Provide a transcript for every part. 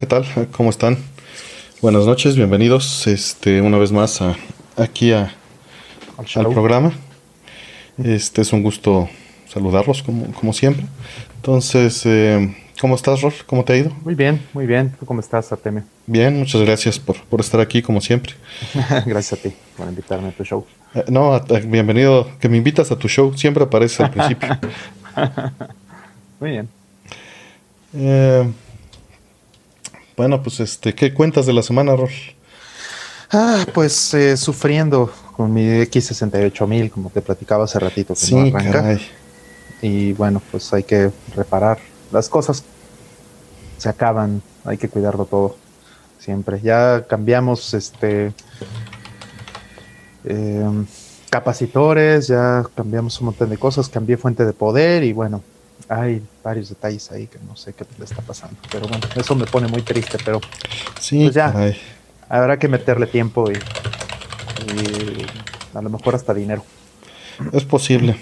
¿Qué tal? ¿Cómo están? Buenas noches, bienvenidos este, una vez más a, aquí a, al, programa. Este es un gusto saludarlos como, como siempre. Entonces, eh, ¿cómo estás, Rol? ¿Cómo te ha ido? Muy bien, muy bien. ¿Tú cómo estás, Artemio? Bien, muchas gracias por, por estar aquí como siempre. gracias a ti por invitarme a tu show. Eh, no, bienvenido, que me invitas a tu show. Siempre aparece al principio. muy bien. Eh, bueno, pues este, ¿qué cuentas de la semana, Rol? Ah, pues eh, sufriendo con mi X68000, como te platicaba hace ratito. Que sí, no arranca. Y bueno, pues hay que reparar las cosas. Se acaban, hay que cuidarlo todo siempre. Ya cambiamos este em, capacitores, ya cambiamos un montón de cosas, cambié fuente de poder y bueno, hay varios detalles ahí que no sé qué le está pasando. Pero bueno, eso me pone muy triste, pero sí, pues ya habrá que meterle tiempo y, a lo mejor hasta dinero. Es posible.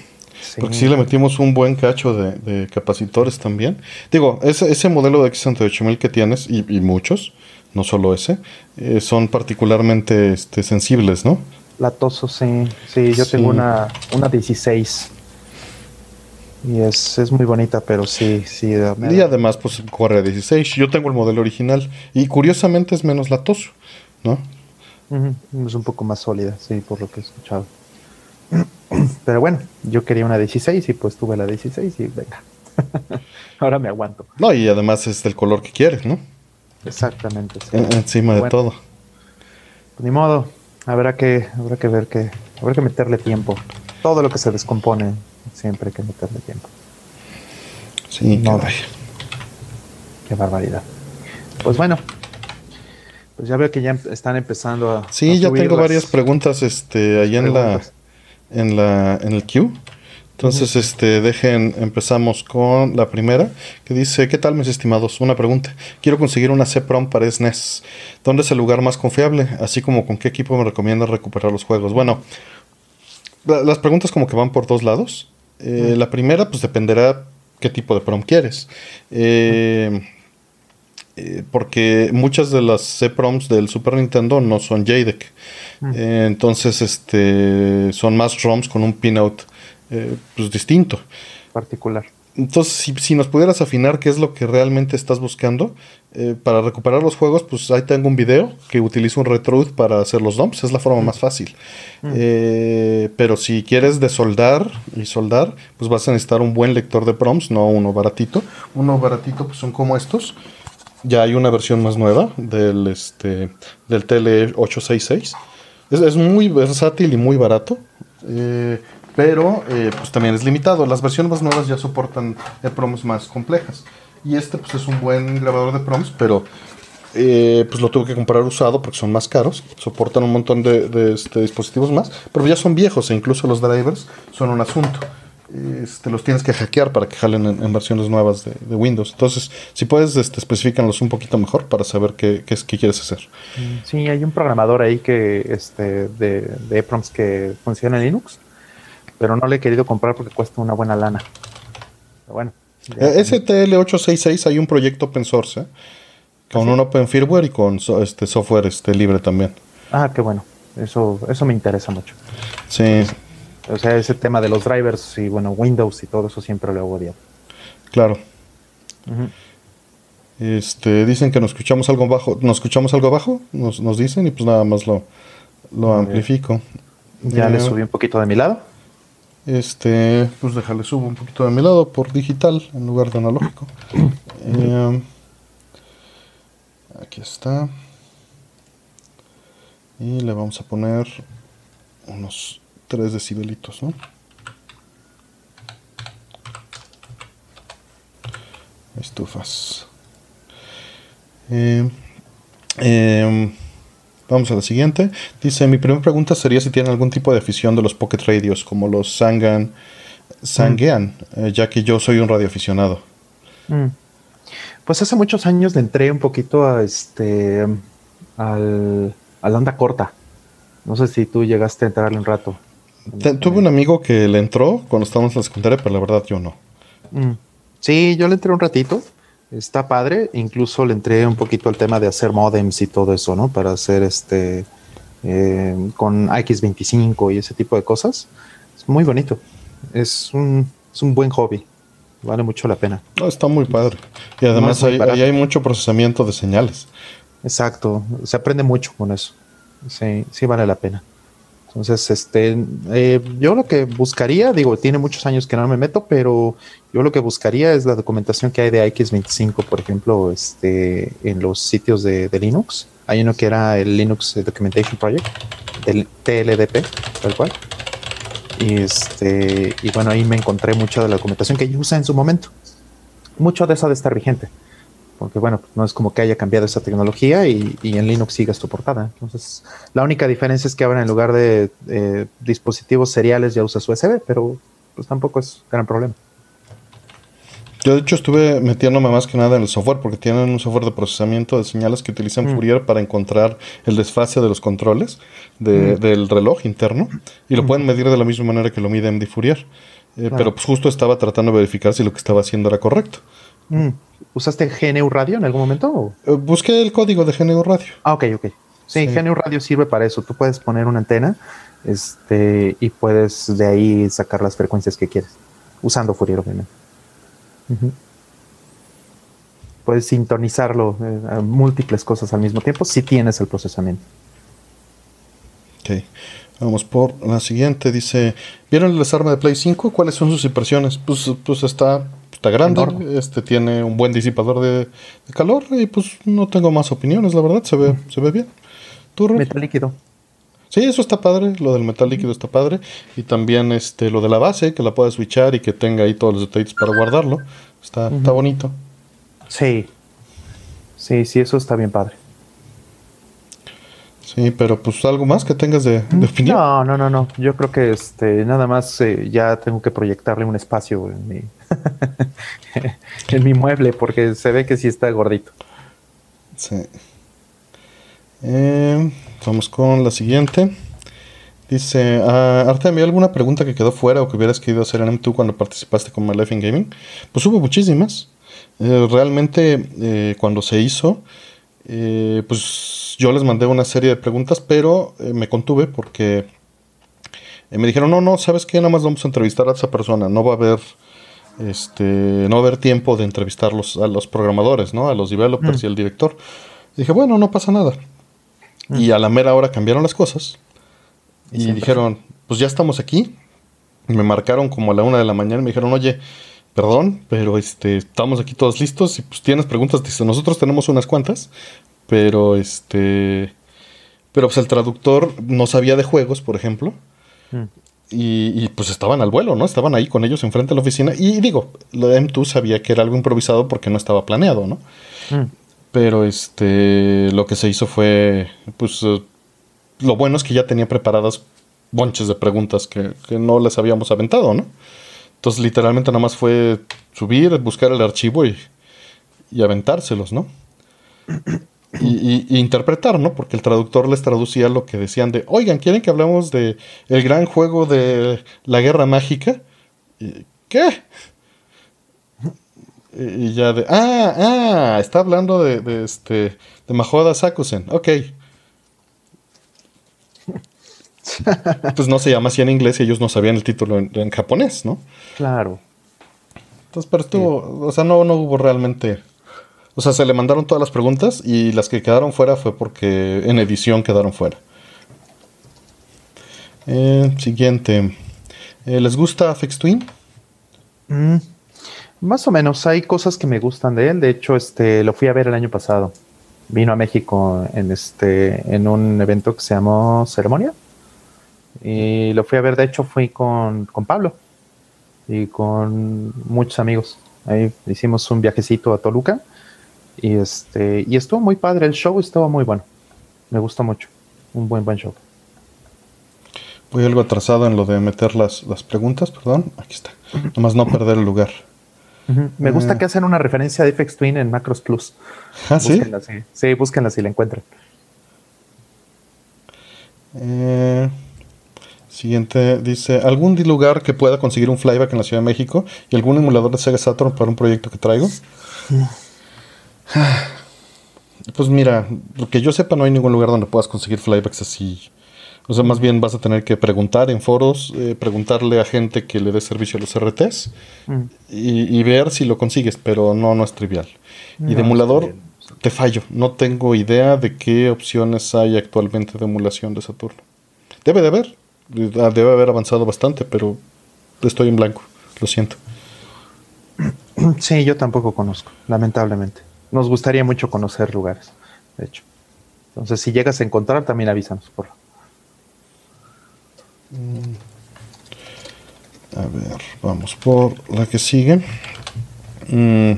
Porque sí le metimos un buen cacho de, capacitores también. Digo, ese, ese modelo de X68000 que tienes, y, muchos, no solo ese, eh, son particularmente este, sensibles, ¿no? Latosos, sí. Sí, yo tengo una, una 16 y es, es muy bonita, pero sí, sí. Y además, pues corre a 16. Yo tengo el modelo original y curiosamente es menos latoso, ¿no? Es un poco más sólida, sí, por lo que he escuchado. Pero bueno, yo quería una 16 y pues tuve la 16 y venga. Ahora me aguanto. No, y además es del color que quieres, ¿no? Exactamente. encima de todo. Pues ni modo, habrá que, habrá que ver que, habrá que meterle tiempo. Todo lo que se descompone siempre hay que meterle tiempo. Sí, no, qué barbaridad. Pues bueno, pues ya veo que ya están empezando a. Sí, ya tengo varias preguntas este, ahí en la, en la en el queue. Entonces, este, dejen, empezamos con la primera, que dice, ¿qué tal mis estimados? Una pregunta. Quiero conseguir una CPROM para SNES. ¿Dónde es el lugar más confiable? Así como con qué equipo me recomienda recuperar los juegos. Bueno, las preguntas como que van por dos lados. Eh, la primera, pues dependerá qué tipo de prom quieres. Eh, eh, porque muchas de las C-PROMs del Super Nintendo no son JDEC. entonces, este, son más ROMs con un pinout pues distinto. Particular. Entonces, si, nos pudieras afinar qué es lo que realmente estás buscando eh, para recuperar los juegos, pues ahí tengo un video que utiliza un RetroUD para hacer los dumps, es la forma más fácil. Mm. Eh, pero si quieres de soldar y soldar, pues vas a necesitar un buen lector de proms, no uno baratito. Uno baratito pues son como estos. Ya hay una versión más nueva del, este, del TL866. Es, es muy versátil y muy barato. Eh, pero eh, pues también es limitado. Las versiones más nuevas ya soportan eh, proms más complejas. Y este pues es un buen grabador de proms, pero eh, pues lo tuve que comprar usado porque son más caros. Soportan un montón de, este, dispositivos más, pero ya son viejos e incluso los drivers son un asunto. Este, los tienes que hackear para que jalen en, versiones nuevas de, Windows. Entonces, si puedes, este, especificanlos un poquito mejor para saber qué, qué, es, qué quieres hacer. Sí, hay un programador ahí que este, de, de EPROMs que funciona en Linux pero no le he querido comprar porque cuesta una buena lana. Pero bueno. Eh, STL866 hay un proyecto open source, ¿eh? con ¿Ah, un open firmware y con este software este libre también. Ah, qué bueno. Eso, eso me interesa mucho. Sí. O sea, ese tema de los drivers y bueno, Windows y todo eso siempre lo he odiado. Claro. Este, dicen que nos escuchamos algo bajo. ¿Nos escuchamos algo bajo? Nos, nos dicen y pues nada más lo, lo amplifico. Ya le subí un poquito de mi lado. Este, pues déjale subo un poquito de mi lado por digital en lugar de analógico. Eh, aquí está. Y le vamos a poner unos 3 decibelitos, ¿no? Estufas. Eh, eh, Vamos a la siguiente. Dice, mi primera pregunta sería si tienen algún tipo de afición de los pocket radios, como los Sangan, Sangean, mm. eh, ya que yo soy un radioaficionado. Mm. Pues hace muchos años le entré un poquito a este al, a la onda corta. No sé si tú llegaste a entrarle un rato. tuve un amigo que le entró cuando estábamos en la secundaria, pero la verdad yo no. Mm. Sí, yo le entré un ratito. Está padre, incluso le entré un poquito al tema de hacer modems y todo eso, ¿no? Para hacer este eh, con X25 y ese tipo de cosas. Es muy bonito. Es un, es un buen hobby. Vale mucho la pena. está muy padre. Y además ahí hay, mucho procesamiento de señales. Exacto. Se aprende mucho con eso. Sí, sí vale la pena. Entonces, este, eh, yo lo que buscaría, digo, tiene muchos años que no me meto, pero yo lo que buscaría es la documentación que hay de X25, por ejemplo, este, en los sitios de, Linux. Hay uno que era el Linux Documentation Project, del TLDP, tal cual. Y, este, y bueno, ahí me encontré mucha de la documentación que yo usé en su momento. Mucho de eso de estar vigente porque bueno, no es como que haya cambiado esa tecnología y, en Linux siga tu portada. Entonces, la única diferencia es que ahora en lugar de dispositivos seriales ya usas USB, pero pues tampoco es gran problema. Yo de hecho estuve metiéndome más que nada en el software porque tienen un software de procesamiento de señales que utilizan mm. Fourier para encontrar el desfase de los controles mm. del reloj interno y lo mm. pueden medir de la misma manera que lo mide MD Fourier. Eh, pero pues justo estaba tratando de verificar si lo que estaba haciendo era correcto. ¿Usaste GNU Radio en algún momento? Eh, busqué el código de GNU Radio. Ah, ok, ok. Sí, GNU Radio sirve para eso. Tú puedes poner una antena este, y puedes de ahí sacar las frecuencias que quieres, usando Fourier, obviamente. Puedes sintonizarlo eh, a múltiples cosas al mismo tiempo si tienes el procesamiento. Ok. Vamos por la siguiente. Dice: ¿Vieron el desarme de Play 5? ¿Cuáles son sus impresiones? Pues, pues está está grande, este tiene un buen disipador de, calor y pues no tengo más opiniones, la verdad, se ve, se ve bien. metal líquido. Sí, eso está padre, lo del metal líquido está padre y también este lo de la base, que la puedas switchar y que tenga ahí todos los detalles para guardarlo. Está, está bonito. Sí. Sí, sí, eso está bien padre. Sí, pero pues algo más que tengas de, de No, no, no, no. Yo creo que este nada más eh, ya tengo que proyectarle un espacio en mi en mi mueble porque se ve que sí está gordito. Sí. Eh, vamos con la siguiente. Dice, ah, Arte, ¿había alguna pregunta que quedó fuera o que hubieras querido hacer en M2 cuando participaste con My Life in Gaming? Pues hubo muchísimas. Eh, realmente, eh, cuando se hizo, pues yo les mandé una serie de preguntas, pero me contuve porque me dijeron, no, no, ¿sabes qué? Nada más vamos a entrevistar a esa persona, no va a haber este, no haber tiempo de entrevistar a los programadores, ¿no? A los developers mm. y al director. dije, bueno, no pasa nada. Mm. Y a la mera hora cambiaron las cosas. Y, dijeron, pues ya estamos aquí. me marcaron como a la una de la mañana y me dijeron, oye, perdón, pero este, estamos aquí todos listos. Y pues tienes preguntas. Dice, nosotros tenemos unas cuantas. Pero este. Pero pues el traductor no sabía de juegos, por ejemplo. Mm. Y, pues estaban al vuelo, ¿no? Estaban ahí con ellos enfrente de la oficina. Y digo, lo de M2 sabía que era algo improvisado porque no estaba planeado, ¿no? Mm. Pero este, lo que se hizo fue, pues, eh, lo bueno es que ya tenía preparadas bonches de preguntas que, no les habíamos aventado, ¿no? Entonces, literalmente nada más fue subir, buscar el archivo y, y aventárselos, ¿no? Y, interpretar, ¿no? Porque el traductor les traducía lo que decían de, oigan, ¿quieren que hablemos de el gran juego de la guerra mágica? ¿Qué? Y ya de, ah, ah, está hablando de, de este, de Mahoda Sakusen, ok. pues no se llama así en inglés y ellos no sabían el título en, japonés, ¿no? Claro. Entonces, pero estuvo, o sea, no, no hubo realmente o sea, se le mandaron todas las preguntas y las que quedaron fuera fue porque en edición quedaron fuera. Eh, siguiente. Eh, ¿Les gusta Fix Twin? Mm, más o menos. Hay cosas que me gustan de él. De hecho, este lo fui a ver el año pasado. Vino a México en este en un evento que se llamó Ceremonia. Y lo fui a ver. De hecho, fui con, con Pablo y con muchos amigos. Ahí hicimos un viajecito a Toluca y este, y estuvo muy padre, el show estuvo muy bueno. Me gustó mucho. Un buen buen show. Voy algo atrasado en lo de meter las, las preguntas, perdón. Aquí está. Nomás no perder el lugar. Me gusta eh. que hacen una referencia a FX Twin en Macros Plus. ¿Ah, sí? sí? búsquenla si la encuentran. Eh, siguiente dice: ¿Algún lugar que pueda conseguir un flyback en la Ciudad de México y algún emulador de Sega Saturn para un proyecto que traigo? Pues mira, lo que yo sepa no hay ningún lugar donde puedas conseguir flybacks así. O sea, más bien vas a tener que preguntar en foros, eh, preguntarle a gente que le dé servicio a los RTs Mm. y, y ver si lo consigues, pero no, no es trivial. y de emulador, te fallo. No tengo idea de qué opciones hay actualmente de emulación de Saturno. Debe de haber. Ah, Debe haber avanzado bastante, pero estoy en blanco. Lo siento. Sí, yo tampoco conozco, lamentablemente. Nos gustaría mucho conocer lugares, de hecho. Entonces, si llegas a encontrar, también avísanos, por favor. A ver, vamos por la que sigue. Mm,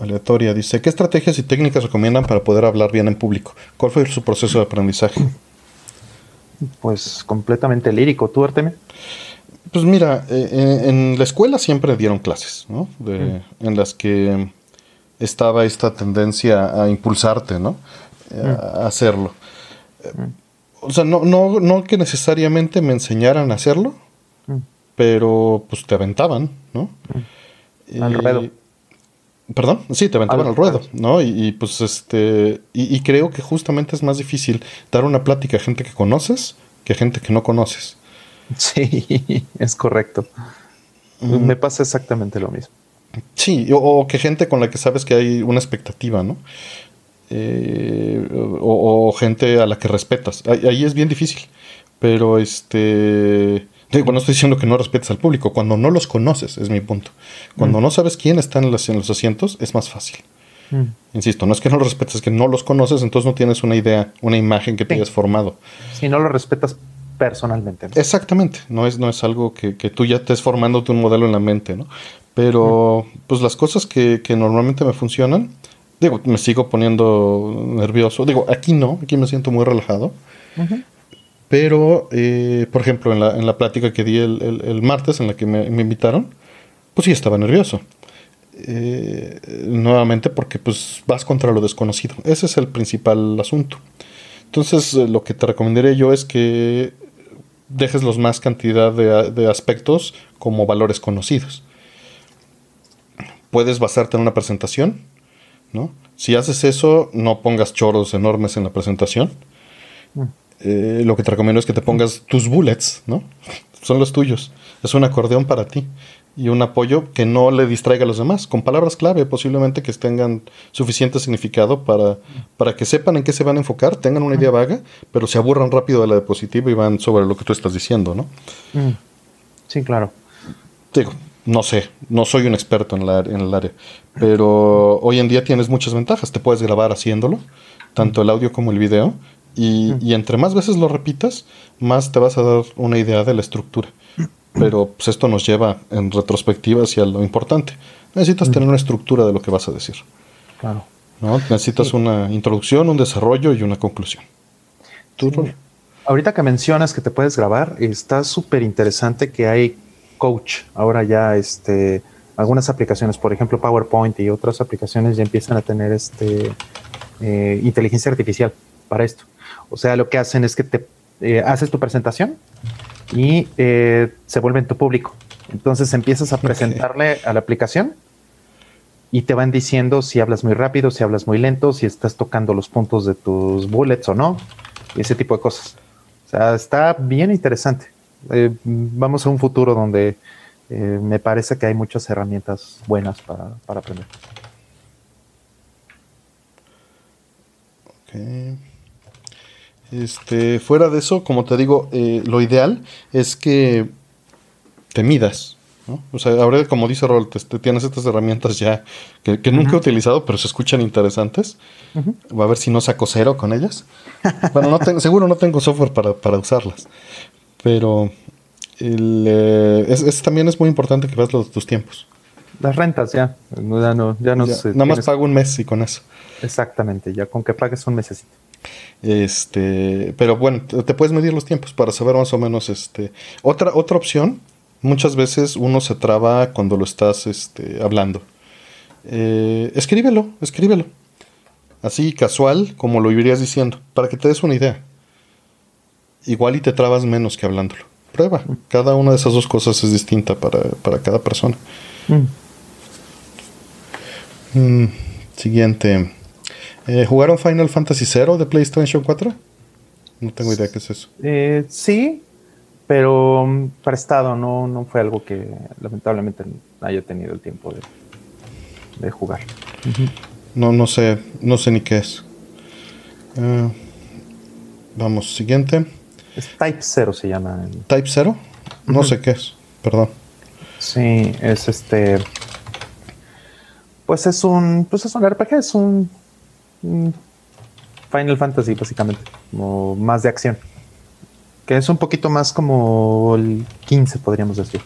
aleatoria. Dice, ¿qué estrategias y técnicas recomiendan para poder hablar bien en público? ¿Cuál fue su proceso de aprendizaje? Pues completamente lírico. ¿Tú, Artemio? Pues mira, eh, eh, en la escuela siempre dieron clases, ¿no? De- En las que estaba esta tendencia a impulsarte, ¿no? A hacerlo. Eh, O sea, no, no, no que necesariamente me enseñaran a hacerlo, Mm. pero pues te aventaban, ¿no? Al ruedo. Perdón, sí, te aventaban Al- ruedo, ¿no? Y, y, pues este, y, y creo que justamente es más difícil dar una plática a gente que conoces que a gente que no conoces. Sí, es correcto. Me pasa exactamente lo mismo. Sí, o, o que gente con la que sabes que hay una expectativa, ¿no? Eh, o, o gente a la que respetas. Ahí, ahí es bien difícil. Pero este. Digo, no estoy diciendo que no respetes al público. Cuando no los conoces, es mi punto. Cuando no sabes quién está en, las- en los asientos, es más fácil. Mm. Insisto, no es que no los respetes, es que no los conoces, entonces no tienes una idea, una imagen que te hayas formado. Si no lo respetas personalmente. ¿no? Exactamente, no es, no es algo que, que tú ya estés formándote un modelo en la mente, ¿no? Pero, pues las cosas que, que normalmente me funcionan, digo, me sigo poniendo nervioso. Digo, aquí no, aquí me siento muy relajado. Pero, eh, por ejemplo, en la, en la plática que di el, el- el martes, en la que me, me invitaron, pues sí estaba nervioso. Eh, nuevamente porque pues vas contra lo desconocido. Ese es el principal asunto. Entonces, eh, lo que te recomendaría yo es que dejes los más cantidad de, de aspectos como valores conocidos. Puedes basarte en una presentación, ¿no? Si haces eso, no pongas choros enormes en la presentación. Mm. Eh, lo que te recomiendo es que te pongas tus bullets, ¿no? Son los tuyos. Es un acordeón para ti y un apoyo que no le distraiga a los demás, con palabras clave posiblemente que tengan suficiente significado para, para que sepan en qué se van a enfocar, tengan una idea vaga, pero se aburran rápido de la diapositiva y van sobre lo que tú estás diciendo, ¿no? Mm. Sí, claro. Digo, no sé, no soy un experto en, la, en el área, pero hoy en día tienes muchas ventajas. Te puedes grabar haciéndolo, tanto el audio como el video, y, y entre más veces lo repitas, más te vas a dar una idea de la estructura. Pero pues, esto nos lleva en retrospectiva hacia lo importante. Necesitas tener una estructura de lo que vas a decir. Claro. ¿no? Necesitas una introducción, un desarrollo y una conclusión. ¿Tú? Ahorita que mencionas que te puedes grabar, está súper interesante que hay coach. Ahora ya este, algunas aplicaciones, por ejemplo PowerPoint y otras aplicaciones ya empiezan a tener este, eh, inteligencia artificial para esto. O sea, lo que hacen es que te eh, haces tu presentación y eh, se vuelven tu público. Entonces empiezas a presentarle a la aplicación y te van diciendo si hablas muy rápido, si hablas muy lento, si estás tocando los puntos de tus bullets o no, y ese tipo de cosas. O sea, está bien interesante. Eh, vamos a un futuro donde eh, me parece que hay muchas herramientas buenas para, para aprender. Este, fuera de eso, como te digo, eh, lo ideal es que te midas. ¿no? O sea, ahora, como dice Rol, te- te tienes estas herramientas ya que, que nunca he utilizado, pero se escuchan interesantes. Va a ver si no saco cero con ellas. Bueno, no tengo, seguro no tengo software para, para usarlas. Pero el, eh, es, es- también es muy importante que veas los, tus tiempos. Las rentas ya, ya no, ya no Ya, se- nada más pago un mes y con eso. Exactamente, ya con que pagues un mesecito. Este, pero bueno, te te puedes medir los tiempos para saber más o menos este. Otra, otra opción, muchas veces uno se traba cuando lo estás este, hablando. Eh, escríbelo, escríbelo. Así casual, como lo irías diciendo, para que te des una idea. Igual y te trabas menos que hablándolo. Prueba. Cada una de esas dos cosas es distinta para, para cada persona. Mm, Siguiente. Eh, ¿Jugaron Final Fantasy Zero de PlayStation 4? No tengo idea qué es eso. Eh, sí, pero prestado, no, no fue algo que lamentablemente haya tenido el tiempo de, de jugar. No, no sé, no sé ni qué es. Eh, vamos, siguiente. Es Type 0 se llama. ¿Type 0? No sé qué es, perdón. Sí, es este. Pues es un. Pues es un RPG, es un. Final Fantasy, básicamente. Como más de acción. Que es un poquito más como el 15, podríamos decir.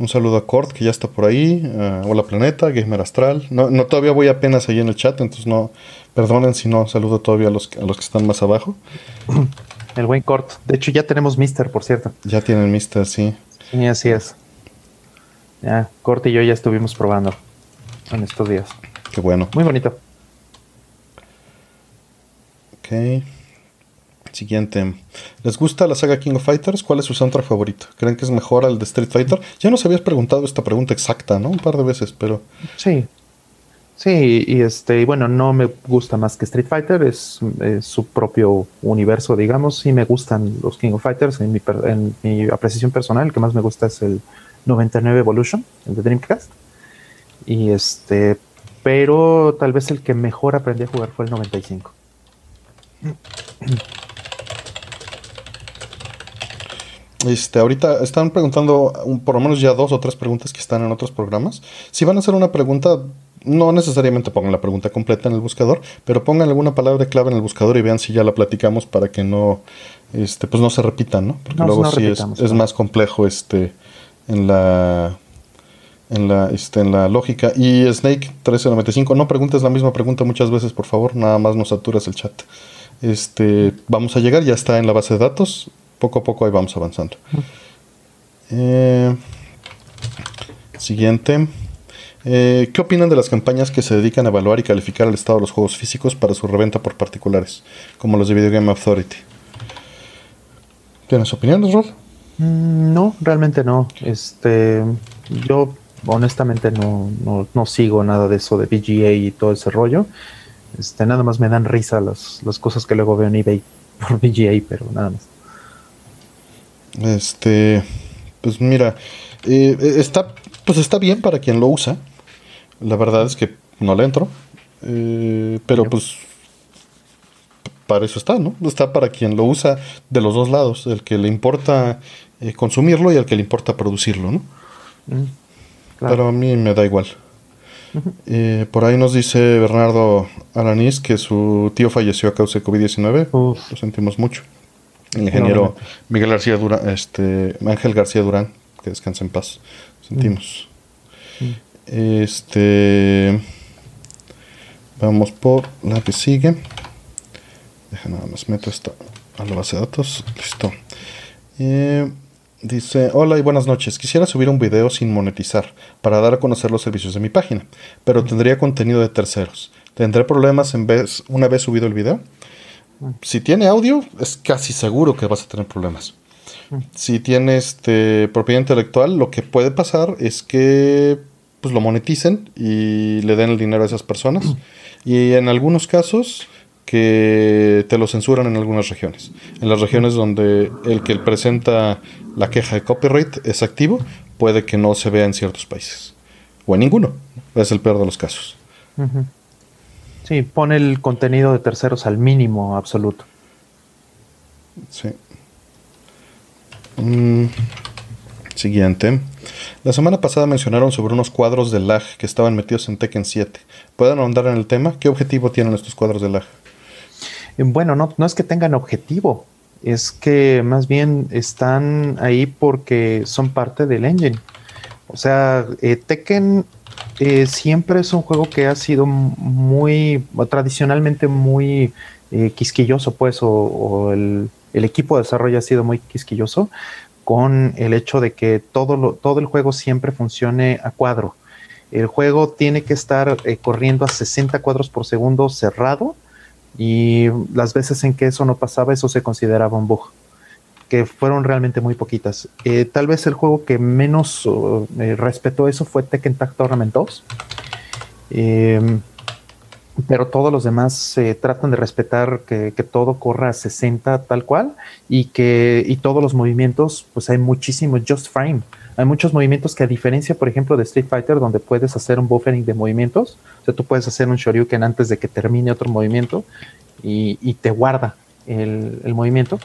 Un saludo a Kort, que ya está por ahí. Uh, hola Planeta, Gamer Astral. No, no, todavía voy apenas ahí en el chat, entonces no. Perdonen si no saludo todavía a los, a los que están más abajo. El buen Kort. De hecho, ya tenemos Mister, por cierto. Ya tienen Mister, sí. Sí, así es. Ya, Kort y yo ya estuvimos probando en estos días. Qué bueno. Muy bonito. Ok. Siguiente. ¿Les gusta la saga King of Fighters? ¿Cuál es su soundtrack favorito? ¿Creen que es mejor al de Street Fighter? Ya nos habías preguntado esta pregunta exacta, ¿no? Un par de veces, pero. Sí. Sí, y este, bueno, no me gusta más que Street Fighter, es, es su propio universo, digamos. Sí me gustan los King of Fighters. En mi, en mi apreciación personal, el que más me gusta es el 99 Evolution, el de Dreamcast. Y este, pero tal vez el que mejor aprendí a jugar fue el 95. Este, ahorita están preguntando un, por lo menos ya dos o tres preguntas que están en otros programas. Si van a hacer una pregunta, no necesariamente pongan la pregunta completa en el buscador, pero pongan alguna palabra clave en el buscador y vean si ya la platicamos para que no, este, pues no se repitan, ¿no? Porque No, luego no sí es, es más complejo, este, en la, en la, este, en la lógica. Y Snake 1395, no preguntes la misma pregunta muchas veces, por favor, nada más no saturas el chat. Este, vamos a llegar, ya está en la base de datos. Poco a poco ahí vamos avanzando. Eh, siguiente. Eh, ¿Qué opinan de las campañas que se dedican a evaluar y calificar el estado de los juegos físicos para su reventa por particulares? Como los de Video Game Authority. ¿Tienes opiniones, Rod? Mm, No, realmente no. Este, yo honestamente no, no, no sigo nada de eso de VGA y todo ese rollo. Este, nada más me dan risa las, las cosas que luego veo en eBay por VGA, pero nada más. Este, pues mira, eh, está, pues está bien para quien lo usa. La verdad es que no le entro. Eh, pero pues para eso está, ¿no? Está para quien lo usa de los dos lados, el que le importa eh, consumirlo y el que le importa producirlo, ¿no? Mm, claro. Pero a mí me da igual. Eh, por ahí nos dice Bernardo Alanís que su tío falleció a causa de COVID-19. Uf. Lo sentimos mucho. El ingeniero Miguel García Durán, este, Ángel García Durán, que descansa en paz. Sentimos. Este. Vamos por la que sigue. Deja nada más, meto esto a la base de datos. Listo. Eh, dice: Hola y buenas noches. Quisiera subir un video sin monetizar para dar a conocer los servicios de mi página, pero tendría contenido de terceros. ¿Tendré problemas en vez, una vez subido el video? Si tiene audio, es casi seguro que vas a tener problemas. Si tiene este, propiedad intelectual, lo que puede pasar es que pues, lo moneticen y le den el dinero a esas personas. Y en algunos casos que te lo censuran en algunas regiones. En las regiones donde el que presenta la queja de copyright es activo, puede que no se vea en ciertos países. O en ninguno. Es el peor de los casos. Ujú. Sí, pone el contenido de terceros al mínimo absoluto. Sí. Mm, siguiente. La semana pasada mencionaron sobre unos cuadros de lag que estaban metidos en Tekken 7. ¿Pueden ahondar en el tema? ¿Qué objetivo tienen estos cuadros de lag? Eh, Bueno, no, no es que tengan objetivo, es que más bien están ahí porque son parte del engine. O sea, eh, Tekken eh, siempre es un juego que ha sido muy, tradicionalmente muy eh, quisquilloso, pues, o, el equipo de desarrollo ha sido muy quisquilloso con el hecho de que todo, lo- todo el juego siempre funcione a cuadro. El juego tiene que estar eh, corriendo a 60 cuadros por segundo cerrado y las veces en que eso no pasaba, eso se consideraba un bug, que fueron realmente muy poquitas. Eh, tal vez el juego que menos eh, respetó eso fue Tekken Tag Tournament 2, Em, pero todos los demás tratan de respetar que, todo corra a 60 tal cual y que y todos los movimientos, pues hay muchísimos just frame. Hay muchos movimientos que a diferencia, por ejemplo, de Street Fighter, donde puedes hacer un buffering de movimientos, o sea, tú puedes hacer un Shoryuken antes de que termine otro movimiento y, te guarda el, el movimiento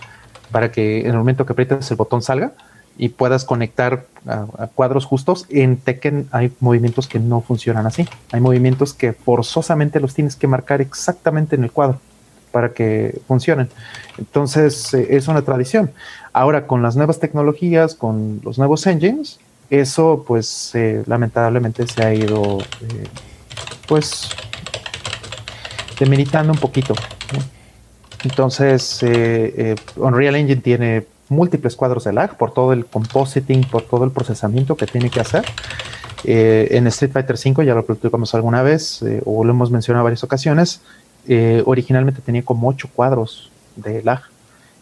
para que en el momento que aprietes el botón salga y puedas conectar a, cuadros justos. En Tekken hay movimientos que no funcionan así. Hay movimientos que forzosamente los tienes que marcar exactamente en el cuadro para que funcionen. Entonces eh, es una tradición. Ahora con las nuevas tecnologías, con los nuevos engines, eso pues eh, lamentablemente se ha ido eh, pues demeritando un poquito. Entonces Unreal Engine tiene múltiples cuadros de lag por todo el compositing, por todo el procesamiento que tiene que hacer. Eh, en Street Fighter V, ya lo platicamos alguna vez, eh, o lo hemos mencionado en varias ocasiones, eh, originalmente tenía como 8 cuadros de lag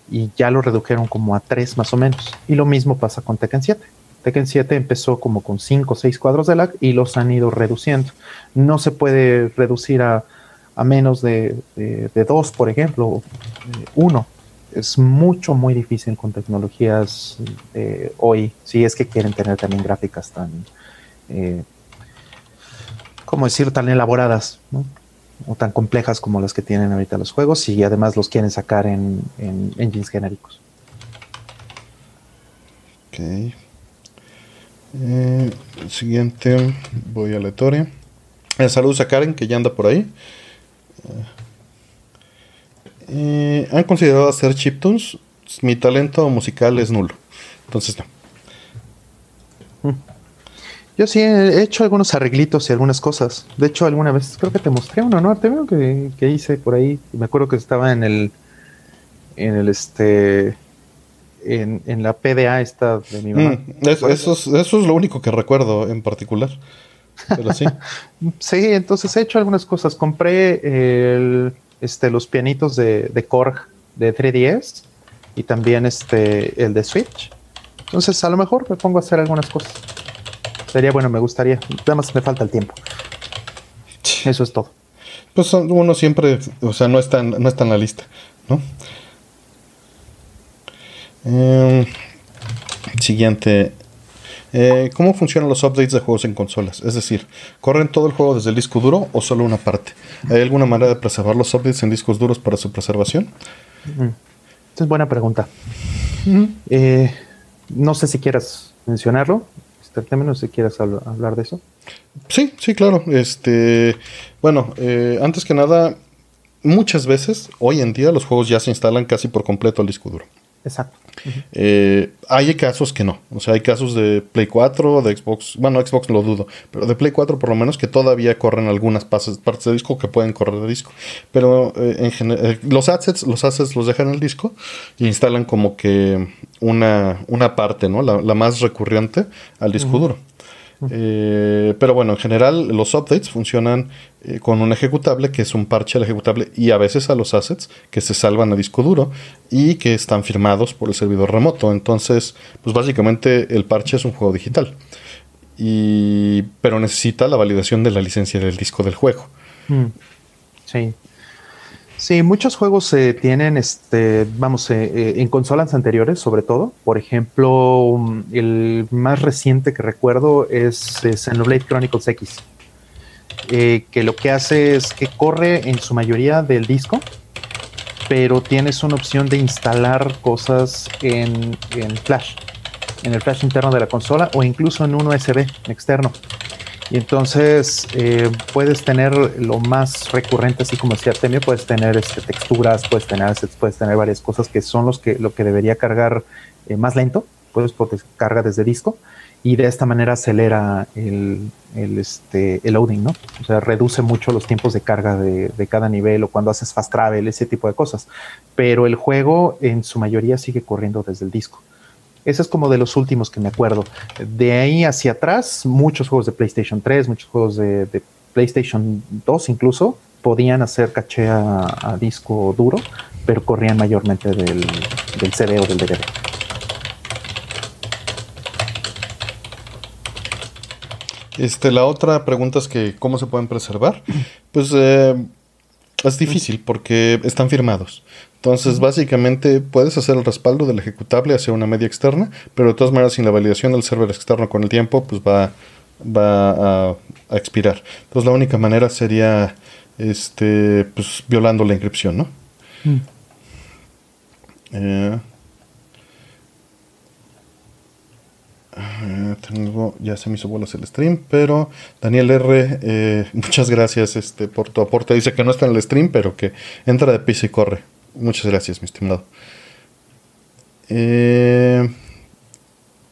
y ya lo redujeron como a 3 más o menos. Y lo mismo pasa con Tekken 7. Tekken 7 empezó como con 5 o 6 cuadros de lag y los han ido reduciendo. No se puede reducir a, a menos de 2, por ejemplo, 1 es mucho, muy difícil con tecnologías de hoy, si es que quieren tener también gráficas tan, eh, ¿cómo decir?, tan elaboradas, O tan complejas como las que tienen ahorita los juegos y además los quieren sacar en, engines genéricos. Ok. Eh, siguiente, voy a historia. Eh, saludos a Karen, que ya anda por ahí. Eh, ¿Han considerado hacer chiptunes? Mi talento musical es nulo. Entonces no. Mm. Yo sí he hecho algunos arreglitos y algunas cosas. De hecho, alguna vez creo que te mostré uno, ¿no? Te veo que, que hice por ahí. Me acuerdo que estaba en el. En el este. En, la PDA esta de mi mamá. Mm, eso, es, eso es lo único que recuerdo en particular. Pero sí. sí, entonces he hecho algunas cosas. Compré el este, los pianitos de, de Korg de 3DS y también este, el de Switch. Entonces, a lo mejor me pongo a hacer algunas cosas. Sería bueno, me gustaría. Además, me falta el tiempo. Eso es todo. Pues uno siempre, o sea, no está, no está en la lista, ¿no? Em, siguiente. Eh, ¿Cómo funcionan los updates de juegos en consolas? Es decir, ¿corren todo el juego desde el disco duro o solo una parte? ¿Hay alguna manera de preservar los updates en discos duros para su preservación? Esa es buena pregunta. Eh, no sé si quieras mencionarlo. Este, no sé si quieras hablar de eso. Sí, sí, claro. Este, bueno, eh, antes que nada, muchas veces, hoy en día, los juegos ya se instalan casi por completo al disco duro. Exacto. Eh, hay casos que no. O sea, hay casos de Play 4, de Xbox. Bueno, Xbox lo dudo. Pero de Play 4 por lo menos que todavía corren algunas partes de disco que pueden correr de disco. Pero eh, en general, eh, los assets, los assets los dejan en el disco y instalan como que una, una parte, ¿no? La, más recurrente al disco duro. Eh, pero bueno, en general los updates funcionan eh, con un ejecutable que es un parche al ejecutable y a veces a los assets que se salvan a disco duro y que están firmados por el servidor remoto. Entonces, pues básicamente el parche es un juego digital. Y, pero necesita la validación de la licencia del disco del juego. Mm. Sí. Sí, muchos juegos se tienen, este, vamos, eh, eh, en consolas anteriores, sobre todo. Por ejemplo, mm, el más reciente que recuerdo es, Xenoblade Chronicles X, eh, que lo que hace es que corre en su mayoría del disco, pero tienes una opción de instalar cosas en, en Flash, en el Flash interno de la consola o incluso en un USB externo. Y entonces eh, puedes tener lo más recurrente, así como decía Artemio, puedes tener este, texturas, puedes tener assets, puedes tener varias cosas que son los que, lo que debería cargar eh, más lento, puedes porque carga desde disco y de esta manera acelera el, el, este, el loading, ¿no? O sea, reduce mucho los tiempos de carga de, de, cada nivel o cuando haces fast travel, ese tipo de cosas. Pero el juego en su mayoría sigue corriendo desde el disco. Ese es como de los últimos que me acuerdo. De ahí hacia atrás, muchos juegos de PlayStation 3, muchos juegos de, PlayStation 2 incluso, podían hacer caché a, disco duro, pero corrían mayormente del, del CD o del DVD. Este, la otra pregunta es que cómo se pueden preservar. Pues eh, es difícil porque están firmados. Entonces, básicamente puedes hacer el respaldo del ejecutable hacia una media externa, pero de todas maneras, sin la validación del server externo con el tiempo, pues va, va a, expirar. Entonces, la única manera sería este, pues, violando la inscripción, ¿no? Mm. Eh, eh, tengo, ya se me hizo bolas el stream, pero Daniel R, eh, muchas gracias este, por tu aporte. Dice que no está en el stream, pero que entra de piso y corre. Muchas gracias, mi estimado.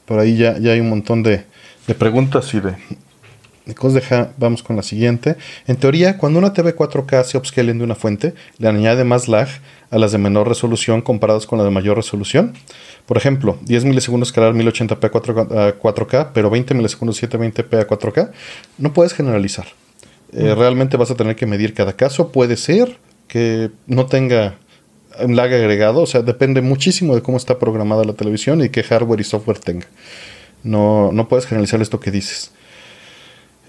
por ahí ya, ya hay un montón de, de preguntas y de, deja, vamos con la siguiente. En teoría, cuando una TV 4K se upscale de una fuente, le añade más lag a las de menor resolución comparadas con la de mayor resolución. Por ejemplo, 10 milisegundos escalar 1080p a 4K, pero 20 milisegundos 720p a 4K. No puedes generalizar. Eh, mm. realmente vas a tener que medir cada caso. Puede ser que no tenga un lag agregado, o sea, depende muchísimo de cómo está programada la televisión y qué hardware y software tenga. No, no puedes generalizar esto que dices.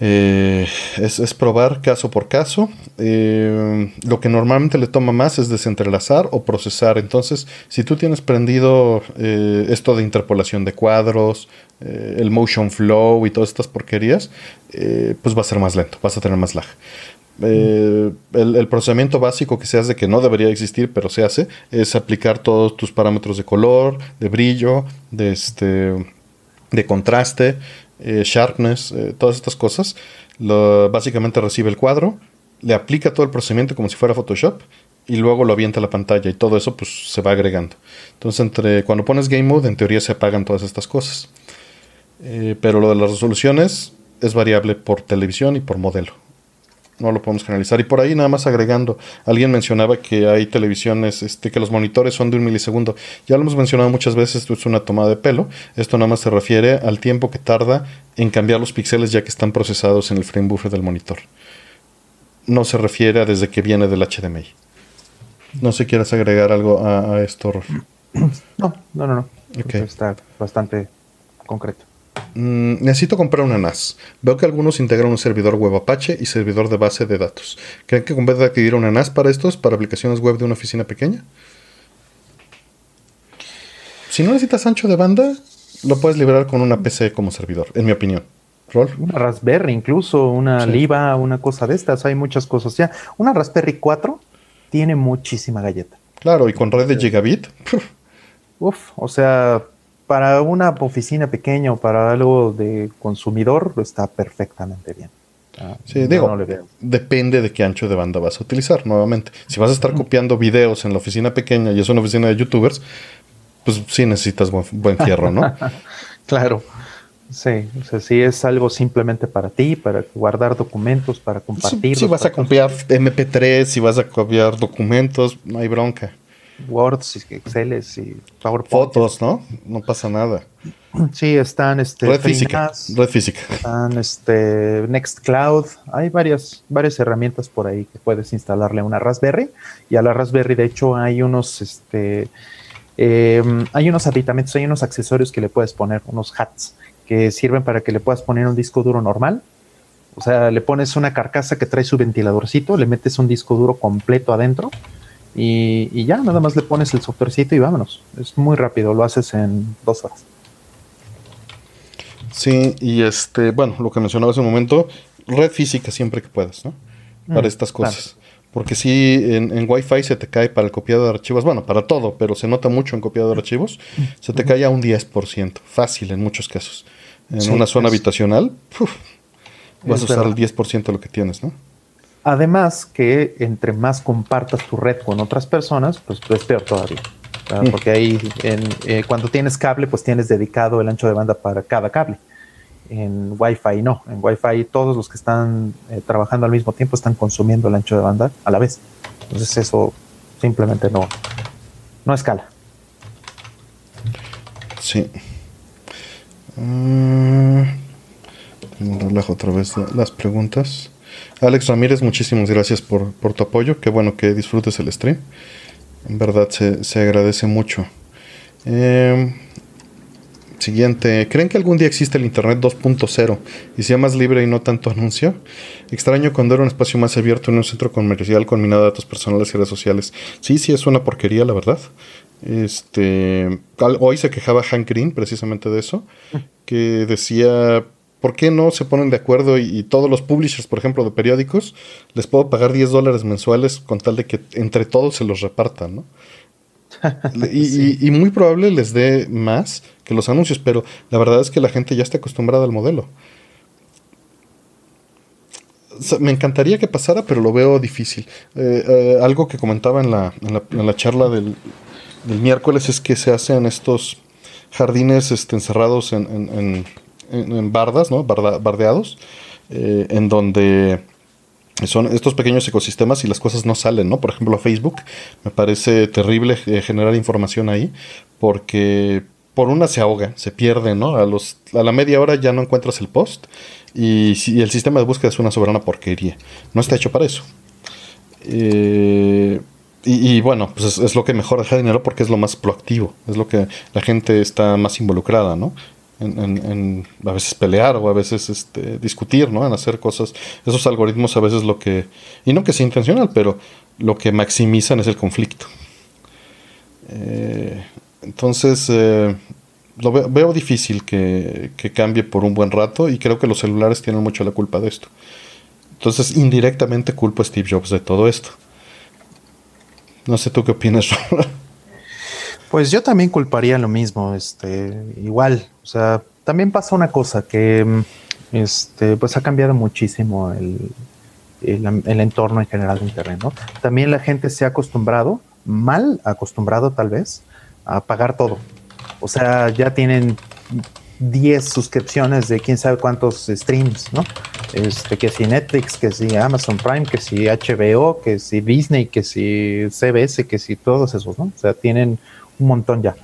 Eh, es, probar caso por caso. Eh, lo que normalmente le toma más es desentrelazar o procesar. Entonces, si tú tienes prendido eh, esto de interpolación de cuadros, el motion flow y todas estas porquerías, pues va a ser más lento, vas a tener más lag. El, el, procedimiento básico que se hace, que no debería existir, pero se hace, es aplicar todos tus parámetros de color, de brillo, de, este, de contraste, eh, sharpness, eh, todas estas cosas. básicamente recibe el cuadro, le aplica todo el procedimiento como si fuera Photoshop y luego lo avienta a la pantalla y todo eso pues se va agregando. Entonces entre cuando pones Game Mode en teoría se apagan todas estas cosas. Eh, pero lo de las resoluciones es variable por televisión y por modelo no lo podemos generalizar. Y por ahí nada más agregando, alguien mencionaba que hay televisiones, este, que los monitores son de un milisegundo. Ya lo hemos mencionado muchas veces, esto es una tomada de pelo. Esto nada más se refiere al tiempo que tarda en cambiar los píxeles ya que están procesados en el frame buffer del monitor. No se refiere a desde que viene del HDMI. No sé quieres agregar algo a, esto, No, no, no, no. Está bastante concreto. Mm, necesito comprar una NAS. Veo que algunos integran un servidor web Apache y servidor de base de datos. ¿Creen que conviene adquirir una NAS para estos, para aplicaciones web de una oficina pequeña? Si no necesitas ancho de banda, lo puedes liberar con una PC como servidor, en mi opinión. Una Raspberry, incluso una Liva, una cosa de estas. Hay muchas cosas ya. Una Raspberry 4 tiene muchísima galleta. Claro, y con red de gigabit. Uf, o sea, para una oficina pequeña o para algo de consumidor está perfectamente bien. Ah, sí, digo, depende de qué ancho de banda vas a utilizar, nuevamente. Si vas a estar copiando videos en la oficina pequeña y es una oficina de youtubers, pues sí necesitas buen, fierro, ¿no? claro. Sí, o sea, si es algo simplemente para ti, para guardar documentos, para compartir. Si, vas a copiar MP3, si vas a copiar documentos, no hay bronca. Words, Excel y PowerPoint. Fotos, ¿no? No pasa nada. Sí, están este, Red física. Red física. Están este, Nextcloud. Hay varias, varias herramientas por ahí que puedes instalarle a una Raspberry. Y a la Raspberry, de hecho, hay unos, este, em, hay unos aditamentos, hay unos accesorios que le puedes poner, unos hats, que sirven para que le puedas poner un disco duro normal. O sea, le pones una carcasa que trae su ventiladorcito, le metes un disco duro completo adentro y, ya, nada más le pones el softwarecito y vámonos. Es muy rápido, lo haces en dos horas. Sí, y este, bueno, lo que mencionaba hace un momento, red física siempre que puedas, ¿no? Para mm, estas cosas. Porque si en, en, Wi-Fi se te cae para el copiado de archivos, bueno, para todo, pero se nota mucho en copiado de archivos, se te cae a un 10%, fácil en muchos casos. En una zona habitacional, vas a usar el 10% de lo que tienes, ¿no? Además que entre más compartas tu red con otras personas, pues es peor todavía. Porque ahí eh, cuando tienes cable, pues tienes dedicado el ancho de banda para cada cable. En Wi-Fi no. En Wi-Fi todos los que están eh, trabajando al mismo tiempo están consumiendo el ancho de banda a la vez. Entonces eso simplemente no, no escala. Sí. Mm, relajo otra vez las preguntas. Alex Ramírez, muchísimas gracias por, tu apoyo. Qué bueno que disfrutes el stream. En verdad se, agradece mucho. Eh, Siguiente, ¿creen que algún día existe el Internet 2.0 y sea más libre y no tanto anuncio? Extraño cuando era un espacio más abierto en un centro comercial con minado de datos personales y redes sociales. Sí, sí, es una porquería, la verdad. Este, hoy se quejaba Hank Green precisamente de eso, que decía, ¿por qué no se ponen de acuerdo y, todos los publishers, por ejemplo, de periódicos, les puedo pagar 10 dólares mensuales con tal de que entre todos se los repartan, ¿no? y, muy probable les dé más que los anuncios, pero la verdad es que la gente ya está acostumbrada al modelo. me encantaría que pasara, pero lo veo difícil. Eh, eh, algo que comentaba en la, en la, charla del, miércoles es que se hacen estos jardines este, encerrados en, bardas, ¿no? bardeados, eh, en donde son estos pequeños ecosistemas y las cosas no salen, ¿no? Por ejemplo, Facebook, me parece terrible generar información ahí, porque por una se ahoga, se pierde, ¿no? A, los, a la media hora ya no encuentras el post y, el sistema de búsqueda es una soberana porquería. No está hecho para eso. Eh, y, bueno, pues es, lo que mejor deja dinero porque es lo más proactivo, es lo que la gente está más involucrada, ¿no? En, a veces pelear o a veces este, discutir, ¿no? En hacer cosas. Esos algoritmos a veces lo que, y no que sea intencional, pero lo que maximizan es el conflicto. Eh, entonces, eh, lo veo, difícil que, cambie por un buen rato y creo que los celulares tienen mucho la culpa de esto. Entonces, indirectamente culpo a Steve Jobs de todo esto. No sé tú qué opinas, Pues yo también culparía lo mismo, este, igual, o sea, también pasa una cosa que, este, pues ha cambiado muchísimo el, el, entorno en general de Internet, ¿no? También la gente se ha acostumbrado, mal acostumbrado tal vez, a pagar todo. O sea, ya tienen 10 suscripciones de quién sabe cuántos streams, ¿no? Este, que si Netflix, que si Amazon Prime, que si HBO, que si Disney, que si CBS, que si todos esos, ¿no? O sea, tienen un montón ya.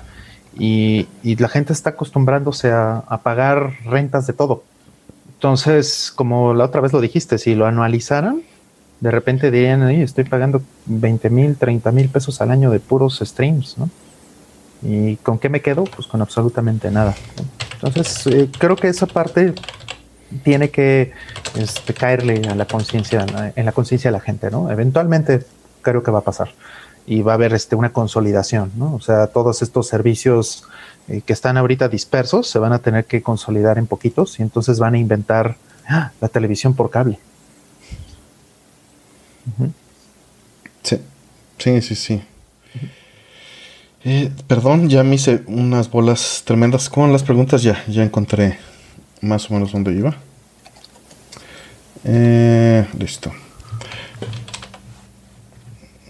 Y, la gente está acostumbrándose a, pagar rentas de todo. Entonces, como la otra vez lo dijiste, si lo anualizaran, de repente dirían, estoy pagando 20 mil, 30 mil pesos al año de puros streams, ¿no? ¿Y con qué me quedo? Pues con absolutamente nada. Entonces, eh, creo que esa parte tiene que este, caerle a la conciencia, en la conciencia de la gente, ¿no? Eventualmente creo que va a pasar y va a haber este, una consolidación, ¿no? O sea, todos estos servicios eh, que están ahorita dispersos se van a tener que consolidar en poquitos y entonces van a inventar ¡ah! la televisión por cable. Sí, sí, sí, sí. Eh, perdón, ya me hice unas bolas tremendas con las preguntas. Ya, ya encontré más o menos dónde iba. Eh, listo.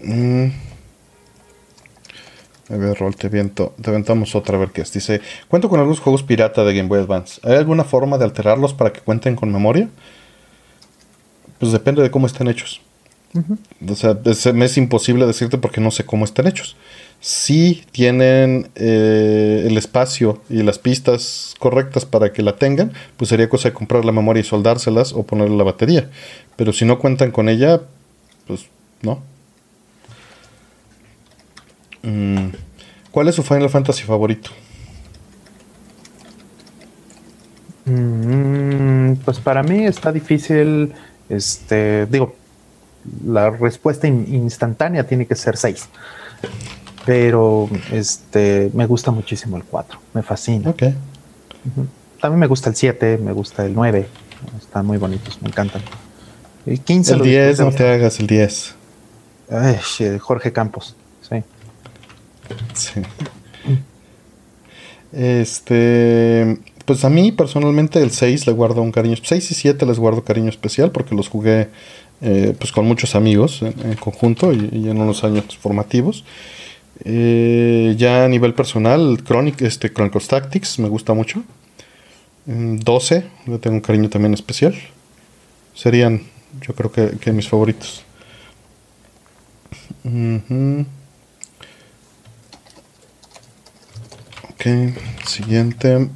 Mm. A ver, Rol, te, viento, te aventamos otra a ver qué es. Dice, cuento con algunos juegos pirata de Game Boy Advance. ¿Hay alguna forma de alterarlos para que cuenten con memoria? Pues depende de cómo estén hechos. O sea, me es imposible decirte porque no sé cómo están hechos si tienen eh, el espacio y las pistas correctas para que la tengan, pues sería cosa de comprar la memoria y soldárselas o ponerle la batería. Pero si no cuentan con ella, pues no. Mm, ¿Cuál es su Final Fantasy favorito? Mm, pues para mí está difícil, este, digo, la respuesta instantánea tiene que ser 6 pero este me gusta muchísimo el 4, me fascina. Ok. También me gusta el 7, me gusta el 9, están muy bonitos, me encantan. El 15 El 10, no te hagas el 10. Ay, Jorge Campos, Este, pues a mí personalmente el 6 le guardo un cariño, 6 y 7 les guardo cariño especial porque los jugué eh, pues con muchos amigos en, conjunto y, y, en unos años formativos. Eh, ya a nivel personal, Chronic, este, Chronicles Tactics me gusta mucho. 12, le tengo un cariño también especial. Serían, yo creo que, mis favoritos. Ok, siguiente.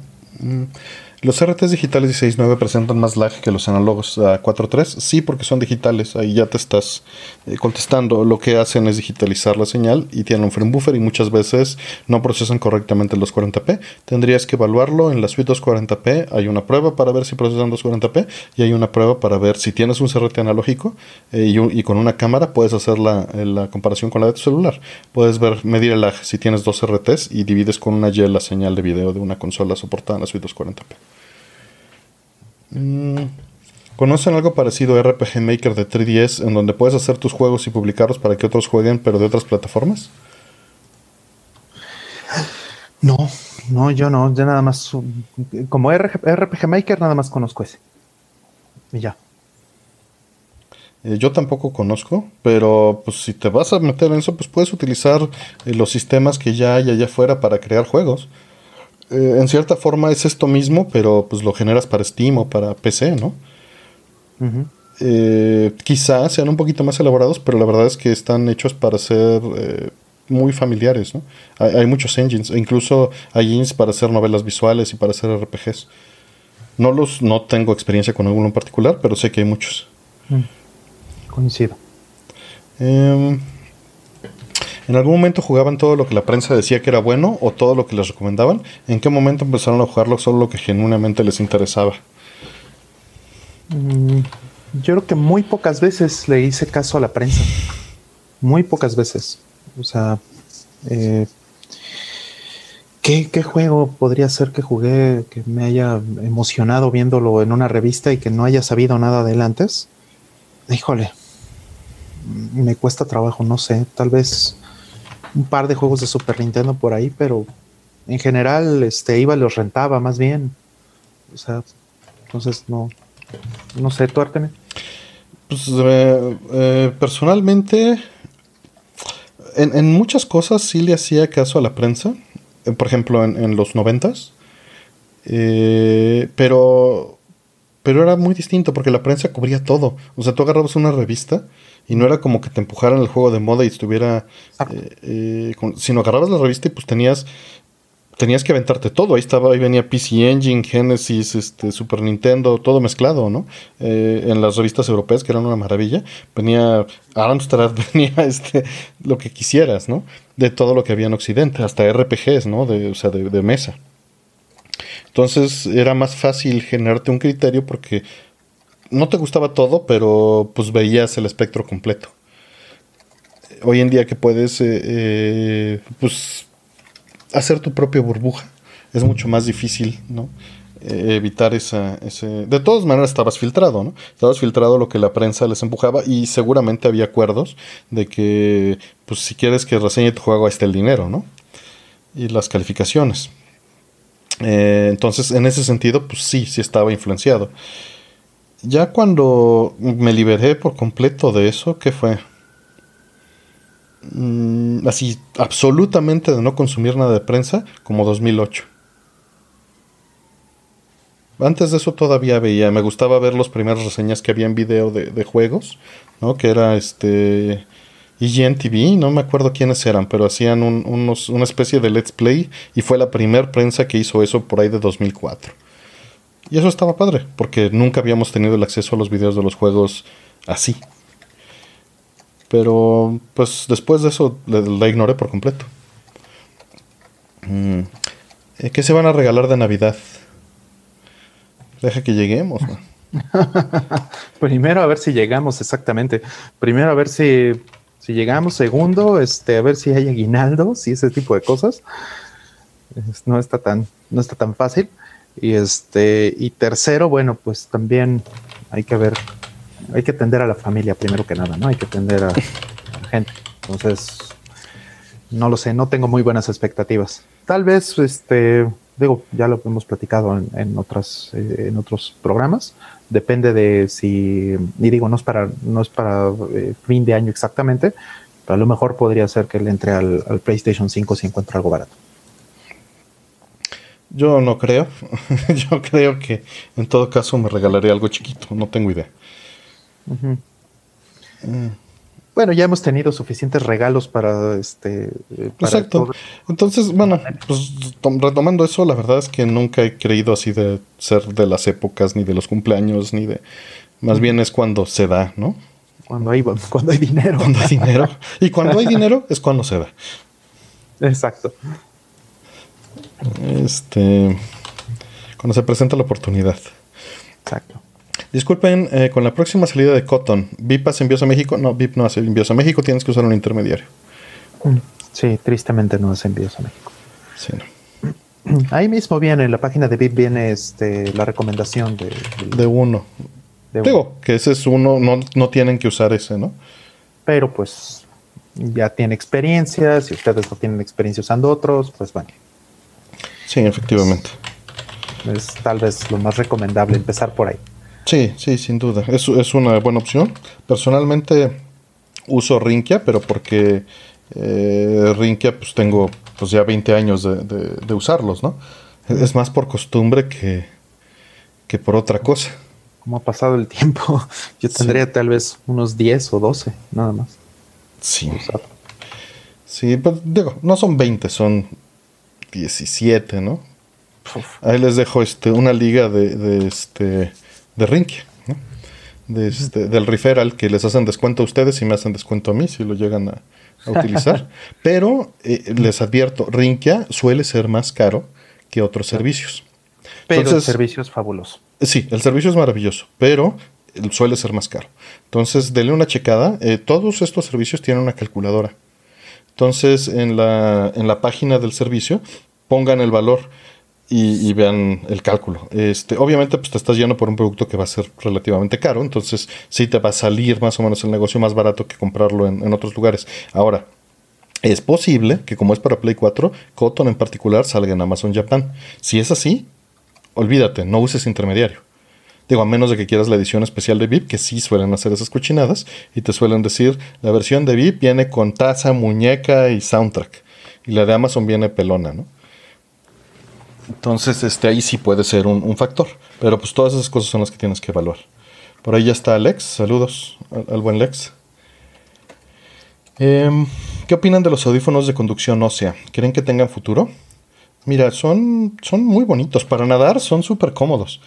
Los RTs digitales 16.9 presentan más lag que los análogos a 4.3. Sí, porque son digitales. Ahí ya te estás eh, contestando. Lo que hacen es digitalizar la señal y tienen un frame buffer y muchas veces no procesan correctamente los 40p. Tendrías que evaluarlo en la suite 240p. Hay una prueba para ver si procesan 240p y hay una prueba para ver si tienes un CRT analógico eh, y, con una cámara puedes hacer la, la, comparación con la de tu celular. Puedes ver, medir el lag si tienes dos RTs y divides con una Y la señal de video de una consola soportada en la suite 240p. Mm, ¿Conocen algo parecido a RPG Maker de 3DS en donde puedes hacer tus juegos y publicarlos para que otros jueguen, pero de otras plataformas? No, no, yo no. Ya nada más. Como RPG Maker, nada más conozco ese. Y ya. Eh, yo tampoco conozco, pero pues si te vas a meter en eso, pues puedes utilizar eh, los sistemas que ya hay allá afuera para crear juegos. Eh, en cierta forma es esto mismo, pero pues lo generas para Steam o para PC, ¿no? Eh, quizás sean un poquito más elaborados, pero la verdad es que están hechos para ser eh, muy familiares, ¿no? Hay, muchos engines, e incluso hay engines para hacer novelas visuales y para hacer RPGs. No los, no tengo experiencia con alguno en particular, pero sé que hay muchos. Mm. Coincido. Em, ¿En algún momento jugaban todo lo que la prensa decía que era bueno o todo lo que les recomendaban? ¿En qué momento empezaron a jugarlo solo lo que genuinamente les interesaba? Mm, yo creo que muy pocas veces le hice caso a la prensa. Muy pocas veces. O sea, eh, ¿qué, ¿qué, juego podría ser que jugué que me haya emocionado viéndolo en una revista y que no haya sabido nada de él antes? Híjole, me cuesta trabajo, no sé, tal vez un par de juegos de Super Nintendo por ahí, pero en general este iba los rentaba más bien. O sea, entonces no no sé, tú. Pues eh, eh, personalmente en, muchas cosas sí le hacía caso a la prensa, eh, por ejemplo en, los noventas, pero pero era muy distinto porque la prensa cubría todo. O sea, tú agarrabas una revista y no era como que te empujaran el juego de moda y estuviera. Eh, eh, sino agarrabas la revista y pues tenías. Tenías que aventarte todo. Ahí estaba, ahí venía PC Engine, Genesis, este, Super Nintendo, todo mezclado, ¿no? Eh, en las revistas europeas, que eran una maravilla. Venía Armstrad, venía este, lo que quisieras, ¿no? De todo lo que había en Occidente, hasta RPGs, ¿no? De, o sea, de, de mesa. Entonces era más fácil generarte un criterio porque no te gustaba todo, pero pues veías el espectro completo. Hoy en día que puedes eh, eh, pues hacer tu propia burbuja es mucho más difícil, ¿no? Eh, evitar esa, ese... De todas maneras estabas filtrado, ¿no? Estabas filtrado lo que la prensa les empujaba y seguramente había acuerdos de que, pues si quieres que reseñe tu juego, ahí está el dinero, ¿no? Y las calificaciones. entonces, en ese sentido, pues sí, sí estaba influenciado. Ya cuando me liberé por completo de eso, ¿qué fue? Mm, así, absolutamente de no consumir nada de prensa, como 2008. Antes de eso todavía veía, me gustaba ver las primeras reseñas que había en video de, juegos, ¿no? Que era este... IGN TV, no me acuerdo quiénes eran, pero hacían una especie de let's play y fue la primera prensa que hizo eso por ahí de 2004. Y eso estaba padre, porque nunca habíamos tenido el acceso a los videos de los juegos así. Pero, pues después de eso la, ignoré por completo. Mm. Eh, ¿Qué se van a regalar de Navidad? Deja que lleguemos. Primero a ver si llegamos, exactamente. Primero a ver si, si llegamos. Segundo, este, a ver si hay aguinaldos y ese tipo de cosas. No está tan, no está tan fácil. Y este, y tercero, bueno, pues también hay que ver, hay que atender a la familia primero que nada, ¿no? Hay que atender a, la gente. Entonces, no lo sé, no tengo muy buenas expectativas. Tal vez, este, digo, ya lo hemos platicado en, otras, eh, en otros programas. Depende de si, y digo, no es para, no es para eh, fin de año exactamente, pero a lo mejor podría ser que le entre al, al PlayStation 5 si encuentra algo barato. Yo no creo. Yo creo que en todo caso me regalaré algo chiquito. No tengo idea. Mm. Bueno, ya hemos tenido suficientes regalos para este. Eh, Exacto. Entonces, bueno, pues retomando eso, la verdad es que nunca he creído así de ser de las épocas, ni de los cumpleaños, ni de. Más bien es cuando se da, ¿no? Cuando hay, cuando hay dinero. Cuando hay dinero. Y cuando hay dinero es cuando se da. Exacto. Este. Cuando se presenta la oportunidad. Exacto. Disculpen, eh, con la próxima salida de Cotton, ¿VIP hace envíos a México? No, VIP no hace envíos a México, tienes que usar un intermediario. Sí, tristemente no hace envíos a México. Sí, Ahí mismo viene, en la página de VIP viene este, la recomendación de, de, uno. Digo, que ese es uno, no, no tienen que usar ese, ¿no? Pero pues ya tiene experiencia, si ustedes no tienen experiencia usando otros, pues bueno. Sí, efectivamente. es tal vez lo más recomendable empezar por ahí. Sí, sí, sin duda. Es, es una buena opción. Personalmente uso Rinkia, pero porque eh, Rinkia pues tengo pues ya 20 años de, usarlos, ¿no? Es más por costumbre que, que por otra cosa. Como ha pasado el tiempo, yo tendría tal vez unos 10 o 12, nada más. Sí. Sí, pero digo, no son 20, son 17, ¿no? Ahí les dejo este, una liga de, de este de Rinkia, de este, del referral que les hacen descuento a ustedes y me hacen descuento a mí si lo llegan a, utilizar. Pero eh, les advierto, Rinkia suele ser más caro que otros servicios. Pero el servicio es fabuloso. Sí, el servicio es maravilloso, pero suele ser más caro. Entonces, denle una checada. Eh, todos estos servicios tienen una calculadora. Entonces, en la, en la página del servicio, pongan el valor y, vean el cálculo. Este, obviamente, pues te estás yendo por un producto que va a ser relativamente caro, entonces sí te va a salir más o menos el negocio más barato que comprarlo en, otros lugares. Ahora, es posible que como es para Play 4, Cotton en particular salga en Amazon Japan. Si es así, olvídate, no uses intermediario. Digo, a menos de que quieras la edición especial de VIP, que sí suelen hacer esas cochinadas, y te suelen decir, la versión de VIP viene con taza, muñeca y soundtrack. Y la de Amazon viene pelona, ¿no? Entonces, este, ahí sí puede ser un, factor. Pero pues todas esas cosas son las que tienes que evaluar. Por ahí ya está Alex. Saludos al, buen Lex. Em, ¿Qué opinan de los audífonos de conducción ósea? ¿Creen que tengan futuro? Mira, son, son muy bonitos. Para nadar son súper cómodos.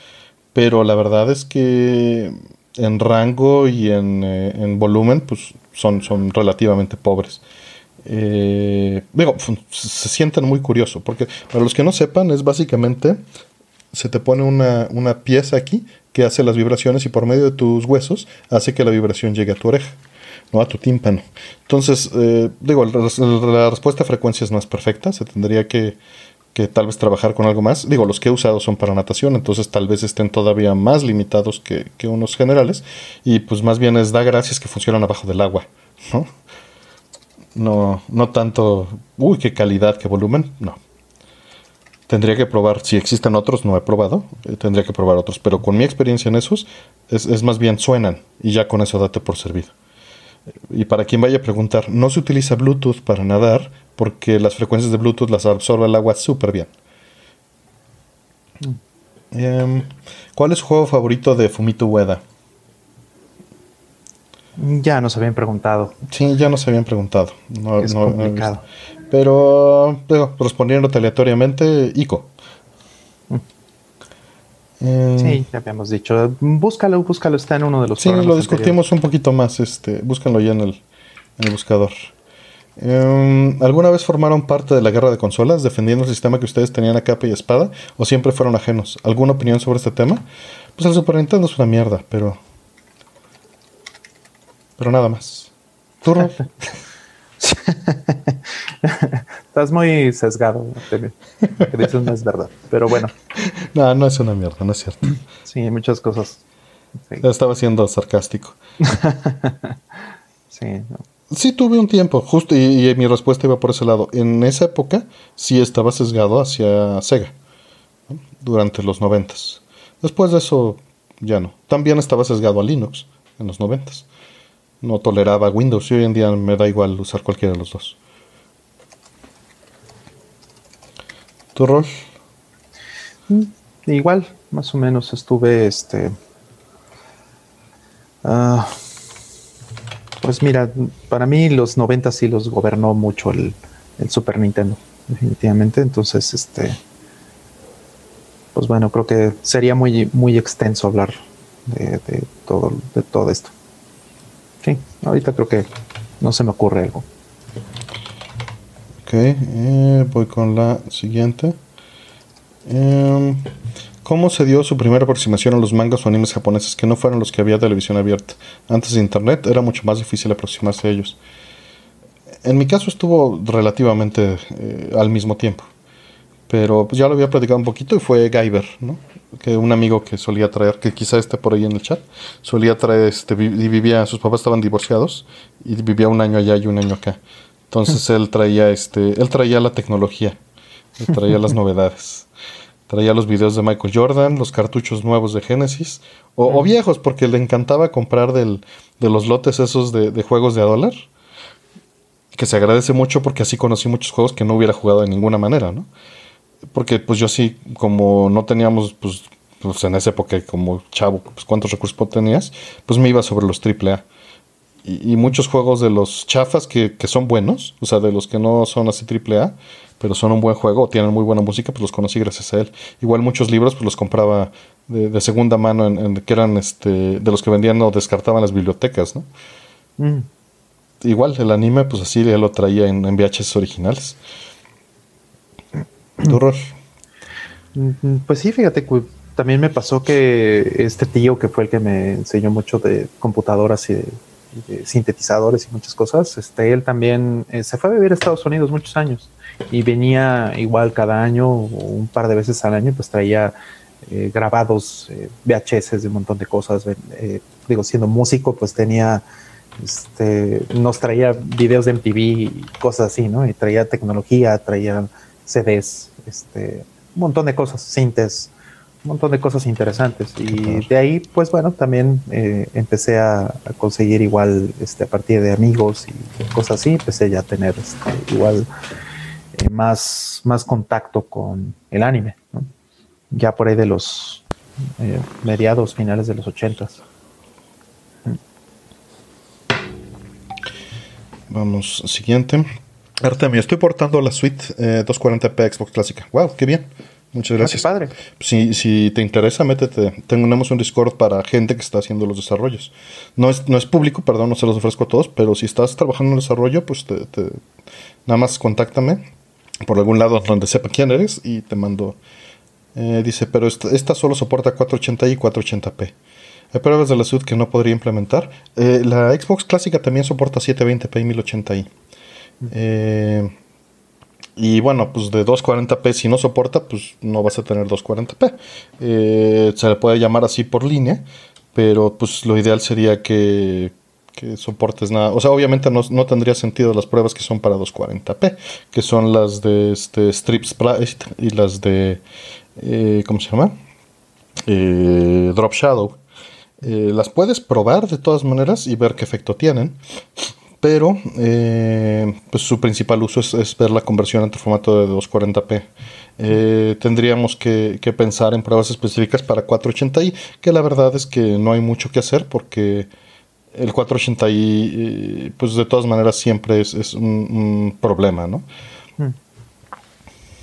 Pero la verdad es que en rango y en, eh, en volumen, pues son, son relativamente pobres eh, digo, se sienten muy curioso, porque para los que no sepan, es básicamente, se te pone una, pieza aquí que hace las vibraciones y por medio de tus huesos hace que la vibración llegue a tu oreja, no a tu tímpano. Entonces, eh, digo, la, respuesta a frecuencias no es perfecta, se tendría que, que tal vez trabajar con algo más. Digo, los que he usado son para natación, entonces tal vez estén todavía más limitados que, unos generales. Y pues más bien es da gracias que funcionan abajo del agua, ¿no? No, no tanto, uy, qué calidad, qué volumen, no. Tendría que probar, si existen otros, no he probado, eh, tendría que probar otros, pero con mi experiencia en esos, es, más bien suenan y ya con eso date por servido. Y para quien vaya a preguntar, no se utiliza Bluetooth para nadar porque las frecuencias de Bluetooth las absorbe el agua súper bien. Mm. Em, ¿Cuál es su juego favorito de Fumito Ueda? Ya nos habían preguntado. Sí, ya nos habían preguntado. No, es complicado. Pero, digo, respondiéndote aleatoriamente, ICO. Mm. Eh, sí, ya habíamos dicho. Búscalo, búscalo, está en uno de los Sí, lo discutimos un poquito más. Este, búscanlo ya en el, en el buscador. Em, ¿Alguna vez formaron parte de la guerra de consolas defendiendo el sistema que ustedes tenían a capa y espada? ¿O siempre fueron ajenos? ¿Alguna opinión sobre este tema? Pues el Super Nintendo es una mierda, pero pero nada más. ¿Tú, Estás muy sesgado. Que dices no es verdad. Pero bueno. No, no es una mierda, no es cierto. Sí, muchas cosas. Estaba siendo sarcástico. sí. Sí, tuve un tiempo, justo, y, mi respuesta iba por ese lado. En esa época sí estaba sesgado hacia Sega, durante los noventas. Después de eso, ya no. También estaba sesgado a Linux en los noventas no toleraba Windows y hoy en día me da igual usar cualquiera de los dos. ¿Tu rol? Mm, igual, más o menos estuve este. Uh, Pues mira, para mí los 90 sí los gobernó mucho el, el Super Nintendo, definitivamente. Entonces, este, pues bueno, creo que sería muy, muy extenso hablar de, todo, de todo esto. Sí, ahorita creo que no se me ocurre algo. Ok, eh, voy con la siguiente. Em, ¿Cómo se dio su primera aproximación a los mangas o animes japoneses que no fueron los que había televisión abierta? Antes de internet era mucho más difícil aproximarse a ellos. En mi caso estuvo relativamente eh, al mismo tiempo. Pero pues ya lo había platicado un poquito y fue Guyver, ¿no? Que un amigo que solía traer, que quizá esté por ahí en el chat, solía traer, este, y vivía, sus papás estaban divorciados y vivía un año allá y un año acá. Entonces él traía, este, él traía la tecnología, él traía las novedades. Traía los videos de Michael Jordan, los cartuchos nuevos de Genesis, o, viejos, porque le encantaba comprar del, de los lotes esos de, de juegos de a dólar que se agradece mucho porque así conocí muchos juegos que no hubiera jugado de ninguna manera, ¿no? porque pues yo sí, como no teníamos, pues, pues en esa época como chavo, pues cuántos recursos tenías, pues me iba sobre los AAA. Y, y muchos juegos de los chafas que, que, son buenos, o sea, de los que no son así AAA, pero son un buen juego, tienen muy buena música, pues los conocí gracias a él. Igual muchos libros, pues los compraba de, de segunda mano, en, que eran este, de los que vendían o descartaban las bibliotecas, ¿no? Mm. Igual, el anime, pues así ya lo traía en, en VHS originales. Mm, pues sí, fíjate, también me pasó que este tío que fue el que me enseñó mucho de computadoras y de, sintetizadores y muchas cosas, este, él también eh, se fue a vivir a Estados Unidos muchos años y venía igual cada año o un par de veces al año, pues traía eh, grabados eh, VHS de un montón de cosas. digo, siendo músico, pues tenía, este, nos traía videos de MTV y cosas así, ¿no? Y traía tecnología, traía CDs, este, un montón de cosas, sintes, un montón de cosas interesantes. Y de ahí, pues bueno, también eh, empecé a, conseguir igual, este, a partir de amigos y cosas así, empecé ya a tener este, igual eh, más, más contacto con el anime, ya por ahí de los eh, mediados, finales de los ochentas. Vamos, siguiente. Artemio, estoy portando la suite 240p eh, Xbox clásica. Wow, qué bien. Muchas ah, gracias. padre. Si, si te interesa, métete. Tenemos un Discord para gente que está haciendo los desarrollos. No es, no es público, perdón, no se los ofrezco a todos, pero si estás trabajando en desarrollo, pues te, nada más contáctame por algún lado donde sepa quién eres y te mando. Eh, dice, pero esta, solo soporta 480 y 480p. Hay pruebas de la suite que no podría implementar. Eh, la Xbox clásica también soporta 720p y 1080i. Eh, y bueno, pues de 240p si no soporta, pues no vas a tener 240p. Eh, se le puede llamar así por línea, pero pues lo ideal sería que, soportes nada. O sea, obviamente no, tendría sentido las pruebas que son para 240p, que son las de este, Strip Sprite y las de, eh, ¿cómo se llama? Drop Shadow. las puedes probar de todas maneras y ver qué efecto tienen pero eh, pues su principal uso es, ver la conversión entre formato de 240p. Eh, tendríamos que, pensar en pruebas específicas para 480i, que la verdad es que no hay mucho que hacer porque el 480i, eh, pues de todas maneras siempre es, un, problema, ¿no? Hmm.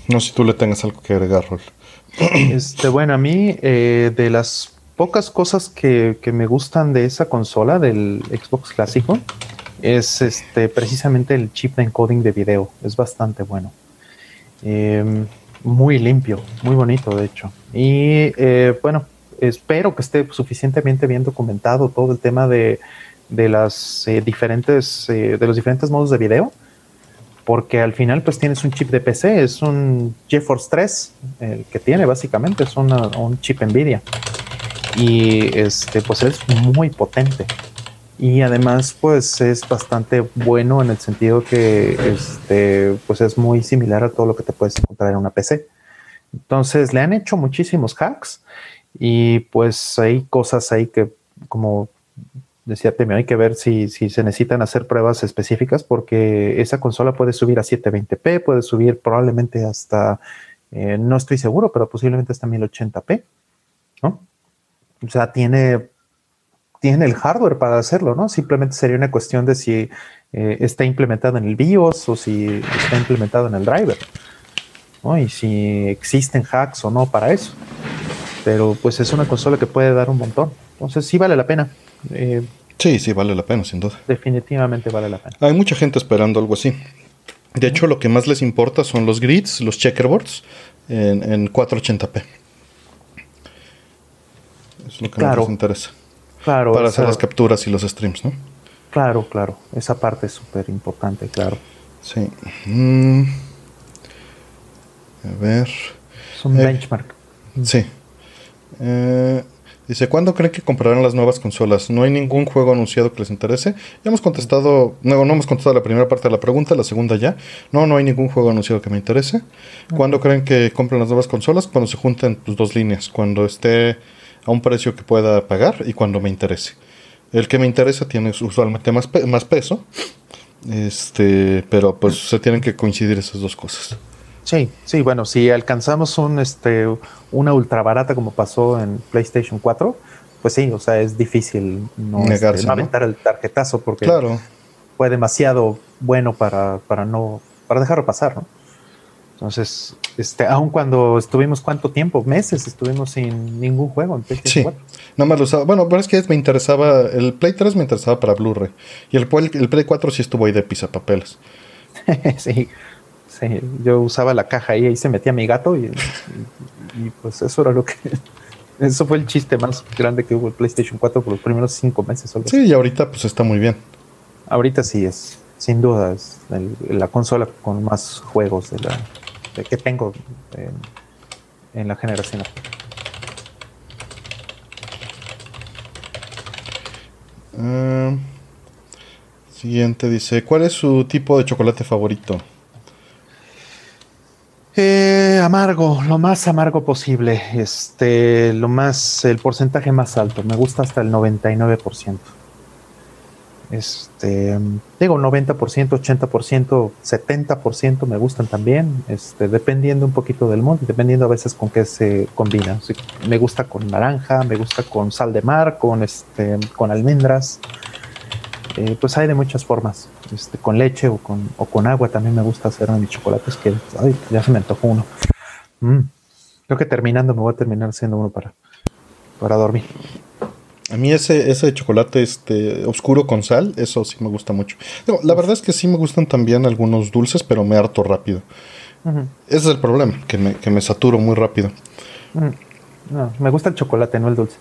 No sé si tú le tengas algo que agregar, Rol. Este, bueno, a mí de las pocas cosas que, me gustan de esa consola, del Xbox clásico, es este, precisamente el chip de encoding de video. Es bastante bueno. Em, muy limpio, muy bonito, de hecho. Y eh, bueno, espero que esté suficientemente bien documentado todo el tema de, las eh, diferentes, eh, de los diferentes modos de video. Porque al final, pues tienes un chip de PC, es un GeForce 3, el que tiene básicamente, es un chip Nvidia. Y este, pues es muy potente y además pues es bastante bueno en el sentido que este pues es muy similar a todo lo que te puedes encontrar en una PC. Entonces le han hecho muchísimos hacks y pues hay cosas ahí que como decía primero hay que ver si, si se necesitan hacer pruebas específicas porque esa consola puede subir a 720p, puede subir probablemente hasta, eh, no estoy seguro, pero posiblemente hasta 1080p, ¿no? O sea, tiene tienen el hardware para hacerlo, ¿no? Simplemente sería una cuestión de si eh, está implementado en el BIOS o si está implementado en el driver, ¿no? Y si existen hacks o no para eso. Pero pues es una consola que puede dar un montón. Entonces sí vale la pena. Eh, sí, sí, vale la pena, sin duda. Definitivamente vale la pena. Hay mucha gente esperando algo así. De hecho, lo que más les importa son los grids, los checkerboards en, en 480p. Es lo que más les interesa. Claro. Para hacer las capturas y los streams, ¿no? Claro, claro. Esa parte es súper importante, claro. Sí. Mm. A ver. Es un eh, benchmark. Sí. Eh, Dice, ¿cuándo creen que comprarán las nuevas consolas? No hay ningún juego anunciado que les interese. Ya hemos contestado, no, no hemos contestado la primera parte de la pregunta, la segunda ya. No, no hay ningún juego anunciado que me interese. ¿Cuándo creen que compren las nuevas consolas? Cuando se junten tus dos líneas, cuando esté a un precio que pueda pagar y cuando me interese. El que me interesa tiene usualmente más, más peso, este, pero pues se tienen que coincidir esas dos cosas. Sí, sí, bueno, si alcanzamos un, este, una ultra barata como pasó en PlayStation 4, pues sí, o sea, es difícil no, este, aventar el tarjetazo porque fue demasiado bueno para, para no, para dejarlo pasar, ¿no? Entonces, este, aun cuando estuvimos cuánto tiempo, meses estuvimos sin ningún juego en PlayStation 4. No más lo usaba. Bueno, pero es que me interesaba, el Play 3 me interesaba para Blu-ray. Y el, el Play 4 sí estuvo ahí de pisapapeles. sí, Sí, yo usaba la caja y ahí se metía mi gato y, pues eso era lo que... Eso fue el chiste más grande que hubo el PlayStation 4 por los primeros cinco meses. Sí, y ahorita pues está muy bien. Ahorita sí es, sin duda, es la consola con más juegos de la que tengo en, la generación. Ah, siguiente dice, ¿cuál es su tipo de chocolate favorito? Eh, amargo, lo más amargo posible. Este, lo más, el porcentaje más alto. Me gusta hasta el 99%. Este, digo 90%, 80%, 70% me gustan también. Este, dependiendo un poquito del mundo, dependiendo a veces con qué se combina. me gusta con naranja, me gusta con sal de mar, con este, con almendras. Eh, pues hay de muchas formas. Este, con leche o con, o con agua también me gusta hacer mis chocolates que ya se me antojó uno. Mm. Creo que terminando me voy a terminar haciendo uno para, para dormir. A mí ese, ese chocolate este, oscuro con sal, eso sí me gusta mucho. la verdad es que sí me gustan también algunos dulces, pero me harto rápido. Ese es el problema, que me, que me saturo muy rápido. No, me gusta el chocolate, no el dulce.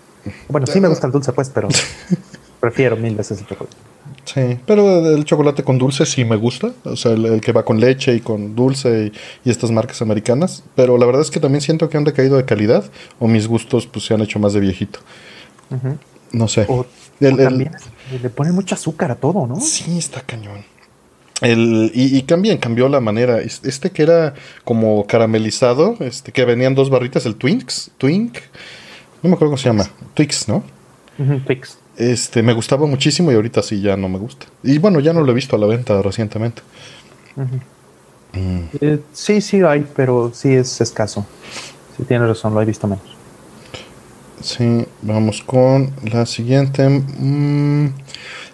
Bueno, sí me gusta el dulce, pues, pero prefiero mil veces el chocolate. Sí, pero el chocolate con dulce sí me gusta. O sea, el, que va con leche y con dulce y, estas marcas americanas. Pero la verdad es que también siento que han decaído de calidad o mis gustos pues se han hecho más de viejito. No sé. también le ponen mucho azúcar a todo, ¿no? Sí, está cañón. El, y, y también cambió la manera. Este que era como caramelizado, este que venían dos barritas, el Twinks, Twink, no me acuerdo cómo se llama, Twix, ¿no? Twix. Este, me gustaba muchísimo y ahorita sí ya no me gusta. Y bueno, ya no lo he visto a la venta recientemente. Mm. Eh, sí, sí hay, pero sí es escaso. Sí, tiene razón, lo he visto menos. Sí, vamos con la siguiente. Mm,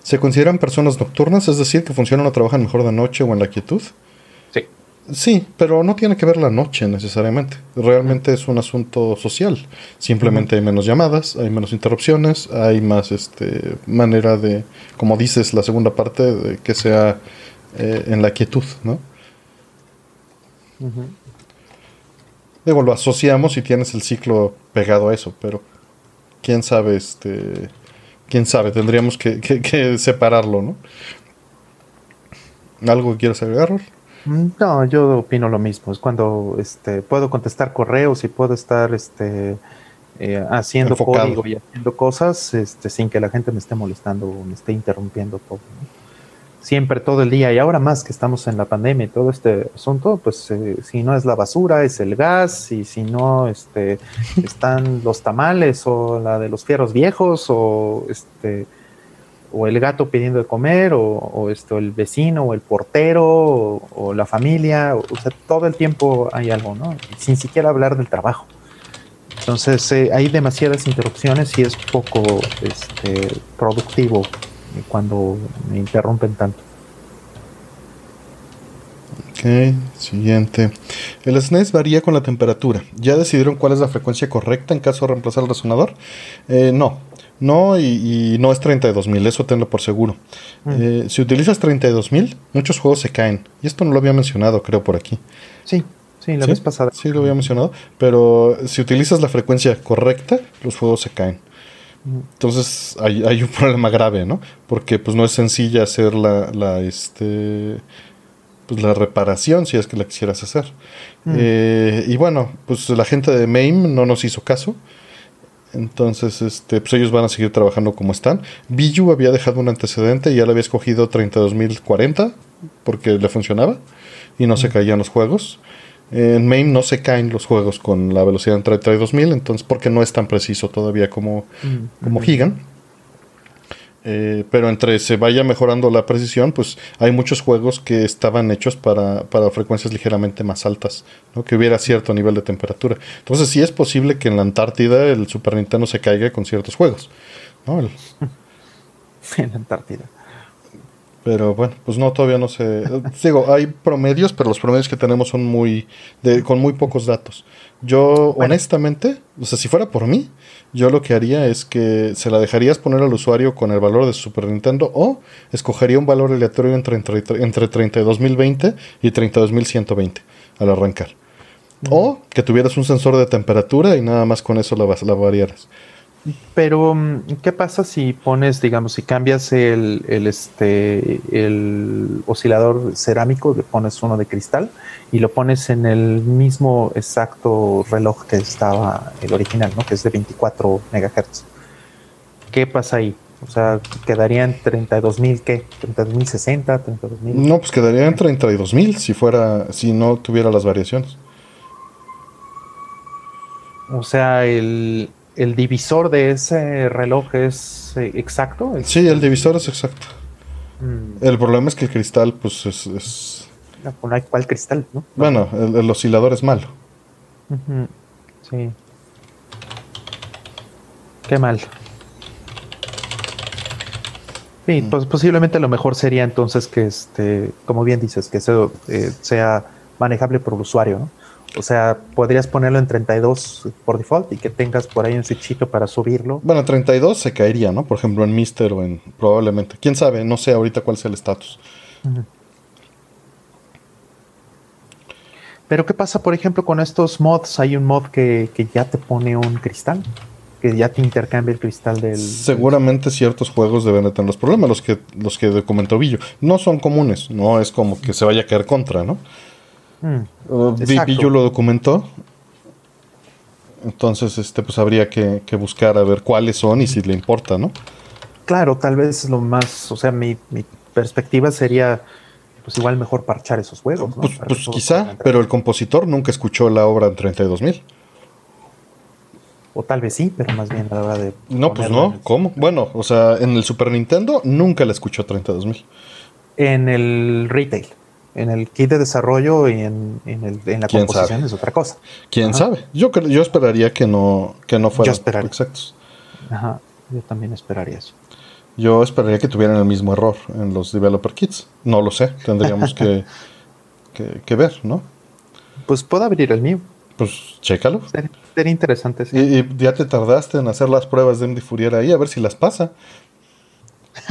¿Se consideran personas nocturnas? Es decir, que funcionan o trabajan mejor de noche o en la quietud. Sí, pero no tiene que ver la noche necesariamente. Realmente es un asunto social. Simplemente hay menos llamadas, hay menos interrupciones, hay más este manera de, como dices, la segunda parte, de que sea eh, en la quietud, ¿no? Digo, lo asociamos y tienes el ciclo pegado a eso, pero quién sabe, este, quién sabe, tendríamos que, que separarlo, ¿no? ¿Algo que quieras agregar? No, yo opino lo mismo. Es cuando este, puedo contestar correos y puedo estar este, eh, haciendo código y haciendo cosas este, sin que la gente me esté molestando o me esté interrumpiendo todo. Siempre, todo el día y ahora más que estamos en la pandemia y todo este asunto, pues eh, si no es la basura, es el gas y si no este, están los tamales o la de los fierros viejos o este o el gato pidiendo de comer, o, esto, el vecino, o el portero, o, la familia, o, sea, todo el tiempo hay algo, ¿no? Sin siquiera hablar del trabajo. Entonces eh, hay demasiadas interrupciones y es poco este, productivo cuando me interrumpen tanto. Ok, siguiente. El SNES varía con la temperatura. ¿Ya decidieron cuál es la frecuencia correcta en caso de reemplazar el resonador? Eh, no, no y, no es 32.000, eso tenlo por seguro. Mm. Eh, si utilizas 32.000, muchos juegos se caen. Y esto no lo había mencionado, creo, por aquí. Sí, sí, la vez pasada. Sí, lo había mencionado. Pero si utilizas la frecuencia correcta, los juegos se caen. Entonces hay, hay, un problema grave, ¿no? Porque pues no es sencilla hacer la, la este pues, la reparación si es que la quisieras hacer. Mm. Eh, y bueno, pues la gente de MAME no nos hizo caso. Entonces, este, pues ellos van a seguir trabajando como están. Biju había dejado un antecedente y ya le había escogido 32.040 porque le funcionaba y no se mm. caían los juegos. En MAME no se caen los juegos con la velocidad de 32.000, entonces porque no es tan preciso todavía como, mm. como Gigan. Eh, pero entre se vaya mejorando la precisión, pues hay muchos juegos que estaban hechos para, frecuencias ligeramente más altas, ¿no? que hubiera cierto nivel de temperatura. Entonces sí es posible que en la Antártida el Super Nintendo se caiga con ciertos juegos. ¿no? En la Antártida. Pero bueno, pues no, todavía no sé. Digo, hay promedios, pero los promedios que tenemos son muy. De, con muy pocos datos. Yo, honestamente, o sea, si fuera por mí, yo lo que haría es que se la dejarías poner al usuario con el valor de su Super Nintendo o escogería un valor aleatorio entre, entre, entre 32.020 y 32.120 al arrancar. O que tuvieras un sensor de temperatura y nada más con eso la, la variaras. Pero, mm, ¿qué pasa si pones, digamos, si cambias el, el, este, el oscilador cerámico, le pones uno de cristal y lo pones en el mismo exacto reloj que estaba el original, ¿no? Que es de 24 MHz. ¿Qué pasa ahí? O sea, quedaría en 32.000, ¿qué? ¿32.060? ¿32.000? No, pues quedaría en 32.000 si fuera, si no tuviera las variaciones. O sea, el, el divisor de ese reloj es eh, exacto. Sí, el divisor es exacto. Mm. El problema es que el cristal, pues es. No, hay cuál cristal, ¿no? Bueno, el, oscilador es malo. Sí. Qué mal. Sí, mm. pues posiblemente lo mejor sería entonces que, este, como bien dices, que eso eh, sea manejable por el usuario, ¿no? O sea, podrías ponerlo en 32 por default y que tengas por ahí un switchito para subirlo. Bueno, 32 se caería, ¿no? Por ejemplo, en Mister o en. Probablemente. Quién sabe, no sé ahorita cuál sea el estatus. Pero, ¿qué pasa, por ejemplo, con estos mods? Hay un mod que, ya te pone un cristal. Que ya te intercambia el cristal del. Seguramente ciertos juegos deben de tener los problemas, los que, los que documentó Villo. No son comunes, no es como que se vaya a caer contra, ¿no? Mm, uh, lo documentó. Entonces, este, pues habría que, buscar a ver cuáles son y si le importa, ¿no? Claro, tal vez lo más, o sea, mi, perspectiva sería, pues igual mejor parchar esos juegos. Pues, pues quizá, pero el compositor nunca escuchó la obra en 32.000. O tal vez sí, pero más bien la hora de... No, pues no, ¿cómo? Bueno, o sea, en el Super Nintendo nunca la escuchó 32.000. En el retail en el kit de desarrollo y en, la composición es otra cosa. ¿Quién sabe? Yo, yo esperaría que no, que no fuera exactos. Ajá, yo también esperaría eso. Yo esperaría que tuvieran el mismo error en los developer kits. No lo sé, tendríamos que, que, ver, ¿no? Pues puedo abrir el mío. Pues chécalo. Sería, interesante. Sí. Y, ya te tardaste en hacer las pruebas de MD Fourier ahí, a ver si las pasa.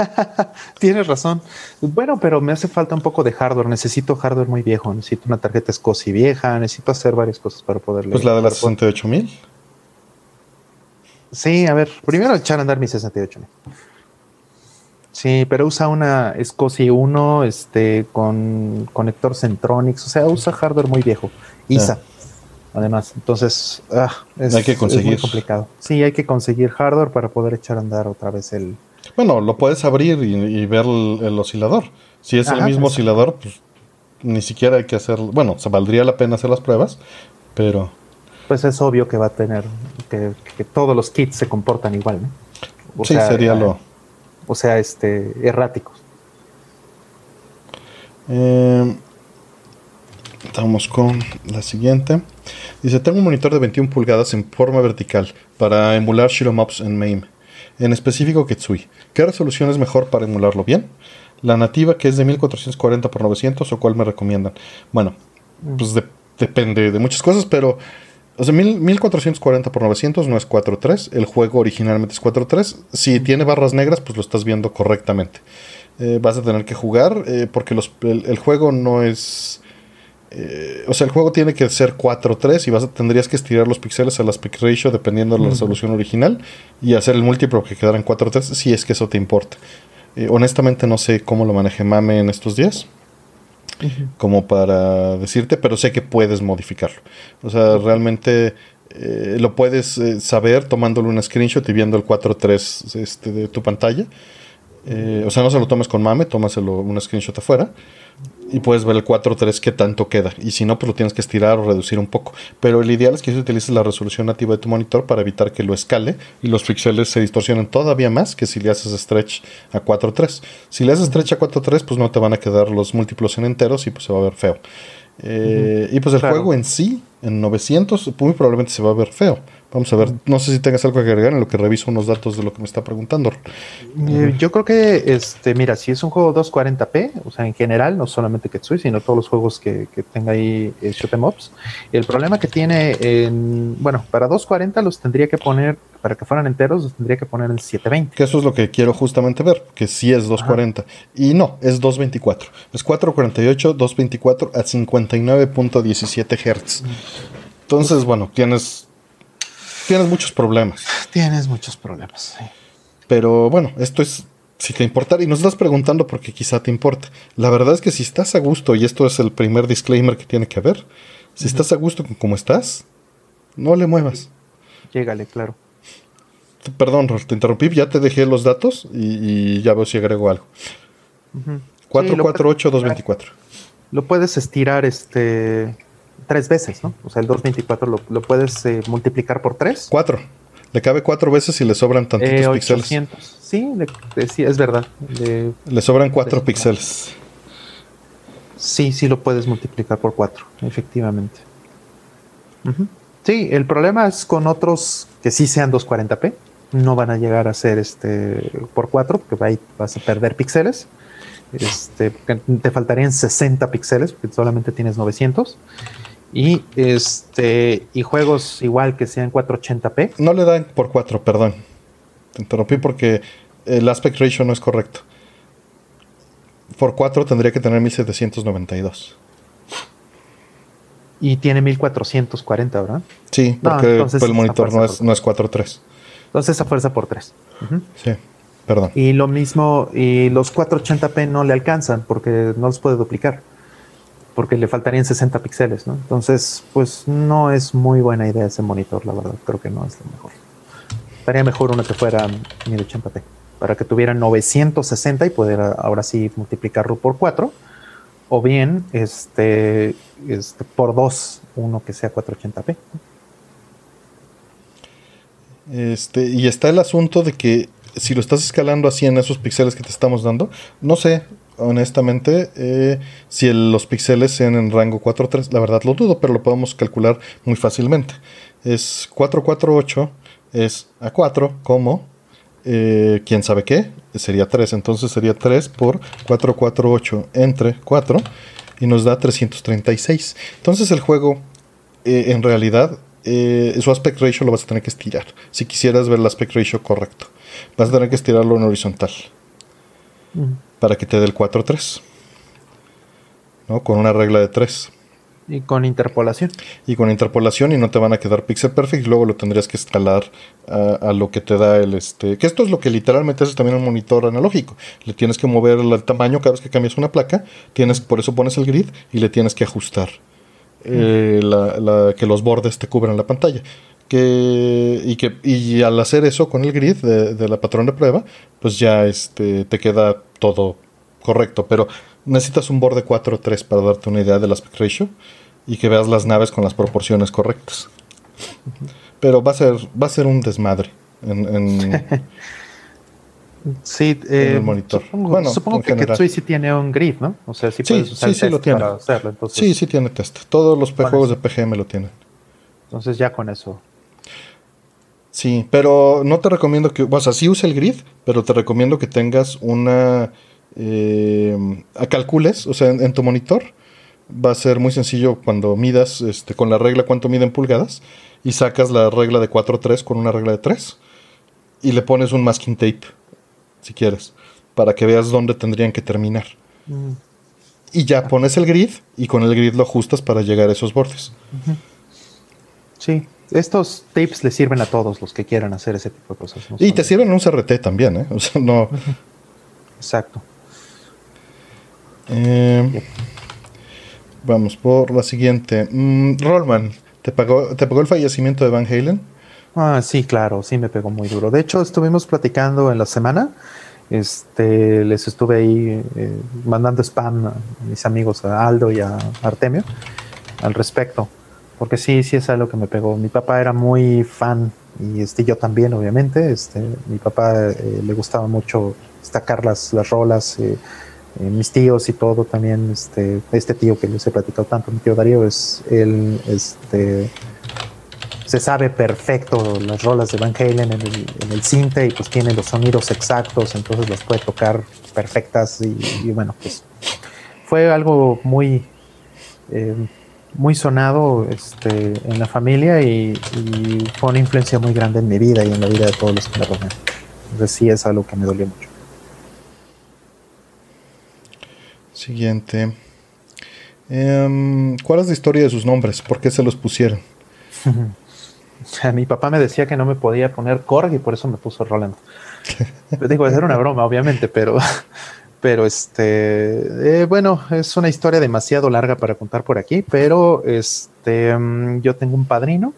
Tienes razón. Bueno, pero me hace falta un poco de hardware. Necesito hardware muy viejo. Necesito una tarjeta SCSI vieja. Necesito hacer varias cosas para poder Pues la de las 68000. Sí, a ver, primero echar a andar mi 68000. Sí, pero usa una SCSI 1 este, con conector Centronics. O sea, usa hardware muy viejo. ISA. Además, entonces ah, hay que conseguir. Es muy complicado. Sí, hay que conseguir hardware para poder echar a andar otra vez el, bueno, lo puedes abrir y, ver el, oscilador. Si es el mismo oscilador, pues ni siquiera hay que hacer. Bueno, se valdría la pena hacer las pruebas, pero. Pues es obvio que va a tener. que, todos los kits se comportan igual, ¿no? sí, sería lo. O sea, este, erráticos. Eh, Estamos con la siguiente. Dice, tengo un monitor de 21 pulgadas en forma vertical para emular Shiromops en MAME, en específico Kitsui. ¿Qué resolución es mejor para emularlo bien? La nativa que es de 1440 x 900 o cuál me recomiendan? Bueno, pues depende de muchas cosas, pero o sea, 1440 x 900 no es 4.3. El juego originalmente es 4.3. Si tiene barras negras, pues lo estás viendo correctamente. Eh, vas a tener que jugar eh, porque el, juego no es... Eh, o sea, el juego tiene que ser 4.3 y vas a, tendrías que estirar los píxeles a la aspect ratio dependiendo de la resolución original y hacer el múltiplo que quedara en 4.3 si es que eso te importa. honestamente no sé cómo lo maneje Mame en estos días como para decirte, pero sé que puedes modificarlo. O sea, realmente eh, lo puedes eh, saber tomándole un screenshot y viendo el 4.3 este, de tu pantalla. Eh, o sea, no se lo tomes con mame, tómaselo un screenshot afuera y puedes ver el 4.3 qué tanto queda. Y si no, pues lo tienes que estirar o reducir un poco. Pero el ideal es que utilices la resolución nativa de tu monitor para evitar que lo escale y los píxeles se distorsionen todavía más que si le haces stretch a 4.3. Si le haces stretch a 4.3, pues no te van a quedar los múltiplos en enteros y pues se va a ver feo. Eh, y pues el juego en sí, en 900, muy probablemente se va a ver feo. Vamos a ver, no sé si tengas algo que agregar en lo que reviso unos datos de lo que me está preguntando. Eh, yo creo que, este, mira, si es un juego 240p, o sea, en general, no solamente Ketsui, sino todos los juegos que, tenga ahí eh, em ups, el problema que tiene, en, bueno, para 240 los tendría que poner, para que fueran enteros, los tendría que poner en 720. Que eso es lo que quiero justamente ver, que sí es 240. Y no, es 224. Es 448, 224 a 59.17 Hz. Entonces, bueno, tienes tienes muchos problemas. Tienes muchos problemas, sí. Pero bueno, esto es si te importa, y nos estás preguntando porque quizá te importa. La verdad es que si estás a gusto, y esto es el primer disclaimer que tiene que haber, si estás a gusto con cómo estás, no le muevas. Llégale, claro. Perdón, te interrumpí, ya te dejé los datos y, ya veo si agrego algo. 448-224. Lo puedes estirar este tres veces, ¿no? O sea, el 224 lo, lo puedes eh, multiplicar por tres. Cuatro. Le cabe cuatro veces y le sobran tantitos eh, píxeles. Sí, sí, es verdad. Le, sobran cuatro píxeles. Sí, sí lo puedes multiplicar por cuatro, efectivamente. Sí, el problema es con otros que sí sean 240p. No van a llegar a ser este por cuatro, porque ahí vas a perder píxeles. Este, te faltarían 60 píxeles, porque solamente tienes 900. Y este y juegos igual que sean 480p. No le dan por 4, perdón. Te interrumpí porque el aspect ratio no es correcto. Por 4 tendría que tener 1792. Y tiene 1440, ¿verdad? Sí, porque el monitor no es, no es 4.3. Entonces a fuerza por 3. Sí, perdón. Y lo mismo, y los 480p no le alcanzan porque no los puede duplicar porque le faltarían 60 píxeles, ¿no? Entonces, pues no es muy buena idea ese monitor, la verdad, creo que no es lo mejor. Estaría mejor uno que fuera 1080p, para que tuviera 960 y poder ahora sí multiplicarlo por 4, o bien este, este por 2, uno que sea 480p. Este, y está el asunto de que si lo estás escalando así en esos píxeles que te estamos dando, no sé, honestamente, eh, si los píxeles sean en rango 4.3, la verdad lo dudo, pero lo podemos calcular muy fácilmente. Es 448 es a 4 como, eh, quién sabe qué, sería 3. Entonces sería 3 por 448 entre 4 y nos da 336. Entonces el juego, eh, en realidad, su aspect ratio lo vas a tener que estirar. Si quisieras ver el aspect ratio correcto, vas a tener que estirarlo en horizontal. Para que te dé el 4-3. ¿no? Con una regla de 3. Y con interpolación. Y con interpolación y no te van a quedar pixel perfect. Y luego lo tendrías que escalar a, lo que te da el este. Que esto es lo que literalmente haces también un monitor analógico. Le tienes que mover el tamaño cada vez que cambias una placa. Tienes, por eso pones el grid y le tienes que ajustar. Eh, que los bordes te cubran la pantalla que y que y al hacer eso con el grid de, la patrón de prueba pues ya este te queda todo correcto pero necesitas un borde 4-3 para darte una idea del aspect ratio y que veas las naves con las proporciones correctas pero va a ser va a ser un desmadre Sí, eh, en el monitor. Supongo, Bueno, supongo que. Ketsui sí tiene un grid, ¿no? O sea, sí, Sí, puedes usar sí, sí test lo tiene. para hacerlo. Entonces, Sí, sí tiene test. Todos los juegos de PGM lo tienen. entonces ya con eso. Sí, pero no te recomiendo que, o sea, sí usa el grid, pero te recomiendo que tengas una, eh, a calcules, o sea, en, en tu monitor va a ser muy sencillo cuando midas este, con la regla cuánto mide en pulgadas y sacas la regla de 4.3 con una regla de 3 y le pones un masking tape, si quieres, para que veas dónde tendrían que terminar. Mm, Y ya pones el grid y con el grid lo ajustas para llegar a esos bordes. Sí, estos tapes le sirven a todos los que quieran hacer ese tipo de cosas. ¿no? Y te sirven un CRT también, ¿eh? O sea, no... Exacto. Eh, vamos por la siguiente. Mm, Rollman, ¿te pagó, ¿te pagó el fallecimiento de Van Halen? Ah, sí, claro, sí me pegó muy duro. De hecho, estuvimos platicando en la semana. Este, les estuve ahí eh, mandando spam a mis amigos, a Aldo y a Artemio, al respecto. Porque sí, sí es algo que me pegó. Mi papá era muy fan, y este, yo también, obviamente. Este, mi papá eh, le gustaba mucho destacar las, las rolas. eh, eh, mis tíos y todo también. Este, este tío que les he platicado tanto, mi tío Darío, es él, este se sabe perfecto las rolas de Van Halen en el, en el cinte y pues tiene los sonidos exactos, entonces las puede tocar perfectas y, y bueno, pues fue algo muy, muy sonado este, en la familia y, y fue una influencia muy grande en mi vida y en la vida de todos los que me rodean. Entonces sí es algo que me dolió mucho. Siguiente. Em, ¿Cuál es la historia de sus nombres? ¿Por qué se los pusieron? Mi papá me decía que no me podía poner Korg y por eso me puso Roland. Digo, era una broma, obviamente, pero, pero este, eh, bueno, es una historia demasiado larga para contar por aquí, pero este, mm, yo tengo un padrino,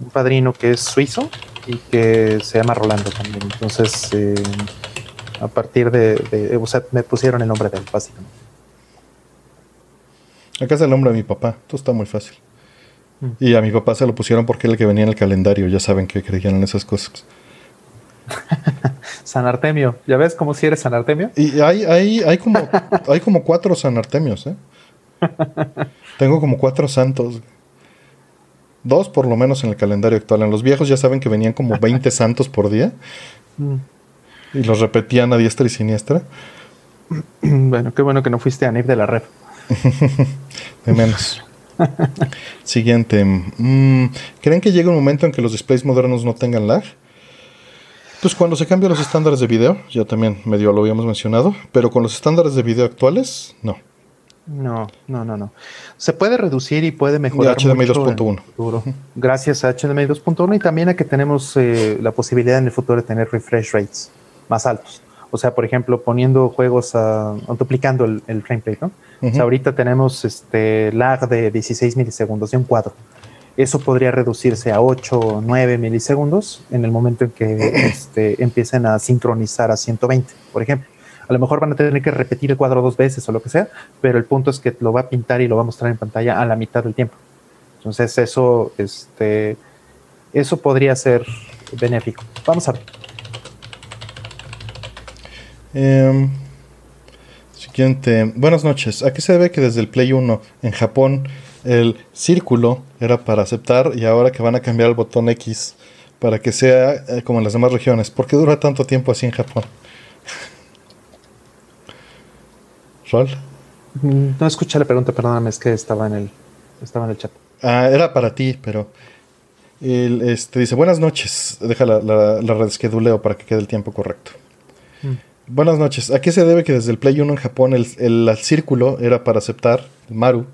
un padrino que es suizo y que se llama Rolando también. Entonces, eh, a partir de, de- o sea, me pusieron el nombre de él, básicamente. Acá es el nombre de mi papá. Esto está muy fácil. Mm. Y a mi papá se lo pusieron porque era el que venía en el calendario. Ya saben que creían en esas cosas. San Artemio, ¿ya ves cómo si eres San Artemio? Y hay, hay, hay, como, hay como cuatro San Artemios, ¿eh? Tengo como cuatro santos. Dos por lo menos en el calendario actual. En los viejos ya saben que venían como 20 santos por día. Mm. Y los repetían a diestra y siniestra. Bueno, qué bueno que no fuiste a NIF de la red. De menos. Siguiente. Mm, ¿Creen que llegue un momento en que los displays modernos no tengan lag? Pues cuando se cambian los estándares de video, ya también medio lo habíamos mencionado, pero con los estándares de video actuales, no. No, no, no, no. Se puede reducir y puede mejorar. De HDMI mucho en 2.1. el futuro, Gracias a HDMI 2.1 y también a que tenemos eh, la posibilidad en el futuro de tener refresh rates más altos. O sea, por ejemplo, poniendo juegos a, duplicando el, el frame rate, ¿no? O sea, ahorita tenemos este lag de 16 milisegundos de un cuadro. Eso podría reducirse a 8 o 9 milisegundos en el momento en que este, empiecen a sincronizar a 120, por ejemplo. A lo mejor van a tener que repetir el cuadro dos veces o lo que sea, pero el punto es que lo va a pintar y lo va a mostrar en pantalla a la mitad del tiempo. Entonces eso, este, eso podría ser benéfico. Vamos a ver. Em, siguiente. Buenas noches. ¿A qué se debe que desde el Play 1 en Japón el círculo era para aceptar y ahora que van a cambiar el botón X para que sea eh, como en las demás regiones? ¿Por qué dura tanto tiempo así en Japón? ¿Rol? Mm, No escuché la pregunta, perdóname, es que estaba en el, estaba en el chat. Ah, era para ti, pero. el, este, dice: Buenas noches. Deja la, la, la redesqueduleo para que quede el tiempo correcto. Buenas noches. ¿A qué se debe que desde el Play 1 en Japón el, el- el círculo era para aceptar, el Maru,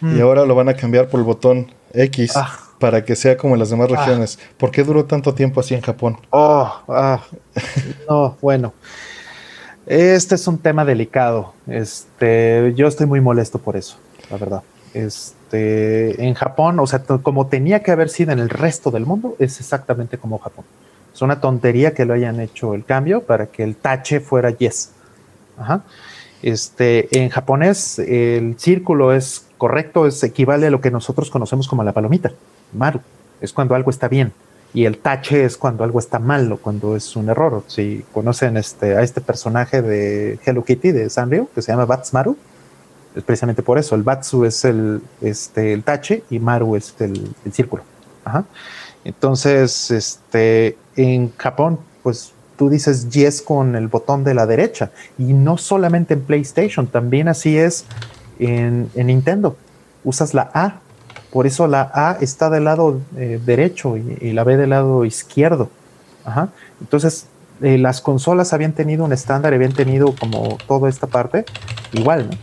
y Mm. ahora lo van a cambiar por el botón X Ah. para que sea como en las demás Ah. regiones? ¿Por qué duró tanto tiempo así en Japón? Oh, ah, no, bueno. Este es un tema delicado. Este, yo estoy muy molesto por eso, la verdad. Este, en Japón, o sea, como tenía que haber sido en el resto del mundo, es exactamente como Japón. Es una tontería que lo hayan hecho el cambio para que el tache fuera yes. Ajá. Este, en japonés, el círculo es correcto, es equivale a lo que nosotros conocemos como la palomita, maru. Es cuando algo está bien. Y el tache es cuando algo está mal o cuando es un error. Si conocen este, a este personaje de Hello Kitty de Sanrio, que se llama Batsmaru, es precisamente por eso. El Batsu es el, este, el tache y Maru es el, el círculo. Ajá. Entonces, este, en Japón, pues tú dices yes con el botón de la derecha. Y no solamente en PlayStation, también así es en, en Nintendo. Usas la A por eso la A está del lado eh, derecho y, la B del lado izquierdo. Ajá. Entonces, eh, las consolas habían tenido un estándar, habían tenido como toda esta parte igual, ¿no?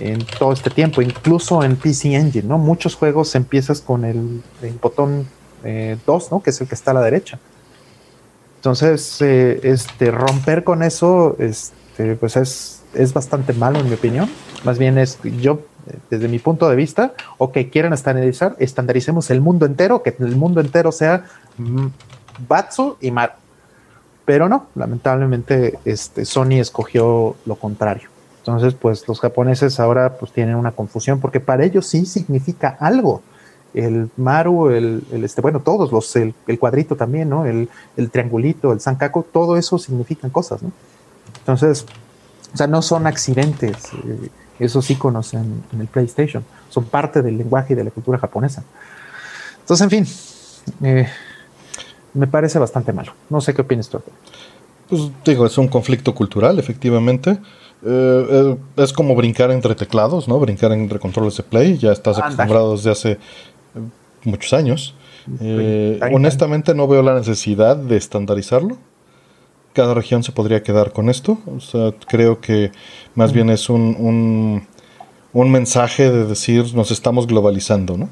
En todo este tiempo, incluso en PC Engine, ¿no? Muchos juegos empiezas con el, botón 2, eh, ¿no? Que es el que está a la derecha. Entonces, este, romper con eso, este, pues es, es bastante malo en mi opinión. Más bien es, yo desde mi punto de vista, o que quieran estandarizar, estandaricemos el mundo entero, que el mundo entero sea Batsu y Maru. Pero no, lamentablemente este, Sony escogió lo contrario. Entonces, pues los japoneses ahora pues tienen una confusión porque para ellos sí significa algo. El Maru, el, este, bueno, todos los, el, cuadrito también, ¿no? El, el, triangulito, el Sankaku, todo eso significan cosas, ¿no? Entonces, o sea, no son accidentes. Eh, esos iconos en, el PlayStation. Son parte del lenguaje y de la cultura japonesa. Entonces, en fin, eh, me parece bastante malo. No sé qué opinas tú. Pues digo, es un conflicto cultural, efectivamente. Eh, eh, es como brincar entre teclados, ¿no? Brincar entre controles de play. Ya estás acostumbrado desde hace muchos años. honestamente no veo la necesidad de estandarizarlo cada región se podría quedar con esto. O sea, creo que más bien es un, un, mensaje de decir nos estamos globalizando, ¿no?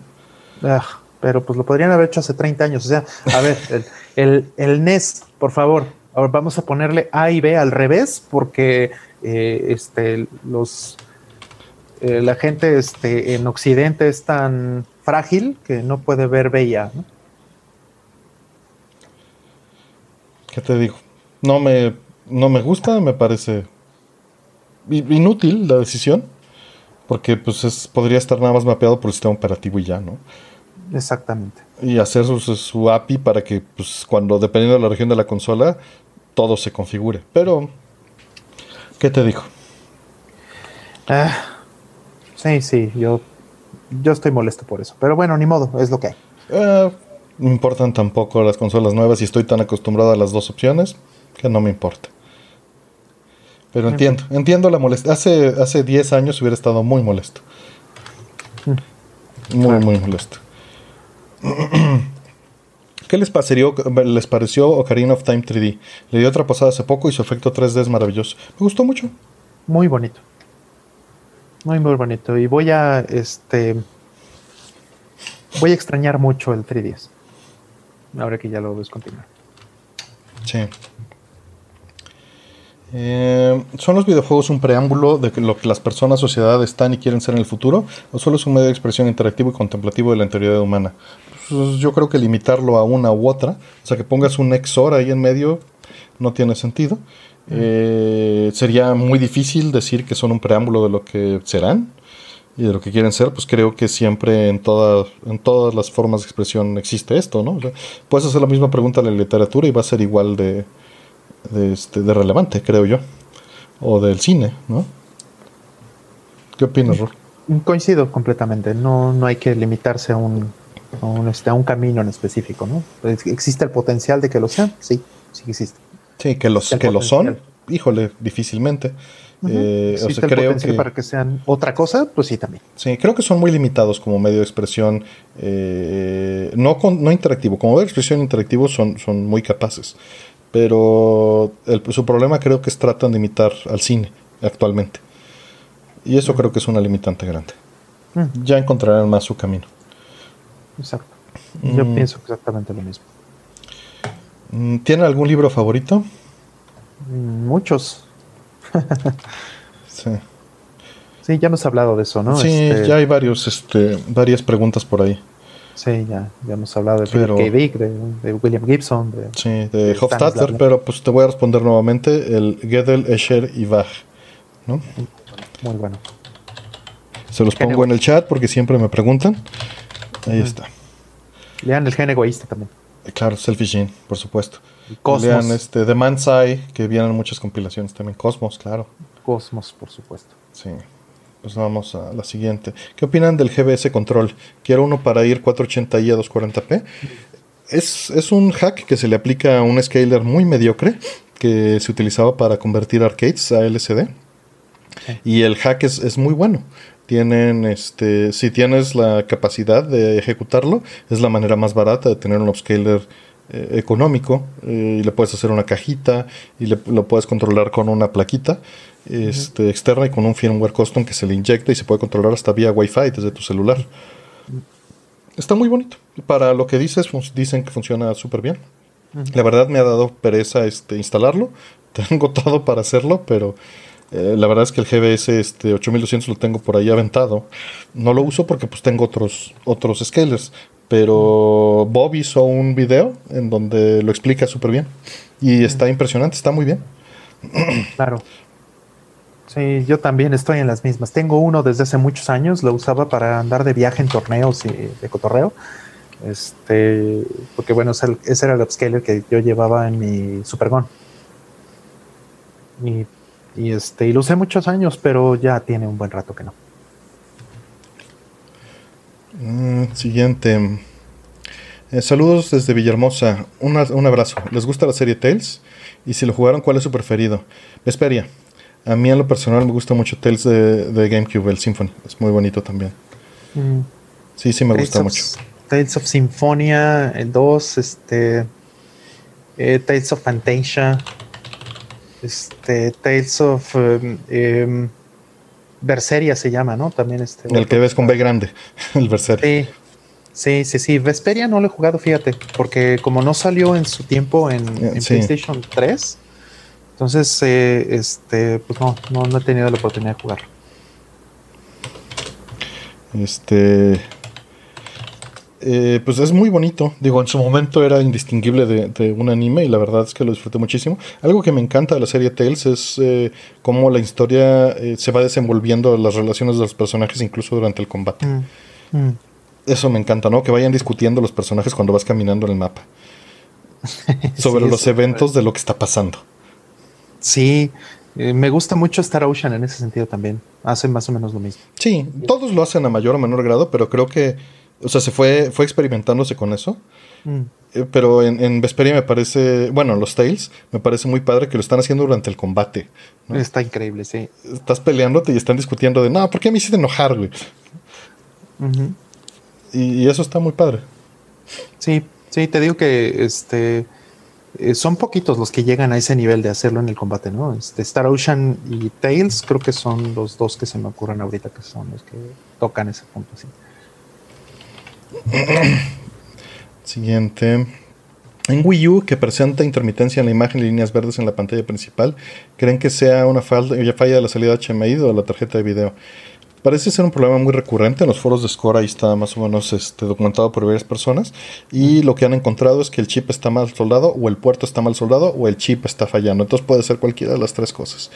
Ah, pero pues lo podrían haber hecho hace 30 años. O sea, a ver, el, el, NES, por favor, ahora vamos a ponerle A y B al revés porque eh, este, los, eh, la gente este, en Occidente es tan frágil que no puede ver B y A. ¿no? ¿Qué te digo? no me, no me gusta, me parece inútil la decisión, porque pues es, podría estar nada más mapeado por el sistema operativo y ya, ¿no? Exactamente. Y hacer su, API para que pues cuando, dependiendo de la región de la consola, todo se configure. Pero, ¿qué te digo? Ah, sí, sí, yo, yo estoy molesto por eso. Pero bueno, ni modo, es lo que hay. Ah, no importan tampoco las consolas nuevas y estoy tan acostumbrado a las dos opciones que no me importa. Pero entiendo, entiendo la molestia. Hace, hace 10 años hubiera estado muy molesto. Mm. Muy, muy molesto. ¿Qué les pareció, les pareció Ocarina of Time 3D? Le di otra pasada hace poco y su efecto 3D es maravilloso. Me gustó mucho. Muy bonito. Muy, muy bonito. Y voy a, este, voy a extrañar mucho el 3DS. Ahora que ya lo ves continuar. Sí. Eh, ¿Son los videojuegos un preámbulo de lo que las personas, sociedad están y quieren ser en el futuro? ¿O solo es un medio de expresión interactivo y contemplativo de la integridad humana? Pues yo creo que limitarlo a una u otra, o sea, que pongas un exor ahí en medio, no tiene sentido. Eh, sería muy difícil decir que son un preámbulo de lo que serán y de lo que quieren ser, pues creo que siempre en, todas en todas las formas de expresión existe esto, ¿no? puedes hacer la misma pregunta en la literatura y va a ser igual de, de, este, de relevante, creo yo. O del cine, ¿no? ¿Qué opinas, Rol? Coincido completamente. No, no hay que limitarse a un, a un, este, a un camino en específico, ¿no? ¿Existe el potencial de que lo sean? Sí, sí existe. Sí, que, los, que lo son, híjole, difícilmente. Eh, o sea, creo que para que sean otra cosa, pues sí también. Sí, creo que son muy limitados como medio de expresión, eh, no, con, no interactivo, como medio de expresión interactivo son, son muy capaces. Pero su problema creo que es tratan de imitar al cine actualmente. Y eso creo que es una limitante grande. Ya encontrarán más su camino. Exacto. Yo mm. pienso exactamente lo mismo. Mm, ¿Tiene algún libro favorito? Muchos. sí. Sí, ya hemos hablado de eso, ¿no? Sí, este, ya hay varios, este, varias preguntas por ahí. Sí, ya, ya hemos hablado de pero, K. Dick, de, William Gibson. De, sí, de, Hofstadter, pero pues te voy a responder nuevamente el Gödel, Escher y Bach. ¿no? Muy bueno. Se los pongo en el chat porque siempre me preguntan. Ahí está. Lean el gen egoísta también. Claro, Selfish Gene, por supuesto. Cosmos. Lean este, The Man's Eye, que vienen muchas compilaciones también. Cosmos, claro. Cosmos, por supuesto. Sí. Pues vamos a la siguiente. ¿Qué opinan del GBS Control? Quiero uno para ir 480i a 240p. Es, es un hack que se le aplica a un scaler muy mediocre que se utilizaba para convertir arcades a LCD. Y el hack es, es muy bueno. Tienen, este, si tienes la capacidad de ejecutarlo, es la manera más barata de tener un upscaler eh, económico. eh, y le puedes hacer una cajita y le- lo puedes controlar con una plaquita este, externa y con un firmware custom que se le inyecta y se puede controlar hasta vía Wi-Fi desde tu celular. Está muy bonito. Para lo que dices, dicen que funciona súper bien. La verdad me ha dado pereza este, instalarlo. Tengo todo para hacerlo, pero eh, la verdad es que el GBS este, 8200 lo tengo por ahí aventado. No lo uso porque pues tengo otros, otros scalers. Pero Bob hizo un video en donde lo explica súper bien. Y está impresionante, está muy bien. Claro. Sí, yo también estoy en las mismas. Tengo uno desde hace muchos años, lo usaba para andar de viaje en torneos y de cotorreo. Este, porque bueno, ese ese era el upscaler que yo llevaba en mi Supergon. Y, y este, y lo usé muchos años, pero ya tiene un buen rato que no. Mm, siguiente. Eh, saludos desde Villahermosa. Una- un abrazo. ¿Les gusta la serie Tales? Y si lo jugaron, ¿cuál es su preferido? Vesperia. A mí en lo personal me gusta mucho Tales de, de GameCube, el Symphony. Es muy bonito también. Sí, sí me Tales gusta of- mucho. Tales of Symphonia, el 2, este, eh, Tales of Fantasia, este, Tales of em, Berseria se llama, ¿no? También este. El que ves con B grande, el Berserk. Sí, sí, sí, sí. Vesperia no lo he jugado, fíjate, porque como no salió en su tiempo en, Eh, en sí. PlayStation 3, entonces, eh, este, pues no, no, no he tenido la oportunidad de jugar. Este. Eh, pues es muy bonito. Digo, en su momento era indistinguible de, de un anime y la verdad es que lo disfruté muchísimo. Algo que me encanta de la serie Tales es eh, cómo la historia eh, se va desenvolviendo, las relaciones de los personajes, incluso durante el combate. Mm, mm. Eso me encanta, ¿no? Que vayan discutiendo los personajes cuando vas caminando en el mapa. Sobre Sí, los eventos de lo que está pasando. Sí, me gusta mucho Star Ocean en ese sentido también. Hace más o menos lo mismo. Sí, todos lo hacen a mayor o menor grado, pero creo que, o sea, se fue, fue experimentándose con eso. Mm. Eh, Pero en, en Vesperia me parece, bueno, los Tales, me parece muy padre que lo están haciendo durante el combate. ¿no? Está increíble, sí. Estás peleándote y están discutiendo de, no, ¿por qué me hiciste enojar, güey? Y eso está muy padre. Sí, sí, te digo que este eh, son poquitos los que llegan a ese nivel de hacerlo en el combate, ¿no? Este, Star Ocean y Tails creo que son los dos que se me ocurren ahorita que son los que tocan ese punto, sí. Siguiente. En Wii U, que presenta intermitencia en la imagen y líneas verdes en la pantalla principal, ¿creen que sea una falla, falla de la salida HMI o de la tarjeta de video? Parece ser un problema muy recurrente en los foros de Score, ahí está más o menos este, documentado por varias personas. Y lo que han encontrado es que el chip está mal soldado, o el puerto está mal soldado, o el chip está fallando. Entonces puede ser cualquiera de las tres cosas.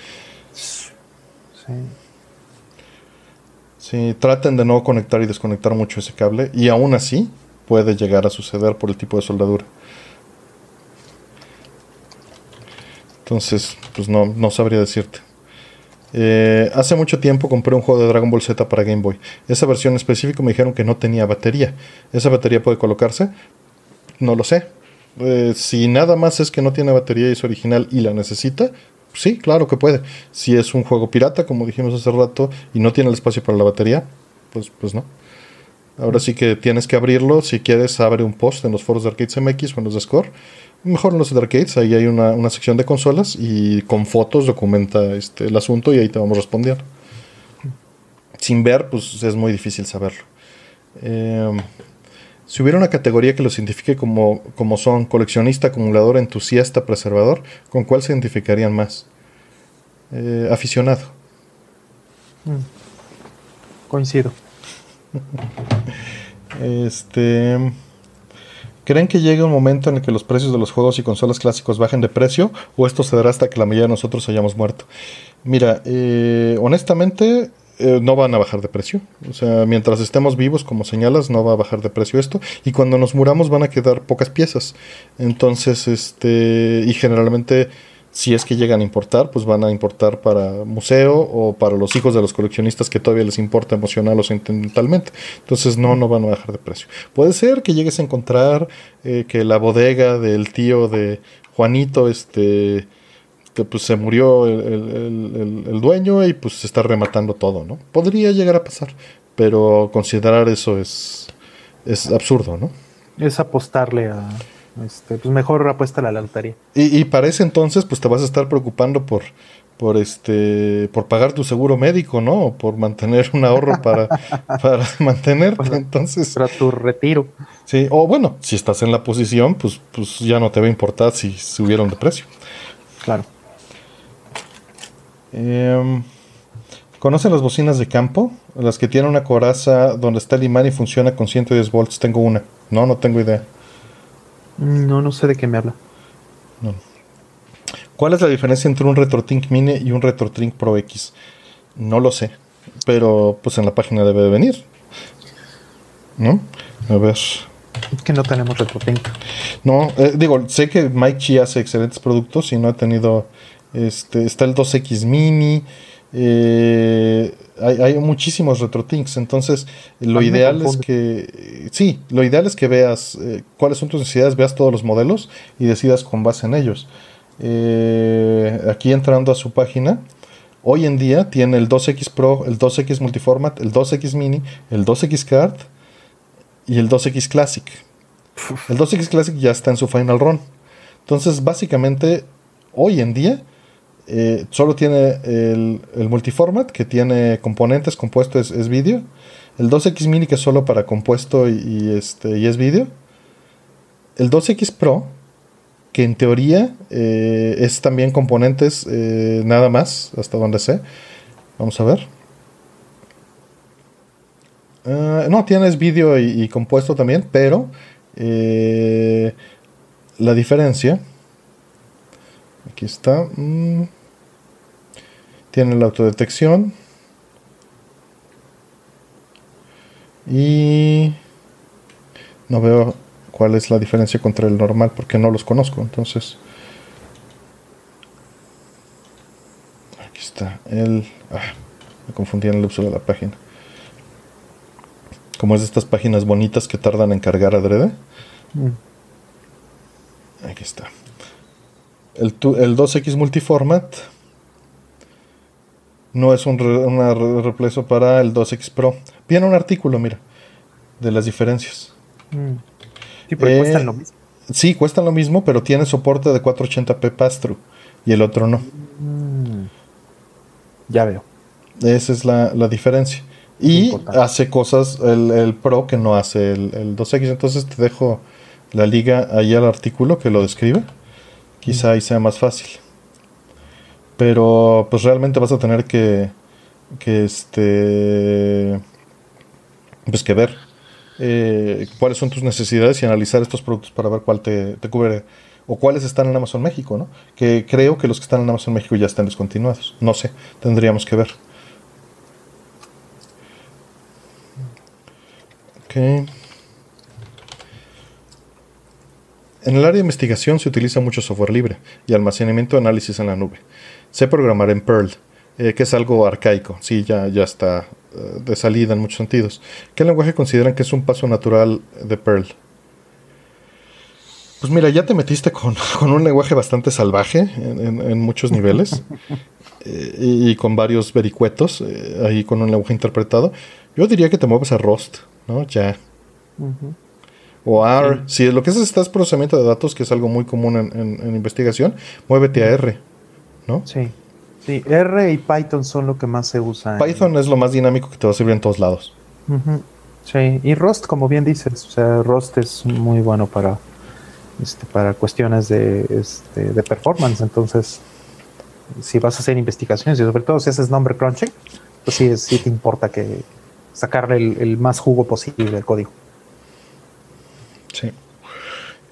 Sí. Sí, traten de no conectar y desconectar mucho ese cable, y aún así puede llegar a suceder por el tipo de soldadura. Entonces, pues no, no sabría decirte. Eh, hace mucho tiempo compré un juego de Dragon Ball Z para Game Boy. Esa versión específica me dijeron que no tenía batería. ¿Esa batería puede colocarse? No lo sé. Eh, si nada más es que no tiene batería y es original y la necesita, sí, claro que puede. Si es un juego pirata, como dijimos hace rato, y no tiene el espacio para la batería, pues, pues no. Ahora sí que tienes que abrirlo. Si quieres, abre un post en los foros de Arcades MX o en los de. Mejor en los de Arcades, ahí hay una, una sección de consolas y con fotos documenta este, el asunto y ahí te vamos respondiendo. Sin ver, pues es muy difícil saberlo. Eh, si hubiera una categoría que los identifique como, como son coleccionista, acumulador, entusiasta, preservador, ¿con cuál se identificarían más? Eh, aficionado. Mm. Coincido. Este. ¿Creen que llegue un momento en el que los precios de los juegos y consolas clásicos bajen de precio? ¿O esto se dará hasta que la mayoría de nosotros hayamos muerto? Mira, eh, honestamente, eh, no van a bajar de precio. O sea, mientras estemos vivos, como señalas, no va a bajar de precio esto. Y cuando nos muramos van a quedar pocas piezas. Entonces, este, y generalmente, si es que llegan a importar, pues van a importar para museo o para los hijos de los coleccionistas que todavía les importa emocional o sentimentalmente. Entonces, no, no van a bajar de precio. Puede ser que llegues a encontrar eh, que la bodega del tío de Juanito, este pues se murió el, dueño y pues se está rematando todo, ¿no? Podría llegar a pasar, pero considerar eso es, es absurdo, ¿no? Es apostarle a, este, pues mejor apuesta a la lotería. Y, y para ese entonces, pues te vas a estar preocupando por, por este, por pagar tu seguro médico, ¿no? por mantener un ahorro para, para mantenerte, entonces. Para tu retiro. Sí, o bueno, si estás en la posición, pues, pues ya no te va a importar si subieron de precio. Claro. Eh, ¿Conocen las bocinas de campo? Las que tienen una coraza donde está el imán y funciona con 110 volts. Tengo una. No, no tengo idea. No, no sé de qué me habla. ¿Cuál es la diferencia entre un RetroTink Mini y un RetroTink Pro X? No lo sé. Pero pues en la página debe de venir. ¿No? A ver. Que no tenemos RetroTink. No, eh, digo, sé que Mike Chi hace excelentes productos y no he tenido este, está el 2X Mini. Eh, hay, muchísimos RetroTinks. Entonces, lo ideal es que. Sí, lo ideal es que veas eh, cuáles son tus necesidades, veas todos los modelos y decidas con base en ellos. Eh, aquí entrando a su página. Hoy en día tiene el 2X Pro, el 2X Multiformat, el 2X Mini, el 2X Card y el 2X Classic. El 2X Classic ya está en su final run. Entonces, básicamente, hoy en día eh, solo tiene el, multiformat que tiene componentes, compuesto es, vídeo. El 2X Mini que es solo para compuesto y, este, y es vídeo. El 2X Pro que en teoría eh, es también componentes eh, nada más, hasta donde sé. Vamos a ver. Ah, no, tienes vídeo y, compuesto también, pero la diferencia Aquí está. Mm. Tiene la autodetección. Y no veo cuál es la diferencia contra el normal porque no los conozco. Entonces, aquí está. El, ah, me confundí en el uso de la página. Como es de estas páginas bonitas que tardan en cargar adrede. Mm. Aquí está el, el 2X Multiformat no es un reemplazo para el 2X Pro. Viene un artículo, mira, de las diferencias. Mm. Sí, pero cuestan eh, lo mismo. Sí, cuestan lo mismo, pero tiene soporte de 480p pass-through y el otro no. Mm. Ya veo. Esa es la, diferencia. Y hace cosas el, el, Pro que no hace el, el 2X. Entonces te dejo la liga ahí al artículo que lo describe quizá ahí sea más fácil. Pero pues realmente vas a tener que, que este, pues que ver eh, cuáles son tus necesidades y analizar estos productos para ver cuál te, cubre o cuáles están en Amazon México, ¿no? Que creo que los que están en Amazon México ya están descontinuados. No sé, tendríamos que ver. Ok. En el área de investigación se utiliza mucho software libre y almacenamiento de análisis en la nube. Sé programar en Perl, eh, que es algo arcaico, sí, ya, ya está eh, de salida en muchos sentidos. ¿Qué lenguaje consideran que es un paso natural de Perl? Pues mira, ya te metiste con, un lenguaje bastante salvaje en, muchos niveles eh, y, con varios vericuetos, ahí con un lenguaje interpretado. Yo diría que te mueves a Rust, ¿no? Ya. O R. Si lo que es es procesamiento de datos, que es algo muy común en, investigación, muévete a R. ¿No? Sí. Sí, R y Python son lo que más se usa. Python es lo más dinámico que te va a servir en todos lados. Sí, y Rust, como bien dices, o sea, Rust es muy bueno para, este, para cuestiones de, este, de performance. Entonces, si vas a hacer investigaciones y sobre todo si haces number crunching, pues sí, sí te importa que sacarle el, el más jugo posible al código. Sí.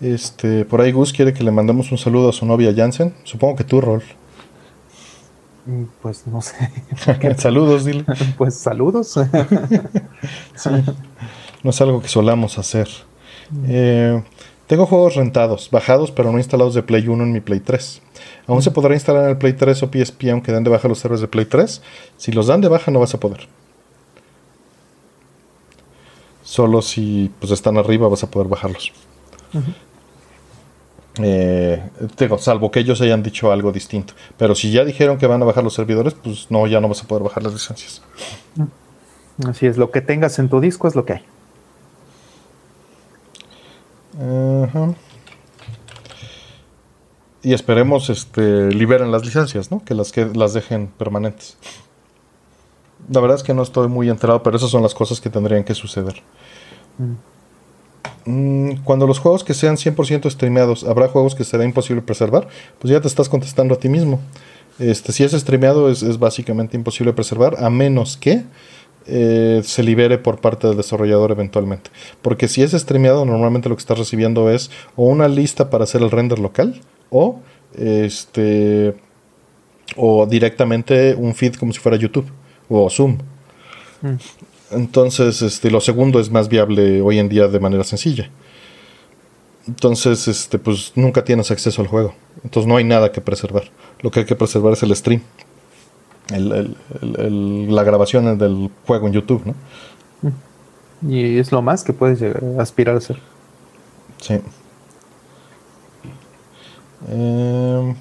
Este, por ahí Gus quiere que le mandemos un saludo a su novia Jansen. Supongo que tú, Rol. Pues no sé. saludos, dile. Pues saludos. No es algo que solamos hacer. Eh, tengo juegos rentados, bajados, pero no instalados de Play 1 en mi Play 3. Aún se podrá instalar en el Play 3 o PSP aunque den de baja los servers de Play 3. Si los dan de baja no vas a poder. Solo si pues están arriba vas a poder bajarlos. Eh, digo, salvo que ellos hayan dicho algo distinto. Pero si ya dijeron que van a bajar los servidores, pues no, ya no vas a poder bajar las licencias. Así es, lo que tengas en tu disco es lo que hay. Y esperemos este liberen las licencias, ¿no? Que las que las dejen permanentes. La verdad es que no estoy muy enterado, pero esas son las cosas que tendrían que suceder. Mm. Mm, cuando los juegos que sean 100% streameados, ¿habrá juegos que será imposible preservar? Pues ya te estás contestando a ti mismo. Este, si es streameado es, básicamente imposible preservar, a menos que eh, se libere por parte del desarrollador eventualmente. Porque si es streameado, normalmente lo que estás recibiendo es o una lista para hacer el render local, o este o directamente un feed como si fuera YouTube o Zoom. Entonces, este, lo segundo es más viable hoy en día de manera sencilla. Entonces, este, pues nunca tienes acceso al juego. Entonces no hay nada que preservar. Lo que hay que preservar es el stream. la grabación del juego en YouTube, ¿no? Y es lo más que puedes aspirar a hacer. Sí. Eh,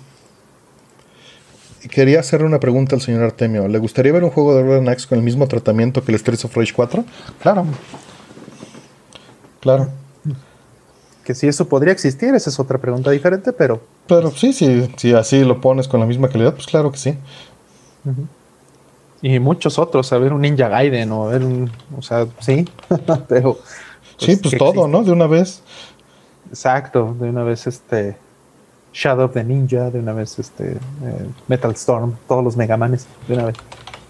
quería hacerle una pregunta al señor Artemio. ¿Le gustaría ver un juego de Golden Axe con el mismo tratamiento que el Streets of Rage 4? Claro. Claro. Que si eso podría existir, esa es otra pregunta diferente, pero. Pero sí, sí, si así lo pones con la misma calidad, pues claro que sí. Y muchos otros, a ver un Ninja Gaiden o a ver un. O sea, sí, pero. sí, pues, pues todo, ¿no? De una vez. Exacto, de una vez este. Shadow of the Ninja, de una vez este eh, Metal Storm, todos los Megamanes, de una vez.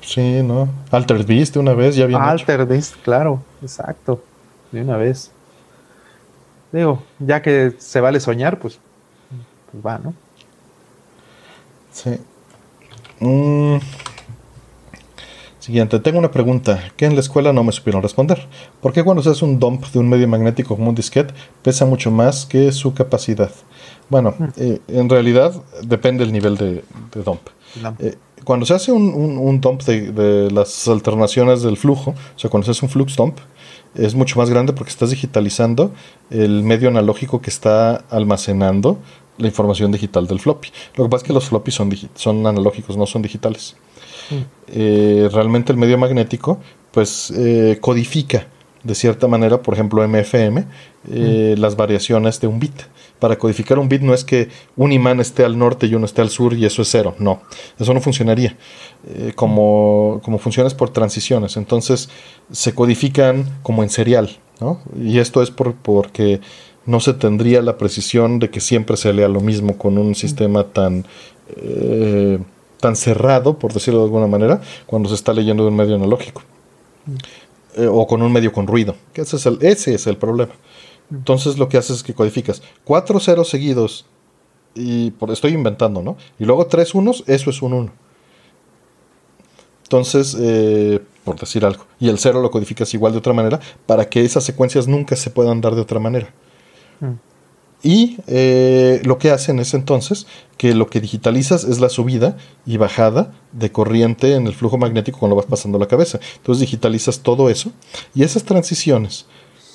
Sí, ¿no? Alter Beast de una vez, ya bien. Alter Beast, claro, exacto, de una vez. Digo, ya que se vale soñar, pues, pues va, ¿no? Sí. Mm. Siguiente, tengo una pregunta que en la escuela no me supieron responder. ¿Por qué cuando se hace un dump de un medio magnético como un disquete pesa mucho más que su capacidad? Bueno, eh, en realidad depende del nivel de, dump. Eh, cuando se hace un, dump de, las alternaciones del flujo, o sea, cuando se hace un flux dump, es mucho más grande porque estás digitalizando el medio analógico que está almacenando la información digital del floppy. Lo que pasa es que los floppy son, son analógicos, no son digitales. Mm. Eh, realmente el medio magnético, pues, codifica de cierta manera, por ejemplo, MFM, mm. las variaciones de un bit para codificar un bit no es que un imán esté al norte y uno esté al sur y eso es cero. No, eso no funcionaría. Eh, como, como funciona es por transiciones. Entonces se codifican como en serial. ¿no? Y esto es por, porque no se tendría la precisión de que siempre se lea lo mismo con un sistema tan, eh, tan cerrado, por decirlo de alguna manera, cuando se está leyendo de un medio analógico. Eh, o con un medio con ruido. ese, es el, ese es el problema. Entonces lo que haces es que codificas cuatro ceros seguidos y por, estoy inventando, ¿no? Y luego tres unos, eso es un uno. Entonces, eh, por decir algo, y el cero lo codificas igual de otra manera para que esas secuencias nunca se puedan dar de otra manera. Mm. Y eh, lo que hacen es entonces que lo que digitalizas es la subida y bajada de corriente en el flujo magnético cuando vas pasando la cabeza. Entonces digitalizas todo eso y esas transiciones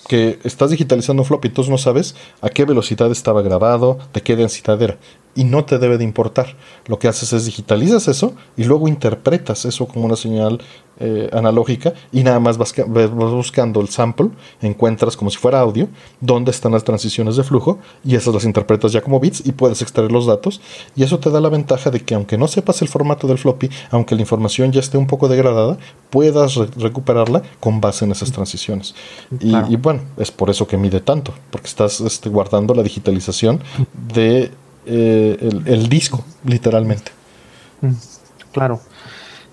que estás digitalizando un floppy, entonces no sabes a qué velocidad estaba grabado, de qué densidad era y no te debe de importar. Lo que haces es digitalizas eso y luego interpretas eso como una señal eh, analógica y nada más vas, buscando el sample, encuentras como si fuera audio, dónde están las transiciones de flujo y esas las interpretas ya como bits y puedes extraer los datos y eso te da la ventaja de que aunque no sepas el formato del floppy, aunque la información ya esté un poco degradada, puedas recuperarla con base en esas transiciones. Y, bueno, es por eso que mide tanto, porque estás este, guardando la digitalización de eh, el, disco, literalmente. Mm, claro.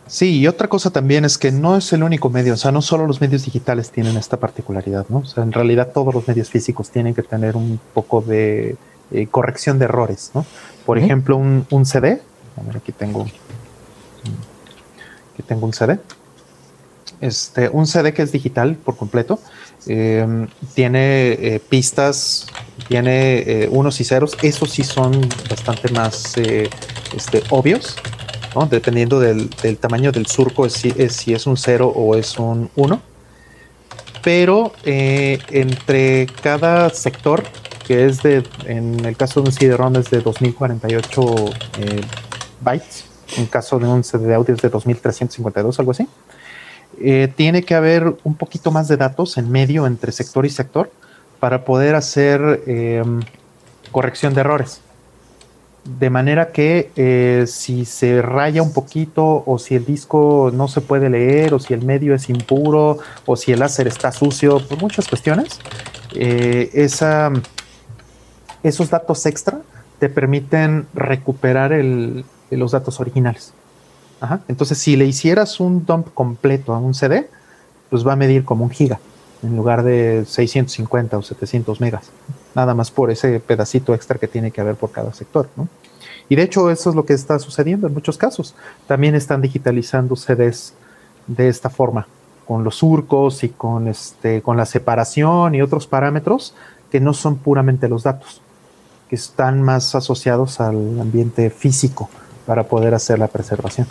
Sí, y otra cosa también es que no es el único medio, o sea, no solo los medios digitales tienen esta particularidad, ¿no? O sea, en realidad todos los medios físicos tienen que tener un poco de eh, corrección de errores, ¿no? Por ejemplo, un, CD, a ver, aquí tengo Aquí tengo un CD. Este, un CD que es digital por completo. Em, tiene eh, pistas, tiene eh, unos y ceros. Esos sí son bastante más eh, este, obvios, dependiendo del, tamaño del surco, es, si es un cero o es un 1. Pero entre cada sector, que es de, en el caso de un CD-ROM es de 2048 bytes, en caso de un CD audio es de 2352, algo así. Eh, tiene que haber un poquito más de datos en medio entre sector y sector para poder hacer em, corrección de errores. De manera que eh, si se raya un poquito o si el disco no se puede leer o si el medio es impuro o si el láser está sucio, por muchas cuestiones, eh, esos datos extra te permiten recuperar los datos originales. Entonces, si le hicieras un dump completo a un CD, pues va a medir como un giga en lugar de 650 o 700 megas. Nada más por ese pedacito extra que tiene que haber por cada sector, Y de hecho, eso es lo que está sucediendo en muchos casos. También están digitalizando CDs de esta forma, con los surcos y con, este, con la separación y otros parámetros que no son puramente los datos, que están más asociados al ambiente físico para poder hacer la preservación.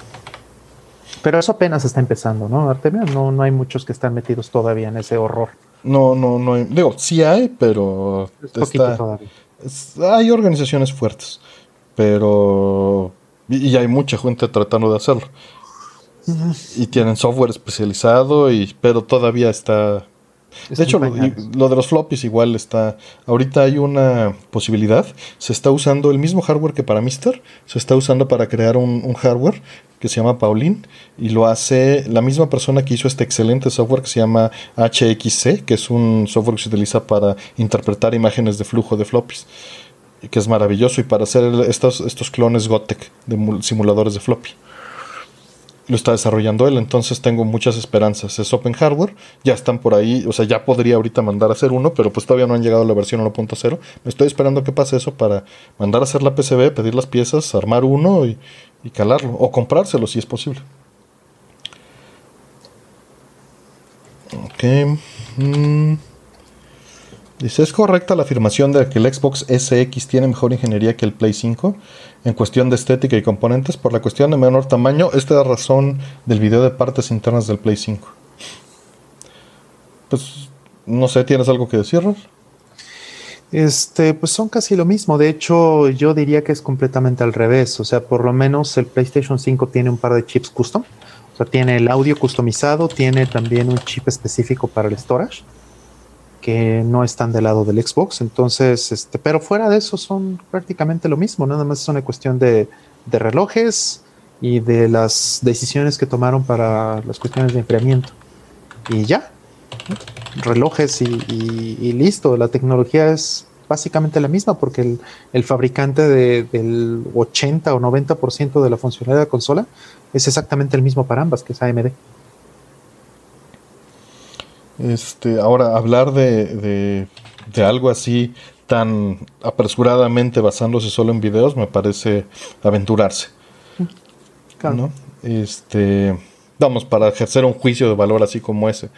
Pero eso apenas está empezando, ¿no, Artemio? No, no hay muchos que están metidos todavía en ese horror. No, no, no hay. Digo, sí hay, pero. hay organizaciones fuertes. Pero. Y, hay mucha gente tratando de hacerlo. Y tienen software especializado, y, pero todavía está de hecho, lo, de los floppies igual está. Ahorita hay una posibilidad. Se está usando el mismo hardware que para Mister. Se está usando para crear un, hardware que se llama Pauline. Y lo hace la misma persona que hizo este excelente software que se llama HXC, que es un software que se utiliza para interpretar imágenes de flujo de floppies. Que es maravilloso. Y para hacer estos, estos clones Gotek de simuladores de floppy lo está desarrollando él, entonces tengo muchas esperanzas. Es Open Hardware, ya están por ahí, o sea, ya podría ahorita mandar a hacer uno, pero pues todavía no han llegado a la versión 1.0. Me estoy esperando que pase eso para mandar a hacer la PCB, pedir las piezas, armar uno y, calarlo, o comprárselo si es posible. Ok. Mm. Dice, ¿es correcta la afirmación de que el Xbox SX tiene mejor ingeniería que el Play 5 en cuestión de estética y componentes? Por la cuestión de menor tamaño, esta es la razón del video de partes internas del Play 5. Pues, no sé, ¿tienes algo que decir, Este, pues son casi lo mismo. De hecho, yo diría que es completamente al revés. O sea, por lo menos el PlayStation 5 tiene un par de chips custom. O sea, tiene el audio customizado, tiene también un chip específico para el storage que no están del lado del Xbox. Entonces, este, pero fuera de eso son prácticamente lo mismo, nada más es una cuestión de, relojes y de las decisiones que tomaron para las cuestiones de enfriamiento. Y ya, relojes y, listo, la tecnología es básicamente la misma porque el, fabricante del 80 o 90% de la funcionalidad de la consola es exactamente el mismo para ambas, que es AMD. Este, ahora, hablar de, de, algo así tan apresuradamente basándose solo en videos me parece aventurarse. ¿no? Este, vamos, para ejercer un juicio de valor así como ese.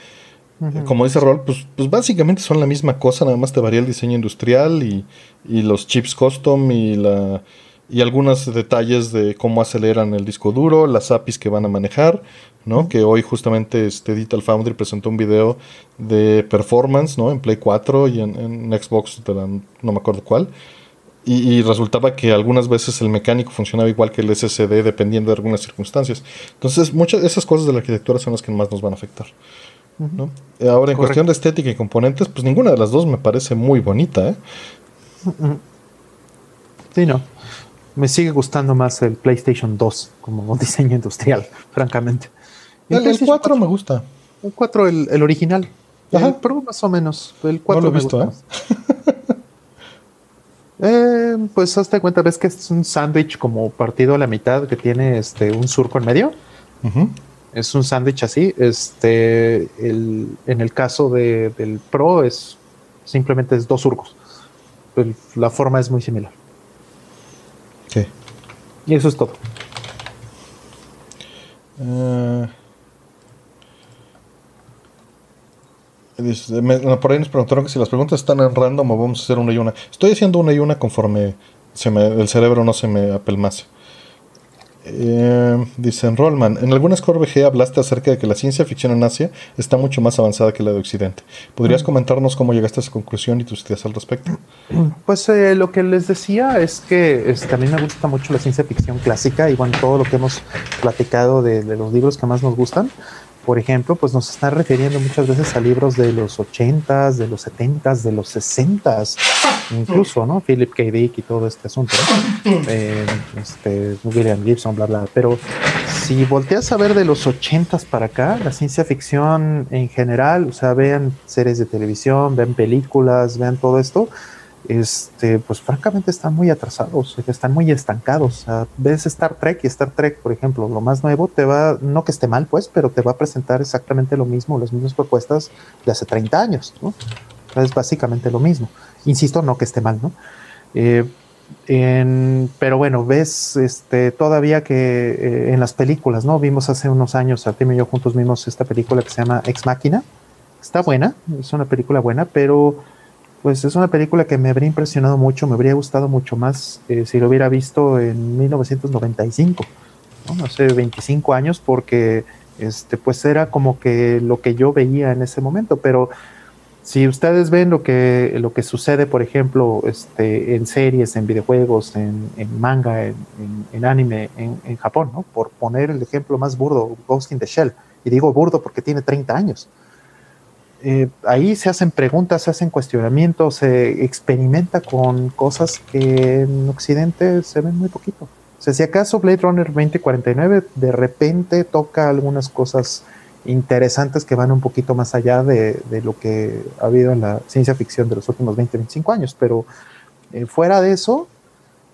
Como dice Rol, pues, pues básicamente son la misma cosa, nada más te varía el diseño industrial y, y los chips custom y la y algunos detalles de cómo aceleran el disco duro, las APIs que van a manejar, ¿no? Que hoy justamente este Digital Foundry presentó un video de performance, ¿no? En Play 4 y en, Xbox, no me acuerdo cuál. Y, resultaba que algunas veces el mecánico funcionaba igual que el SSD dependiendo de algunas circunstancias. Entonces, muchas de esas cosas de la arquitectura son las que más nos van a afectar. ¿no? Ahora, en cuestión de estética y componentes, pues ninguna de las dos me parece muy bonita. ¿eh? Sí, no me sigue gustando más el PlayStation 2 como diseño industrial, francamente. El, 4, me gusta. El 4, el, original. El Pro más o menos. El 4 no lo he visto, ¿eh? ¿eh? pues hazte cuenta, ves que es un sándwich como partido a la mitad que tiene este un surco en medio. Es un sándwich así. Este, el, en el caso de, del Pro es simplemente es dos surcos. la forma es muy similar. Y eso es todo. Eh, por ahí nos preguntaron que si las preguntas están en random o vamos a hacer una y una. Estoy haciendo una y una conforme se me, el cerebro no se me apelmase. Eh, dice Rollman, en algunas VG hablaste acerca de que la ciencia ficción en Asia está mucho más avanzada que la de Occidente. ¿Podrías mm. comentarnos cómo llegaste a esa conclusión y tus ideas al respecto? Pues eh, lo que les decía es que a mí me gusta mucho la ciencia ficción clásica y bueno, todo lo que hemos platicado de, de los libros que más nos gustan por ejemplo, pues nos están refiriendo muchas veces a libros de los 80s, de los 70s, de los 60s, incluso, ¿no? Philip K. Dick y todo este asunto, eh, este, William Gibson, bla, bla. Pero si volteas a ver de los 80s para acá, la ciencia ficción en general, o sea, vean series de televisión, vean películas, vean todo esto, este, pues francamente están muy atrasados, están muy estancados. ves Star Trek y Star Trek, por ejemplo, lo más nuevo te va, no que esté mal, pues, pero te va a presentar exactamente lo mismo, las mismas propuestas de hace 30 años, ¿no? Es básicamente lo mismo. Insisto, no que esté mal, ¿no? Eh, pero bueno, ves este, todavía que eh, en las películas, ¿no? Vimos hace unos años, Artemio y yo juntos vimos esta película que se llama Ex Máquina. Está buena, es una película buena, pero pues es una película que me habría impresionado mucho, me habría gustado mucho más eh, si lo hubiera visto en 1995, ¿no? hace 25 años, porque este, pues era como que lo que yo veía en ese momento, pero si ustedes ven lo que, lo que sucede, por ejemplo, este, en series, en videojuegos, en, manga, en, anime, en, Japón, ¿no? por poner el ejemplo más burdo, Ghost in the Shell, y digo burdo porque tiene 30 años. Eh, ahí se hacen preguntas, se hacen cuestionamientos, se experimenta con cosas que en Occidente se ven muy poquito. O sea, si acaso Blade Runner 2049 de repente toca algunas cosas interesantes que van un poquito más allá de, lo que ha habido en la ciencia ficción de los últimos 20, 25 años, pero eh, fuera de eso,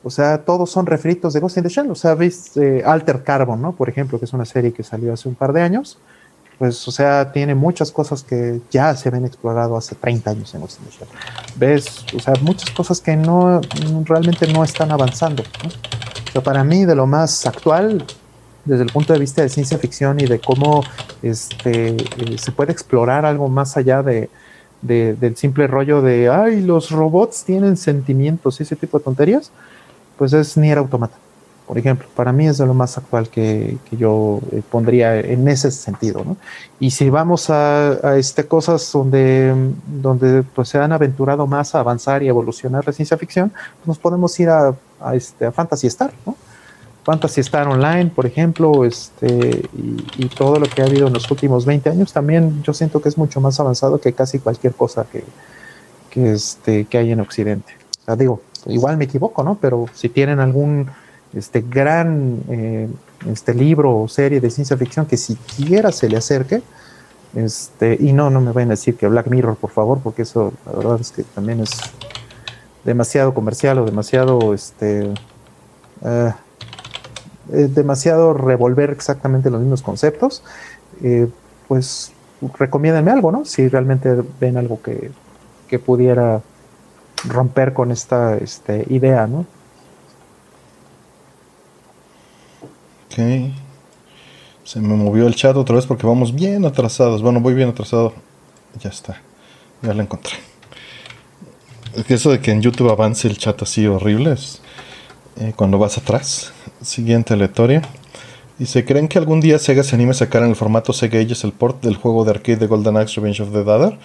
o sea, todos son refritos de Ghost in the Shell. O sea, veis eh, Alter Carbon, ¿no? Por ejemplo, que es una serie que salió hace un par de años pues, o sea, tiene muchas cosas que ya se habían explorado hace 30 años en Western Ves, o sea, muchas cosas que no, realmente no están avanzando. ¿no? para mí, de lo más actual, desde el punto de vista de ciencia ficción y de cómo este, eh, se puede explorar algo más allá de, del simple rollo de, ay, los robots tienen sentimientos y ese tipo de tonterías, pues es Nier Automata por ejemplo. Para mí es de lo más actual que, yo eh, pondría en ese sentido. ¿no? Y si vamos a, este, cosas donde, donde pues, se han aventurado más a avanzar y evolucionar la ciencia ficción, pues nos podemos ir a, a, este, a Fantasy Star. ¿no? Fantasy Star Online, por ejemplo, este, y, todo lo que ha habido en los últimos 20 años, también yo siento que es mucho más avanzado que casi cualquier cosa que, que, este, que hay en Occidente. Digo, igual me equivoco, ¿no? Pero si tienen algún este gran eh, este libro o serie de ciencia ficción que siquiera se le acerque. Este, y no, no me vayan a decir que Black Mirror, por favor, porque eso la verdad es que también es demasiado comercial o demasiado este eh, demasiado revolver exactamente los mismos conceptos. Eh, pues recomiéndenme algo, ¿no? Si realmente ven algo que, que pudiera romper con esta este, idea, ¿no? Ok. Se me movió el chat otra vez porque vamos bien atrasados. Bueno, voy bien atrasado. Ya está. Ya lo encontré. Eso de que en YouTube avance el chat así horrible es eh, cuando vas atrás. Siguiente aleatoria. Y se creen que algún día Sega se anime a sacar en el formato Sega Ages el port del juego de arcade de Golden Axe Revenge of the Dadder.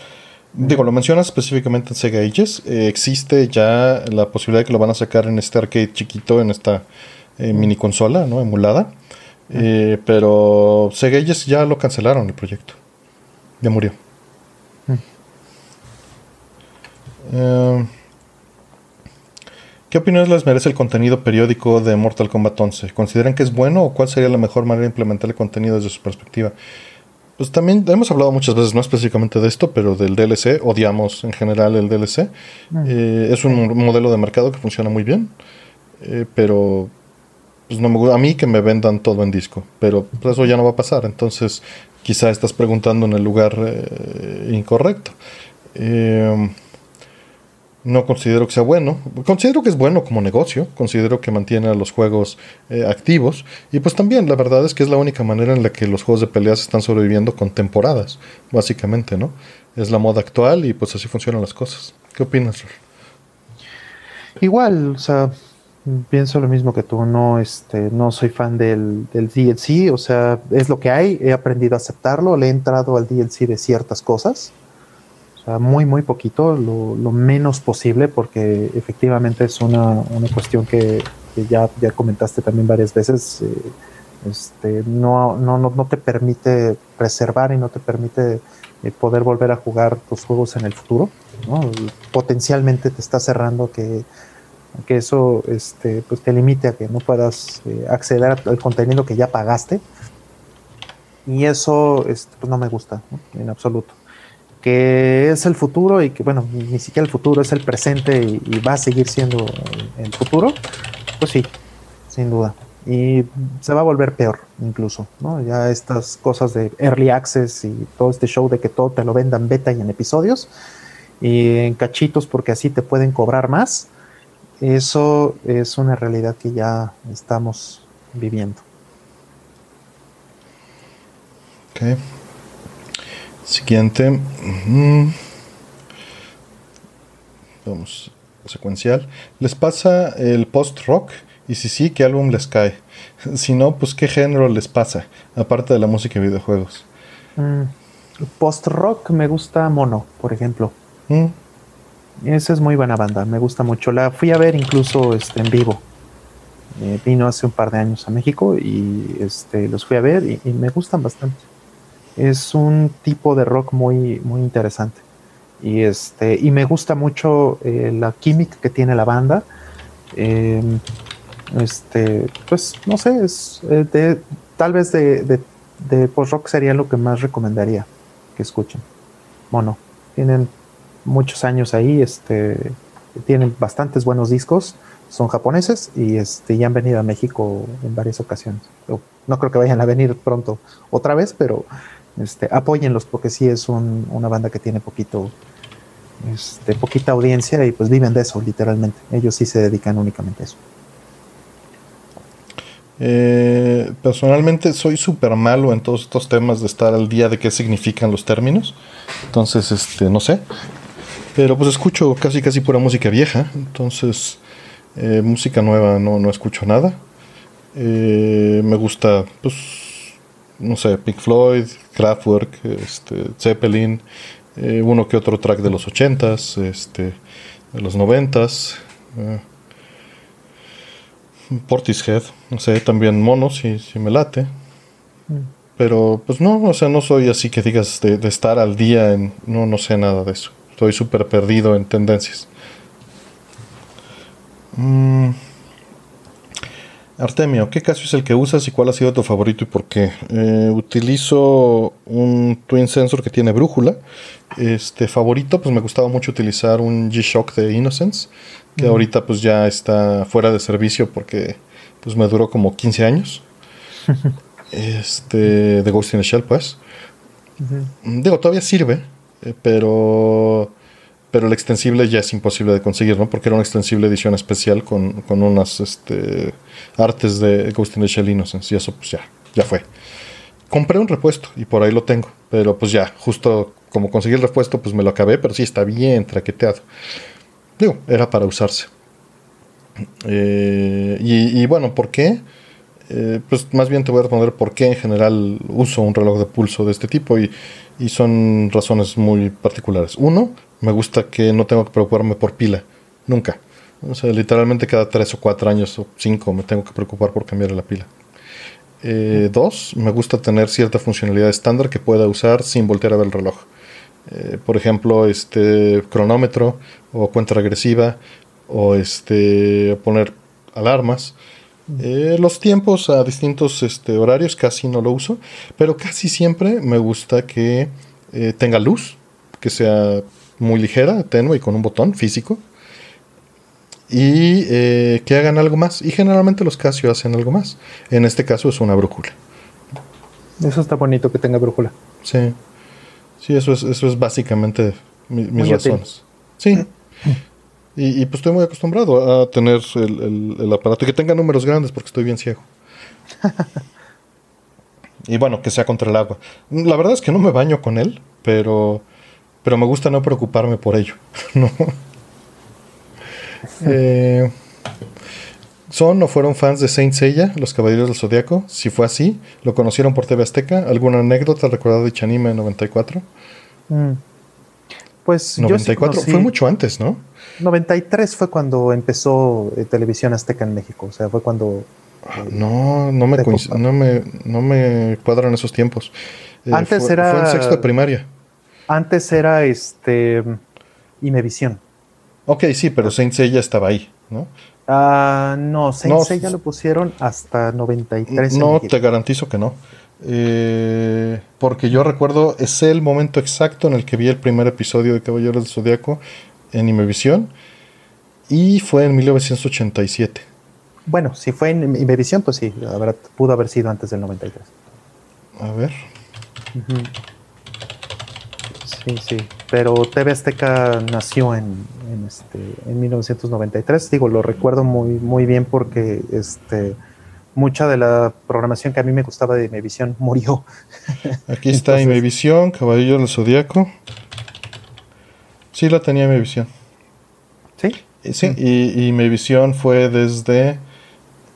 Digo, lo mencionas específicamente en Sega Ages. Eh, existe ya la posibilidad de que lo van a sacar en este arcade chiquito, en esta eh, mini consola, ¿no? Emulada. Eh, pero Sega ya lo cancelaron el proyecto. Ya murió. Eh, ¿Qué opiniones les merece el contenido periódico de Mortal Kombat 11? ¿Consideran que es bueno o cuál sería la mejor manera de implementar el contenido desde su perspectiva? Pues también hemos hablado muchas veces, no específicamente de esto, pero del DLC. Odiamos en general el DLC. es un modelo de mercado que funciona muy bien, pero pues no me a mí que me vendan todo en disco, pero pues, eso ya no va a pasar, entonces quizá estás preguntando en el lugar eh, incorrecto. Em, No considero que sea bueno. Considero que es bueno como negocio. Considero que mantiene a los juegos eh, activos. Y pues también la verdad es que es la única manera en la que los juegos de peleas están sobreviviendo con temporadas, básicamente, ¿no? Es la moda actual y pues así funcionan las cosas. ¿Qué opinas, Rol? Igual, o sea, pienso lo mismo que tú. No, este, no soy fan del, del DLC. O sea, es lo que hay. He aprendido a aceptarlo. Le he entrado al DLC de ciertas cosas muy, muy poquito, lo, menos posible, porque efectivamente es una, cuestión que, ya, ya comentaste también varias veces. Eh, este, no, no, no, te permite preservar y no te permite eh, poder volver a jugar tus juegos en el futuro. Potencialmente te está cerrando que, que eso este, pues te limite a que no puedas eh, acceder al contenido que ya pagaste. Y eso este, pues no me gusta en absoluto que es el futuro y que, bueno, ni siquiera el futuro es el presente y, va a seguir siendo el, futuro, pues sí, sin duda. Y se va a volver peor incluso, ¿no? Ya estas cosas de early access y todo este show de que todo te lo vendan beta y en episodios y en cachitos porque así te pueden cobrar más, eso es una realidad que ya estamos viviendo. Okay. Siguiente. Vamos, secuencial. ¿Les pasa el post-rock? Y si sí, ¿qué álbum les cae? Si no, pues ¿qué género les pasa? Aparte de la música y videojuegos. Mm, post-rock me gusta Mono, por ejemplo. Mm. Esa es muy buena banda, me gusta mucho. La fui a ver incluso este, en vivo. Eh, vino hace un par de años a México y este, los fui a ver y me gustan bastante es un tipo de rock muy, muy interesante. Y, este, y me gusta mucho eh, la química que tiene la banda. Em, este, pues no sé, es eh, tal vez de, de, post-rock sería lo que más recomendaría que escuchen. Bueno, tienen muchos años ahí, este, tienen bastantes buenos discos, son japoneses y este, ya han venido a México en varias ocasiones. No creo que vayan a venir pronto otra vez, pero este, apóyenlos porque sí es una banda que tiene poquito, este, poquita audiencia y pues viven de eso, literalmente. Ellos sí se dedican únicamente a eso. Eh, personalmente soy súper malo en todos estos temas de estar al día de qué significan los términos. Entonces, este, no sé. Pero pues escucho casi casi pura música vieja. Entonces, eh, música nueva no, no escucho nada. Eh, me gusta, pues, no sé, Pink Floyd, Kraftwerk, este, Zeppelin, eh, uno que otro track de los 80s, este, de los 90s. Eh, Portishead, no sé, también Mono, si, si me late. Mm. Pero pues no, o sea, no soy así que digas de, estar al día en... No, no sé nada de eso. Estoy súper perdido en tendencias. Mm. Artemio, ¿qué caso es el que usas y cuál ha sido tu favorito y por qué? Eh, utilizo un Twin Sensor que tiene brújula. Este favorito, pues me gustaba mucho utilizar un G-Shock de Innocence, que ahorita pues ya está fuera de servicio porque pues me duró como 15 años. este, de Ghost in the Shell, pues. Digo, todavía sirve, eh, pero pero el extensible ya es imposible de conseguir, ¿no? Porque era una extensible edición especial con, con unas este, artes de Ghost in the Shell Innocence y eso pues ya, ya fue. Compré un repuesto y por ahí lo tengo, pero pues ya, justo como conseguí el repuesto pues me lo acabé, pero sí está bien traqueteado. Digo, era para usarse. Eh, y, bueno, ¿por qué? Eh, pues más bien te voy a responder por qué en general uso un reloj de pulso de este tipo y, y son razones muy particulares. Uno, me gusta que no tengo que preocuparme por pila, nunca. O sea, literalmente cada tres o cuatro años o cinco me tengo que preocupar por cambiar la pila. Eh, dos, me gusta tener cierta funcionalidad estándar que pueda usar sin voltear a ver el reloj. Eh, por ejemplo, este cronómetro o cuenta regresiva o este poner alarmas. Eh, los tiempos a distintos este, horarios casi no lo uso, pero casi siempre me gusta que tenga luz, que sea muy ligera, tenue y con un botón físico. Y eh, que hagan algo más. Y generalmente los Casio hacen algo más. En este caso es una brújula. Eso está bonito que tenga brújula. Sí. Sí, eso es, eso es básicamente mis razones. Sí. Y, pues estoy muy acostumbrado a tener el, aparato y que tenga números grandes porque estoy bien ciego. y bueno, que sea contra el agua. La verdad es que no me baño con él, pero, pero me gusta no preocuparme por ello. ¿no? Eh, ¿Son o fueron fans de Saint Seiya, los Caballeros del Zodiaco? Si fue así, ¿lo conocieron por TV Azteca? ¿Alguna anécdota recordada de Chanime en 94? Mm. Pues 94 fue mucho antes, ¿no? 93 fue cuando empezó eh, Televisión Azteca en México, o sea, fue cuando... Ah, no, no me, no me, no me cuadran esos tiempos. Eh, antes era... Fue en sexto de primaria. Antes era este... Imevisión. Ok, sí, pero Saint Seiya estaba ahí, ¿no? Ah, no, Saint Seiya lo pusieron hasta 93. No, te garantizo que no. Eh, porque yo recuerdo, es el momento exacto en el que vi el primer episodio de Caballeros del Zodiaco en Imevisión y fue en 1987. Bueno, si fue en Imevisión, pues sí, pudo haber sido antes del 93. A ver. Sí, sí, pero TV Azteca nació en, en, este, en 1993, digo, lo recuerdo muy, muy bien porque este, mucha de la programación que a mí me gustaba de Imevisión murió. Aquí está Imevisión, Caballero del Zodíaco. Sí, la tenía Imevisión. ¿Sí? Sí, y, Imevisión fue desde...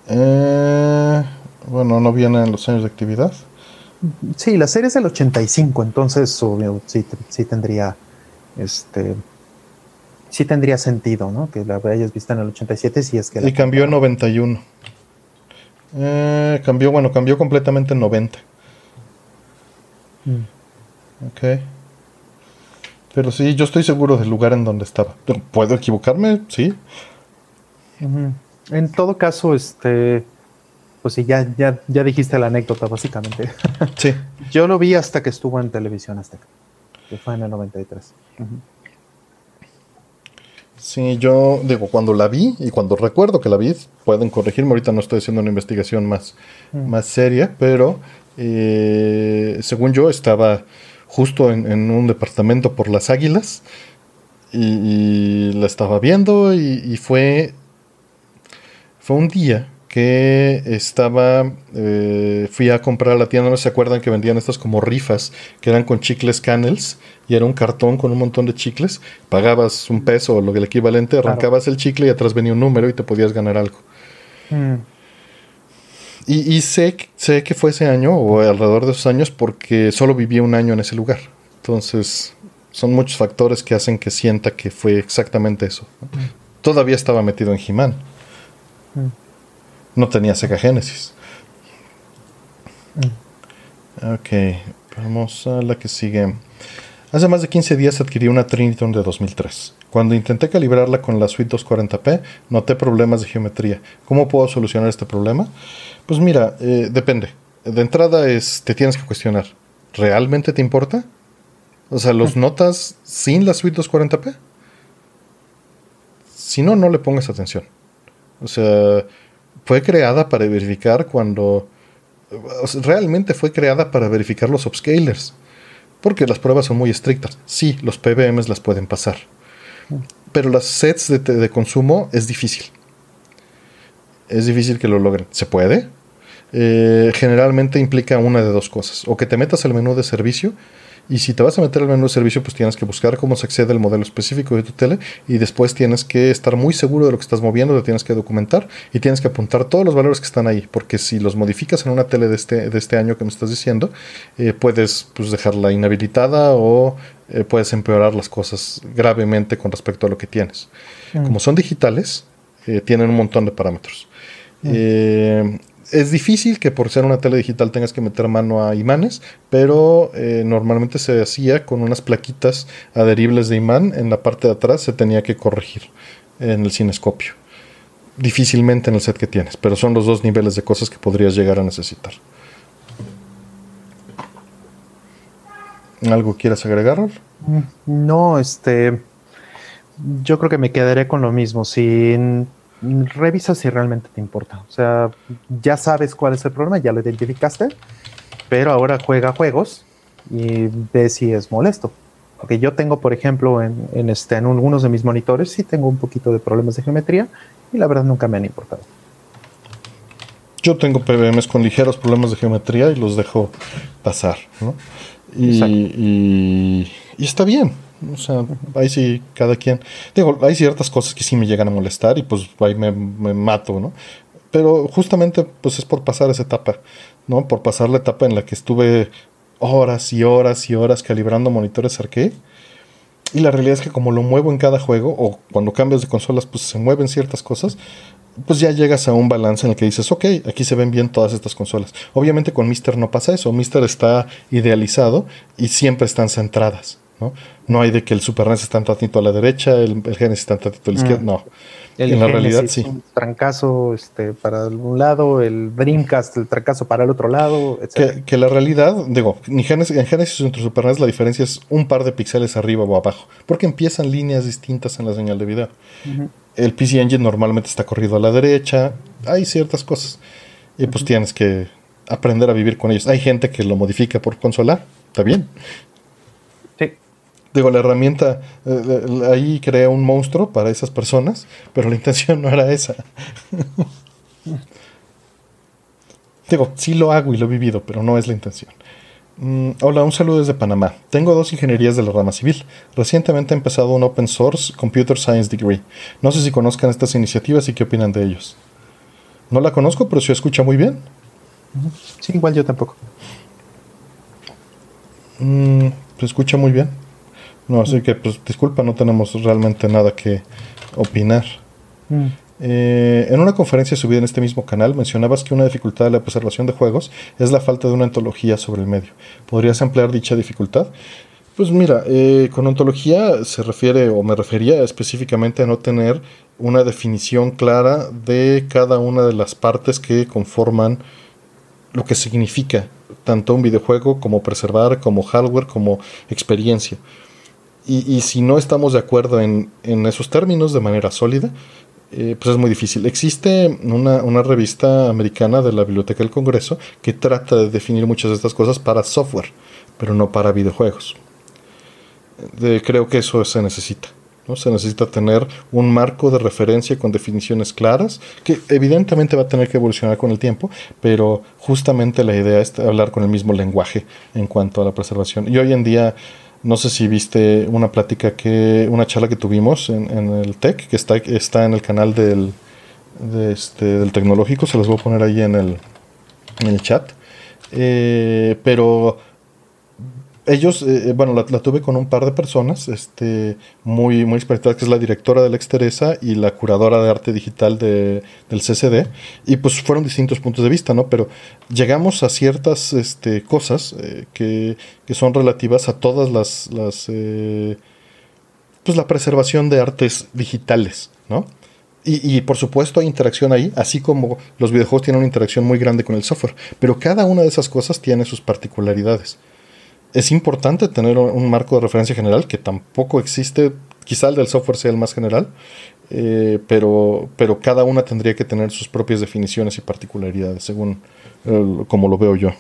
Eh, bueno, no viene en los años de actividad. Sí, la serie es del 85, entonces sí, sí tendría este sí tendría sentido, ¿no? Que la hayas visto en el 87 si es que... Y cambió en 91. Eh, cambió, bueno, cambió completamente en 90. Mm. Ok. Pero sí, yo estoy seguro del lugar en donde estaba. ¿Puedo equivocarme? Sí. En todo caso, este. Pues sí, ya, ya, ya dijiste la anécdota, básicamente. Sí. yo lo vi hasta que estuvo en televisión Azteca, que fue en el 93. Sí, yo digo, cuando la vi y cuando recuerdo que la vi, pueden corregirme, ahorita no estoy haciendo una investigación más, mm. más seria, pero eh, según yo estaba justo en, un departamento por las águilas y, la estaba viendo y, fue, fue un día que estaba, eh, fui a comprar a la tienda, no se acuerdan que vendían estas como rifas, que eran con chicles canels, y era un cartón con un montón de chicles, pagabas un peso o lo que el equivalente, arrancabas el chicle y atrás venía un número y te podías ganar algo. Mm. Y, sé, sé que fue ese año o alrededor de esos años porque solo viví un año en ese lugar. Entonces, son muchos factores que hacen que sienta que fue exactamente eso. Mm. Todavía estaba metido en. Mm. No tenía Sega Genesis. Mm. Ok, vamos a la que sigue. Hace más de 15 días adquirí una Triniton de 2003. Cuando intenté calibrarla con la suite 240p, noté problemas de geometría. ¿Cómo puedo solucionar este problema? Pues mira, eh, depende. De entrada es, te tienes que cuestionar. ¿Realmente te importa? O sea, ¿los notas sin la suite 240p? Si no, no le pongas atención. O sea, fue creada para verificar cuando... realmente fue creada para verificar los upscalers. Porque las pruebas son muy estrictas. Sí, los PBMs las pueden pasar. Pero las sets de, consumo es difícil. Es difícil que lo logren. ¿Se puede? Eh, generalmente implica una de dos cosas. O que te metas al menú de servicio y si te vas a meter al menú de servicio, pues tienes que buscar cómo se accede al modelo específico de tu tele y después tienes que estar muy seguro de lo que estás moviendo, lo tienes que documentar y tienes que apuntar todos los valores que están ahí, porque si los modificas en una tele de este, de este año que me estás diciendo, eh, puedes pues, dejarla inhabilitada o eh, puedes empeorar las cosas gravemente con respecto a lo que tienes. Mm. Como son digitales, eh, tienen un montón de parámetros. Mm es difícil que por ser una tele digital tengas que meter mano a imanes, pero eh, normalmente se hacía con unas plaquitas adheribles de imán en la parte de atrás, se tenía que corregir en el cinescopio. Difícilmente en el set que tienes, pero son los dos niveles de cosas que podrías llegar a necesitar. ¿Algo quieras agregar? Mm, no, este. Yo creo que me quedaré con lo mismo. Sin revisa si realmente te importa. O sea, ya sabes cuál es el problema, ya lo identificaste, pero ahora juega juegos y ve si es molesto. Porque yo tengo, por ejemplo, en, en, este, en algunos de mis monitores, sí tengo un poquito de problemas de geometría y la verdad nunca me han importado. Yo tengo PBMs con ligeros problemas de geometría y los dejo pasar, ¿no? Y, y, y, está bien. O sea, ahí sí, cada quien. Digo, hay ciertas cosas que sí me llegan a molestar y pues ahí me, me mato, ¿no? Pero justamente pues es por pasar esa etapa, ¿no? Por pasar la etapa en la que estuve horas y horas y horas calibrando monitores arcade. Y la realidad es que como lo muevo en cada juego, o cuando cambias de consolas, pues se mueven ciertas cosas, pues ya llegas a un balance en el que dices, ok, aquí se ven bien todas estas consolas. Obviamente con Mister no pasa eso, Mister está idealizado y siempre están centradas. ¿No? no hay de que el Super NES está un tantito a la derecha, el, el Genesis está un tantito a la izquierda, no. El en la realidad sí. Un trancazo este, para un lado, el Dreamcast, el trancazo para el otro lado, etc. Que, que la realidad, digo, en Genesis, en Genesis entre Super NES la diferencia es un par de píxeles arriba o abajo, porque empiezan líneas distintas en la señal de video. Uh -huh. El PC Engine normalmente está corrido a la derecha, hay ciertas cosas, y pues uh -huh. tienes que aprender a vivir con ellos. Hay gente que lo modifica por consola, está bien. Digo, la herramienta eh, ahí crea un monstruo para esas personas, pero la intención no era esa. Digo, sí lo hago y lo he vivido, pero no es la intención. Mm, hola, un saludo desde Panamá. Tengo dos ingenierías de la rama civil. Recientemente he empezado un Open Source Computer Science Degree. No sé si conozcan estas iniciativas y qué opinan de ellos. No la conozco, pero se escucha muy bien. Sí, igual yo tampoco. Mm, se escucha muy bien. No, así que, pues, disculpa, no tenemos realmente nada que opinar. Mm. Eh, en una conferencia subida en este mismo canal mencionabas que una dificultad de la preservación de juegos es la falta de una ontología sobre el medio. ¿Podrías emplear dicha dificultad? Pues mira, eh, con ontología se refiere o me refería específicamente a no tener una definición clara de cada una de las partes que conforman lo que significa tanto un videojuego como preservar, como hardware, como experiencia. Y, si no estamos de acuerdo en, esos términos de manera sólida, eh, pues es muy difícil. Existe una, revista americana de la Biblioteca del Congreso que trata de definir muchas de estas cosas para software, pero no para videojuegos. De, creo que eso se necesita. ¿no? Se necesita tener un marco de referencia con definiciones claras, que evidentemente va a tener que evolucionar con el tiempo, pero justamente la idea es hablar con el mismo lenguaje en cuanto a la preservación. Y hoy en día no sé si viste una plática que, una charla que tuvimos en, en el TEC, que está, está en el canal del, de este, del tecnológico, se los voy a poner ahí en el, en el chat. Eh, pero ellos, eh, bueno, la, la, tuve con un par de personas, este, muy, muy expertas, que es la directora del Exteresa y la curadora de arte digital de, del CCD, y pues fueron distintos puntos de vista, ¿no? Pero llegamos a ciertas este, cosas eh, que, que, son relativas a todas las, las eh, pues la preservación de artes digitales, ¿no? Y, y, por supuesto hay interacción ahí, así como los videojuegos tienen una interacción muy grande con el software, pero cada una de esas cosas tiene sus particularidades es importante tener un marco de referencia general que tampoco existe, quizá el del software sea el más general, eh, pero, pero cada una tendría que tener sus propias definiciones y particularidades, según eh, como lo veo yo.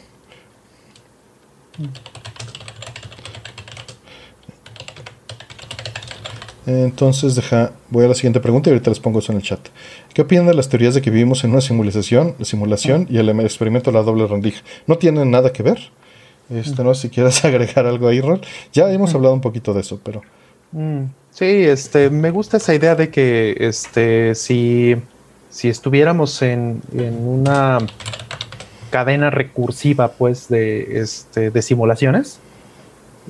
Entonces, deja, voy a la siguiente pregunta y ahorita les pongo eso en el chat. ¿Qué opinan de las teorías de que vivimos en una simulación, simulación y el experimento de la doble rendija? ¿No tienen nada que ver? Este, no sé si quieres agregar algo ahí, Rol. Ya hemos hablado un poquito de eso, pero. Mm, sí, este, me gusta esa idea de que este, si, si estuviéramos en, en una cadena recursiva, pues, de, este, de simulaciones,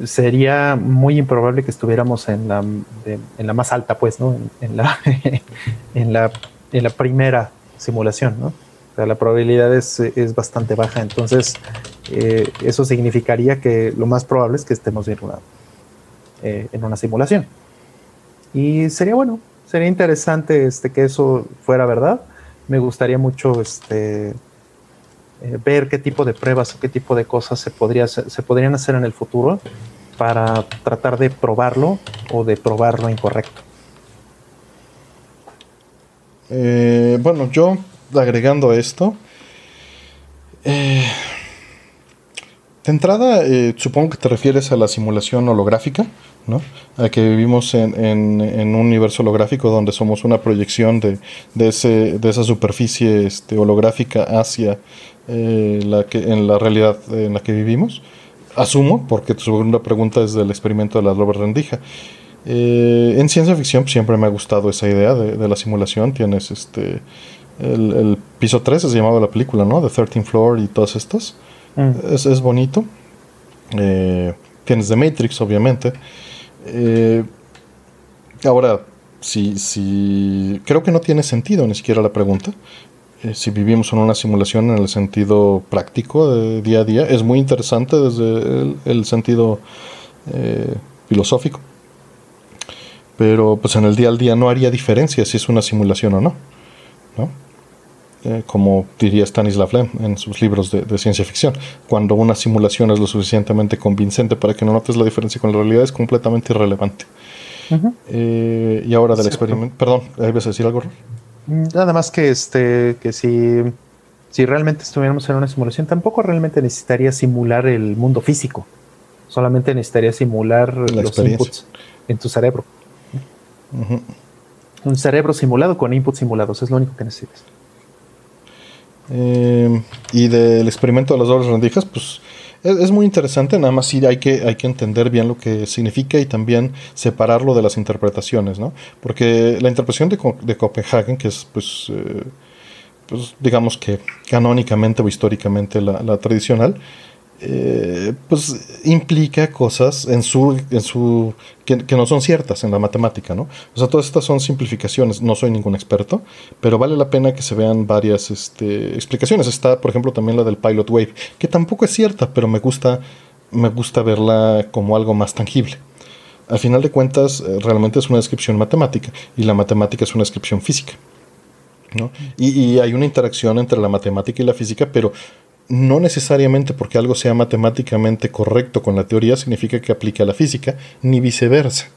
sería muy improbable que estuviéramos en la, de, en la más alta, pues, ¿no? En, en la, en, la, en la primera simulación, ¿no? O sea, la probabilidad es, es bastante baja. Entonces, eh, eso significaría que lo más probable es que estemos en una, eh, en una simulación. Y sería bueno, sería interesante este, que eso fuera verdad. Me gustaría mucho este, eh, ver qué tipo de pruebas o qué tipo de cosas se, se podrían hacer en el futuro para tratar de probarlo o de probar lo incorrecto. Bueno, yo agregando esto, eh, De entrada, eh, supongo que te refieres a la simulación holográfica, ¿no? A que vivimos en, un universo holográfico donde somos una proyección de, de, ese, de esa superficie este, holográfica hacia eh, la que, en la realidad en la que vivimos. Asumo, porque tu segunda pregunta es del experimento de la doble rendija. En ciencia ficción siempre me ha gustado esa idea de, la simulación. Tienes este el, piso 13 se llamaba la película, ¿no? The 13th Floor y todas estas. Mm. Es, bonito. Eh, tienes The Matrix, obviamente. Eh, ahora, si, si, creo que no tiene sentido ni siquiera la pregunta. Eh, si vivimos en una simulación en el sentido práctico de día a día, es muy interesante desde el, sentido filosófico. Pero pues en el día al día no haría diferencia si es una simulación o no. ¿no? Eh, como diría Stanislav Lem en sus libros de, ciencia ficción. Cuando una simulación es lo suficientemente convincente para que no notes la diferencia con la realidad, es completamente irrelevante. Eh, y ahora del experimento. Perdón, ¿hay vas a decir algo? Mm, nada más que este que si, si realmente estuviéramos en una simulación, tampoco realmente necesitaría simular el mundo físico. Solamente necesitaría simular los inputs en tu cerebro. Un cerebro simulado con inputs simulados, es lo único que necesitas. Eh, y del experimento de las dobles rendijas, pues es, muy interesante, nada más sí hay que, hay que entender bien lo que significa y también separarlo de las interpretaciones, ¿no? Porque la interpretación de, de Copenhagen, que es pues, eh, pues, digamos que canónicamente o históricamente la tradicional, eh, pues implica cosas en su, en su que, no son ciertas en la matemática, ¿no? O sea, todas estas son simplificaciones. No soy ningún experto, pero vale la pena que se vean varias este, explicaciones. Está, por ejemplo, también la del pilot wave, que tampoco es cierta, pero me gusta, me gusta verla como algo más tangible. Al final de cuentas, eh, realmente es una descripción matemática y la matemática es una descripción física. ¿no? Y, y, hay una interacción entre la matemática y la física, pero no necesariamente porque algo sea matemáticamente correcto con la teoría significa que aplique a la física, ni viceversa.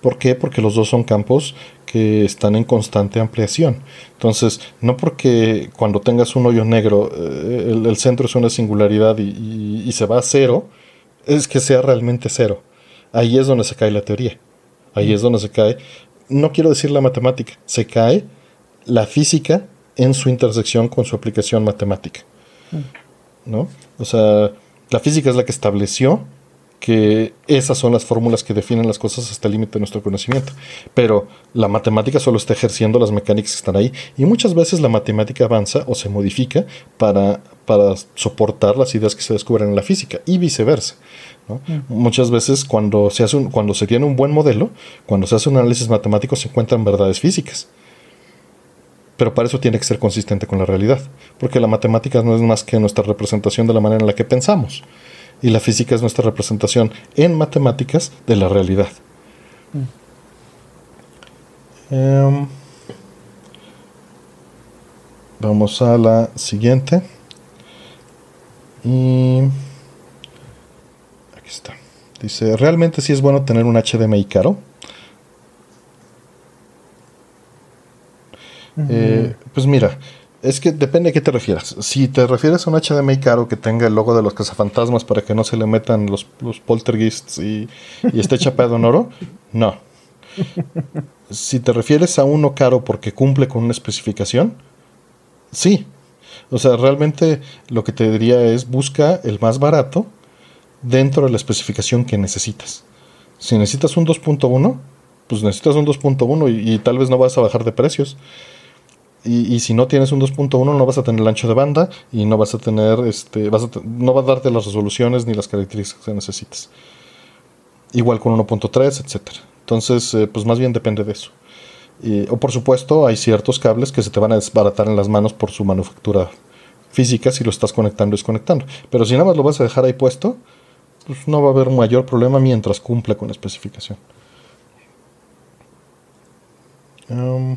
¿Por qué? Porque los dos son campos que están en constante ampliación. Entonces, no porque cuando tengas un hoyo negro eh, el, centro es una singularidad y, se va a cero, es que sea realmente cero. Ahí es donde se cae la teoría. Ahí es donde se cae, no quiero decir la matemática, se cae la física en su intersección con su aplicación matemática. ¿No? O sea, la física es la que estableció que esas son las fórmulas que definen las cosas hasta el límite de nuestro conocimiento. Pero la matemática solo está ejerciendo las mecánicas que están ahí y muchas veces la matemática avanza o se modifica para, para soportar las ideas que se descubren en la física y viceversa. Muchas veces cuando se, hace cuando se tiene un buen modelo, cuando se hace un análisis matemático se encuentran verdades físicas. Pero para eso tiene que ser consistente con la realidad, porque la matemática no es más que nuestra representación de la manera en la que pensamos, y la física es nuestra representación en matemáticas de la realidad. Em, vamos a la siguiente. Y aquí está. Dice, ¿realmente sí es bueno tener un HDMI caro? Eh, pues mira, es que depende de qué te refieras. Si te refieres a un HDMI caro que tenga el logo de los cazafantasmas para que no se le metan los, los poltergeists y, esté chapado en oro, no. Si te refieres a uno caro porque cumple con una especificación, sí. O sea, realmente lo que te diría es busca el más barato dentro de la especificación que necesitas. Si necesitas un 2.1, pues necesitas un 2.1 y, y tal vez no vas a bajar de precios. Y, si no tienes un 2.1 no vas a tener el ancho de banda y no vas a tener, este, vas a no va a darte las resoluciones ni las características que necesites. Igual con 1.3, etcétera. Entonces, eh, pues más bien depende de eso. o por supuesto, hay ciertos cables que se te van a desbaratar en las manos por su manufactura física si lo estás conectando y desconectando. Pero si nada más lo vas a dejar ahí puesto, pues no va a haber mayor problema mientras cumple con la especificación. Um,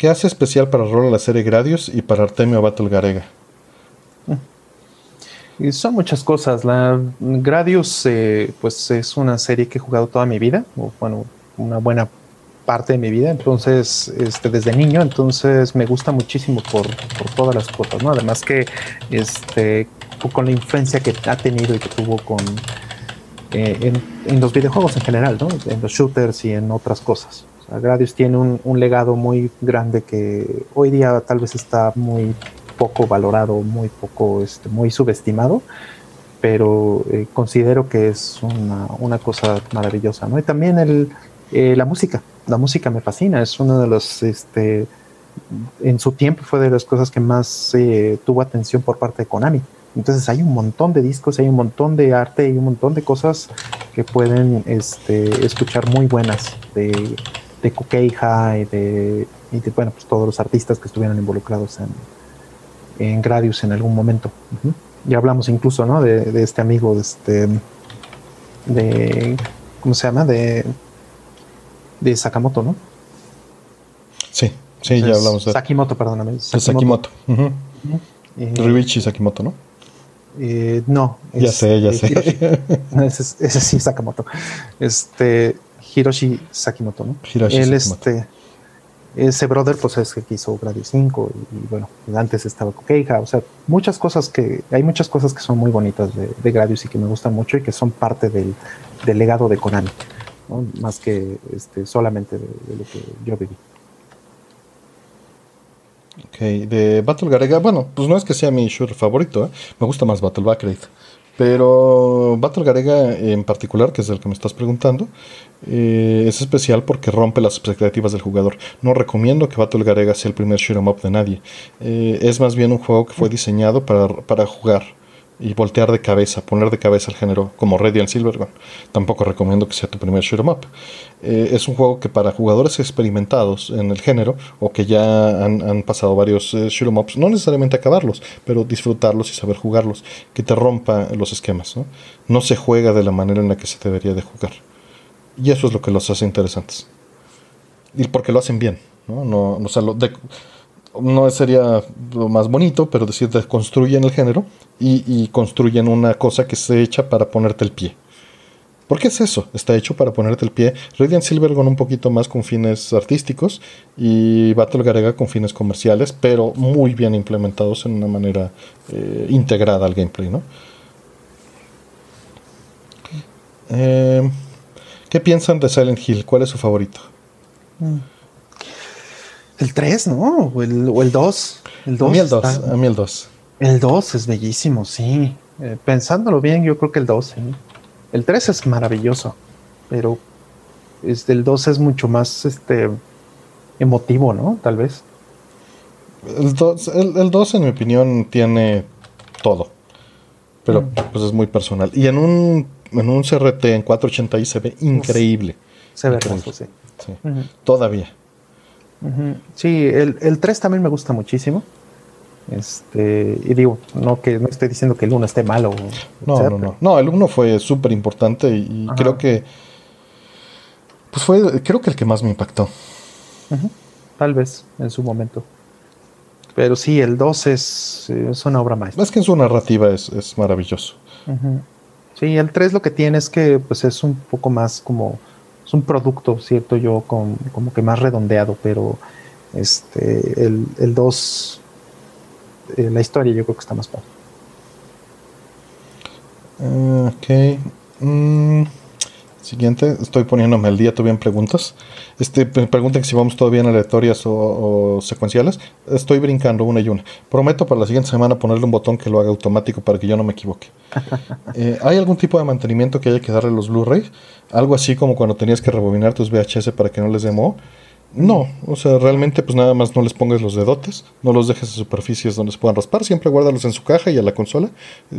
¿Qué hace especial para Roll la serie Gradius y para Artemio Battle Garega? Y son muchas cosas. La Gradius, eh, pues es una serie que he jugado toda mi vida, o bueno, una buena parte de mi vida. Entonces, este, desde niño, entonces me gusta muchísimo por, todas las cosas, ¿no? Además que, este, con la influencia que ha tenido y que tuvo con eh, en, los videojuegos en general, ¿no? en los shooters y en otras cosas. Gradius tiene un, legado muy grande que hoy día tal vez está muy poco valorado, muy poco, este, muy subestimado, pero eh, considero que es una, cosa maravillosa, ¿no? Y también el, eh, la música, la música me fascina, es uno de los, este, en su tiempo fue de las cosas que más eh, tuvo atención por parte de Konami. Entonces hay un montón de discos, hay un montón de arte y un montón de cosas que pueden este, escuchar muy buenas de, de Kukeija y de, bueno, pues todos los artistas que estuvieron involucrados en, en Gradius en algún momento. Ya hablamos incluso, ¿no? De, este amigo, de este, de, ¿cómo se llama? De, de Sakamoto, ¿no? Sí, sí, ya hablamos de Sakimoto, perdóname. Sakimoto. Sakimoto. Uh Sakimoto, ¿no? Eh, no. Ya sé, ya sé. ese, ese, sí, Sakamoto. Este, Hiroshi Sakimoto, ¿no? Hiroshi Él, Sakimoto. este, ese brother, pues es que hizo Gradius 5 y, bueno, antes estaba Kokeija, o sea, muchas cosas que, hay muchas cosas que son muy bonitas de, de Gradius y que me gustan mucho y que son parte del, del legado de Konami, ¿no? más que este, solamente de, lo que yo viví. Ok, de Battle Garega, bueno, pues no es que sea mi shooter favorito, ¿eh? me gusta más Battle Backrate. Pero Battle Garega en particular, que es el que me estás preguntando, eh, es especial porque rompe las expectativas del jugador. No recomiendo que Battle Garega sea el primer shoot 'em up de nadie. Eh, es más bien un juego que fue diseñado para, para jugar y voltear de cabeza, poner de cabeza el género como Radiant Silvergun. Tampoco recomiendo que sea tu primer shoot 'em up. Eh, es un juego que para jugadores experimentados en el género o que ya han, pasado varios eh, shoot 'em ups, no necesariamente acabarlos, pero disfrutarlos y saber jugarlos, que te rompa los esquemas. ¿no? no se juega de la manera en la que se debería de jugar. Y eso es lo que los hace interesantes. Y porque lo hacen bien. No, no, no, no sería lo más bonito, pero decir, construyen el género y, construyen una cosa que se echa para ponerte el pie. ¿Por qué es eso? Está hecho para ponerte el pie. Radiant Silver con un poquito más con fines artísticos y Battle Garega con fines comerciales, pero muy bien implementados en una manera eh, integrada al gameplay, ¿no? Eh, ¿Qué piensan de Silent Hill? ¿Cuál es su favorito? Mm. El 3, ¿no? O el, o el 2. El 2 a mí el 2. A mí el 2. El 2 es bellísimo, sí. Eh, pensándolo bien, yo creo que el 2, sí. El 3 es maravilloso, pero este, el 2 es mucho más este, emotivo, ¿no? Tal vez. El 2, el, 2 en mi opinión, tiene todo. Pero mm. pues es muy personal. Y en un, en un CRT en 480i se ve increíble. Se ve hermoso, sí. sí. Todavía. Sí, el, el 3 también me gusta muchísimo. Este, y digo, no que no estoy diciendo que el 1 esté malo. No, no, no. No, el 1 fue súper importante y, creo que. Pues fue, creo que el que más me impactó. Tal vez en su momento. Pero sí, el 2 es, es una obra maestra. Es que en su narrativa es, es maravilloso. Sí, el 3 lo que tiene es que pues es un poco más como es un producto, cierto yo, con, como que más redondeado, pero este el 2 eh, la historia yo creo que está más padre. ok. Mm, siguiente, estoy poniéndome al día todavía en preguntas. Este, me preguntan si vamos todavía en aleatorias o, secuenciales. Estoy brincando una y una. Prometo para la siguiente semana ponerle un botón que lo haga automático para que yo no me equivoque. Eh, ¿Hay algún tipo de mantenimiento que haya que darle a los Blu-rays? Algo así como cuando tenías que rebobinar tus VHS para que no les demo. No, o sea, realmente pues nada más no les pongas los dedotes, no los dejes en superficies donde se puedan raspar, siempre guárdalos en su caja y a la consola.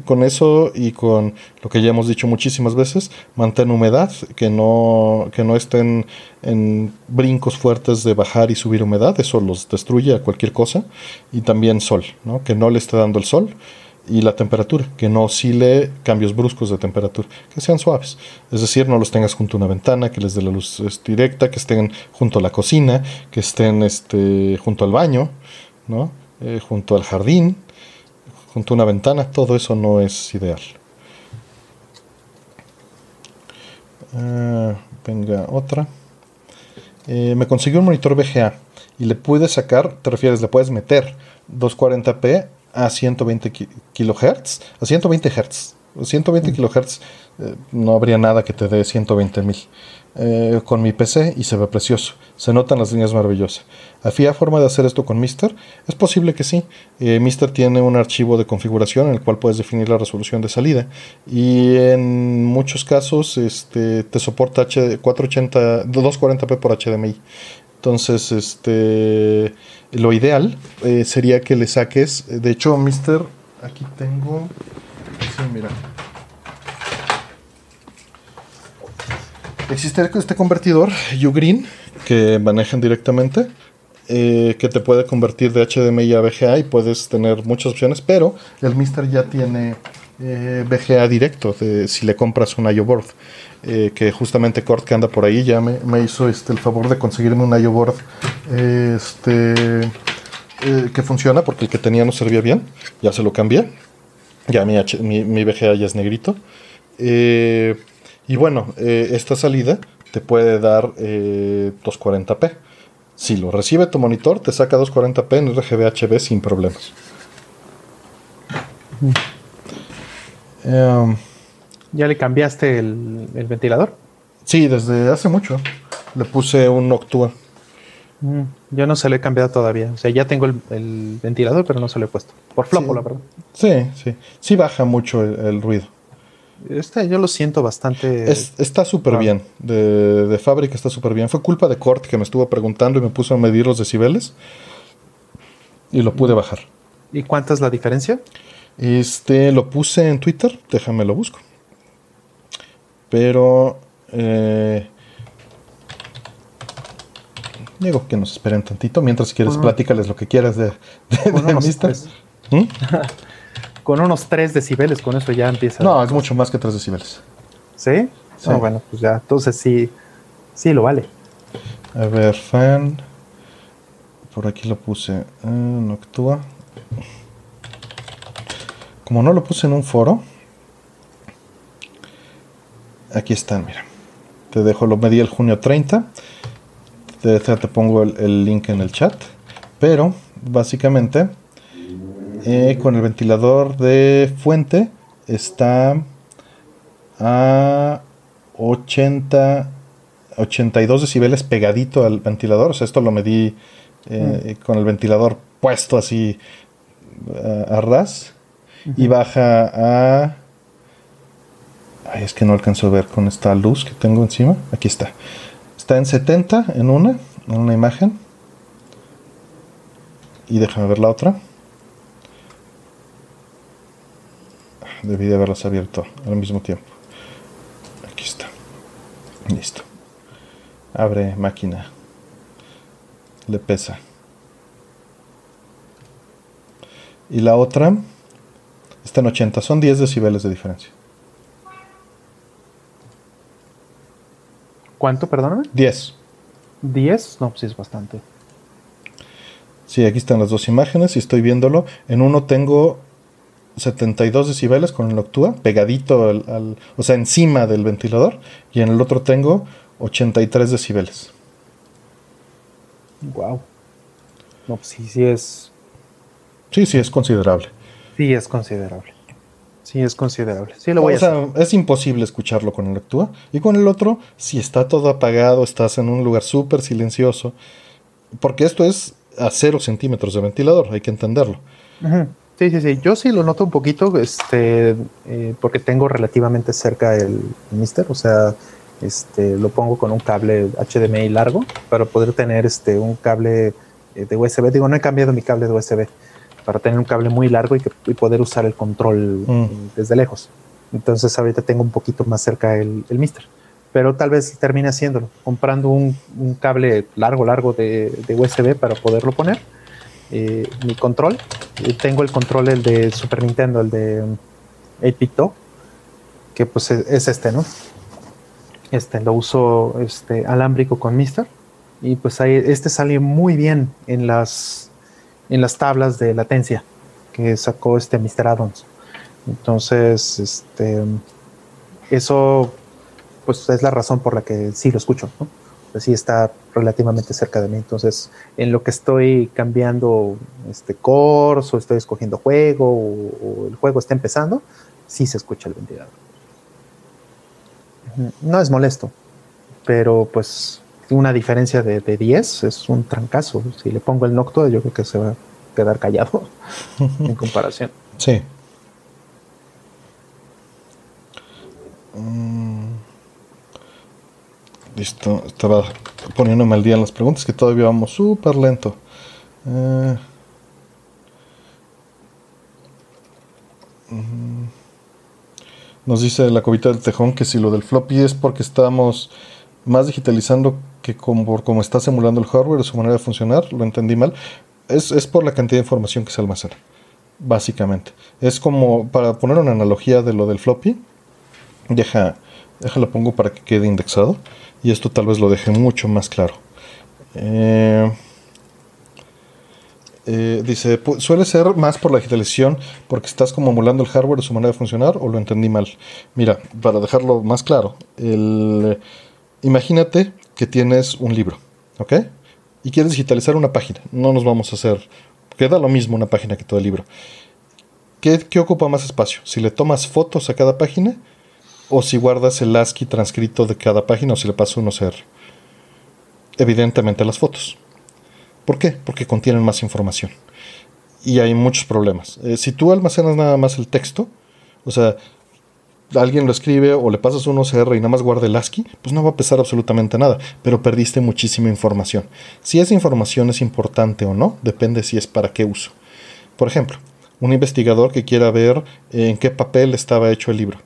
Con eso y con lo que ya hemos dicho muchísimas veces, mantén humedad, que no, que no estén en brincos fuertes de bajar y subir humedad, eso los destruye a cualquier cosa. Y también sol, ¿no? que no le esté dando el sol y la temperatura, que no oscile cambios bruscos de temperatura, que sean suaves. Es decir, no los tengas junto a una ventana, que les dé la luz directa, que estén junto a la cocina, que estén este, junto al baño, ¿no? Eh, junto al jardín, junto a una ventana, todo eso no es ideal. Ah, venga, otra. Eh, me consiguió un monitor VGA y le pude sacar, te refieres, le puedes meter 240p a 120 kilohertz, a 120 hertz. 120 kilohertz eh, no habría nada que te dé 120 mil. Eh, con mi PC y se ve precioso. Se notan las líneas maravillosas. ¿Había forma de hacer esto con Mister? Es posible que sí. Eh, Mister tiene un archivo de configuración en el cual puedes definir la resolución de salida y en muchos casos este, te soporta H 480, 240p por HDMI. Entonces, este, lo ideal eh, sería que le saques, de hecho, Mister, aquí tengo, mira, Existe este convertidor Ugreen que manejan directamente, eh, que te puede convertir de HDMI a VGA y puedes tener muchas opciones, pero el Mister ya tiene eh, VGA directo de, si le compras un IO board. Eh, que justamente Cort que anda por ahí ya me, hizo este, el favor de conseguirme un IO board este, que funciona porque el que tenía no servía bien, ya se lo cambié, ya mi, mi, mi VGA ya es negrito. Eh, y bueno, eh, esta salida te puede dar 240p. Eh, si lo recibe tu monitor, te saca 240p en RGB HB sin problemas. Em, ¿Ya le cambiaste el, ventilador? Sí, desde hace mucho. Le puse un Noctua. Mm, yo no se lo he cambiado todavía. O sea, ya tengo el, ventilador, pero no se lo he puesto. Por flopo, la verdad. Sí, sí. Sí baja mucho el ruido. Este yo lo siento bastante. está súper bien. De, fábrica está súper bien. Fue culpa de Cort que me estuvo preguntando y me puso a medir los decibeles. Y lo pude bajar. ¿Y cuánta es la diferencia? Este lo puse en Twitter. Déjame lo busco. Pero. Eh, digo que nos esperen tantito. Mientras si quieres, platícales lo que quieras de, de, con unos 3 decibeles, con eso ya empieza. No, es mucho más que 3 decibeles. ¿Sí? sí. bueno, pues ya, entonces sí, sí lo vale. A ver, fan. Por aquí lo puse. Ah, no actúa. Como no lo puse en un foro. Aquí están, mira. Te dejo, lo medí el junio 30. Te, te pongo el link en el chat. Pero, básicamente, eh, con el ventilador de fuente está a 80, 82 decibeles pegadito al ventilador. O sea, esto lo medí eh, mm. con el ventilador puesto así a, ras. Y baja a... Ay, es que no alcanzo a ver con esta luz que tengo encima. Aquí está. Está en 70 en una, en una imagen. Y déjame ver la otra. Debí de haberlas abierto al mismo tiempo. Aquí está. Listo. Abre máquina. Le pesa. Y la otra está en 80. Son 10 decibeles de diferencia. ¿Cuánto, perdóname? 10. ¿10? No, pues es bastante. Sí, aquí están las dos imágenes y estoy viéndolo. En uno tengo 72 decibeles con el Noctua, pegadito al, o sea, encima del ventilador, y en el otro tengo 83 decibeles. Wow. No, pues sí, sí es. Sí, sí, es considerable. Sí, es considerable. Sí, es considerable. Sí, lo voy a sea, es imposible escucharlo con el Noctua. Y con el otro, si está todo apagado, estás en un lugar súper silencioso. Porque esto es a 0 centímetros de ventilador, hay que entenderlo. Sí, sí, sí. Yo sí lo noto un poquito, este, eh, porque tengo relativamente cerca el Mister, o sea, este, lo pongo con un cable HDMI largo para poder tener este, un cable eh, de USB. Digo, no he cambiado mi cable de USB para tener un cable muy largo y, que, poder usar el control mm. desde lejos. Entonces ahorita tengo un poquito más cerca el, el Mister. Pero tal vez termine haciéndolo, comprando un, un cable largo, largo de, de USB para poderlo poner eh, mi control. tengo el control, el de Super Nintendo, el de 8 que pues es, este, ¿no? Este lo uso este, alámbrico con Mister. Y pues ahí, este sale muy bien en las, en las tablas de latencia que sacó este Mr. Addons. Entonces, este, eso pues es la razón por la que sí lo escucho, pues sí está relativamente cerca de mí. Entonces, en lo que estoy cambiando este course o estoy escogiendo juego o, el juego está empezando, sí se escucha el ventilador. No es molesto, pero pues una diferencia de, de 10 es un trancazo. Si le pongo el Noctua, yo creo que se va a quedar callado en comparación. Sí. Mm. Listo, estaba poniéndome al día en las preguntas que todavía vamos súper lento. Eh. Mm. Nos dice la cobita del tejón que si lo del floppy es porque estamos más digitalizando que como, como está simulando el hardware, su manera de funcionar, lo entendí mal. Es, es por la cantidad de información que se almacena, básicamente. Es como, para poner una analogía de lo del floppy, deja, déjalo pongo para que quede indexado y esto tal vez lo deje mucho más claro. Eh, eh, dice, suele ser más por la digitalización porque estás como emulando el hardware de su manera de funcionar o lo entendí mal. Mira, para dejarlo más claro, el, imagínate que tienes un libro, ¿ok? Y quieres digitalizar una página. No nos vamos a hacer, queda lo mismo una página que todo el libro. ¿Qué, qué ocupa más espacio? Si le tomas fotos a cada página o si guardas el ASCII transcrito de cada página o si le pasas un OCR. Evidentemente las fotos. ¿Por qué? Porque contienen más información. Y hay muchos problemas. Eh, si tú almacenas nada más el texto, o sea, alguien lo escribe o le pasas un OCR y nada más guarda el ASCII, pues no va a pesar absolutamente nada, pero perdiste muchísima información. Si esa información es importante o no, depende si es para qué uso. Por ejemplo, un investigador que quiera ver en qué papel estaba hecho el libro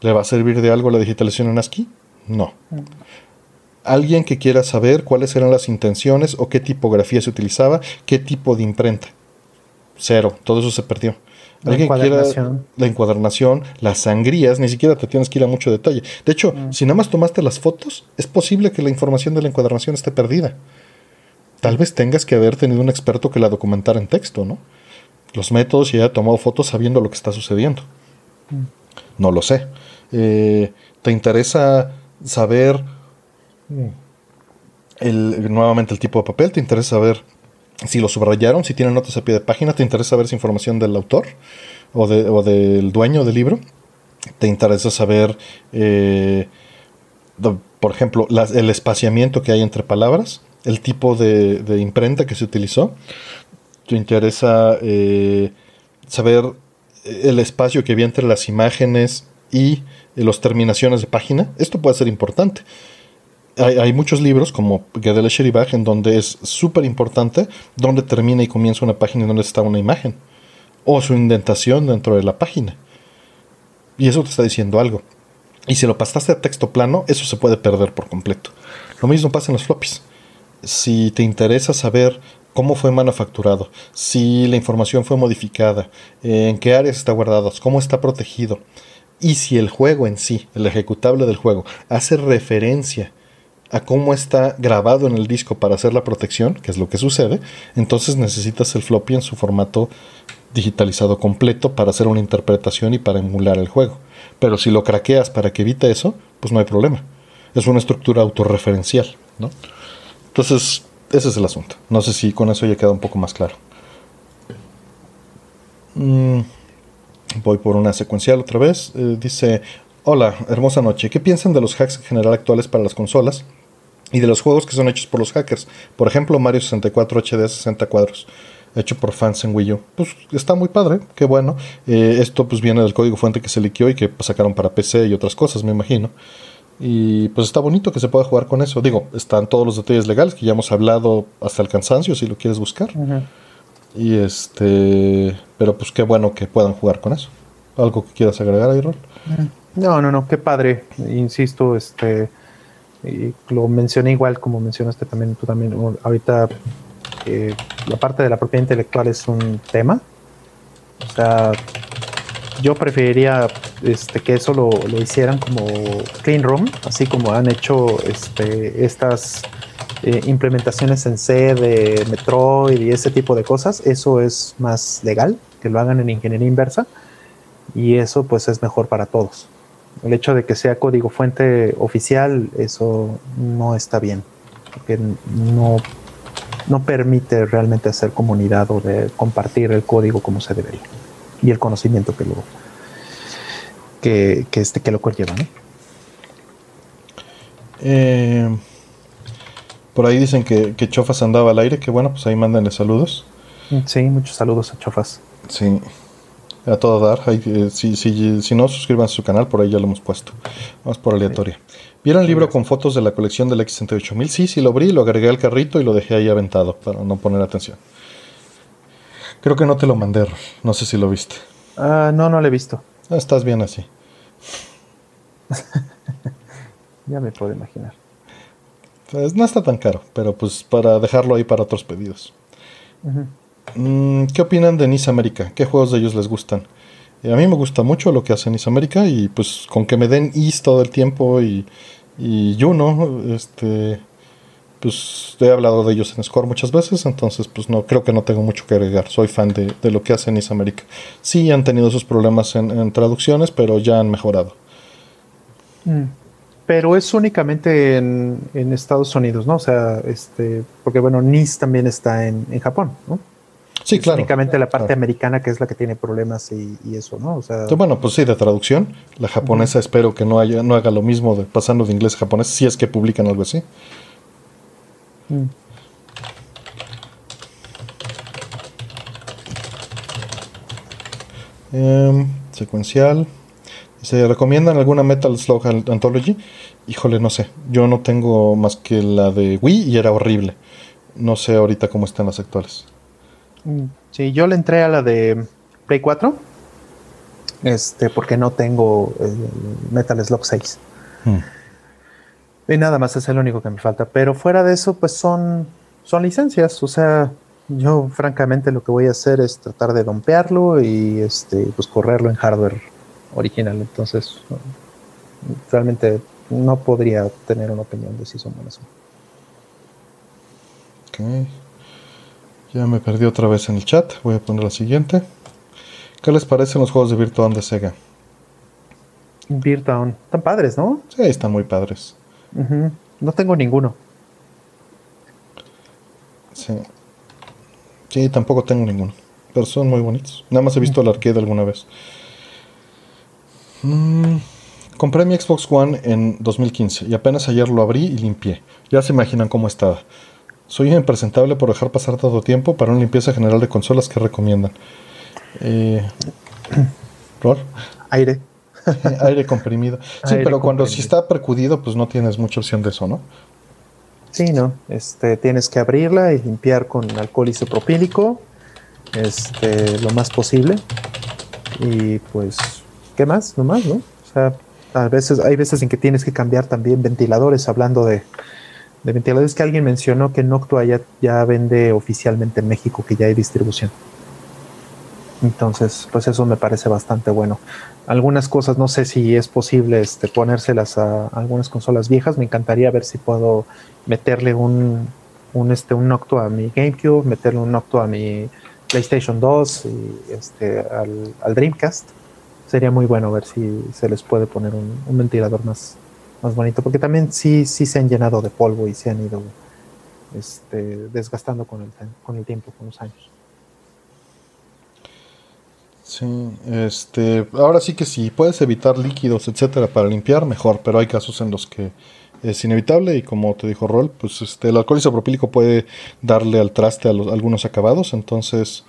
¿Le va a servir de algo la digitalización en ASCII? No. Alguien que quiera saber cuáles eran las intenciones o qué tipografía se utilizaba, qué tipo de imprenta. Cero, todo eso se perdió. La Alguien quiera la encuadernación, las sangrías, ni siquiera te tienes que ir a mucho detalle. De hecho, mm. si nada más tomaste las fotos, es posible que la información de la encuadernación esté perdida. Tal vez tengas que haber tenido un experto que la documentara en texto, ¿no? Los métodos y haya tomado fotos sabiendo lo que está sucediendo. Mm. No lo sé. Eh, ¿Te interesa saber el, nuevamente el tipo de papel? ¿Te interesa saber si lo subrayaron, si tienen notas a pie de página? ¿Te interesa saber si información del autor o, del dueño del libro? ¿Te interesa saber, eh, por ejemplo, el espaciamiento que hay entre palabras? ¿El tipo de, imprenta que se utilizó? ¿Te interesa eh, saber el espacio que había entre las imágenes y las terminaciones de página. Esto puede ser importante. Hay, muchos libros como Gedele Sheribach en donde es súper importante donde termina y comienza una página y donde está una imagen. O su indentación dentro de la página. Y eso te está diciendo algo. Y si lo pasaste a texto plano, eso se puede perder por completo. Lo mismo pasa en los floppies. Si te interesa saber cómo fue manufacturado, si la información fue modificada, en qué áreas está guardado, cómo está protegido, y si el juego en sí, el ejecutable del juego, hace referencia a cómo está grabado en el disco para hacer la protección, que es lo que sucede, entonces necesitas el floppy en su formato digitalizado completo para hacer una interpretación y para emular el juego. Pero si lo craqueas para que evite eso, pues no hay problema. Es una estructura autorreferencial, ¿no? Entonces, ese es el asunto. No sé si con eso ya queda un poco más claro. Mm. Voy por una secuencial otra vez. Eh, dice, hola, hermosa noche. ¿Qué piensan de los hacks en general actuales para las consolas? Y de los juegos que son hechos por los hackers. Por ejemplo, Mario 64 HD 60 cuadros. Hecho por fans en Wii U. Pues está muy padre, qué bueno. Eh, esto pues viene del código fuente que se liqueó y que pues, sacaron para PC y otras cosas, me imagino. Y pues está bonito que se pueda jugar con eso. Digo, están todos los detalles legales que ya hemos hablado hasta el cansancio si lo quieres buscar. Y este, pero pues qué bueno que puedan jugar con eso. ¿Algo que quieras agregar ahí, Rol? No, no, no, qué padre. Insisto, este, lo mencioné igual como mencionaste también tú también. Ahorita eh, la parte de la propiedad intelectual es un tema. O sea, yo preferiría este, que eso lo, hicieran como clean room, así como han hecho este, estas eh, implementaciones en C de Metroid y ese tipo de cosas. Eso es más legal, que lo hagan en ingeniería inversa y eso pues es mejor para todos. El hecho de que sea código fuente oficial, eso no está bien, porque no, no permite realmente hacer comunidad o de compartir el código como se debería y el conocimiento que lo que, que este que lo conlleva, ¿no? Eh, por ahí dicen que, que, Chofas andaba al aire, que bueno, pues ahí mándenle saludos. Sí, muchos saludos a Chofas. Sí, a todo dar. Eh, si, si, si, no, suscríbanse a su canal, por ahí ya lo hemos puesto. Vamos por aleatoria. ¿Vieron el libro con fotos de la colección del X68000? Sí, sí lo abrí, lo agregué al carrito y lo dejé ahí aventado para no poner atención. Creo que no te lo mandé, no sé si lo viste. Ah, no, no lo he visto. Ah, estás bien así. ya me puedo imaginar. Pues no está tan caro, pero pues para dejarlo ahí para otros pedidos. Mm, ¿Qué opinan de Nice América? ¿Qué juegos de ellos les gustan? Eh, a mí me gusta mucho lo que hace Nice América y pues con que me den Is todo el tiempo y, y Juno, este, pues he hablado de ellos en Score muchas veces, entonces pues no creo que no tengo mucho que agregar. Soy fan de, lo que hace Nice América. Sí han tenido sus problemas en, traducciones, pero ya han mejorado. Mm pero es únicamente en, Estados Unidos, ¿no? O sea, este, porque bueno, NIS también está en, Japón, ¿no? Sí, claro. Únicamente la parte americana que es la que tiene problemas y, eso, ¿no? O sea, bueno, pues sí, de traducción. La japonesa espero que no haya, no haga lo mismo de pasando de inglés a japonés, si es que publican algo así. Mm. Em, secuencial. ¿Se recomiendan alguna Metal Slug Anthology? Híjole, no sé. Yo no tengo más que la de Wii y era horrible. No sé ahorita cómo están las actuales. Sí, yo le entré a la de Play 4. Este, porque no tengo Metal Slug 6. Hmm. Y nada más es el único que me falta. Pero fuera de eso, pues son, son licencias. O sea, yo francamente lo que voy a hacer es tratar de dompearlo y este, pues correrlo en hardware original. Entonces, realmente no podría tener una opinión de si son buenas. Ok. Ya me perdí otra vez en el chat. Voy a poner la siguiente. ¿Qué les parecen los juegos de Virtual de Sega? Virtual. Están padres, ¿no? Sí, están muy padres. No tengo ninguno. Sí. Sí, tampoco tengo ninguno. Pero son muy bonitos. Nada más he visto el arcade alguna vez. Mm, compré mi Xbox One en 2015 y apenas ayer lo abrí y limpié. Ya se imaginan cómo estaba. Soy impresentable por dejar pasar tanto tiempo para una limpieza general de consolas que recomiendan. Eh, ¿Rol? Aire. Aire comprimido. Sí, pero cuando si está percudido, pues no tienes mucha opción de eso, ¿no? Sí, no. Este, tienes que abrirla y limpiar con alcohol isopropílico, este, lo más posible. Y pues ¿qué más? No más, ¿no? O sea, a veces, hay veces en que tienes que cambiar también ventiladores, hablando de, ventiladores que alguien mencionó que Noctua ya, ya vende oficialmente en México, que ya hay distribución. Entonces, pues eso me parece bastante bueno. Algunas cosas no sé si es posible este, ponérselas a algunas consolas viejas. Me encantaría ver si puedo meterle un, un, este, un Noctua a mi GameCube, meterle un Noctua a mi PlayStation 2 y este, al Dreamcast sería muy bueno ver si se les puede poner un, ventilador más, más bonito, porque también sí, sí se han llenado de polvo y se han ido este, desgastando con el, con el tiempo, con los años. Sí, este, ahora sí que si puedes evitar líquidos, etcétera, para limpiar, mejor, pero hay casos en los que es inevitable y como te dijo Rol, pues este, el alcohol isopropílico puede darle al traste a, los, algunos acabados, entonces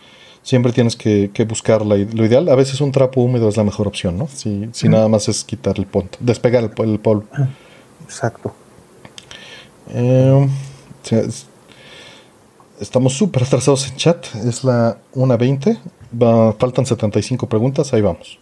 siempre tienes que, buscar lo ideal. A veces un trapo húmedo es la mejor opción, ¿no? Si, si nada más es quitar el polvo, despegar el, polvo. Exacto. Eh, estamos súper atrasados en chat. Es la 1.20. faltan 75 preguntas. Ahí vamos.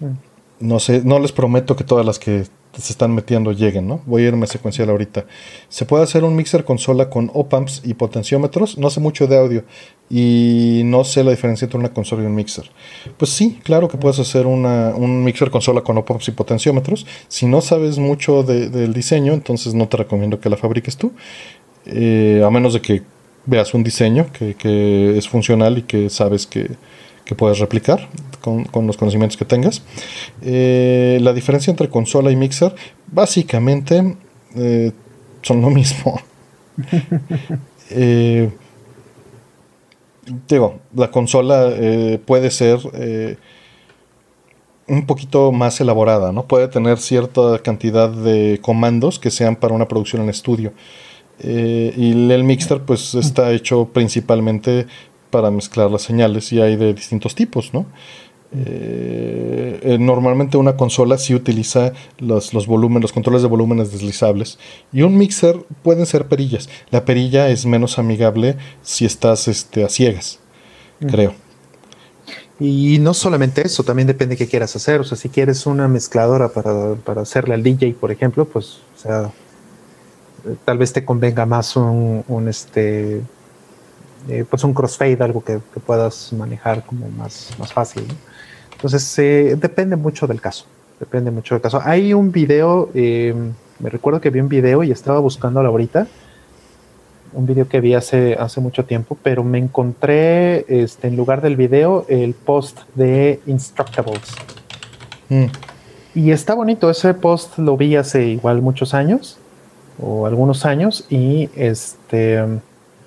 Mm. No sé, no les prometo que todas las que se están metiendo lleguen, ¿no? Voy a irme secuencial ahorita. ¿Se puede hacer un mixer consola con op-amps y potenciómetros? No sé mucho de audio y no sé la diferencia entre una consola y un mixer. Pues sí, claro que puedes hacer un mixer consola con op-amps y potenciómetros. Si no sabes mucho del diseño, entonces no te recomiendo que la fabriques tú. Eh, a menos de que veas un diseño que, es funcional y que sabes que, que puedes replicar con, los conocimientos que tengas. Eh, la diferencia entre consola y mixer, básicamente eh, son lo mismo. Eh, digo, la consola puede ser un poquito más elaborada, ¿no? Puede tener cierta cantidad de comandos que sean para una producción en estudio. y el mixer pues está hecho principalmente para mezclar las señales y hay de distintos tipos, ¿no? Eh, eh, normalmente una consola sí utiliza los, los, volúmenes, los controles de volúmenes deslizables. Y un mixer pueden ser perillas. La perilla es menos amigable si estás este, a ciegas, creo. Y no solamente eso, también depende de qué quieras hacer. O sea, si quieres una mezcladora para, para hacerle al DJ, por ejemplo, pues, o sea, tal vez te convenga más un, un este, eh, pues un crossfade, algo que, puedas manejar como más, más fácil. Entonces, eh, depende mucho del caso. Depende mucho del caso. Hay un video, eh, me recuerdo que vi un video y estaba buscándolo ahorita. Un video que vi hace, hace mucho tiempo, pero me encontré este, en lugar del video el post de Instructables. Mm. Y está bonito, ese post lo vi hace igual muchos años, o algunos años, y este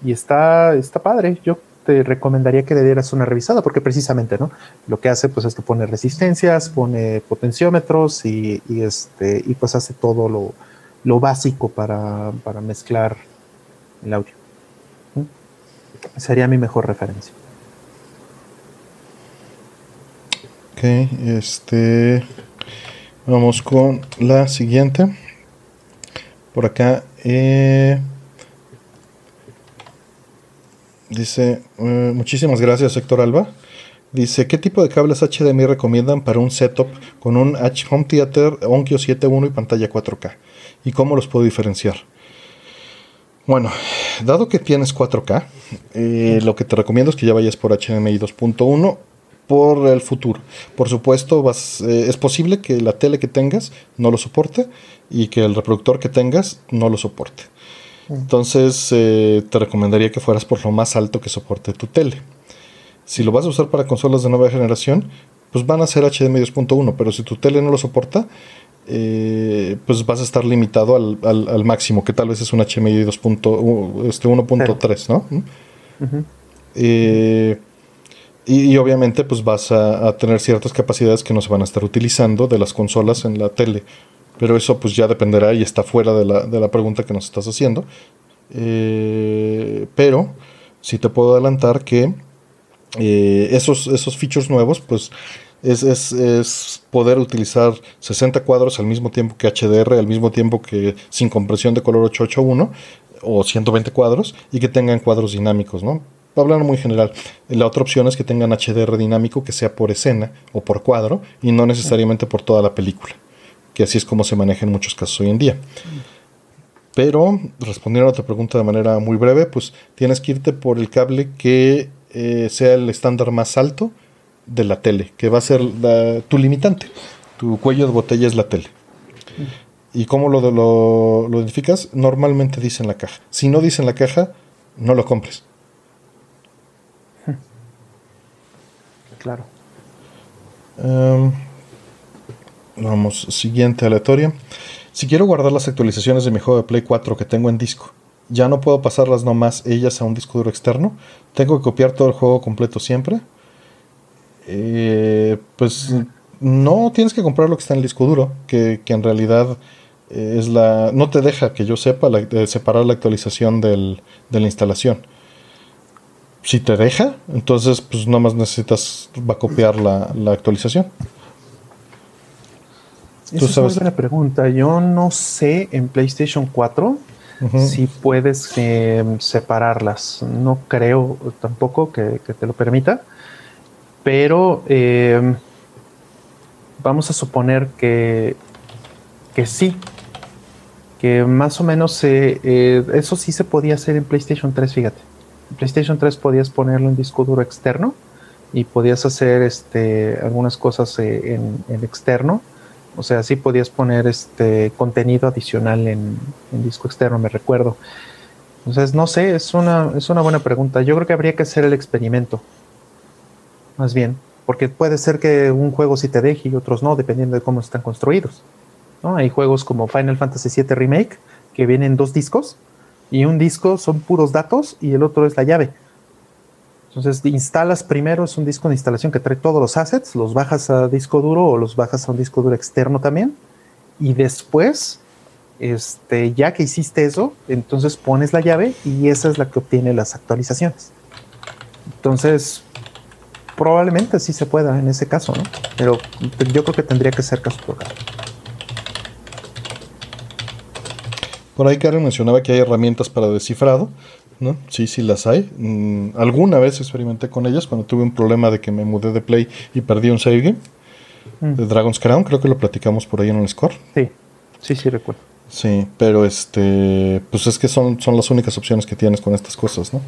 y está, está padre. Yo te recomendaría que le dieras una revisada porque precisamente, ¿no? Lo que hace pues es que pone resistencias, pone potenciómetros y, este, y pues hace todo lo, básico para, mezclar el audio. Sería mi mejor referencia. Ok, este. Vamos con la siguiente. Por acá. Eh, Dice, eh, muchísimas gracias Héctor Alba. Dice, ¿qué tipo de cables HDMI recomiendan para un setup con un Home Theater Onkyo 7.1 y pantalla 4K? ¿Y cómo los puedo diferenciar? Bueno, dado que tienes 4K, eh, lo que te recomiendo es que ya vayas por HDMI 2.1 por el futuro. Por supuesto, eh, es posible que la tele que tengas no lo soporte y que el reproductor que tengas no lo soporte. Entonces eh, te recomendaría que fueras por lo más alto que soporte tu tele. Si lo vas a usar para consolas de nueva generación, pues van a ser HDMI 2.1, pero si tu tele no lo soporta, eh, pues vas a estar limitado al, máximo, que tal vez es un HDMI 2.1.3, este, ¿no? Eh, y, obviamente pues vas a, a, tener ciertas capacidades que no se van a estar utilizando de las consolas en la tele. Pero eso pues ya dependerá y está fuera de la, de la pregunta que nos estás haciendo. Eh, pero sí te puedo adelantar que eh, esos, esos features nuevos pues es, es, es, poder utilizar 60 cuadros al mismo tiempo que HDR, al mismo tiempo que sin compresión de color 881 o 120 cuadros y que tengan cuadros dinámicos, ¿no? Hablando muy general, la otra opción es que tengan HDR dinámico que sea por escena o por cuadro y no necesariamente por toda la película que así es como se maneja en muchos casos hoy en día. Pero, respondiendo a tu pregunta de manera muy breve, pues tienes que irte por el cable que eh, sea el estándar más alto de la tele, que va a ser tu limitante. Tu cuello de botella es la tele. ¿Y cómo lo, lo, lo, identificas? Normalmente dice en la caja. Si no dice en la caja, no lo compres. Claro. Em, Vamos, siguiente aleatoria. Si quiero guardar las actualizaciones de mi juego de Play 4 que tengo en disco, ya no puedo pasarlas nomás ellas a un disco duro externo. Tengo que copiar todo el juego completo siempre. Eh, pues no tienes que comprar lo que está en el disco duro, que, en realidad eh, es la. no te deja que yo sepa separar la actualización del, de la instalación. Si te deja, entonces pues nomás necesitas va a copiar la, la actualización. Esa es una buena pregunta. Yo no sé en PlayStation 4 si puedes em, separarlas. No creo tampoco que, te lo permita. Pero em, vamos a suponer que, que sí. Que más o menos eh, eso sí se podía hacer en PlayStation 3, fíjate. En PlayStation 3 podías ponerle un disco duro externo y podías hacer este, algunas cosas eh, en, en externo o sea, sí podías poner este contenido adicional en, disco externo, me recuerdo. Entonces, no sé, es una, es una buena pregunta. Yo creo que habría que hacer el experimento. más bien, porque puede ser que un juego sí te deje y otros no, dependiendo de cómo están construidos. ¿no? Hay juegos como Final Fantasy VII Remake que vienen dos discos y un disco son puros datos y el otro es la llave. Entonces instalas primero, es un disco de instalación que trae todos los assets, los bajas a disco duro o los bajas a un disco duro externo también. Y después, este, ya que hiciste eso, entonces pones la llave y esa es la que obtiene las actualizaciones. Entonces, probablemente sí se pueda en ese caso, ¿no? Pero yo creo que tendría que ser caso por caso. Por ahí Karen mencionaba que hay herramientas para descifrado, ¿no? Sí, sí las hay. Mm, alguna vez experimenté con ellas cuando tuve un problema de que me mudé de Play y perdí un save game Mm. de Dragon's Crown, creo que lo platicamos por ahí en un score. Sí, sí, sí recuerdo. Sí, pero este, pues es que son, son las únicas opciones que tienes con estas cosas, ¿no?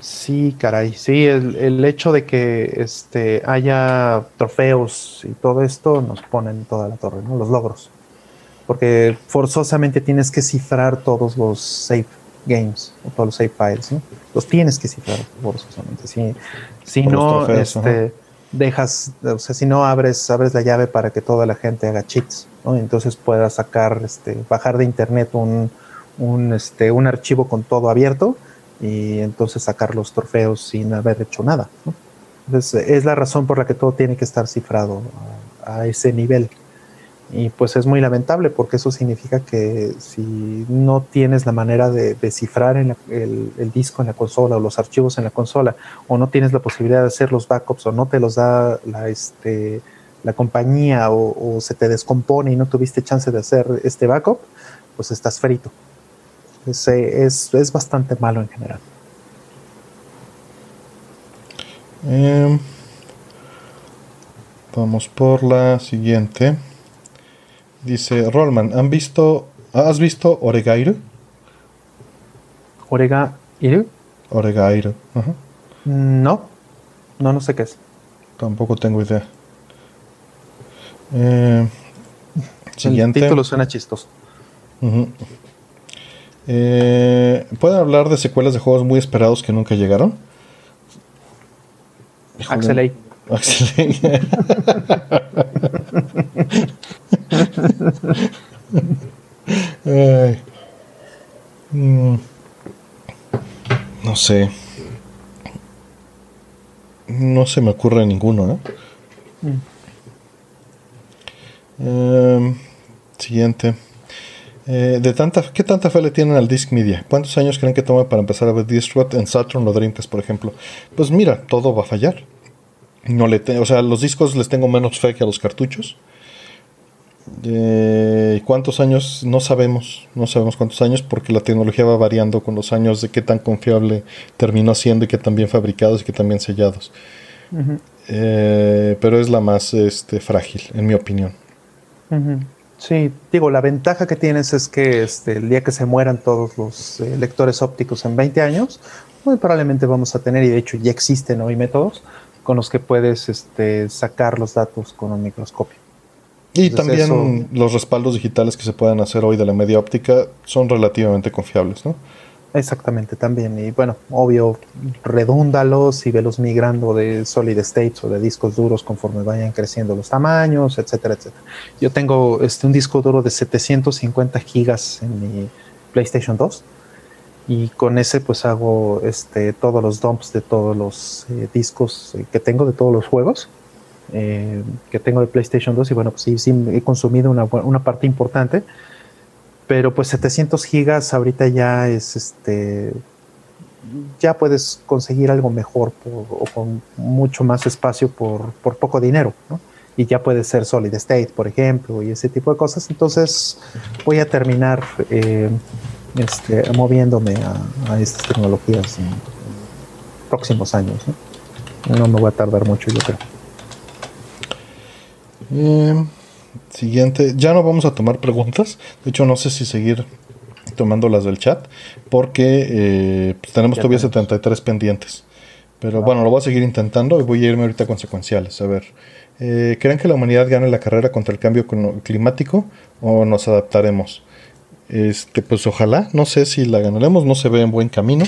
Sí, caray. Sí, el, el hecho de que este, haya trofeos y todo esto nos pone en toda la torre, ¿no? Los logros. Porque forzosamente tienes que cifrar todos los save games o todos los save files, ¿no? Los tienes que cifrar forzosamente. Si, si Por no, trofeos, este, dejas, o sea, si no abres, abres la llave para que toda la gente haga cheats, ¿no? Entonces puedas sacar, este, bajar de internet un, un, este, un archivo con todo abierto y entonces sacar los trofeos sin haber hecho nada. ¿no? Entonces, es la razón por la que todo tiene que estar cifrado a, a, ese nivel. Y pues es muy lamentable porque eso significa que si no tienes la manera de, de cifrar en la, el, el, disco en la consola o los archivos en la consola o no tienes la posibilidad de hacer los backups o no te los da la, este, la compañía o, se te descompone y no tuviste chance de hacer este backup, pues estás frito. Es, es, es, bastante malo en general. Eh, vamos por la siguiente. Dice Rollman, ¿han visto, ¿has visto? ¿Oregairo? Oregairo. Ajá. No, no, no sé qué es. Tampoco tengo idea. Eh, siguiente. El título suena chistoso. Uh -huh. Eh, ¿Pueden hablar de secuelas de juegos muy esperados que nunca llegaron? Axel A. Ay. Mm. No sé. No se me ocurre ninguno, ¿eh? Mm. Eh, siguiente. Eh, de tanta, ¿Qué tanta fe le tienen al Disc Media? ¿Cuántos años creen que toma para empezar a ver Discworld en Saturn o Dreamcast, por ejemplo? Pues mira, todo va a fallar. No le o sea, los discos les tengo menos fe que a los cartuchos. Eh, ¿Cuántos años? No sabemos. No sabemos cuántos años porque la tecnología va variando con los años de qué tan confiable terminó siendo y qué tan bien fabricados y qué tan bien sellados. Uh -huh. eh, pero es la más este, frágil, en mi opinión. Uh -huh. Sí, digo, la ventaja que tienes es que este, el día que se mueran todos los eh, lectores ópticos en 20 años, muy probablemente vamos a tener, y de hecho ya existen hoy métodos con los que puedes este, sacar los datos con un microscopio. Y Entonces, también eso, los respaldos digitales que se pueden hacer hoy de la media óptica son relativamente confiables, ¿no? Exactamente, también. Y bueno, obvio, redúndalos y velos migrando de solid states o de discos duros conforme vayan creciendo los tamaños, etcétera, etcétera. Yo tengo este, un disco duro de 750 gigas en mi PlayStation 2 y con ese pues hago este, todos los dumps de todos los eh, discos que tengo, de todos los juegos eh, que tengo de PlayStation 2 y bueno, pues sí, sí he consumido una, una parte importante pero pues 700 gigas ahorita ya es este ya puedes conseguir algo mejor por, o con mucho más espacio por, por poco dinero ¿no? y ya puede ser solid state por ejemplo y ese tipo de cosas entonces voy a terminar eh, este, moviéndome a, a, estas tecnologías en, próximos años ¿no? no me voy a tardar mucho yo creo eh, Siguiente, ya no vamos a tomar preguntas. De hecho, no sé si seguir tomando las del chat, porque eh, pues tenemos ya todavía tenemos. 73 pendientes. Pero bueno, lo voy a seguir intentando y voy a irme ahorita con secuenciales. A ver, eh, ¿creen que la humanidad gane la carrera contra el cambio climático o nos adaptaremos? Este, pues ojalá, no sé si la ganaremos, no se ve en buen camino,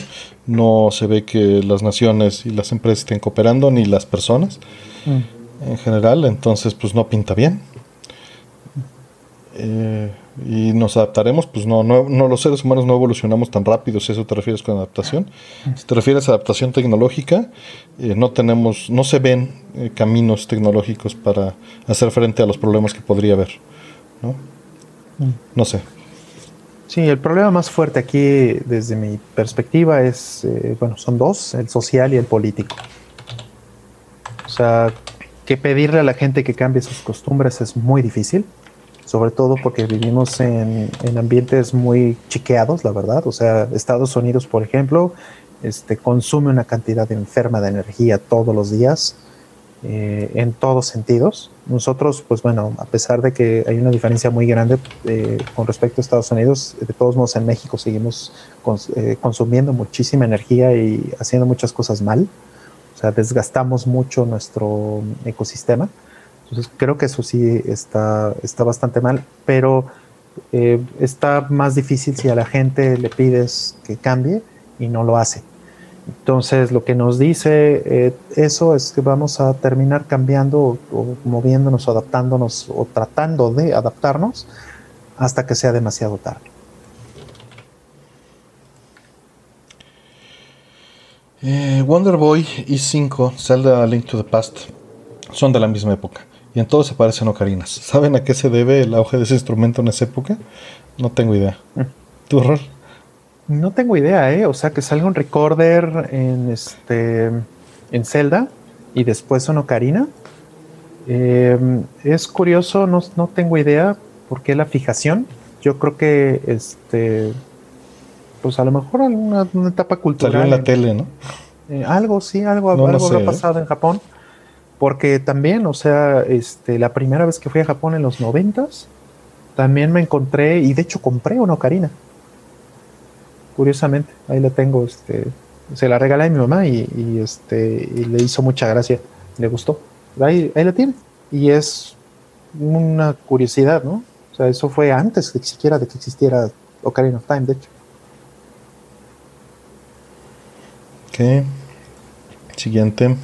no se ve que las naciones y las empresas estén cooperando, ni las personas mm. En general, entonces pues no pinta bien. Eh, y nos adaptaremos, pues no, no, no, los seres humanos no evolucionamos tan rápido, si eso te refieres con adaptación. Si te refieres a adaptación tecnológica, eh, no tenemos, no se ven eh, caminos tecnológicos para hacer frente a los problemas que podría haber. ¿no? No sé. Sí, el problema más fuerte aquí, desde mi perspectiva, es, eh, bueno, son dos, el social y el político. O sea, que pedirle a la gente que cambie sus costumbres es muy difícil sobre todo porque vivimos en, ambientes muy chiqueados, la verdad. O sea, Estados Unidos, por ejemplo, este, consume una cantidad enferma de energía todos los días, eh, en todos sentidos. Nosotros, pues bueno, a pesar de que hay una diferencia muy grande eh, con respecto a Estados Unidos, de todos modos en México seguimos eh, consumiendo muchísima energía y haciendo muchas cosas mal. O sea, desgastamos mucho nuestro ecosistema. Entonces creo que eso sí está, está bastante mal, pero eh, está más difícil si a la gente le pides que cambie y no lo hace. Entonces lo que nos dice eh, eso es que vamos a terminar cambiando o, moviéndonos o adaptándonos o tratando de adaptarnos hasta que sea demasiado tarde. Eh, Wonder Boy y 5, Zelda Link to the Past, son de la misma época y en todo se parecen ocarinas. ¿Saben a qué se debe el auge de ese instrumento en esa época? No tengo idea. Mm. ¿Tu rol? No tengo idea, ¿eh? O sea, que salga un recorder en este en Zelda y después una ocarina. Em, es curioso, no, tengo idea por qué la fijación. Yo creo que este pues a lo mejor alguna una etapa cultural. Salió en la tele, ¿no? Eh, algo, sí, algo, algo ha ¿eh? pasado en Japón. Porque también, o sea, este, la primera vez que fui a Japón en los noventas, también me encontré, y de hecho compré una ocarina. Curiosamente, ahí la tengo, este, se la regalé a mi mamá y, este, y le hizo mucha gracia, le gustó. Ahí, ahí la tiene. Y es una curiosidad, ¿no? O sea, eso fue antes de siquiera de que existiera Ocarina of Time, de hecho. Ok. Siguiente.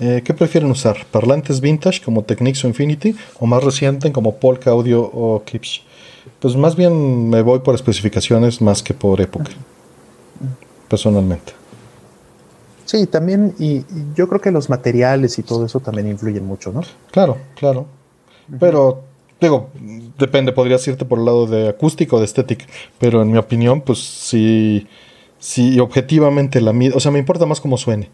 Eh, ¿Qué prefieren usar? ¿Parlantes vintage como Technics o Infinity o más reciente como Polka Audio o Klipsch? Pues más bien me voy por especificaciones más que por época, personalmente. Sí, también, y, yo creo que los materiales y todo eso también influyen mucho, ¿no? Claro, claro. Pero, digo, depende, podrías irte por el lado de acústico o de estética, pero en mi opinión, pues sí, sí, objetivamente la o sea, me importa más cómo suene.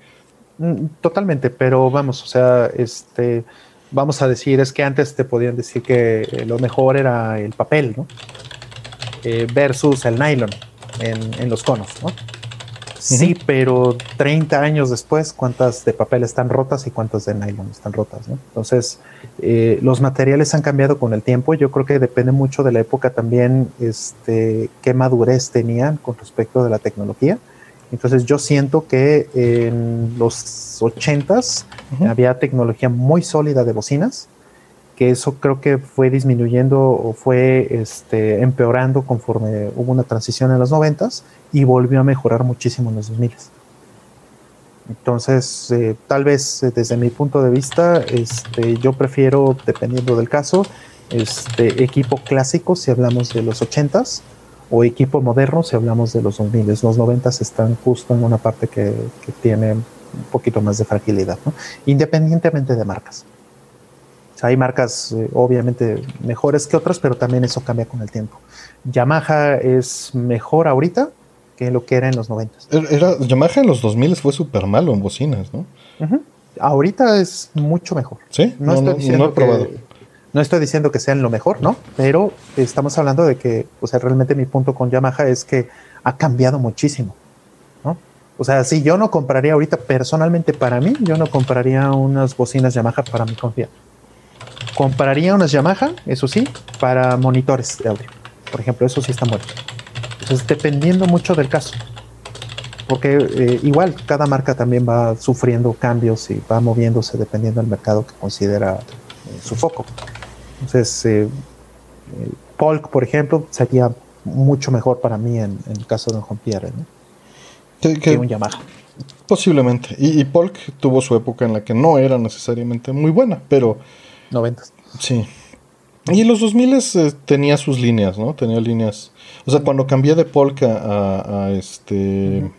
Mm, totalmente, pero vamos, o sea, este, vamos a decir, es que antes te podían decir que lo mejor era el papel, ¿no? Eh, versus el nylon en, los conos, ¿no? Sí, pero 30 años después, ¿cuántas de papel están rotas y cuántas de nylon están rotas? ¿no? Entonces, eh, los materiales han cambiado con el tiempo. Yo creo que depende mucho de la época también, este, qué madurez tenían con respecto de la tecnología. Entonces yo siento que en los 80s había tecnología muy sólida de bocinas, que eso creo que fue disminuyendo o fue este, empeorando conforme hubo una transición en los 90s y volvió a mejorar muchísimo en los 2000 entonces, eh, tal vez eh, desde mi punto de vista, este, yo prefiero, dependiendo del caso, este equipo clásico si hablamos de los 80s o equipo moderno si hablamos de los 2000. Los 90 están justo en una parte que, tiene un poquito más de fragilidad, independientemente de marcas. Hay marcas eh, obviamente mejores que otras, pero también eso cambia con el tiempo. Yamaha es mejor ahorita que lo que era en los 90. Era, Yamaha en los 2000 fue súper malo en bocinas, ¿no? Ahorita es mucho mejor. Sí, no, estoy diciendo he probado. No estoy diciendo que sean lo mejor, ¿no? Pero estamos hablando de que, o sea, realmente mi punto con Yamaha es que ha cambiado muchísimo, ¿no? O sea, si yo no compraría ahorita personalmente para mí, yo no compraría unas bocinas Yamaha para mi confianza. Compraría unas Yamaha, eso sí, para monitores de audio. Por ejemplo, eso sí está muerto. Entonces, dependiendo mucho del caso. Porque eh, igual cada marca también va sufriendo cambios y va moviéndose dependiendo del mercado que considera eh, su foco. Entonces, eh, Polk, por ejemplo, sería mucho mejor para mí en, el caso de un Pierre que, un Yamaha. Posiblemente. Y, Polk tuvo su época en la que no era necesariamente muy buena, pero... 90. Sí. Y en los 2000 eh, tenía sus líneas, ¿no? Tenía líneas... O sea, cuando cambié de Polk a, este...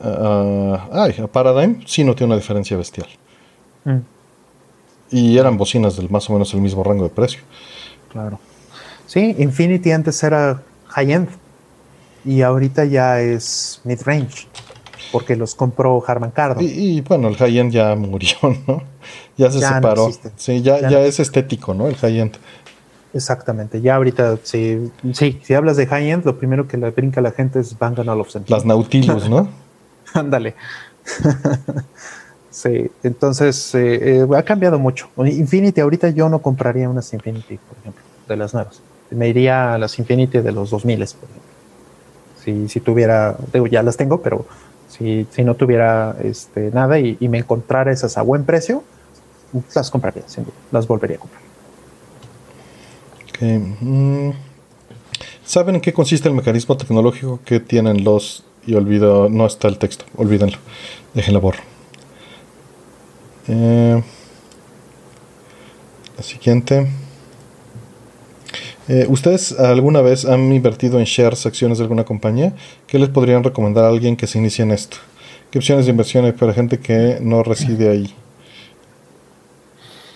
A, ay, a Paradigm, sí noté una diferencia bestial. Mm. Y eran bocinas del más o menos el mismo rango de precio. Claro. Sí, Infinity antes era high-end y ahorita ya es mid-range porque los compró Harman Kardon. Y, bueno, el high-end ya murió, ¿no? Ya se separó. sí, ya, ya, es estético, ¿no? El high-end. Exactamente, ya ahorita, sí, sí, si hablas de high-end, lo primero que le brinca a la gente es Bang Olufsen. Las Nautilus, ¿no? Ándale. sí, entonces eh, eh, ha cambiado mucho. Infinity, ahorita yo no compraría unas Infinity, por ejemplo, de las nuevas me iría a las Infinity de los 2000, Si, si tuviera, digo, ya las tengo, pero si, si no tuviera este, nada y, me encontrara esas a buen precio, las compraría, las volvería a comprar. Mm. ¿Saben en qué consiste el mecanismo tecnológico que tienen los... Y olvido, no está el texto, olvídenlo, déjenlo borro. Eh, la siguiente. Eh, ¿Ustedes alguna vez han invertido en shares, acciones de alguna compañía? ¿Qué les podrían recomendar a alguien que se inicie en esto? ¿Qué opciones de inversión hay para gente que no reside ahí?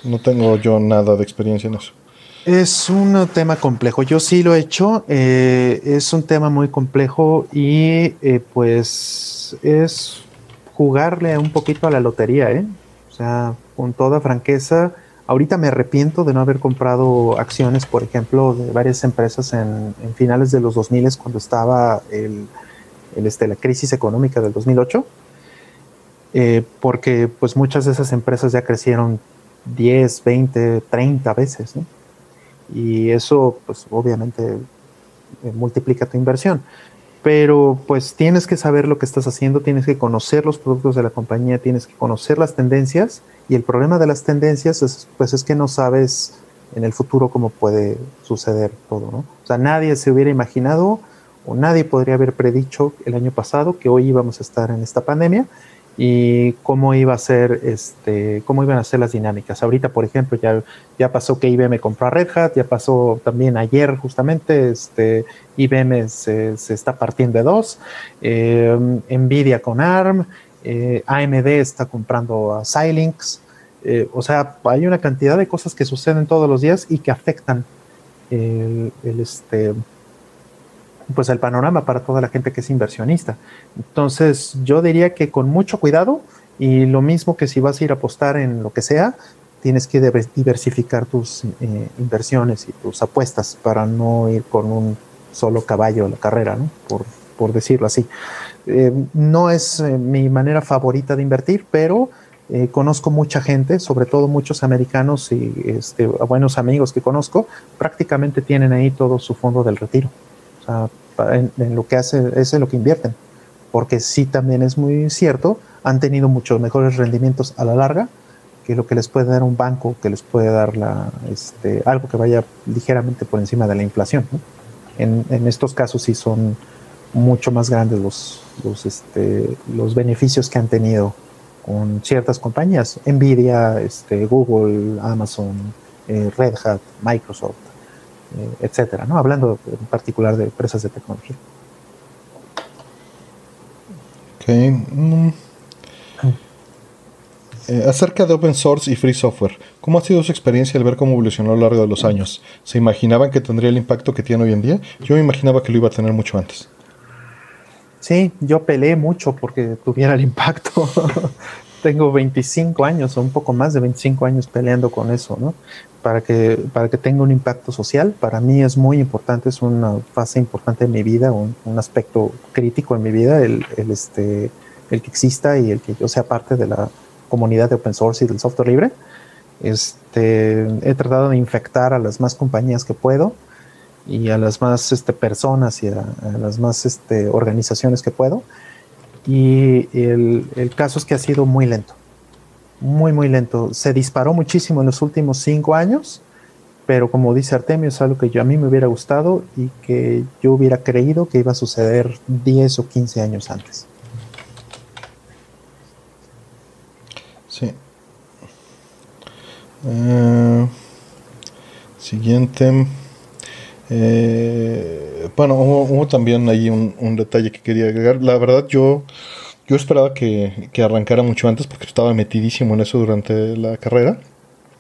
No tengo yo nada de experiencia en eso. Es un tema complejo. Yo sí lo he hecho. Eh, es un tema muy complejo y eh, pues es jugarle un poquito a la lotería, ¿eh? O sea, con toda franqueza, Ahorita me arrepiento de no haber comprado acciones, por ejemplo, de varias empresas en, finales de los 2000 cuando estaba este, la crisis económica del 2008, eh, porque pues muchas de esas empresas ya crecieron 10, 20, 30 veces, Y eso pues obviamente eh, multiplica tu inversión pero pues tienes que saber lo que estás haciendo, tienes que conocer los productos de la compañía, tienes que conocer las tendencias y el problema de las tendencias es, pues es que no sabes en el futuro cómo puede suceder todo, ¿no? O sea, nadie se hubiera imaginado o nadie podría haber predicho el año pasado que hoy íbamos a estar en esta pandemia y cómo iba a ser este cómo iban a ser las dinámicas. Ahorita, por ejemplo, ya, ya pasó que IBM compró a Red Hat, ya pasó también ayer justamente, este IBM se, está partiendo de dos, eh, Nvidia con ARM, eh, AMD está comprando a Xilinx, eh, o sea, hay una cantidad de cosas que suceden todos los días y que afectan el, el este pues el panorama para toda la gente que es inversionista. Entonces, yo diría que con mucho cuidado y lo mismo que si vas a ir a apostar en lo que sea, tienes que diversificar tus eh, inversiones y tus apuestas para no ir con un solo caballo a la carrera, por, por decirlo así. Eh, no es eh, mi manera favorita de invertir, pero conozco mucha gente, sobre todo muchos americanos y este, buenos amigos que conozco, prácticamente tienen ahí todo su fondo del retiro. O sea, en, lo que hace, es en lo que invierten. Porque sí también es muy cierto, han tenido muchos mejores rendimientos a la larga que lo que les puede dar un banco, que les puede dar la, este, algo que vaya ligeramente por encima de la inflación. En, en, estos casos sí son mucho más grandes los, los, este, los beneficios que han tenido con ciertas compañías, Nvidia, este, Google, Amazon, eh, Red Hat, Microsoft. Eh, etcétera, ¿no? Hablando en particular de empresas de tecnología. Ok. Mm. Eh, acerca de open source y free software, ¿cómo ha sido su experiencia al ver cómo evolucionó a lo largo de los años? ¿Se imaginaban que tendría el impacto que tiene hoy en día? Yo me imaginaba que lo iba a tener mucho antes. Sí, yo peleé mucho porque tuviera el impacto. Tengo 25 años o un poco más de 25 años peleando con eso, ¿no? para que, para que tenga un impacto social. Para mí es muy importante, es una fase importante en mi vida, un, aspecto crítico en mi vida, el, el, este, el que exista y el que yo sea parte de la comunidad de open source y del software libre. Este, he tratado de infectar a las más compañías que puedo y a las más este, personas y a, las más este, organizaciones que puedo. Y el, el caso es que ha sido muy lento muy, muy lento. Se disparó muchísimo en los últimos cinco años pero como dice Artemio, es algo que yo, a mí me hubiera gustado y que yo hubiera creído que iba a suceder 10 o 15 años antes. Sí. Eh, siguiente. Eh, bueno, hubo, también ahí un, detalle que quería agregar. La verdad, yo, yo esperaba que, que arrancara mucho antes porque estaba metidísimo en eso durante la carrera.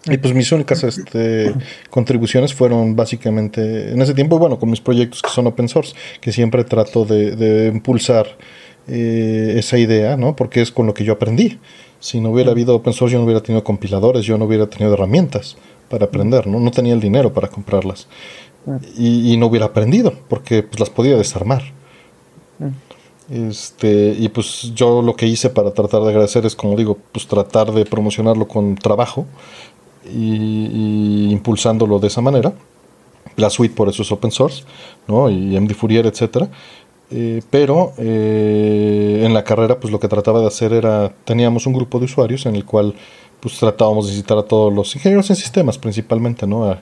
Y pues mis únicas este, contribuciones fueron básicamente en ese tiempo, bueno, con mis proyectos que son open source, que siempre trato de, impulsar eh, esa idea, ¿no? Porque es con lo que yo aprendí. Si no hubiera habido open source, yo no hubiera tenido compiladores, yo no hubiera tenido herramientas para aprender, ¿no? No tenía el dinero para comprarlas. Y, no hubiera aprendido, porque pues, las podía desarmar. Este, y pues yo lo que hice para tratar de agradecer es, como digo, pues tratar de promocionarlo con trabajo y, impulsándolo de esa manera. La suite por eso es open source, ¿no? Y MD Fourier, etcétera. Eh, pero eh, en la carrera, pues lo que trataba de hacer era, teníamos un grupo de usuarios en el cual pues tratábamos de visitar a todos los ingenieros en sistemas principalmente, ¿no?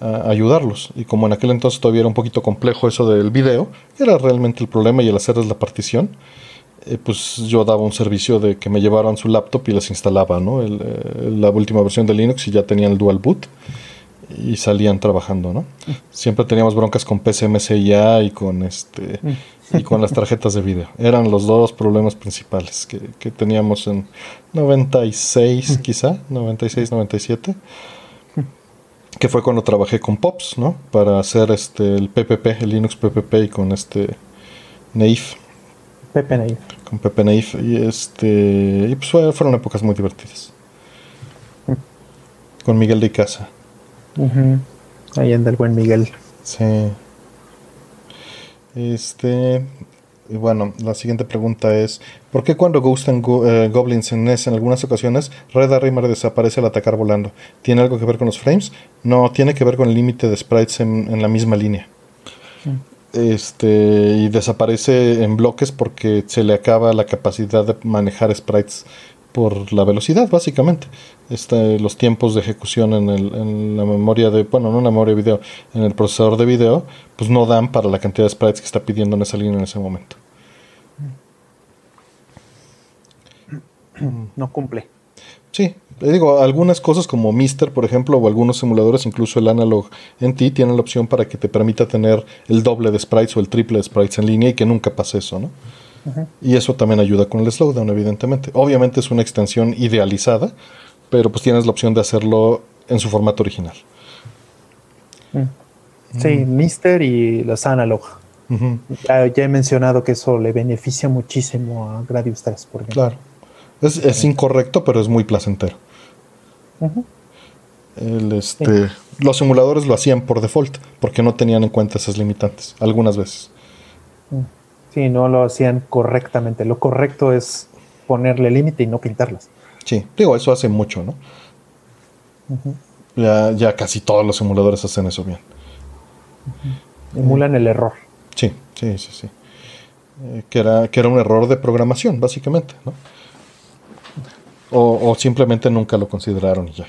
Ayudarlos. Y como en aquel entonces todavía era un poquito complejo eso del video, era realmente el problema y el hacerles la partición, eh, pues yo daba un servicio de que me llevaran su laptop y les instalaba ¿no? Eh, la última versión de Linux y ya tenían el dual boot y salían trabajando, ¿no? Siempre teníamos broncas con PCMCIA y con este y con las tarjetas de video. Eran los dos problemas principales que, que teníamos en 96 quizá, 96, 97 que fue cuando trabajé con Pops, ¿no? Para hacer este el PPP, el Linux PPP y con este Neif. Pepe Neif. Con Pepe Neif. Y, este, y pues fueron épocas muy divertidas. Con Miguel de Casa. Ahí anda el buen Miguel. Sí. Este. Y bueno, la siguiente pregunta es: ¿Por qué cuando Ghost eh, Goblins en NES en algunas ocasiones Red Arrimar desaparece al atacar volando? ¿Tiene algo que ver con los frames? No, tiene que ver con el límite de sprites en, en la misma línea este, y desaparece en bloques porque se le acaba la capacidad de manejar sprites por la velocidad, básicamente. Este, los tiempos de ejecución en, el, en, la memoria de, bueno, no en la memoria de video, en el procesador de video, pues no dan para la cantidad de sprites que está pidiendo en esa línea en ese momento. No cumple. Sí, le digo, algunas cosas como Mister, por ejemplo, o algunos simuladores, incluso el Analog NT, tienen la opción para que te permita tener el doble de sprites o el triple de sprites en línea y que nunca pase eso, ¿no? Y eso también ayuda con el slowdown, evidentemente. Obviamente es una extensión idealizada, pero pues tienes la opción de hacerlo en su formato original. Mm. Sí, Mister y los Analog. ya, he mencionado que eso le beneficia muchísimo a Gradius 3, por ejemplo. Claro. Es, incorrecto, pero es muy placentero. este, Los simuladores lo hacían por default, porque no tenían en cuenta esas limitantes, algunas veces. Mm. Sí, no lo hacían correctamente. Lo correcto es ponerle límite y no pintarlas. Sí, digo, eso hace mucho, ¿no? ya, ya, casi todos los simuladores hacen eso bien. Emulan el error. Sí, sí, sí, sí. Eh, que, era, que era un error de programación, básicamente, ¿no? O, simplemente nunca lo consideraron y ya.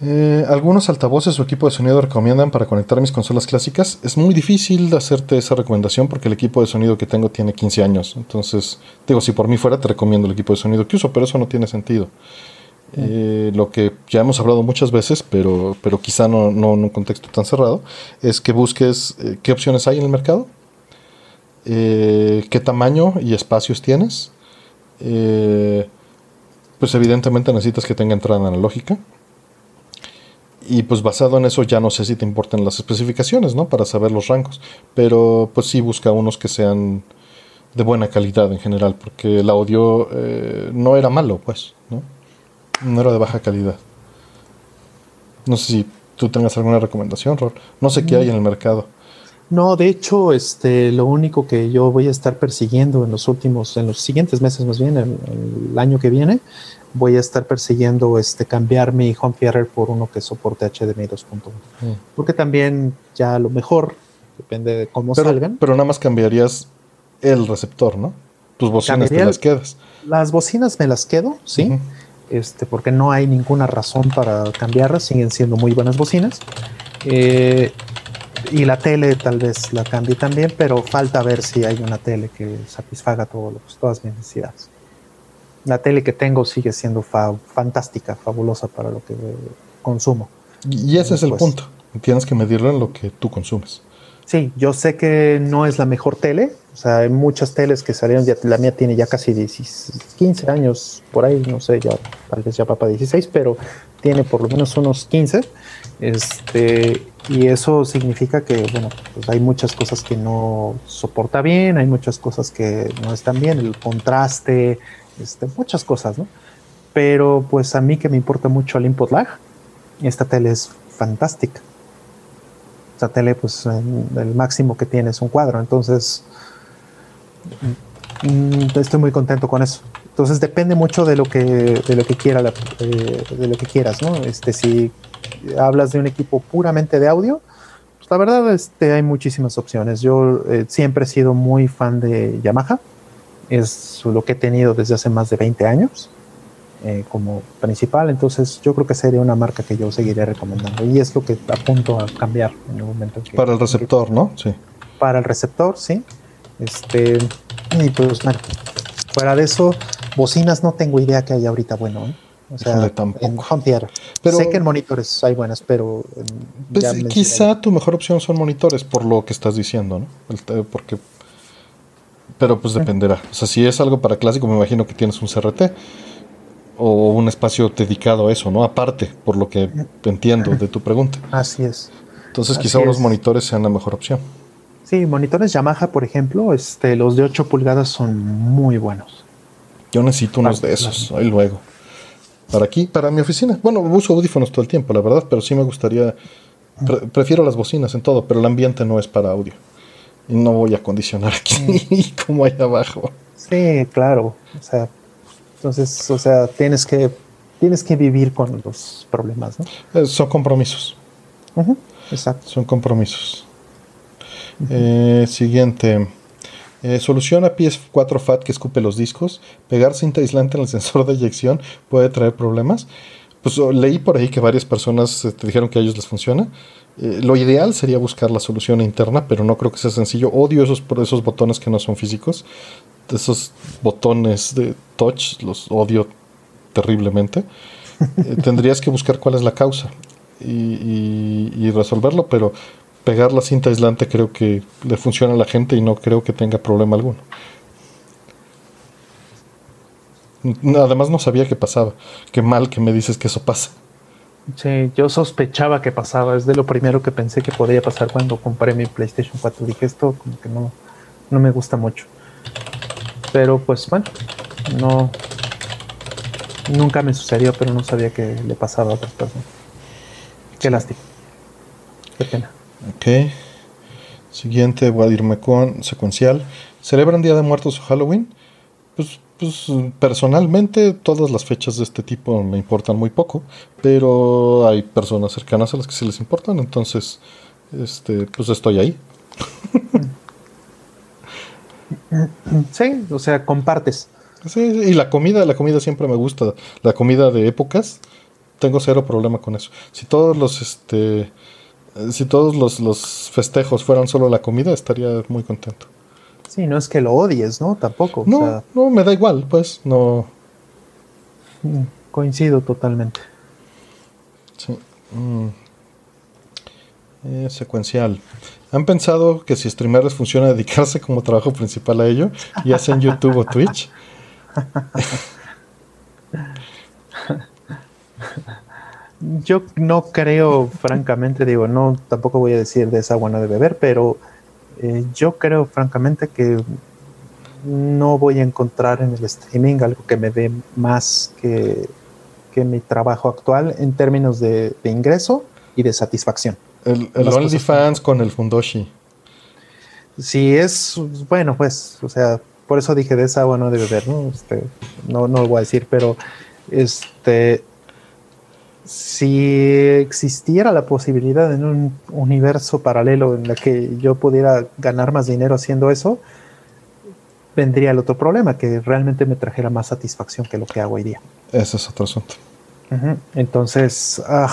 Eh, algunos altavoces o equipo de sonido recomiendan para conectar mis consolas clásicas. Es muy difícil hacerte esa recomendación porque el equipo de sonido que tengo tiene 15 años. Entonces, digo, si por mí fuera, te recomiendo el equipo de sonido que uso, pero eso no tiene sentido. Eh, lo que ya hemos hablado muchas veces, pero, pero quizá no, en un contexto tan cerrado, es que busques eh, qué opciones hay en el mercado, qué tamaño y espacios tienes pues evidentemente necesitas que tenga entrada analógica. Y pues basado en eso ya no sé si te importan las especificaciones, ¿no? Para saber los rangos. Pero pues sí busca unos que sean de buena calidad en general, porque el audio eh, no era malo, pues, ¿no? No era de baja calidad. No sé si tú tengas alguna recomendación, Rol. No sé qué hay en el mercado. No, de hecho, este, lo único que yo voy a estar persiguiendo en los últimos, en los siguientes meses más bien, el, año que viene, voy a estar persiguiendo este, cambiar mi home theater por uno que soporte HDMI 2.1. Mm. Porque también ya a lo mejor, depende de cómo salgan. Pero nada más cambiarías el receptor, ¿no? Tus bocinas te las quedas. Las bocinas me las quedo, sí. este, porque no hay ninguna razón para cambiarlas, siguen siendo muy buenas bocinas. Eh, y la tele tal vez la cambie también, pero falta ver si hay una tele que satisfaga todos todas mis necesidades. La tele que tengo sigue siendo fantástica, fabulosa para lo que consumo. Y ese es el punto. Tienes que medirlo en lo que tú consumes. Sí, yo sé que no es la mejor tele. O sea, hay muchas teles que salieron, ya, la mía tiene ya casi 15 años por ahí, no sé, ya tal vez ya para 16, pero tiene por lo menos unos 15. Este, y eso significa que, bueno, pues hay muchas cosas que no soporta bien, hay muchas cosas que no están bien, el contraste, este, muchas cosas, ¿no? Pero pues a mí que me importa mucho el input lag, esta tele es fantástica. Esta tele, pues el máximo que tiene es un cuadro, entonces mm, estoy muy contento con eso. Entonces depende mucho de lo que, de lo que quiera, eh, de lo que quieras, ¿no? Este, si hablas de un equipo puramente de audio, pues la verdad este, hay muchísimas opciones. Yo eh, siempre he sido muy fan de Yamaha, es lo que he tenido desde hace más de 20 años eh, como principal, entonces yo creo que sería una marca que yo seguiré recomendando y es lo que apunto a cambiar en el momento. Que, para el receptor, ¿no? Sí. Para el receptor, sí. Este, y pues fuera de eso, bocinas no tengo idea que haya ahorita bueno. ¿eh? O sea, en home Pero, sé que en monitores hay buenas, pero. Pues, quizá tu mejor opción son monitores, por lo que estás diciendo, ¿no? porque. Pero pues dependerá. O sea, si es algo para clásico, me imagino que tienes un CRT o un espacio dedicado a eso, ¿no? Aparte, por lo que entiendo de tu pregunta. Así es. Entonces, quizá unos monitores sean la mejor opción. Sí, monitores Yamaha, por ejemplo, este, los de 8 pulgadas son muy buenos. Yo necesito unos de esos, ahí luego para aquí, para mi oficina. Bueno, uso audífonos todo el tiempo, la verdad, pero sí me gustaría. prefiero las bocinas en todo, pero el ambiente no es para audio. Y no voy a condicionar aquí como hay abajo. Sí, claro. O sea, entonces, o sea, tienes que tienes que vivir con los problemas, ¿no? Eh, son compromisos. exacto. Son compromisos. Eh, siguiente. Eh, soluciona PS4 FAT que escupe los discos. Pegar cinta aislante en el sensor de eyección puede traer problemas. Pues leí por ahí que varias personas eh, te dijeron que a ellos les funciona. Eh, lo ideal sería buscar la solución interna, pero no creo que sea sencillo. Odio esos, esos botones que no son físicos. Esos botones de touch los odio terriblemente. tendrías que buscar cuál es la causa y resolverlo, pero pegar la cinta aislante creo que le funciona a la gente y no creo que tenga problema alguno. Además no sabía qué pasaba. Qué mal que me dices que eso pasa. Sí, yo sospechaba que pasaba. Es de lo primero que pensé que podría pasar cuando compré mi PlayStation 4. Dije esto como que no, no me gusta mucho. Pero pues bueno, no. Nunca me sucedió, pero no sabía que le pasaba a otras personas. Qué lástima. Qué pena. Ok. Siguiente, voy a irme con secuencial. ¿Celebran Día de Muertos o Halloween? Pues, pues personalmente todas las fechas de este tipo me importan muy poco, pero hay personas cercanas a las que sí les importan, entonces este, pues estoy ahí. Sí, o sea, compartes. Sí, y la comida, la comida siempre me gusta. La comida de épocas, tengo cero problema con eso. Si todos los este si todos los, festejos fueran solo la comida, estaría muy contento. Sí, no es que lo odies, ¿no? Tampoco. No, no, me da igual, pues, no. Mm, coincido totalmente. Sí. Mm. Eh, secuencial. ¿Han pensado que si streamer les funciona dedicarse como trabajo principal a ello, ya sea en YouTube o Twitch? Yo no creo, francamente, digo, no, tampoco voy a decir de esa buena de beber, pero eh, yo creo, francamente, que no voy a encontrar en el streaming algo que me dé más que, que mi trabajo actual en términos de, ingreso y de satisfacción. El, el OnlyFans con el Fundoshi. Sí, es, bueno, pues, o sea, por eso dije de esa agua no de beber, ¿no? Este, no, no lo voy a decir, pero este si existiera la posibilidad en un universo paralelo en el que yo pudiera ganar más dinero haciendo eso, vendría el otro problema, que realmente me trajera más satisfacción que lo que hago hoy día. Ese es otro asunto. Entonces, ah,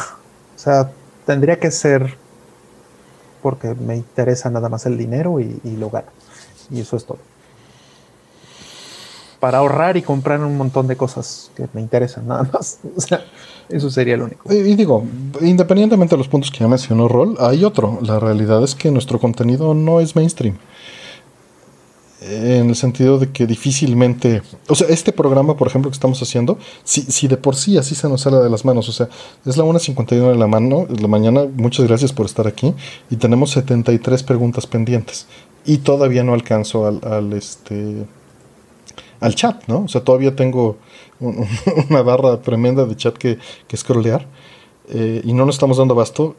o sea, tendría que ser porque me interesa nada más el dinero y, lo gano. Y eso es todo. Para ahorrar y comprar un montón de cosas que me interesan, nada más. O sea, eso sería lo único. Y, digo, independientemente de los puntos que ya mencionó Rol, hay otro. La realidad es que nuestro contenido no es mainstream en el sentido de que difícilmente, o sea, este programa, por ejemplo, que estamos haciendo, si, si de por sí así se nos sale de las manos, o sea, es la 1.51 de la mano, de la mañana, muchas gracias por estar aquí, y tenemos 73 preguntas pendientes, y todavía no alcanzo al, al este, al chat, ¿no? O sea, todavía tengo una barra tremenda de chat que, que scrollear, eh, y no nos estamos dando abasto,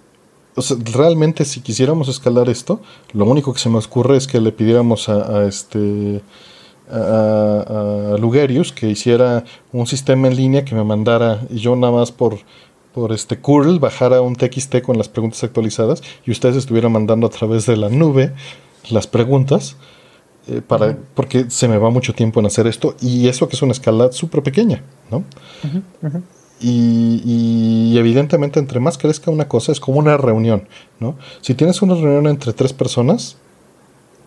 realmente si quisiéramos escalar esto, lo único que se me ocurre es que le pidiéramos a, este a, Lugerius que hiciera un sistema en línea que me mandara y yo nada más por por este curl bajara un TXT con las preguntas actualizadas y ustedes estuvieran mandando a través de la nube las preguntas eh, para porque se me va mucho tiempo en hacer esto y eso que es una escala súper pequeña, ¿no? Y, evidentemente entre más crezca una cosa es como una reunión, ¿no? Si tienes una reunión entre tres personas,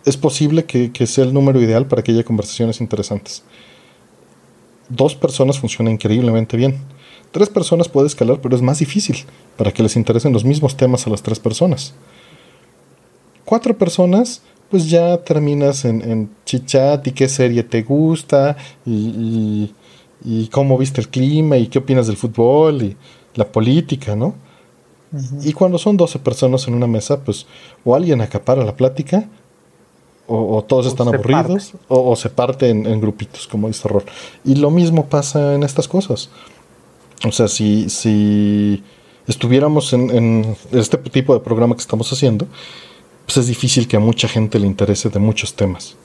es posible que, sea el número ideal para que haya conversaciones interesantes. Dos personas funciona increíblemente bien. Tres personas puede escalar, pero es más difícil para que les interesen los mismos temas a las tres personas. Cuatro personas, pues ya terminas en, en chichat y qué serie te gusta y y cómo viste el clima y qué opinas del fútbol y la política, ¿no? Y cuando son 12 personas en una mesa, pues o alguien acapara la plática, o, todos están aburridos, o, se parte en, grupitos, como dice Rol. Y lo mismo pasa en estas cosas. O sea, si, si estuviéramos en, en, este tipo de programa que estamos haciendo, pues es difícil que a mucha gente le interese de muchos temas.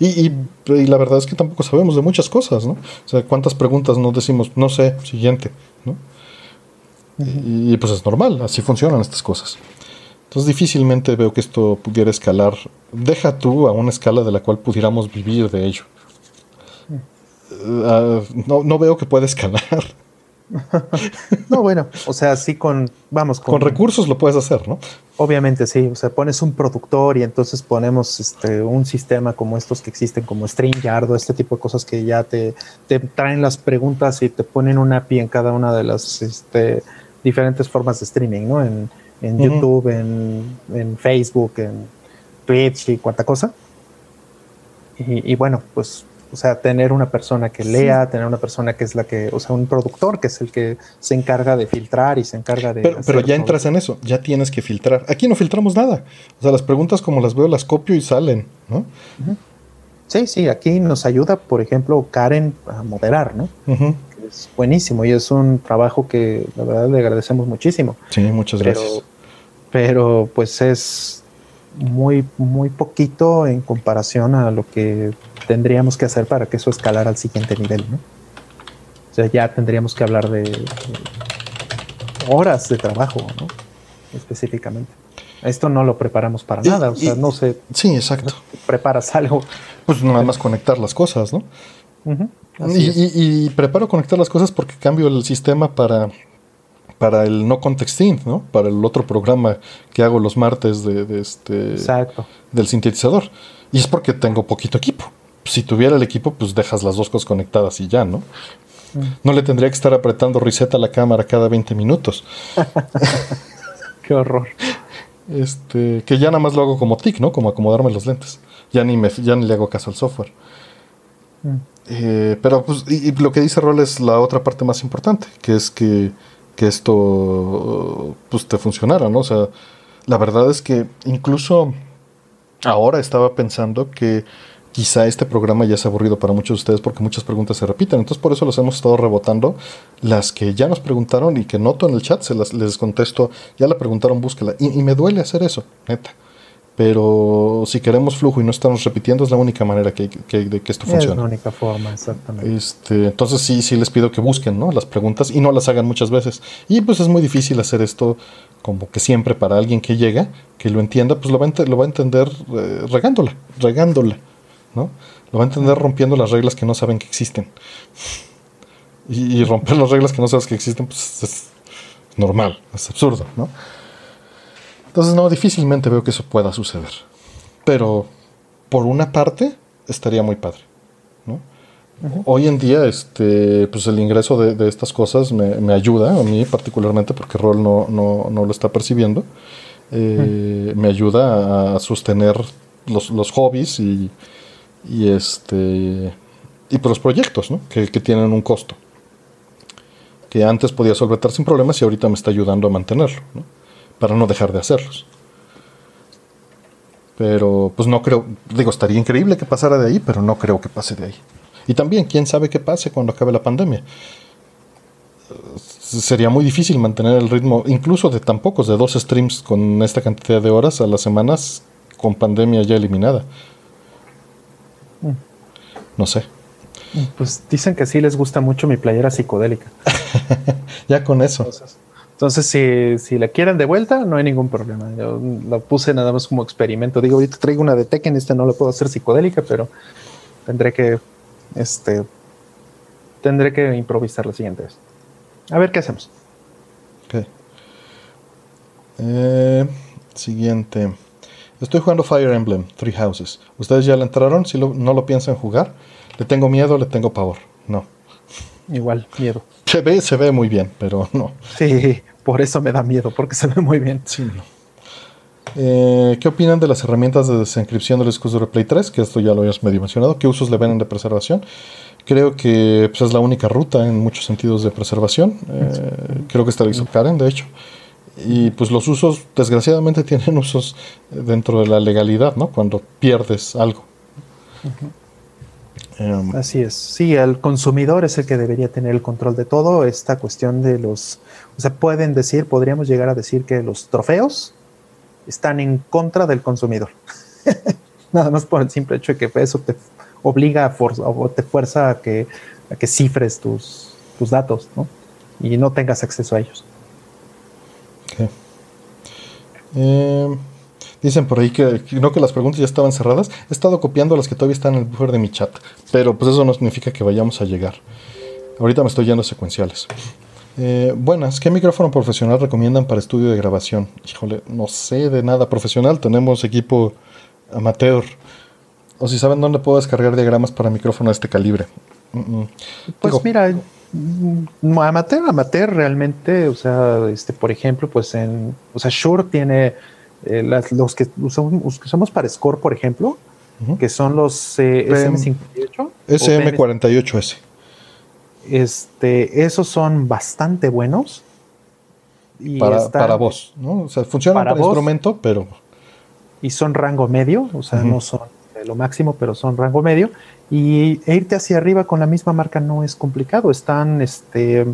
Y, la verdad es que tampoco sabemos de muchas cosas, ¿no? O sea, cuántas preguntas nos decimos, no sé, siguiente, ¿no? y, pues es normal, así funcionan estas cosas. Entonces difícilmente veo que esto pudiera escalar. Deja tú a una escala de la cual pudiéramos vivir de ello. Ah, no, no veo que pueda escalar. no, bueno, o sea, sí con, vamos, con, recursos lo puedes hacer, ¿no? Obviamente sí, o sea, pones un productor y entonces ponemos este, un sistema como estos que existen, como StreamYard o este tipo de cosas que ya te, te traen las preguntas y te ponen un API en cada una de las este, diferentes formas de streaming, ¿no? En, YouTube, en, Facebook, en Twitch y cuánta cosa. y bueno, pues o sea, tener una persona que lea, tener una persona que es la que, o sea, un productor que es el que se encarga de filtrar y se encarga de... Pero, ya entras en eso, ya tienes que filtrar. Aquí no filtramos nada. O sea, las preguntas como las veo las copio y salen, ¿no? Sí, sí, aquí nos ayuda, por ejemplo, Karen a moderar, ¿no? Es buenísimo y es un trabajo que la verdad le agradecemos muchísimo. Sí, muchas gracias. Pero pues es muy, muy poquito en comparación a lo que tendríamos que hacer para que eso escalara al siguiente nivel, ¿no? O sea, ya tendríamos que hablar de, horas de trabajo, ¿no? Específicamente. Esto no lo preparamos para nada, o sea, no sé. Sí, exacto. Preparas algo. Pues nada más conectar las cosas, ¿no? y, preparo conectar las cosas porque cambio el sistema para, para el no contexting, ¿no? Para el otro programa que hago los martes de, este Exacto. del sintetizador. Y es porque tengo poquito equipo si tuviera el equipo, pues dejas las dos cosas conectadas y ya, ¿no? No le tendría que estar apretando reset a la cámara cada 20 minutos. Qué horror. Este, que ya nada más lo hago como tic, ¿no? Como acomodarme los lentes. Ya ni, me, ya ni le hago caso al software. Mm. Eh, pero pues, y, lo que dice Rol es la otra parte más importante, que es que, que esto pues te funcionara, ¿no? O sea, la verdad es que incluso ahora estaba pensando que quizá este programa ya es aburrido para muchos de ustedes porque muchas preguntas se repiten. Entonces por eso los hemos estado rebotando. Las que ya nos preguntaron y que noto en el chat, se las les contesto, ya la preguntaron, búsquela. Y, me duele hacer eso, neta. Pero si queremos flujo y no estamos repitiendo, es la única manera que, de que esto funcione. Es la única forma, exactamente. Este, entonces sí, sí les pido que busquen ¿no? las preguntas y no las hagan muchas veces. Y pues es muy difícil hacer esto como que siempre para alguien que llega, que lo entienda, pues lo va a, lo va a entender eh, regándola, regándola. ¿no? Lo va a entender rompiendo las reglas que no saben que existen. Y, romper las reglas que no sabes que existen, pues es normal, es absurdo, ¿no? Entonces, no, difícilmente veo que eso pueda suceder. Pero, por una parte, estaría muy padre, ¿no? Hoy en día, este, pues el ingreso de, estas cosas me, ayuda, a mí particularmente, porque Rol no, no, no lo está percibiendo. Eh, me ayuda a sostener los, los hobbies y, y, este, y pues los proyectos ¿no? que, que, tienen un costo. Que antes podía solventar sin problemas y ahorita me está ayudando a mantenerlo, ¿no? Para no dejar de hacerlos. Pero pues no creo, digo, estaría increíble que pasara de ahí, pero no creo que pase de ahí. Y también, quién sabe qué pase cuando acabe la pandemia. Sería muy difícil mantener el ritmo, incluso de tan pocos, de dos streams con esta cantidad de horas a las semanas, con pandemia ya eliminada. Mm. No sé. Pues dicen que sí les gusta mucho mi playera psicodélica. ya con eso. Entonces, si, si, la quieren de vuelta, no hay ningún problema. Yo la puse nada más como experimento. Digo, ahorita traigo una de Tekken, esta no la puedo hacer psicodélica, pero tendré que este, tendré que improvisar la siguiente vez. A ver qué hacemos. Eh, siguiente. Estoy jugando Fire Emblem, Three Houses. ¿Ustedes ya le entraron? Si no lo piensan jugar, le tengo miedo, le tengo pavor. No. Igual, miedo. Se ve, se ve muy bien, pero no. Sí, por eso me da miedo, porque se ve muy bien. Sí, no. Eh, ¿Qué opinan de las herramientas de desencripción del discos de Play 3? Que esto ya lo habías medio mencionado. ¿Qué usos le ven de preservación? Creo que pues, es la única ruta en muchos sentidos de preservación. Eh, creo que esta lo hizo Karen, de hecho. Y pues los usos, desgraciadamente, tienen usos dentro de la legalidad, ¿no? Cuando pierdes algo. Em, Así es. Sí, el consumidor es el que debería tener el control de todo. Esta cuestión de los. O sea, pueden decir, podríamos llegar a decir que los trofeos están en contra del consumidor. Nada más por el simple hecho de que eso te obliga o te fuerza a que, a que cifres tus, tus datos ¿no? y no tengas acceso a ellos. Eh, dicen por ahí que, no que las preguntas ya estaban cerradas. He estado copiando las que todavía están en el buffer de mi chat, pero pues eso no significa que vayamos a llegar. Ahorita me estoy yendo a secuenciales. Eh, buenas, ¿qué micrófono profesional recomiendan para estudio de grabación? Híjole, no sé de nada profesional, tenemos equipo amateur. O si saben dónde puedo descargar diagramas para micrófono de este calibre. Pues mira, mm, amateur, amateur realmente, o sea, este, por ejemplo, pues en, o sea, Shure tiene eh, los, que usamos, usamos, para Score, por ejemplo, que son los eh, SM58. SM48S. Este, esos son bastante buenos. Y para, para voz, ¿no? O sea, funcionan para, instrumento, pero. Y son rango medio, o sea, no son lo máximo, pero son rango medio. Y e irte hacia arriba con la misma marca no es complicado. Están, este.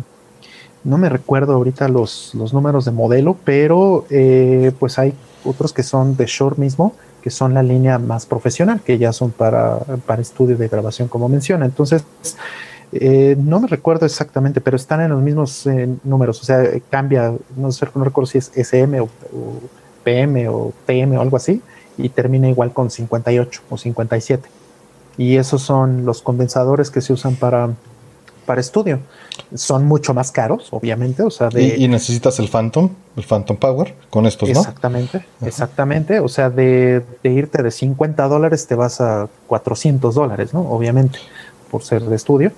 No me recuerdo ahorita los, los números de modelo, pero eh, pues hay otros que son de short mismo, que son la línea más profesional, que ya son para, para estudio de grabación, como menciona. Entonces, eh, no me recuerdo exactamente, pero están en los mismos eh, números. O sea, cambia, no sé, no recuerdo si es SM o, PM o TM o algo así, y termina igual con 58 o 57. Y esos son los condensadores que se usan para, para estudio. Son mucho más caros, obviamente. O sea, ¿Y, necesitas el Phantom, el Phantom Power, con estos, ¿no? Exactamente, exactamente. O sea, de, de irte de 50 dólares te vas a 400 dólares, ¿no? Obviamente, por ser de estudio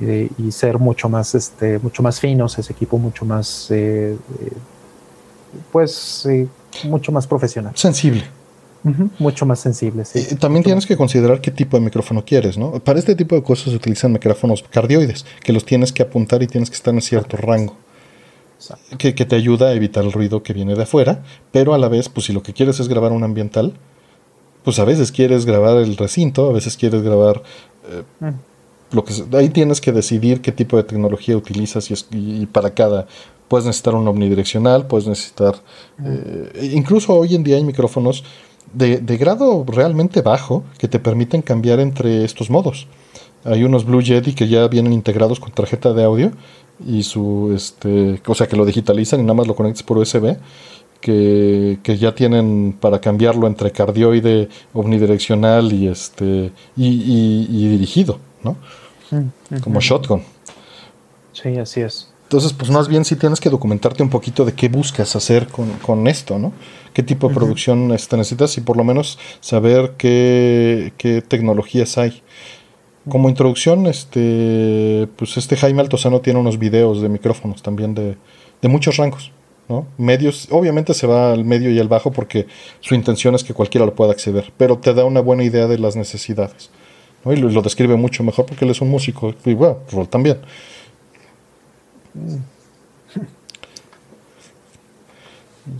y, ser mucho más, este, mucho más finos, ese equipo mucho más, eh, eh, pues, mucho más profesional. Sensible. Mucho más sensible, sí. también tienes que considerar qué tipo de micrófono quieres, ¿no? Para este tipo de cosas se utilizan micrófonos cardioides, que los tienes que apuntar y tienes que estar en cierto rango. Que, que, te ayuda a evitar el ruido que viene de afuera, pero a la vez, pues si lo que quieres es grabar un ambiental, pues a veces quieres grabar el recinto, a veces quieres grabar eh, lo que ahí tienes que decidir qué tipo de tecnología utilizas y, para cada puedes necesitar un omnidireccional, puedes necesitar eh, incluso hoy en día hay micrófonos de, grado realmente bajo que te permiten cambiar entre estos modos. Hay unos Blue Yeti que ya vienen integrados con tarjeta de audio y su este, o sea que lo digitalizan y nada más lo conectas por USB que, ya tienen para cambiarlo entre cardioide, omnidireccional y este y, dirigido, ¿no? Mm, Como shotgun. Sí, así es. Entonces, pues más bien sí tienes que documentarte un poquito de qué buscas hacer con, esto, ¿no? ¿Qué tipo de producción este, necesitas y por lo menos saber qué, qué tecnologías hay. Como introducción, este, pues este Jaime Altozano tiene unos videos de micrófonos también de, de muchos rangos. ¿no? Medios, obviamente se va al medio y al bajo porque su intención es que cualquiera lo pueda acceder, pero te da una buena idea de las necesidades. Y lo, describe mucho mejor porque él es un músico, y bueno, Rol también.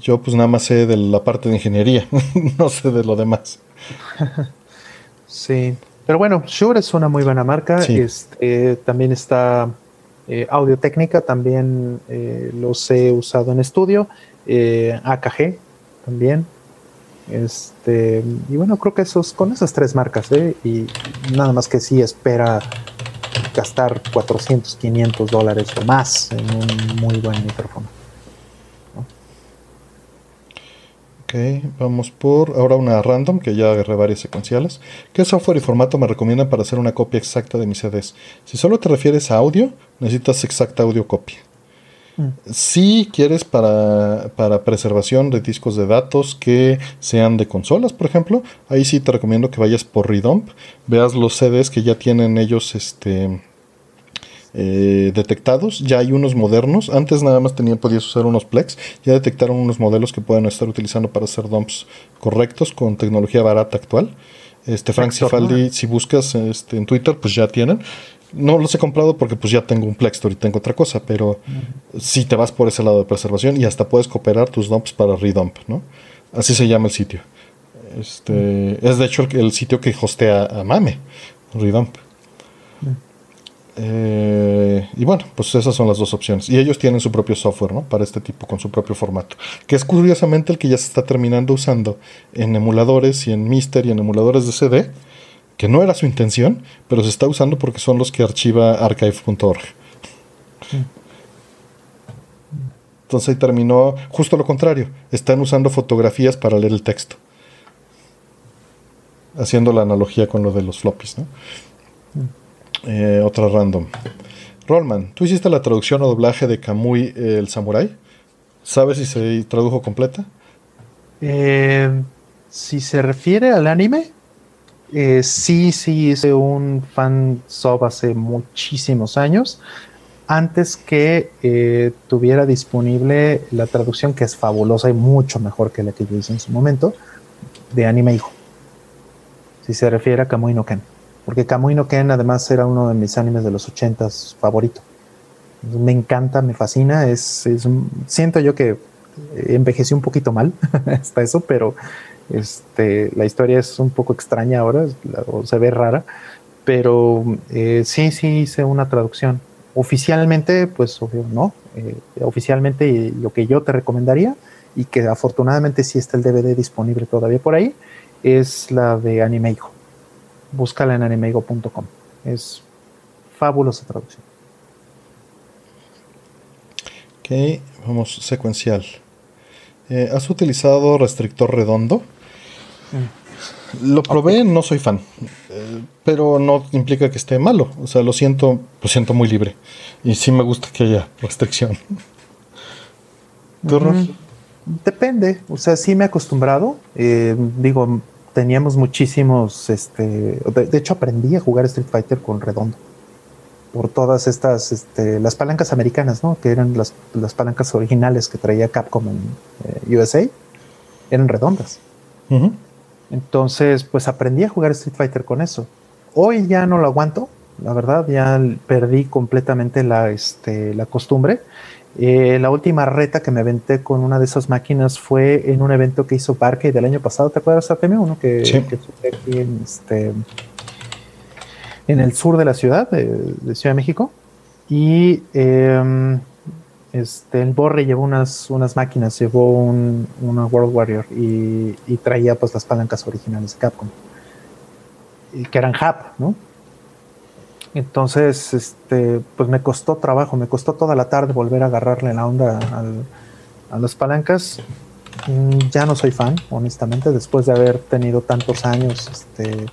Yo pues nada más sé de la parte de ingeniería, no sé de lo demás. Sí, pero bueno, Shure es una muy buena marca. Este, también está eh, Audio Técnica, también eh, los he usado en estudio. Eh, AKG también. Este, y bueno, creo que esos, con esas tres marcas, y nada más que sí espera gastar 400, 500 dólares o más en un muy buen micrófono. vamos por ahora una random que ya agarré varias secuenciales. ¿Qué software y formato me recomiendan para hacer una copia exacta de mis CDs? Si solo te refieres a audio, necesitas exacta audio copia. Si quieres para, para, preservación de discos de datos que sean de consolas, por ejemplo, ahí sí te recomiendo que vayas por Redump, veas los CDs que ya tienen ellos este eh, detectados. Ya hay unos modernos. Antes nada más tenía, podías usar unos Plex. Ya detectaron unos modelos que pueden estar utilizando para hacer dumps correctos con tecnología barata actual. Este Frank Cifaldi, si buscas este, en Twitter, pues ya tienen. No los he comprado porque pues ya tengo un Plextor y tengo otra cosa, pero si te vas por ese lado de preservación y hasta puedes cooperar tus dumps para redump, ¿no? Así se llama el sitio. Este, Es de hecho el, sitio que hostea a Mame, redump. Eh, y bueno, pues esas son las dos opciones. Y ellos tienen su propio software, ¿no? Para este tipo, con su propio formato. Que es curiosamente el que ya se está terminando usando en emuladores y en Mister y en emuladores de CD. Que no era su intención, pero se está usando porque son los que archiva archive.org. Entonces ahí terminó justo lo contrario. Están usando fotografías para leer el texto. Haciendo la analogía con lo de los floppies, ¿no? Eh, otra random. Rollman, ¿tú hiciste la traducción o doblaje de Kamui el Samurai? ¿Sabes si se tradujo completa? Eh, si se refiere al anime, eh, sí, sí hice un fan sub hace muchísimos años, antes que tuviera disponible la traducción que es fabulosa y mucho mejor que la que yo hice en su momento, de anime hijo. Si se refiere a Kamui no Ken porque Kamui no Ken además era uno de mis animes de los ochentas favorito. Me encanta, me fascina, es, siento yo que envejeció un poquito mal hasta eso, pero este, la historia es un poco extraña ahora, o se ve rara, pero eh, sí, sí hice una traducción. Oficialmente, pues obvio, no. Eh, oficialmente lo que yo te recomendaría, y que afortunadamente sí está el DVD disponible todavía por ahí, es la de Anime Hijo búscala en animego.com. Es fabulosa traducción. Ok, vamos secuencial. Eh, ¿Has utilizado restrictor redondo? Mm. Lo probé, no soy fan, eh, pero no implica que esté malo. O sea, lo siento, lo siento muy libre. Y sí me gusta que haya restricción. Depende, o sea, sí me he acostumbrado. Eh, digo, teníamos muchísimos, este, de, hecho aprendí a jugar Street Fighter con redondo por todas estas, este, las palancas americanas, ¿no? Que eran las, las palancas originales que traía Capcom en eh, USA, eran redondas. Entonces, pues aprendí a jugar Street Fighter con eso. Hoy ya no lo aguanto, la verdad, ya perdí completamente la, este, la costumbre eh, la última reta que me aventé con una de esas máquinas fue en un evento que hizo Parque del año pasado. ¿Te acuerdas, Artemio? Uno que, que aquí en, este, en el sur de la ciudad, de, Ciudad de México. Y em, este, el Borre llevó unas, unas máquinas, llevó un, una World Warrior y, y, traía pues las palancas originales de Capcom. Que eran HAP, ¿no? Entonces, este, pues me costó trabajo, me costó toda la tarde volver a agarrarle la onda a las palancas. Mm, ya no soy fan, honestamente, después de haber tenido tantos años, este,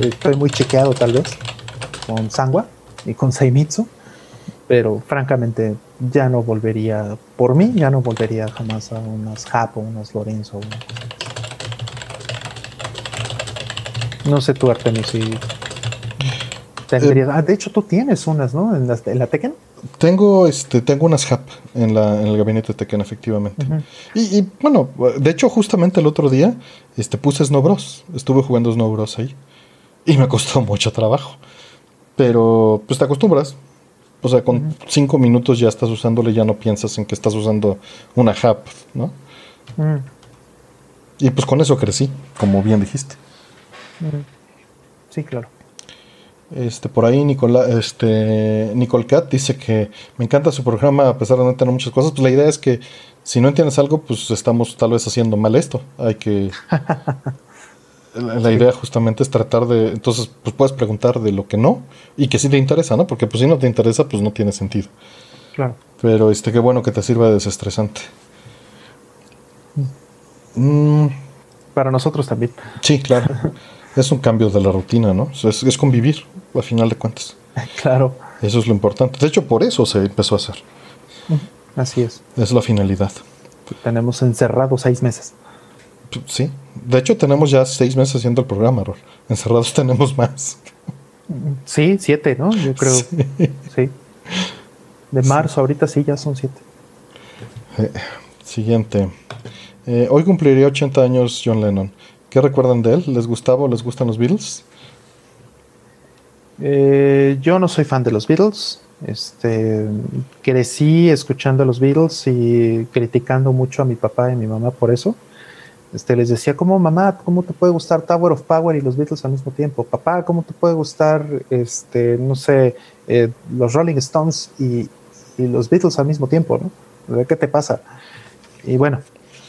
estoy muy chequeado tal vez con Sangwa y con Seimitsu, pero francamente ya no volvería, por mí, ya no volvería jamás a unas Japo, unas Lorenzo. No sé tú, Artemio, si tendrías... ah, de hecho, tú tienes unas, ¿no? En la, en la Tekken. Tengo, este, tengo unas HAP en, la, en el gabinete Tekken, efectivamente. y, bueno, de hecho, justamente el otro día este, puse Snow Bros. Estuve jugando Snow Bros ahí. Y me costó mucho trabajo. Pero pues te acostumbras. O sea, con cinco minutos ya estás usándole, ya no piensas en que estás usando una HAP, ¿no? Y pues con eso crecí, como bien dijiste. Sí, claro. Este, por ahí Nicola, este, Nicole Cat dice que me encanta su programa a pesar de no tener muchas cosas. Pues la idea es que si no entiendes algo, pues estamos tal vez haciendo mal esto. Hay que... la, idea justamente es tratar de... Entonces, pues puedes preguntar de lo que no y que sí te interesa, ¿no? Porque pues si no te interesa, pues no tiene sentido. Claro. Pero este, qué bueno que te sirva de desestresante. Mm. Para nosotros también. Sí, claro. es un cambio de la rutina, ¿no? Es, es convivir a final de cuentas. Claro. Eso es lo importante. De hecho, por eso se empezó a hacer. Así es. Es la finalidad. Tenemos encerrados seis meses. Sí. De hecho, tenemos ya seis meses haciendo el programa, Rol. Encerrados tenemos más. Sí, siete, ¿no? Yo creo. Sí. De marzo, ahorita sí, ya son siete. Eh, siguiente. Eh, hoy cumpliría 80 años John Lennon. ¿Qué recuerdan de él? ¿Les gustaba o les gustan los Beatles? Eh, yo no soy fan de los Beatles. Este, crecí escuchando a los Beatles y criticando mucho a mi papá y a mi mamá por eso. Este, les decía, ¿cómo mamá, cómo te puede gustar Tower of Power y los Beatles al mismo tiempo? Papá, ¿cómo te puede gustar, este, no sé, eh, los Rolling Stones y, y, los Beatles al mismo tiempo, ¿no? ¿Qué te pasa? Y bueno,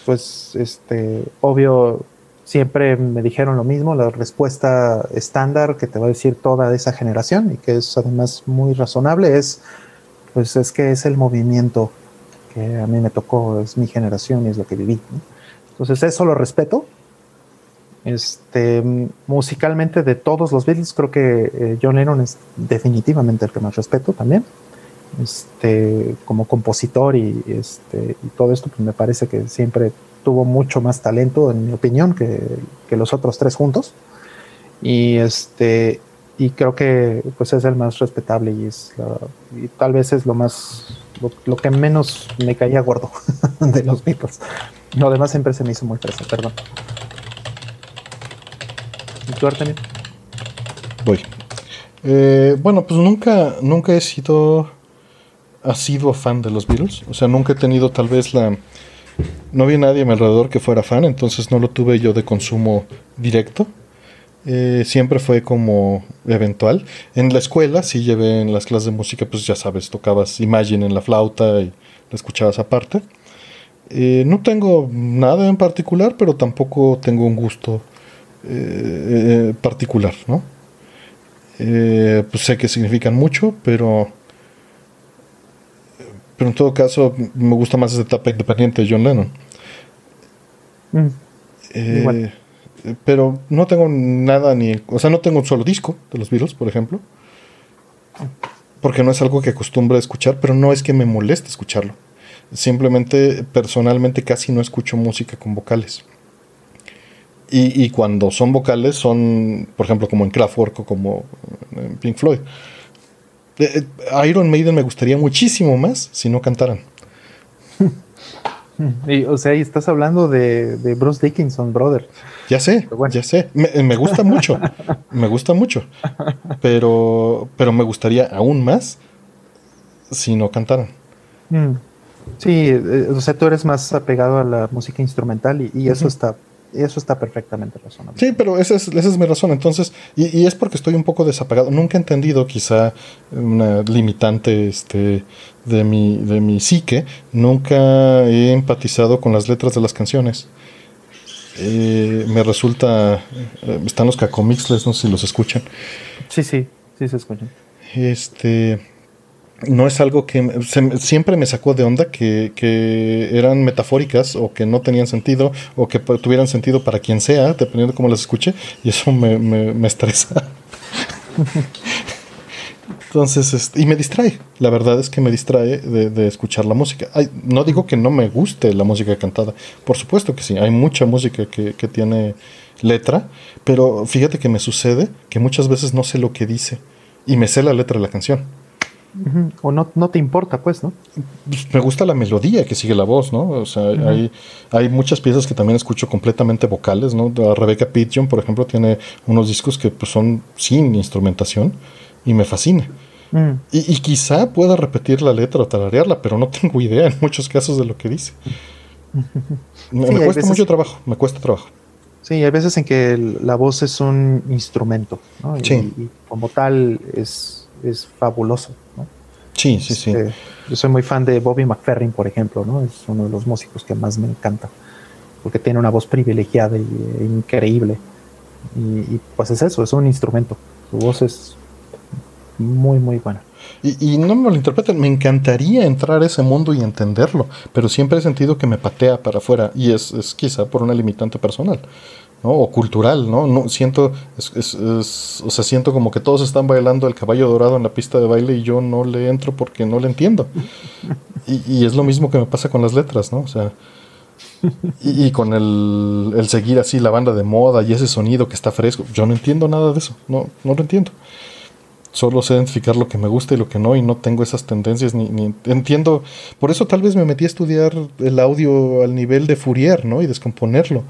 pues, este, obvio, siempre me dijeron lo mismo, la respuesta estándar que te va a decir toda esa generación y que es además muy razonable es, pues es que es el movimiento que a mí me tocó, es mi generación y es lo que viví. Entonces eso lo respeto. Este, musicalmente de todos los Beatles creo que eh, John Lennon es definitivamente el que más respeto también. Este, como compositor y, este, y todo esto, pues me parece que siempre tuvo mucho más talento, en mi opinión, que, los otros tres juntos. Y este y creo que pues es el más respetable y es y tal vez es lo más lo, que menos me caía gordo de los Beatles. Lo demás siempre se me hizo muy fresa, perdón. ¿Y tú, Artemio? Voy. Eh, bueno, pues nunca, nunca he sido ha sido fan de los Beatles. O sea, nunca he tenido tal vez la no había nadie a mi alrededor que fuera fan, entonces no lo tuve yo de consumo directo. Eh, siempre fue como eventual. En la escuela sí llevé en las clases de música, pues ya sabes, tocabas Imagine en la flauta y la escuchabas aparte. Eh, no tengo nada en particular, pero tampoco tengo un gusto eh, particular, ¿no? pues sé que significan mucho, pero pero en todo caso, me gusta más esa etapa independiente de John Lennon. Mm. Eh, pero no tengo nada ni. O sea, no tengo un solo disco de los Beatles, por ejemplo. Porque no es algo que acostumbre a escuchar, pero no es que me moleste escucharlo. Simplemente, personalmente, casi no escucho música con vocales. Y, y cuando son vocales, son, por ejemplo, como en Kraftwerk o como en Pink Floyd. Eh, eh, Iron Maiden me gustaría muchísimo más si no cantaran. o sea, y estás hablando de, Bruce Dickinson, brother. Ya sé, ya sé. Me, gusta mucho. me gusta mucho. Pero, pero me gustaría aún más si no cantaran. Mm. Sí, eh, o sea, tú eres más apegado a la música instrumental y, eso está eso está perfectamente razonable. Sí, pero esa es, esa es mi razón. Entonces, y, es porque estoy un poco desapegado. Nunca he entendido quizá una limitante este, de, mi, de mi psique. Nunca he empatizado con las letras de las canciones. Eh, me resulta... Eh, están los cacomixles, no sé si los escuchan. Sí, sí, sí se escuchan. Este... no es algo que siempre me sacó de onda que, eran metafóricas o que no tenían sentido o que tuvieran sentido para quien sea, dependiendo de cómo las escuche, y eso me, me, estresa. Entonces, y me distrae. La verdad es que me distrae de, escuchar la música. no digo que no me guste la música cantada. Por supuesto que sí. Hay mucha música que, que tiene letra. Pero fíjate que me sucede que muchas veces no sé lo que dice. Y me sé la letra de la canción. O no, no te importa, pues, ¿no? Pues, me gusta la melodía que sigue la voz, ¿no? O sea, hay, hay muchas piezas que también escucho completamente vocales, ¿no? Rebecca Pigeon, por ejemplo, tiene unos discos que pues, son sin instrumentación y me fascina. Mm. Y, quizá pueda repetir la letra o tararearla, pero no tengo idea en muchos casos de lo que dice. me, cuesta mucho trabajo, me cuesta trabajo. Sí, hay veces en que la voz es un instrumento, ¿no? y como tal es es fabuloso. Sí, sí, sí. Este, yo soy muy fan de Bobby McFerrin, por ejemplo, ¿no? Es uno de los músicos que más me encanta, porque tiene una voz privilegiada y, e increíble. Y, pues es eso, es un instrumento. Su voz es muy, muy buena. Y, no me lo interpreten, me encantaría entrar a ese mundo y entenderlo, pero siempre he sentido que me patea para afuera y es, es quizá por una limitante personal. O cultural, ¿no? no siento, es, o sea, siento como que todos están bailando el caballo dorado en la pista de baile y yo no le entro porque no le entiendo. Y, es lo mismo que me pasa con las letras, ¿no? O sea, y, con el, el, seguir así la banda de moda y ese sonido que está fresco, yo no entiendo nada de eso, no, no lo entiendo. Solo sé identificar lo que me gusta y lo que no, y no tengo esas tendencias ni, ni entiendo. Por eso tal vez me metí a estudiar el audio al nivel de Fourier, ¿no? Y descomponerlo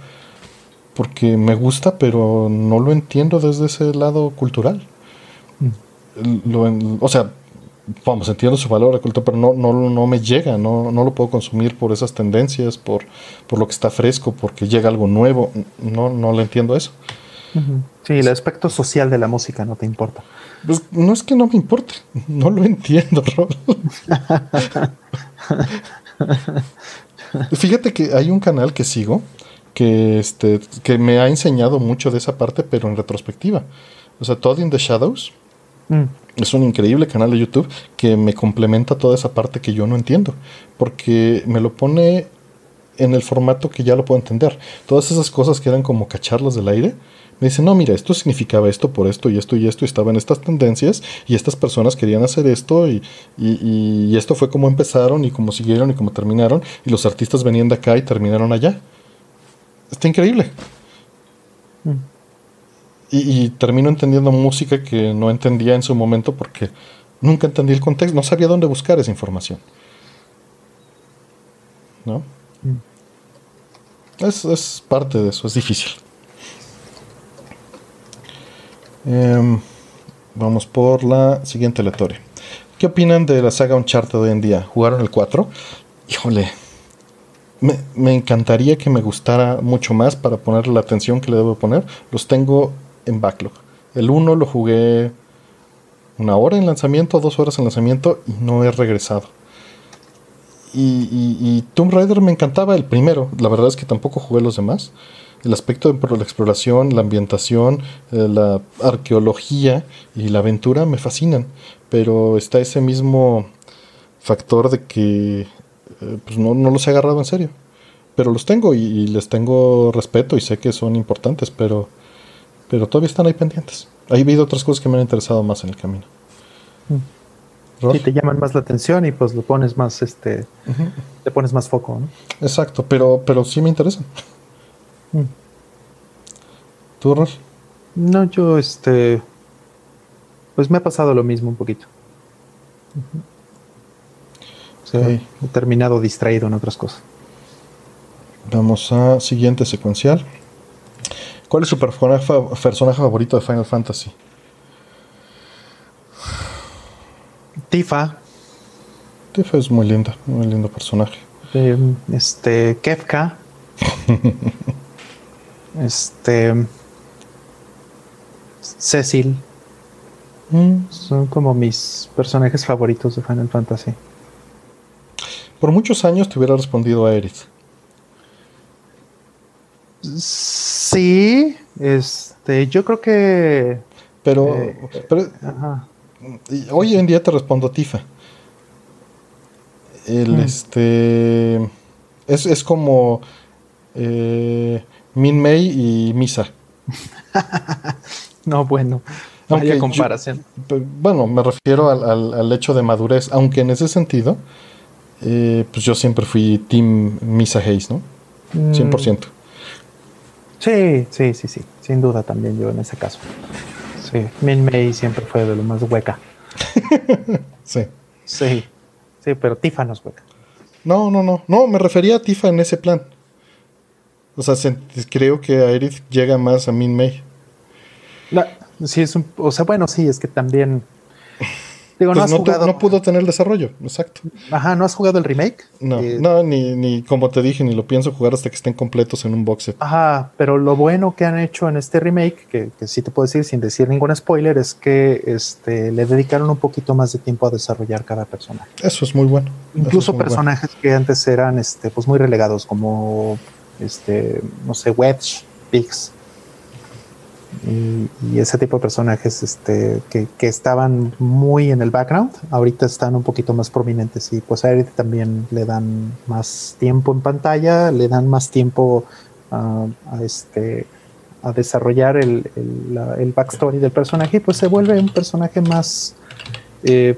porque me gusta, pero no lo entiendo desde ese lado cultural. Mm. o sea, vamos, entiendo su valor pero no, no, no me llega, no, no lo puedo consumir por esas tendencias, por, por lo que está fresco, porque llega algo nuevo. No, no lo entiendo eso. Sí, el aspecto social de la música no te importa. Pues no es que no me importe, no lo entiendo, Fíjate que hay un canal que sigo que, este, que me ha enseñado mucho de esa parte, pero en retrospectiva. O sea, Todd in the Shadows mm. es un increíble canal de YouTube que me complementa toda esa parte que yo no entiendo, porque me lo pone en el formato que ya lo puedo entender. Todas esas cosas que eran como cacharlas del aire, me dicen, no, mira, esto significaba esto por esto y esto y esto, y estaban estas tendencias y estas personas querían hacer esto y, y, y esto fue como empezaron y como siguieron y como terminaron y los artistas venían de acá y terminaron allá. Está increíble. Mm. Y, termino entendiendo música que no entendía en su momento porque nunca entendí el contexto, no sabía dónde buscar esa información. ¿No? Mm. Es, parte de eso, es difícil. Em, vamos por la siguiente lectoria. ¿Qué opinan de la saga Uncharted hoy en día? ¿Jugaron el 4? Híjole, me, encantaría que me gustara mucho más para ponerle la atención que le debo poner. Los tengo en backlog. El 1 lo jugué una hora en lanzamiento, dos horas en lanzamiento y no he regresado. Y, Tomb Raider me encantaba el primero. La verdad es que tampoco jugué los demás. El aspecto de la exploración, la ambientación, eh, la arqueología y la aventura me fascinan. Pero está ese mismo factor de que eh, pues no, los he agarrado en serio. Pero los tengo y, les tengo respeto y sé que son importantes, pero, pero todavía están ahí pendientes. Hay habido otras cosas que me han interesado más en el camino. Y te llaman más la atención y pues lo pones más, este, le pones más foco, Exacto, pero, pero sí me interesan. Mm. ¿Tú, Ros? No, yo, este, pues me ha pasado lo mismo un poquito. He terminado distraído en otras cosas. Vamos a siguiente secuencial. ¿Cuál es su personaje, favorito de Final Fantasy? Tifa. Tifa es muy linda, muy lindo personaje. este, Kefka. este. Cecil. Mm. Son como mis personajes favoritos de Final Fantasy. Por muchos años te hubiera respondido a Eris. Sí, este, yo creo que. Pero, eh, hoy en día te respondo a Tifa. El Mm. este. Es, es como. eh, Min Mei y Misa. No, bueno. Aunque yo- comparación. Bueno, me refiero al, al- al hecho de madurez, aunque en ese sentido, eh, pues yo siempre fui Team Misa Hayes, ¿no? Mm, 100%. Sí, sí, sí, sí. Sin duda también yo en ese caso. Sí. Min May siempre fue de lo más hueca. Sí. Sí. Sí, pero Tifa no es hueca. No, no, no. No, me refería a Tifa en ese plan. O sea, se- creo que Aerith llega más a Min. La- sí, es un. O sea, bueno, sí, es que también. Digo, no Pues has no, tu- jugado. no pudo tener desarrollo, exacto. Ajá, ¿no has jugado el remake? No, Eh, no, ni, ni como te dije, ni lo pienso jugar hasta que estén completos en un box set. Ajá, pero lo bueno que han hecho en este remake, que, que sí te puedo decir sin decir ningún spoiler, es que este, le dedicaron un poquito más de tiempo a desarrollar cada personaje. Eso es muy bueno. Incluso bueno. personajes que antes eran este, pues muy relegados, como este, no sé, Wedge, Biggs. Y, ese tipo de personajes este, que, que estaban muy en el background, ahorita están un poquito más prominentes y pues a Aerith también le dan más tiempo en pantalla, le dan más tiempo a este, a desarrollar el, el, la- el backstory del personaje y pues se vuelve un personaje más... eh,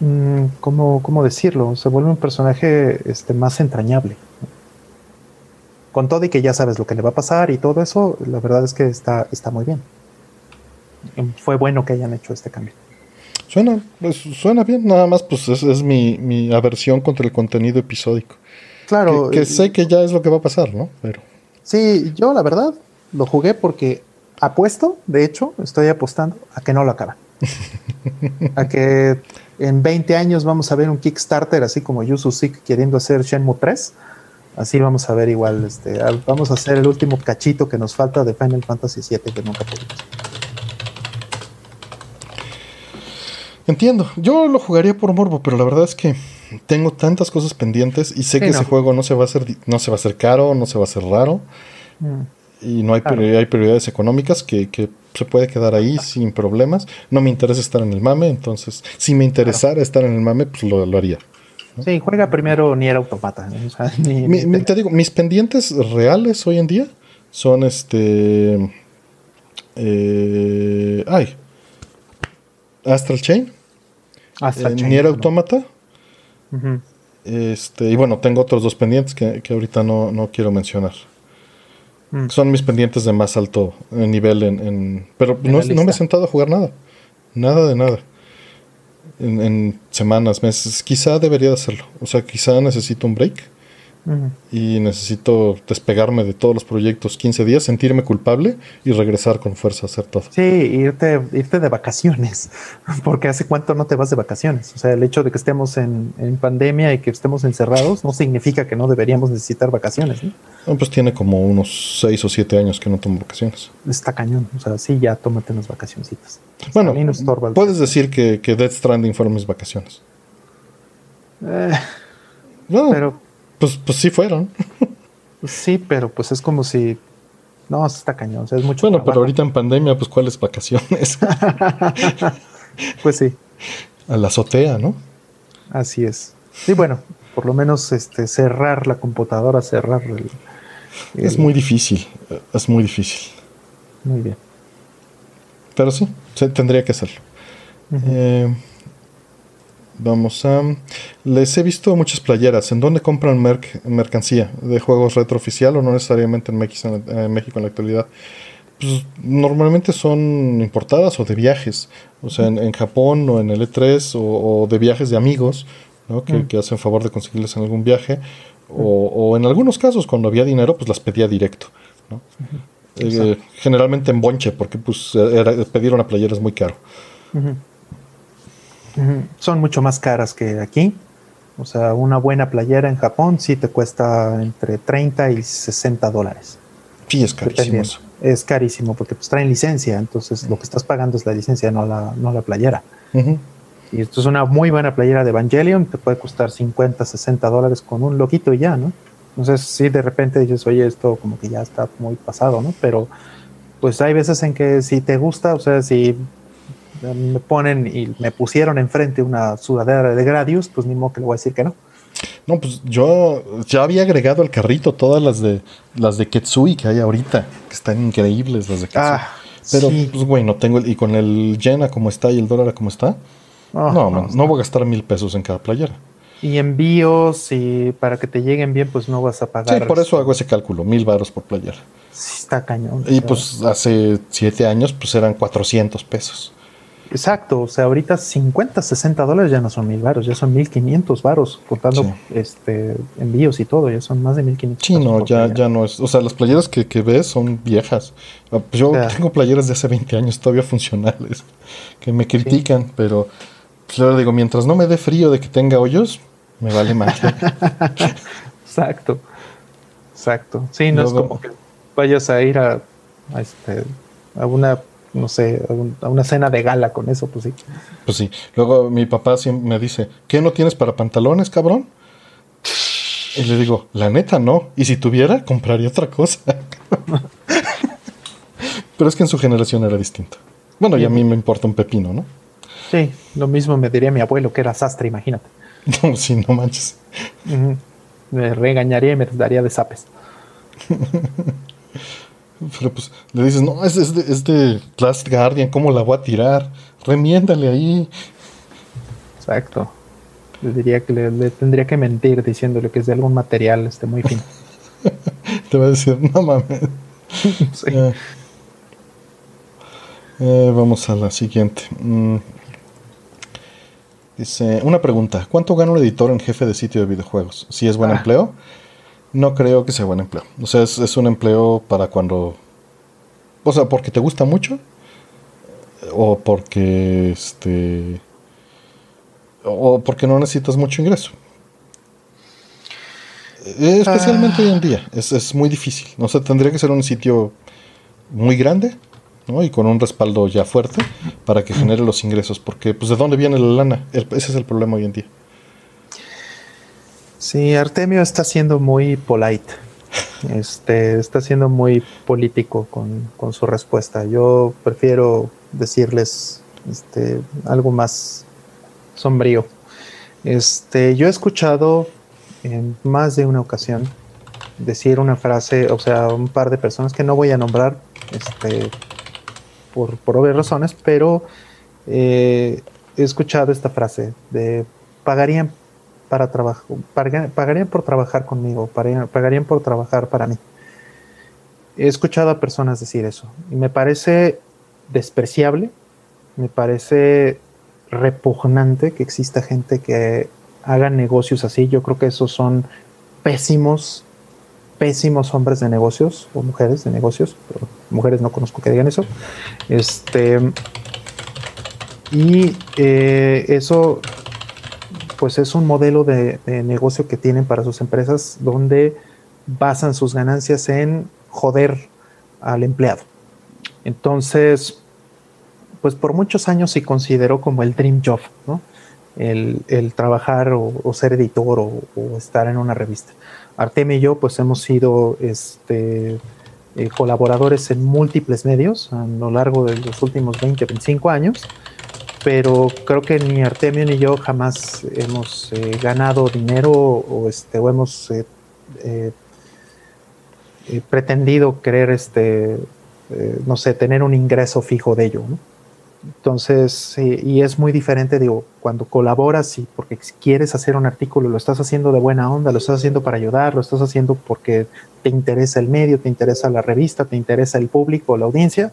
mm, ¿cómo, cómo decirlo? Se vuelve un personaje este, más entrañable. Con todo y que ya sabes lo que le va a pasar y todo eso, la verdad es que está, está muy bien. Fue bueno que hayan hecho este cambio. Suena, pues, suena bien, nada más pues es, es mi, mi aversión contra el contenido episódico. Claro, que, sé que ya es lo que va a pasar, ¿no? Pero sí, yo la verdad lo jugué porque apuesto, de hecho, estoy apostando a que no lo acaban. a que en 20 años vamos a ver un Kickstarter así como Yu Suzuki queriendo hacer Shenmue 3. Así vamos a ver igual, este, vamos a hacer el último cachito que nos falta de Final Fantasy VII que nunca pudimos. entiendo, yo lo jugaría por morbo, pero la verdad es que tengo tantas cosas pendientes y sé Sí, que ese juego no se va a hacer, no se va a hacer caro, no se va a hacer raro Mm. y no hay, Claro. hay prioridades económicas que, que se puede quedar ahí sin problemas. No me interesa estar en el mame, entonces si me interesara estar en el mame, pues lo, lo haría. Sí, juega primero Nier Automata. ¿no? O sea, ni- Mi- ni mi- te- digo, mis pendientes reales hoy en día son este. eh, ay. Astral Chain, Astral eh, Chain, Nier ¿no? Automata. Este, y bueno, tengo otros dos pendientes que, que ahorita no, no quiero mencionar. Mm. Son mis pendientes de más alto nivel en, en- pero En no, no me he sentado a jugar nada. Nada de nada. En, en semanas, meses. Quizá debería de hacerlo. O sea, quizá necesito un break. Y necesito despegarme de todos los proyectos 15 días, sentirme culpable y regresar con fuerza a hacer todo. Sí, irte, irte de vacaciones, porque hace cuánto no te vas de vacaciones. O sea, el hecho de que estemos en, en pandemia y que estemos encerrados no significa que no deberíamos necesitar vacaciones. ¿no? Pues tiene como unos 6 o 7 años que no tomo vacaciones. Está cañón. O sea, sí, ya tómate unas vacacioncitas. Bueno, puedes decir que, que Death Stranding fueron mis vacaciones. Eh, No, pero pues, pues sí fueron. sí, pero pues es como si. No, está cañón. O sea, es mucho. Bueno, pero ahorita en pandemia, pues ¿cuáles vacaciones? Pues sí. a la azotea, ¿no? Así es. Y bueno, por lo menos este cerrar la computadora, cerrar el. Es muy difícil, es muy difícil. muy bien. Pero sí, se, tendría que hacerlo. Eh, vamos a... Les he visto muchas playeras. ¿En dónde compran merc- mercancía? ¿De juegos retro oficial o no necesariamente en México en, en México en la actualidad? Pues, normalmente son importadas o de viajes. O sea, en, en Japón o en el E3 o, o de viajes de amigos ¿no? que, Mm. que hacen favor de conseguirles en algún viaje. O, o en algunos casos, cuando había dinero, pues las pedía directo. ¿no? Eh, generalmente en bonche, porque pues era- pedir una playera es muy caro. Son mucho más caras que aquí. O sea, una buena playera en Japón sí te cuesta entre 30 y 60 dólares. Sí, es carísimo eso. Es carísimo porque pues traen licencia, entonces lo que estás pagando es la licencia, no la, no la playera. Y esto es una muy buena playera de Evangelion, te puede costar 50, 60 dólares con un loquito y ya, ¿no? Entonces, sí, de repente dices, oye, esto como que ya está muy pasado, ¿no? Pero, pues hay veces en que si te gusta, o sea, si me ponen y me pusieron enfrente una sudadera de Gradius, pues ni modo que le voy a decir que no. No, pues yo ya había agregado al carrito todas las de las de Ketsui que hay ahorita, que están increíbles las de Ketsui. Ah, Pero, sí. pues, güey, no tengo. el- Y con el yen a como está y el dólar a como está, Ah, no, man, no. no voy a gastar mil pesos en cada playera. Y envíos y para que te lleguen bien, pues no vas a pagar. Sí, por eso hago ese cálculo, mil baros por playera. Sí, está cañón. Y pues hace siete años, pues eran 400 pesos. Exacto, o sea, ahorita 50, 60 dólares ya no son mil varos, ya son 1500 varos, contando Sí. este envíos y todo, ya son más de 1500. Sí, no, ya, ya no es. O sea, las playeras que, que ves son viejas. Ah, pues Yo tengo playeras de hace 20 años todavía funcionales que me critican, pero pues, le digo, mientras no me dé frío de que tenga hoyos, me vale más. Exacto, exacto. Sí, no es como que vayas a ir a, a este, a una, no sé, a, un- a una cena de gala con eso, pues sí. pues sí. Luego mi papá siempre me dice, ¿qué no tienes para pantalones, cabrón? Y le digo, la neta no. Y si tuviera, compraría otra cosa. pero es que en su generación era distinto. Bueno, y a mí me importa un pepino, ¿no? Sí, lo mismo me diría mi abuelo, que era sastre, imagínate. No, sí, no manches. Me regañaría y me daría de zapes. Pero pues le dices, no, es, es de, es de Last Guardian, ¿cómo la voy a tirar? Remiéndale ahí. Exacto. Le diría que le, le tendría que mentir diciéndole que es de algún material este, muy fino. Te va a decir, no mames. Sí. Eh, eh, vamos a la siguiente. Mm. Dice, una pregunta. ¿Cuánto gana un editor en jefe de sitio de videojuegos? Si es buen Ah. empleo, no creo que sea buen empleo. O sea, es, es un empleo para cuando... O sea, porque te gusta mucho. O porque este... O porque no necesitas mucho ingreso. Eh, Especialmente hoy en día. Es, es muy difícil. O sea, tendría que ser un sitio muy grande. ¿no? Y con un respaldo ya fuerte para que genere los ingresos. Porque, pues, ¿de dónde viene la lana? El- ese es el problema hoy en día. Sí, Artemio está siendo muy polite. Este, está siendo muy político con, con su respuesta. Yo prefiero decirles este, algo más sombrío. Este, yo he escuchado en más de una ocasión decir una frase, o sea, un par de personas que no voy a nombrar este, por, por obvias razones, pero eh, he escuchado esta frase de pagarían para trabajo, paga- pagarían por trabajar conmigo, pagarían, pagarían por trabajar para mí. He escuchado a personas decir eso y me parece despreciable, me parece repugnante que exista gente que haga negocios así. Yo creo que esos son pésimos, pésimos hombres de negocios o mujeres de negocios, pero mujeres no conozco que digan eso. Este y eh, eso pues es un modelo de, negocio que tienen para sus empresas donde basan sus ganancias en joder al empleado. Entonces, pues por muchos años se consideró como el dream job, ¿no? El, trabajar o, ser editor o, o estar en una revista. Artemio y yo pues hemos sido este, eh, colaboradores en múltiples medios a lo largo de los últimos 20, 25 años pero creo que ni Artemio ni yo jamás hemos eh, ganado dinero o, este, o hemos eh, eh, pretendido querer, este, no sé, tener un ingreso fijo de ello. ¿no? Entonces, y es muy diferente, digo, cuando colaboras y porque quieres hacer un artículo, lo estás haciendo de buena onda, lo estás haciendo para ayudar, lo estás haciendo porque te interesa el medio, te interesa la revista, te interesa el público, la audiencia,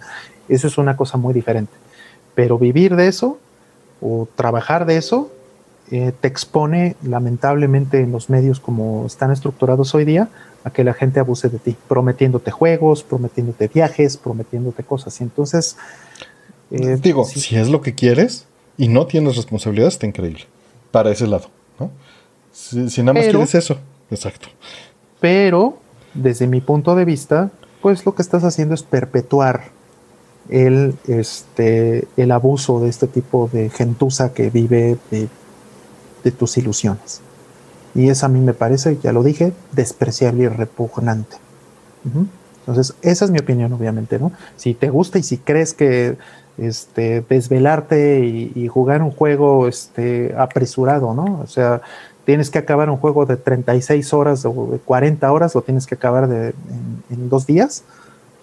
eso es una cosa muy diferente. Pero vivir de eso o trabajar de eso eh, te expone lamentablemente en los medios como están estructurados hoy día a que la gente abuse de ti, prometiéndote juegos, prometiéndote viajes, prometiéndote cosas. Y entonces... eh, Digo, sí, si es lo que quieres y no tienes responsabilidad, está increíble. Para ese lado, ¿no? Si, si nada más Pero- quieres eso, exacto. pero desde mi punto de vista, pues lo que estás haciendo es perpetuar el, este, el abuso de este tipo de gentuza que vive de, tus ilusiones. Y eso a mí me parece, ya lo dije, despreciable y repugnante. Entonces, esa es mi opinión, obviamente, ¿no? Si te gusta y si crees que este, desvelarte y, jugar un juego este, apresurado, ¿no? O sea, tienes que acabar un juego de 36 horas o de 40 horas, lo tienes que acabar de, en, dos días.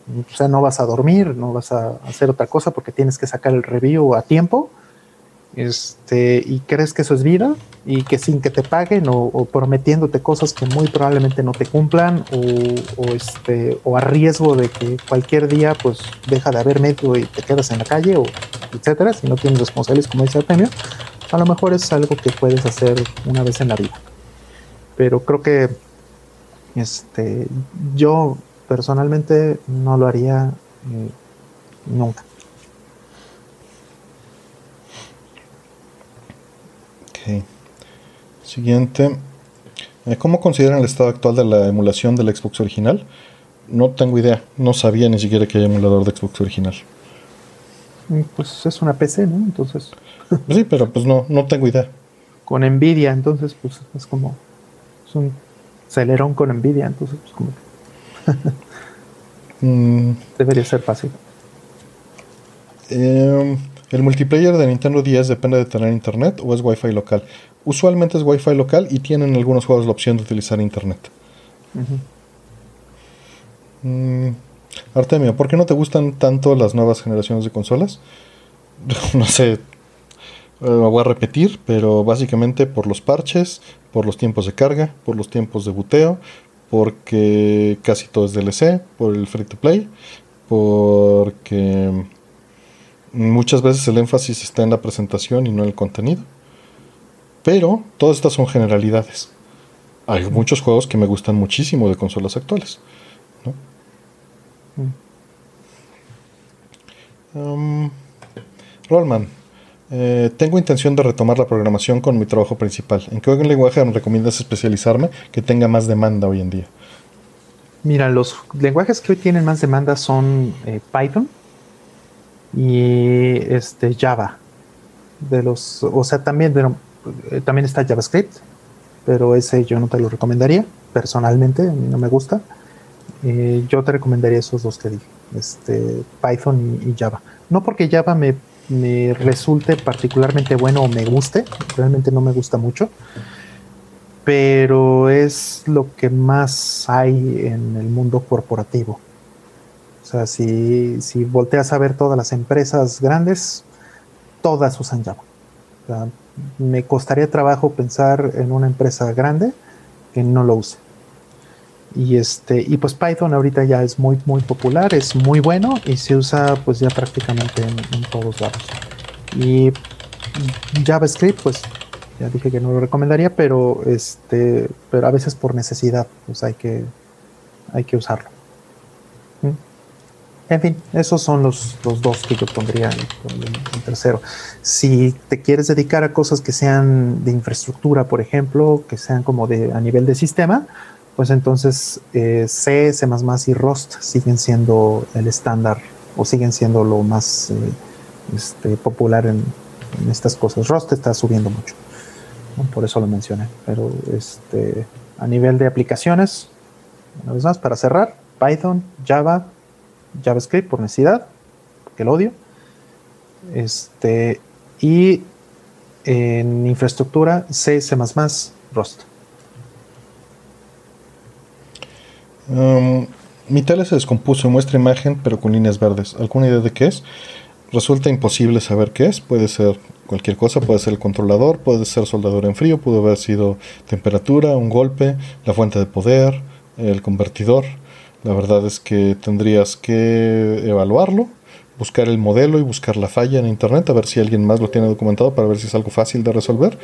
O sea, no vas a dormir, no vas a hacer otra cosa porque tienes que sacar el review a tiempo. Este, y crees que eso es vida y que sin que te paguen o, prometiéndote cosas que muy probablemente no te cumplan o, este, o a riesgo de que cualquier día pues deja de haber medio y te quedas en la calle o etcétera, si no tienes responsables como dice premio a lo mejor es algo que puedes hacer una vez en la vida. Pero creo que este, yo personalmente no lo haría eh, nunca. Ok. Siguiente. Eh, ¿Cómo consideran el estado actual de la emulación del Xbox original? No tengo idea. No sabía ni siquiera que hay emulador de Xbox original. Mm, pues es una PC, ¿no? Entonces. Sí, pero pues no, no tengo idea. Con Nvidia, entonces, pues es como. Es un celerón con Nvidia, entonces, pues como. Mm. Debería ser fácil. Em, ¿El multiplayer de Nintendo 10 depende de tener internet o es Wi-Fi local? Usualmente es Wi-Fi local y tienen algunos juegos la opción de utilizar internet. Mm, Artemio, ¿por qué no te gustan tanto las nuevas generaciones de consolas? no sé, eh, lo voy a repetir, pero básicamente por los parches, por los tiempos de carga, por los tiempos de buteo, porque casi todo es DLC, por el free to play, porque muchas veces el énfasis está en la presentación y no en el contenido. Pero todas estas son generalidades. Hay muchos juegos que me gustan muchísimo de consolas actuales. ¿no? Um, Rollman, eh, tengo intención de retomar la programación con mi trabajo principal. ¿En qué lenguaje recomiendas especializarme que tenga más demanda hoy en día? Mira, los lenguajes que hoy tienen más demanda son eh, Python y este Java. De los, o sea, también, eh, también está JavaScript, pero ese yo no te lo recomendaría personalmente, a mí no me gusta. yo te recomendaría esos dos que dije, este, Python y Java. No porque Java me me resulte particularmente bueno o me guste. Realmente no me gusta mucho. Pero es lo que más hay en el mundo corporativo. O sea, si, si volteas a ver todas las empresas grandes, todas usan Java. me costaría trabajo pensar en una empresa grande que no lo use. Y este, y pues Python ahorita ya es muy muy popular, es muy bueno y se usa pues ya prácticamente en, todos lados. Y JavaScript, pues ya dije que no lo recomendaría, pero este, pero a veces por necesidad, pues hay que hay que usarlo. ¿Mm? En fin, esos son los, los dos que yo pondría en, tercero. Si te quieres dedicar a cosas que sean de infraestructura, por ejemplo, que sean como de a nivel de sistema, pues entonces eh, C, C++ y Rust siguen siendo el estándar o siguen siendo lo más eh, este, popular en, estas cosas. Rust está subiendo mucho, por eso lo mencioné. Pero este, a nivel de aplicaciones, una vez más, para cerrar, Python, Java, JavaScript por necesidad, porque lo odio. Este, y en infraestructura, C, C++, Rust. Mi tele se descompuso, muestra imagen pero con líneas verdes. ¿Alguna idea de qué es? Resulta imposible saber qué es. Puede ser cualquier cosa, puede ser el controlador, puede ser soldadura en frío, pudo haber sido temperatura, un golpe, la fuente de poder, el convertidor. La verdad es que tendrías que evaluarlo, buscar el modelo y buscar la falla en internet, a ver si alguien más lo tiene documentado para ver si es algo fácil de resolver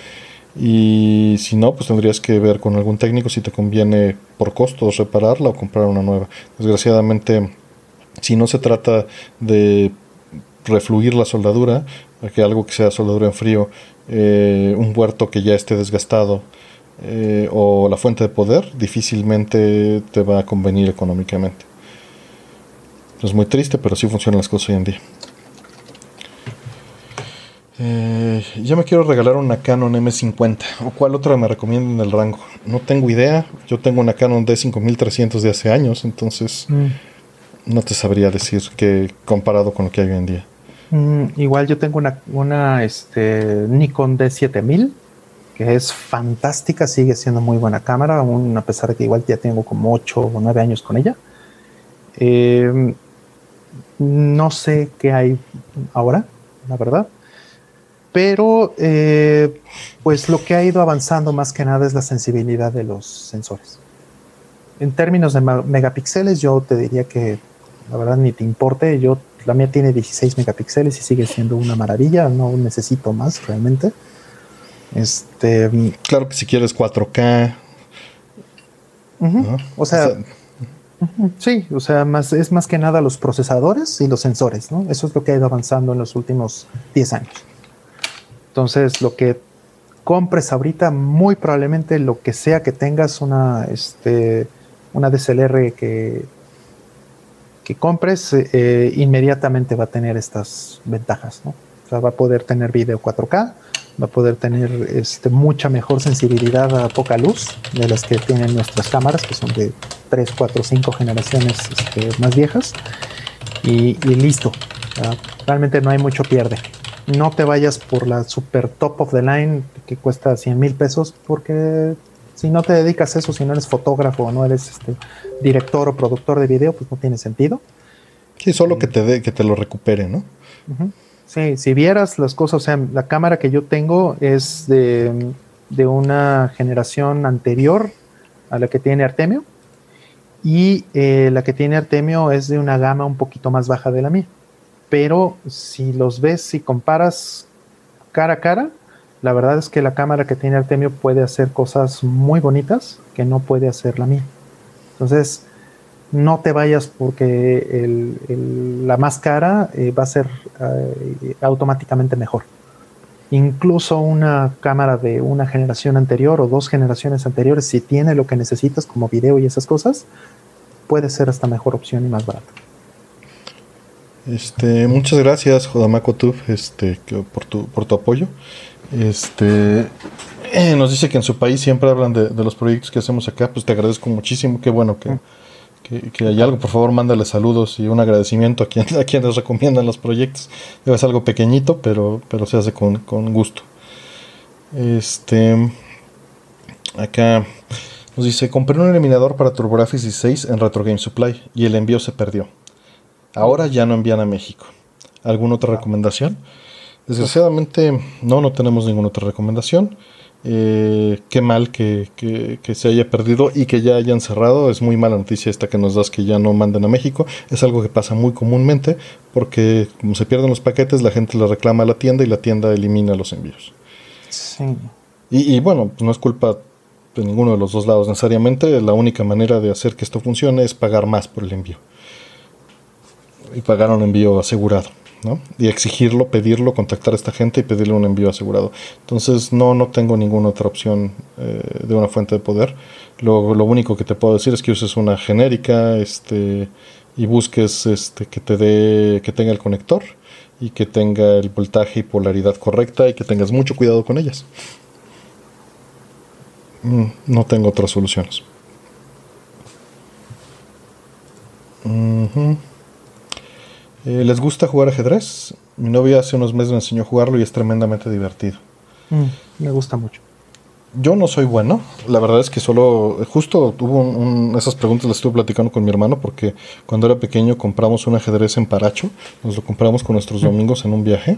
y si no, pues tendrías que ver con algún técnico si te conviene por costos repararla o comprar una nueva. Desgraciadamente, si no se trata de refluir la soldadura, que algo que sea soldadura en frío, eh, un huerto que ya esté desgastado eh, o la fuente de poder, difícilmente te va a convenir económicamente. Es muy triste, pero sí funcionan las cosas hoy en día. Eh, yo me quiero regalar una Canon M50. ¿O cuál otra me recomiendan en el rango? No tengo idea. Yo tengo una Canon D5300 de hace años, entonces mm. no te sabría decir que comparado con lo que hay hoy en día. Mm, igual yo tengo una, una este, Nikon D7000 que es fantástica, sigue siendo muy buena cámara, aún a pesar de que igual ya tengo como 8 o 9 años con ella. Eh, no sé qué hay ahora, la verdad. Pero eh, pues lo que ha ido avanzando más que nada es la sensibilidad de los sensores. En términos de megapíxeles, yo te diría que la verdad ni te importe. Yo, la mía tiene 16 megapíxeles y sigue siendo una maravilla. No necesito más realmente. Este. Claro que si quieres 4K. O sea, sí, o sea, más, es más que nada los procesadores y los sensores, ¿no? Eso es lo que ha ido avanzando en los últimos 10 años. Entonces, lo que compres ahorita, muy probablemente lo que sea que tengas una, este, una DSLR que, que compres, eh, inmediatamente va a tener estas ventajas, ¿no? O sea, va a poder tener video 4K, va a poder tener este, mucha mejor sensibilidad a poca luz de las que tienen nuestras cámaras, que son de 3, 4, 5 generaciones este, más viejas. Y, listo. realmente no hay mucho pierde. No te vayas por la super top of the line que cuesta 100 mil pesos, porque si no te dedicas a eso, si no eres fotógrafo o no eres este, director o productor de video, pues no tiene sentido. Sí, solo que te, de, que te lo recupere, ¿no? Sí, si vieras las cosas, o sea, la cámara que yo tengo es de, una generación anterior a la que tiene Artemio y eh, la que tiene Artemio es de una gama un poquito más baja de la mía. Pero si los ves, si comparas cara a cara, la verdad es que la cámara que tiene Artemio puede hacer cosas muy bonitas que no puede hacer la mía. Entonces, no te vayas porque la más cara eh, va a ser eh, automáticamente mejor. Incluso una cámara de una generación anterior o dos generaciones anteriores, si tiene lo que necesitas como video y esas cosas, puede ser hasta mejor opción y más barata. Este, muchas gracias, Jodamaco Tuf, este, por tu, por tu apoyo. Este, eh, nos dice que en su país siempre hablan de, los proyectos que hacemos acá, pues te agradezco muchísimo, qué bueno que, hay algo, por favor, mándale saludos y un agradecimiento a, quien, a quienes recomiendan los proyectos. Es algo pequeñito, pero, pero se hace con, gusto. Este. Acá nos dice: Compré un eliminador para TurboGrafx 16 en Retro Game Supply y el envío se perdió. Ahora ya no envían a México. ¿Alguna otra recomendación? Desgraciadamente, no, no tenemos ninguna otra recomendación. Eh, qué mal que, se haya perdido y que ya hayan cerrado. Es muy mala noticia esta que nos das que ya no manden a México. Es algo que pasa muy comúnmente porque como se pierden los paquetes, la gente le reclama a la tienda y la tienda elimina los envíos. Sí. Y, bueno, pues no es culpa de ninguno de los dos lados necesariamente. La única manera de hacer que esto funcione es pagar más por el envío. Y pagar un envío asegurado. Y exigirlo, pedirlo, contactar a esta gente y pedirle un envío asegurado. Entonces no, no tengo ninguna otra opción eh, de una fuente de poder. Lo, lo, único que te puedo decir es que uses una genérica este, y busques este, que te dé, que tenga el conector y que tenga el voltaje y polaridad correcta y que tengas mucho cuidado con ellas. Mm, no tengo otras soluciones. Eh, ¿Les gusta jugar ajedrez? Mi novia hace unos meses me enseñó a jugarlo y es tremendamente divertido. Mm, me gusta mucho. Yo no soy bueno. La verdad es que solo, justo tuvo esas preguntas las estuve platicando con mi hermano porque cuando era pequeño compramos un ajedrez en Paracho. Nos lo compramos con nuestros domingos en un viaje.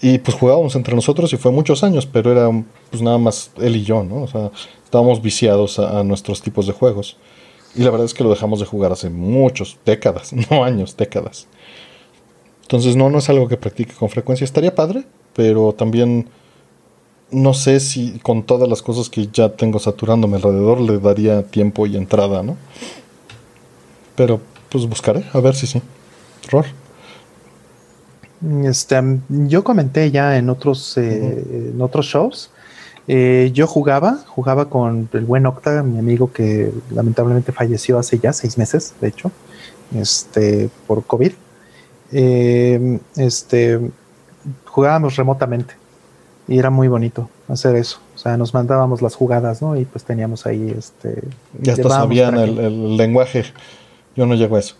Y pues jugábamos entre nosotros y fue muchos años, pero era pues nada más él y yo, ¿no? O sea, estábamos viciados a nuestros tipos de juegos. Y la verdad es que lo dejamos de jugar hace muchos, décadas, no años, décadas. Entonces no, no es algo que practique con frecuencia. Estaría padre, pero también no sé si con todas las cosas que ya tengo saturándome alrededor le daría tiempo y entrada, ¿no? Pero pues buscaré, a ver si sí. Ror. Este, yo comenté ya en otros, eh, en otros shows eh, yo jugaba, jugaba con el buen Octa, mi amigo que lamentablemente falleció hace ya seis meses, de hecho, este, por COVID. Eh, este, jugábamos remotamente y era muy bonito hacer eso. O sea, nos mandábamos las jugadas, ¿no? Y pues teníamos ahí, este. Ya hasta sabían el, lenguaje. Yo no llego a eso.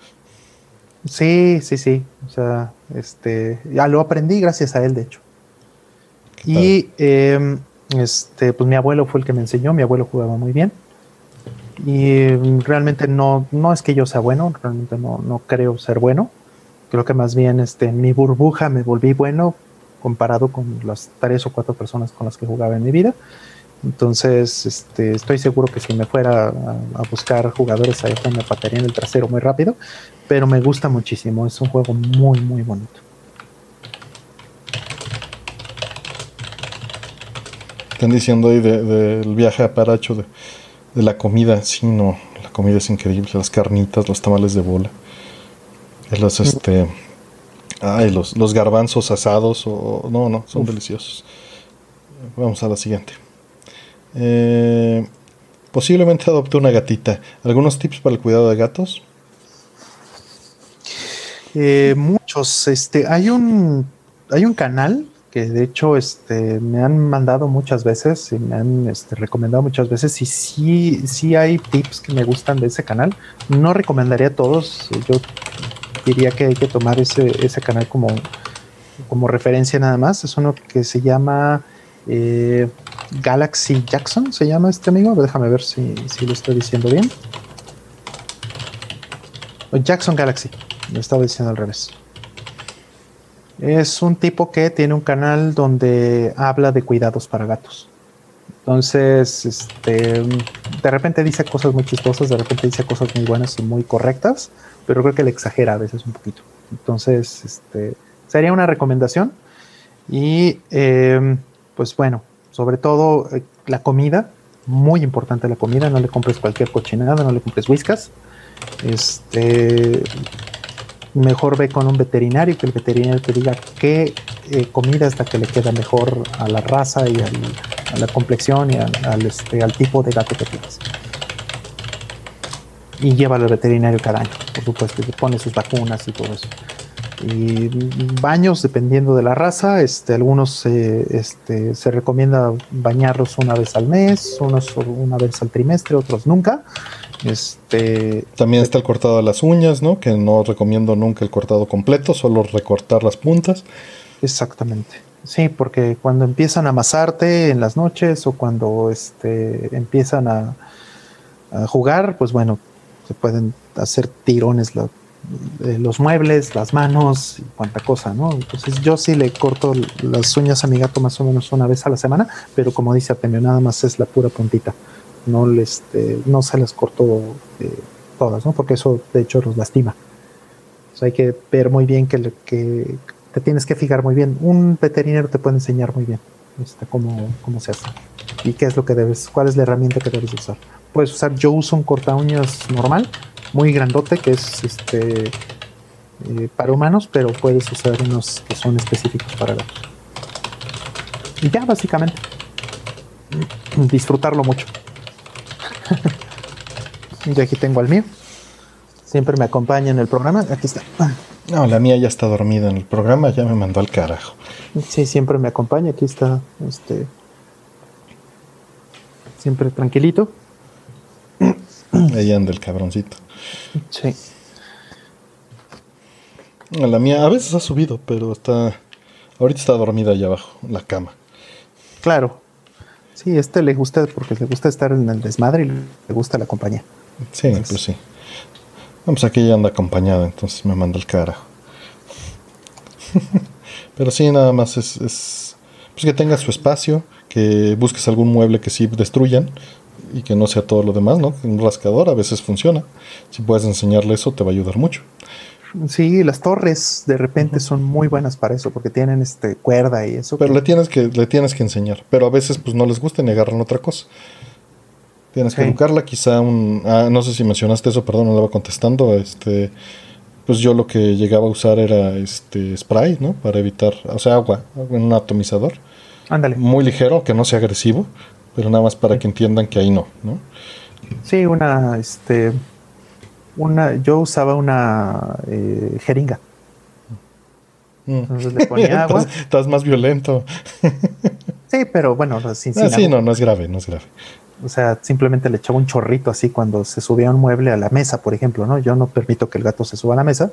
Sí, sí, sí. O sea, este, ya lo aprendí gracias a él, de hecho. Y este, pues mi abuelo fue el que me enseñó, mi abuelo jugaba muy bien. Y realmente no, no es que yo sea bueno, realmente no, no creo ser bueno. Creo que más bien este, en mi burbuja me volví bueno comparado con las tres o cuatro personas con las que jugaba en mi vida. Entonces, este, estoy seguro que si me fuera a, buscar jugadores ahí me patearían el trasero muy rápido, pero me gusta muchísimo, es un juego muy, muy bonito. Están diciendo ahí del viaje a Paracho, de, de, la comida. Sí, no, la comida es increíble. Las carnitas, los tamales de bola. Los, este. Ay, los, los garbanzos asados. O, no, no, son deliciosos. Vamos a la siguiente. Eh, posiblemente adopte una gatita. ¿Algunos tips para el cuidado de gatos? Eh, muchos. Este, hay un, hay un canal que de hecho este, me han mandado muchas veces y me han este, recomendado muchas veces y sí, sí hay tips que me gustan de ese canal. No recomendaría a todos, yo diría que hay que tomar ese, canal como, como referencia nada más. Es uno que se llama eh, Galaxy Jackson, se llama este amigo. Déjame ver si, si lo estoy diciendo bien. Jackson Galaxy, lo estaba diciendo al revés. Es un tipo que tiene un canal donde habla de cuidados para gatos. Entonces, este, de repente dice cosas muy chistosas, de repente dice cosas muy buenas y muy correctas, pero creo que le exagera a veces un poquito. Entonces, este, sería una recomendación. Y, em, pues bueno, sobre todo eh, la comida, muy importante la comida, no le compres cualquier cochinada, no le compres whiskas. Este, mejor ve con un veterinario, que el veterinario te diga qué eh, comida es la que le queda mejor a la raza y a la complexión y al, este, al tipo de gato que tienes. Y llévalo al veterinario cada año, por supuesto, y pone sus vacunas y todo eso. Y baños, dependiendo de la raza, este, algunos este, se recomienda bañarlos una vez al mes, unos una vez al trimestre, otros nunca. Este, También está el cortado de las uñas, ¿no? Que no recomiendo nunca el cortado completo, solo recortar las puntas. Exactamente. Sí, porque cuando empiezan a amasarte en las noches o cuando este, empiezan a, jugar, pues bueno, se pueden hacer tirones eh, los muebles, las manos y cuanta cosa, ¿no? Entonces yo sí le corto las uñas a mi gato más o menos una vez a la semana, pero como dice Atemio, nada más es la pura puntita no, les, este, no se les cortó eh, todas, ¿no? porque eso de hecho los lastima. hay que ver muy bien que, que, te tienes que fijar muy bien. Un veterinario te puede enseñar muy bien este, cómo, cómo se hace y qué es lo que debes, cuál es la herramienta que debes usar. Puedes usar, yo uso un corta uñas normal, muy grandote, que es este eh, para humanos, pero puedes usar unos que son específicos para gatos. Y ya, básicamente, disfrutarlo mucho. Yo aquí tengo al mío. Siempre me acompaña en el programa. Aquí está. No, la mía ya está dormida en el programa, ya me mandó al carajo. Sí, siempre me acompaña. Aquí está, este. Siempre tranquilito. Ahí anda el cabroncito. Sí. La mía a veces ha subido, pero está. Ahorita está dormida allá abajo, en la cama. Claro, Sí, este le gusta porque le gusta estar en el desmadre y le gusta la compañía. Sí, pues sí. Vamos, aquí ella anda acompañada, entonces me manda el cara. Pero sí, nada más es, es pues que tenga su espacio, que busques algún mueble que sí destruyan y que no sea todo lo demás, ¿no? Un rascador a veces funciona. Si puedes enseñarle eso, te va a ayudar mucho. Sí, las torres de repente son muy buenas para eso, porque tienen este cuerda y eso. Pero le tienes que, le tienes que enseñar. Pero a veces pues no les gusta y agarran otra cosa. Tienes que educarla, quizá un. Ah, no sé si mencionaste eso, perdón, no le va contestando. Este. Pues yo lo que llegaba a usar era este spray, ¿no? Para evitar, o sea, agua, en un atomizador. Ándale. Muy ligero, que no sea agresivo, pero nada más para que entiendan que ahí no, ¿no? Sí, una, este, una, yo usaba una eh, jeringa. Mm. Entonces le ponía agua. estás, más violento. sí, pero bueno, sin, ah, sí, no, no es grave, no es grave. O sea, simplemente le echaba un chorrito así cuando se subía un mueble a la mesa, por ejemplo, ¿no? Yo no permito que el gato se suba a la mesa.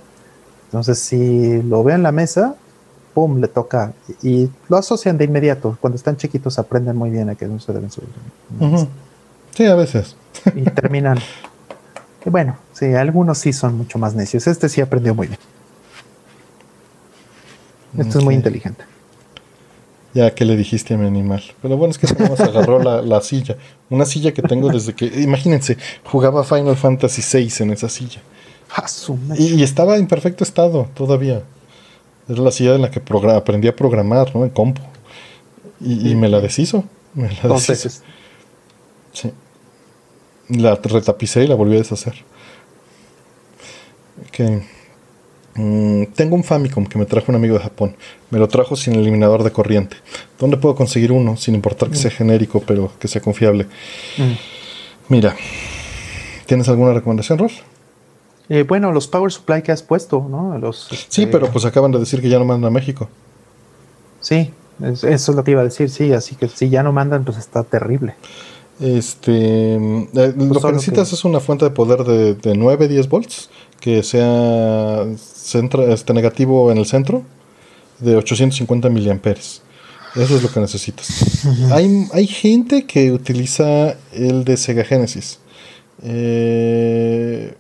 Entonces, si lo ve en la mesa, pum, le toca y lo asocian de inmediato. Cuando están chiquitos aprenden muy bien a que no se deben subir. Sí, a veces. Y terminan. y bueno, sí, algunos sí son mucho más necios. Este sí aprendió muy bien. Esto es muy inteligente. Ya que le dijiste a mi animal. Pero bueno, es que se agarró la, silla. Una silla que tengo desde que. Imagínense, jugaba Final Fantasy VI en esa silla. Y, y, estaba en perfecto estado todavía. Es la silla en la que aprendí a programar, ¿no? En compu. Y, me la deshizo. Me la Dos veces. Sí. La retapicé y la volví a deshacer. Ok. Mm, tengo un Famicom que me trajo un amigo de Japón. Me lo trajo sin eliminador de corriente. ¿Dónde puedo conseguir uno? Sin importar que sea mm. genérico, pero que sea confiable. Mm. Mira, ¿tienes alguna recomendación, Rolf? Eh, bueno, los Power Supply que has puesto, ¿no? Los, Sí, este, pero pues acaban de decir que ya no mandan a México. Sí, eso es lo que iba a decir, sí. Así que si ya no mandan, pues está terrible. Este, eh, lo pues que necesitas es una fuente de poder de, de 9, 10 volts que sea centro, este negativo en el centro de 850 miliamperes. Eso es lo que necesitas. hay, hay, gente que utiliza el de Sega Genesis. Eh,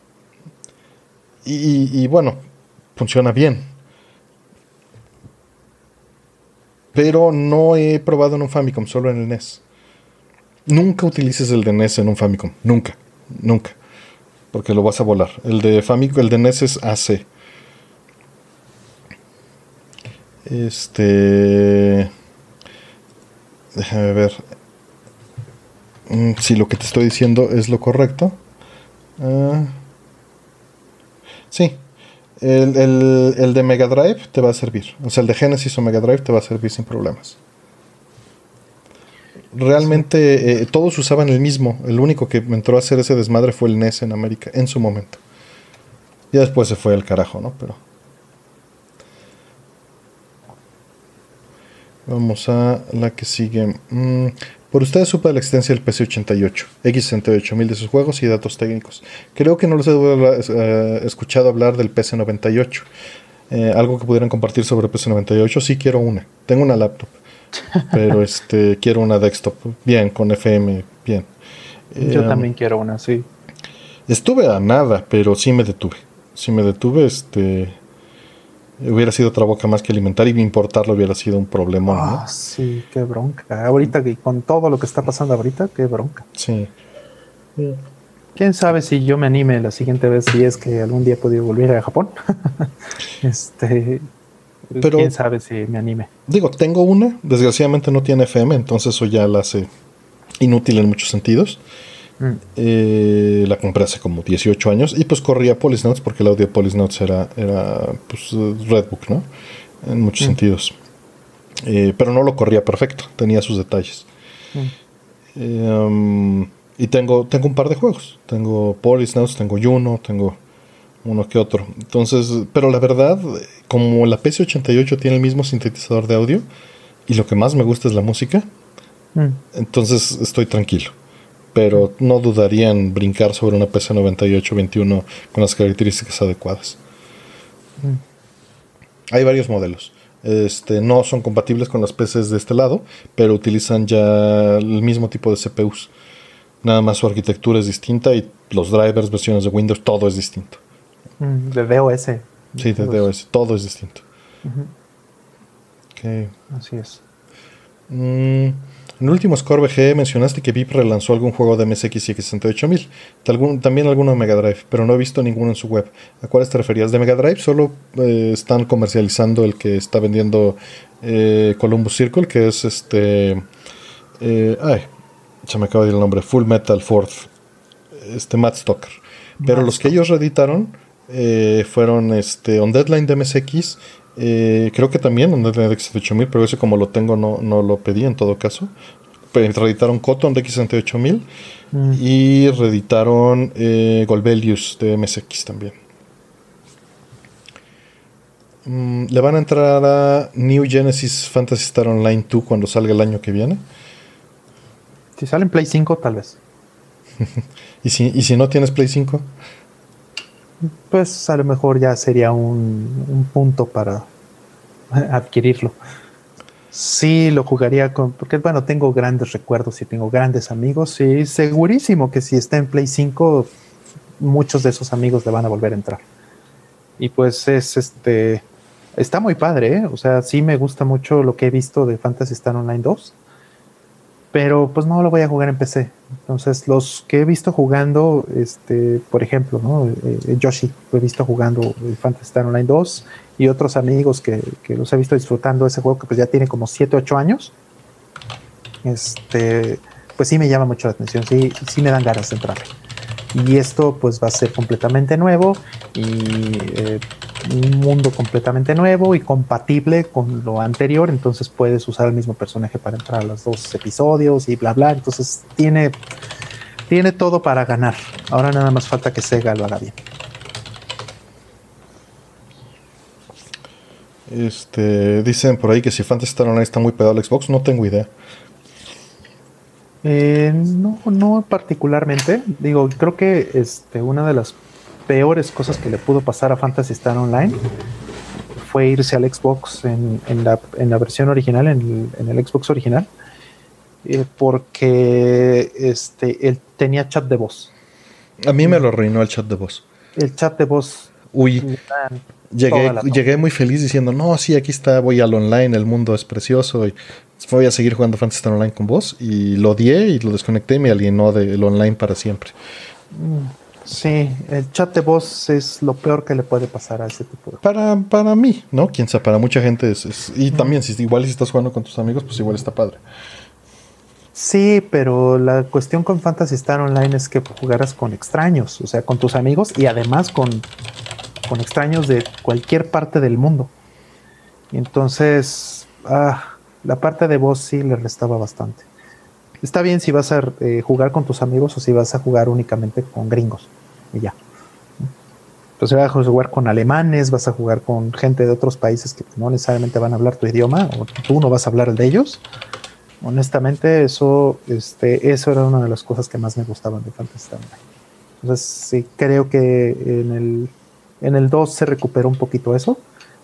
y, bueno, funciona bien. Pero no he probado en un Famicom, solo en el NES. Nunca utilices el de NES en un Famicom. Nunca. Nunca porque lo vas a volar. El de Famicom, el de NES es AC. Este. Déjame ver. Mm, si lo que te estoy diciendo es lo correcto. Ah. sí. El, el de Mega Drive te va a servir. O sea, el de Genesis o Mega Drive te va a servir sin problemas realmente eh, todos usaban el mismo. El único que entró a hacer ese desmadre fue el NES en América, en su momento. Y después se fue al carajo, ¿no? Pero. Vamos a la que sigue. Mm, por ustedes supe la existencia del PC88, X68000 de sus juegos y datos técnicos. Creo que no les he eh, escuchado hablar del PC98. Eh, algo que pudieran compartir sobre el PC98. Sí quiero una. Tengo una laptop. Pero este quiero una desktop bien, con FM, bien. Yo em, también quiero una, sí. Estuve a nada, pero sí me detuve. Si me detuve, este hubiera sido otra boca más que alimentar y importarlo hubiera sido un problema. Ah, sí, qué bronca. Ahorita con todo lo que está pasando ahorita, qué bronca. Sí. Quién sabe si yo me anime la siguiente vez si es que algún día he podido volver a Japón. este, pero, quién sabe si me anime. Digo, tengo una, desgraciadamente no tiene FM, entonces eso ya la hace inútil en muchos sentidos. Mm. Eh, la compré hace como 18 años y pues corría Notes porque el audio de Notes era, era pues, Redbook, ¿no? En muchos mm. sentidos. Eh, pero no lo corría perfecto, tenía sus detalles. Mm. Eh, um, y tengo, tengo un par de juegos. Tengo Notes, tengo Juno, tengo uno que otro. Entonces, pero la verdad, como la PC88 tiene el mismo sintetizador de audio y lo que más me gusta es la música, mm. entonces estoy tranquilo. Pero no dudaría en brincar sobre una PC98-21 con las características adecuadas. Mm. Hay varios modelos. Este, no son compatibles con las PCs de este lado, pero utilizan ya el mismo tipo de CPUs. Nada más su arquitectura es distinta y los drivers, versiones de Windows, todo es distinto. De DOS. Sí, de DOS. Todo es distinto. Así es. Mm, en último Score VG mencionaste que VIP relanzó algún juego de MSX y X68000. También alguno de Mega Drive, pero no he visto ninguno en su web. ¿A cuáles te referías? De Mega Drive solo eh, están comercializando el que está vendiendo eh, Columbus Circle, que es este. Eh, ay, se me acaba de ir el nombre. Full Metal Fourth. Este Matt Stoker. Pero los que ellos reeditaron eh, fueron este, On Deadline de MSX. Eh, creo que también On Deadline de X68000, pero ese como lo tengo no, no lo pedí en todo caso. Reeditaron Cotton de X68000 mm. y reeditaron eh, Golbelius de MSX también. Mm, ¿Le van a entrar a New Genesis Fantasy Star Online 2 cuando salga el año que viene? Si sale en Play 5, tal vez. ¿Y, si, ¿Y si no tienes Play 5? Pues a lo mejor ya sería un, un punto para adquirirlo. Sí, lo jugaría con, porque bueno, tengo grandes recuerdos y tengo grandes amigos y segurísimo que si está en Play 5, muchos de esos amigos le van a volver a entrar. Y pues es este, está muy padre, ¿eh? o sea, sí me gusta mucho lo que he visto de Fantasy Star Online 2 pero pues no lo voy a jugar en PC. Entonces, los que he visto jugando, este, por ejemplo, ¿no? Eh, eh, Yoshi, lo he visto jugando Fantasy Star Online 2 y otros amigos que, que, los he visto disfrutando ese juego que pues ya tiene como 7, 8 años. Este, pues sí me llama mucho la atención, sí, sí me dan ganas de entrar. Y esto pues va a ser completamente nuevo y eh, un mundo completamente nuevo y compatible con lo anterior, entonces puedes usar el mismo personaje para entrar a los dos episodios y bla bla, entonces tiene tiene todo para ganar. Ahora nada más falta que Sega lo haga bien. Este, dicen por ahí que si Fantasy Star Online está muy pegado al Xbox, no tengo idea. Eh, no, no particularmente. Digo, creo que este, una de las peores cosas que le pudo pasar a Fantasy Star Online fue irse al Xbox en, en, la, en la, versión original, en el, en el Xbox original, eh, porque este, él tenía chat de voz. A mí me lo arruinó el chat de voz. El chat de voz. Uy, llegué, llegué muy feliz diciendo, no, sí, aquí está, voy al online, el mundo es precioso y voy a seguir jugando Fantasy Star Online con vos. Y lo odié y lo desconecté y me alienó del online para siempre. Mm. Sí, el chat de voz es lo peor que le puede pasar a ese tipo de para, para mí, ¿no? Quién sabe, para mucha gente es... es y también, si igual si estás jugando con tus amigos, pues igual está padre. Sí, pero la cuestión con Fantasy Star Online es que jugaras con extraños, o sea, con tus amigos y además con, con extraños de cualquier parte del mundo. Entonces, ah, la parte de voz sí le restaba bastante está bien si vas a eh, jugar con tus amigos o si vas a jugar únicamente con gringos y ya. Entonces vas a jugar con alemanes, vas a jugar con gente de otros países que no necesariamente van a hablar tu idioma o tú no vas a hablar el de ellos. Honestamente, eso, este, eso era una de las cosas que más me gustaban de Fantasy Star Online. Entonces, sí, creo que en el, en el 2 se recuperó un poquito eso.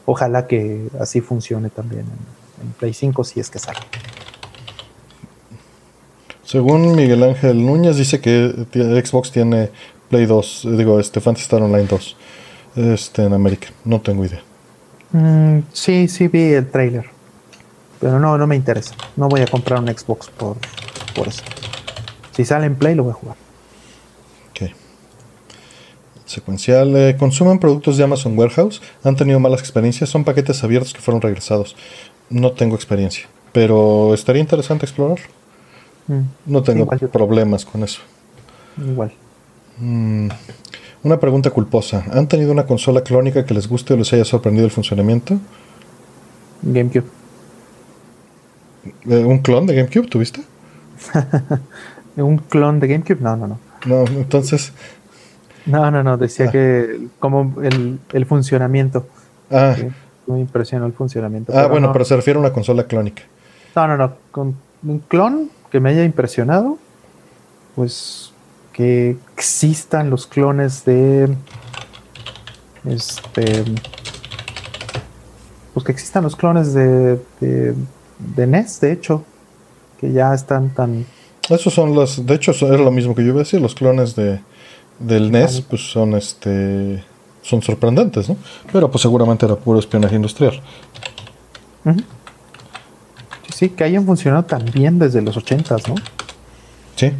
Ojalá que así funcione también en, en Play 5 si es que sale. Según Miguel Ángel Núñez, dice que Xbox tiene Play 2, digo, este Fantasy Star Online 2 este, en América. No tengo idea. Mm, sí, sí vi el trailer. Pero no, no me interesa. No voy a comprar un Xbox por, por eso. Si sale en Play, lo voy a jugar. Ok. Secuencial. Eh, ¿Consumen productos de Amazon Warehouse? ¿Han tenido malas experiencias? Son paquetes abiertos que fueron regresados. No tengo experiencia. Pero estaría interesante explorar. Mm. No tengo problemas con eso. Igual. Mm. Una pregunta culposa. ¿Han tenido una consola clónica que les guste o les haya sorprendido el funcionamiento? GameCube. Eh, ¿Un clon de GameCube tuviste? ¿Un clon de GameCube? No, no, no. No, entonces... No, no, no, decía ah. que como el, el funcionamiento. Ah. Me impresionó el funcionamiento. Ah, bueno, pero se refiere a una consola clónica. No, no, no. Con un clon que me haya impresionado, pues que existan los clones de este pues que existan los clones de, de, NES, de hecho, que ya están tan esos son los, de hecho, es lo mismo que yo iba a decir, los clones de, del NES, pues son este son sorprendentes, ¿no? Pero pues seguramente era puro espionaje industrial sí, que hayan funcionado también desde los 80, ¿no? Sí.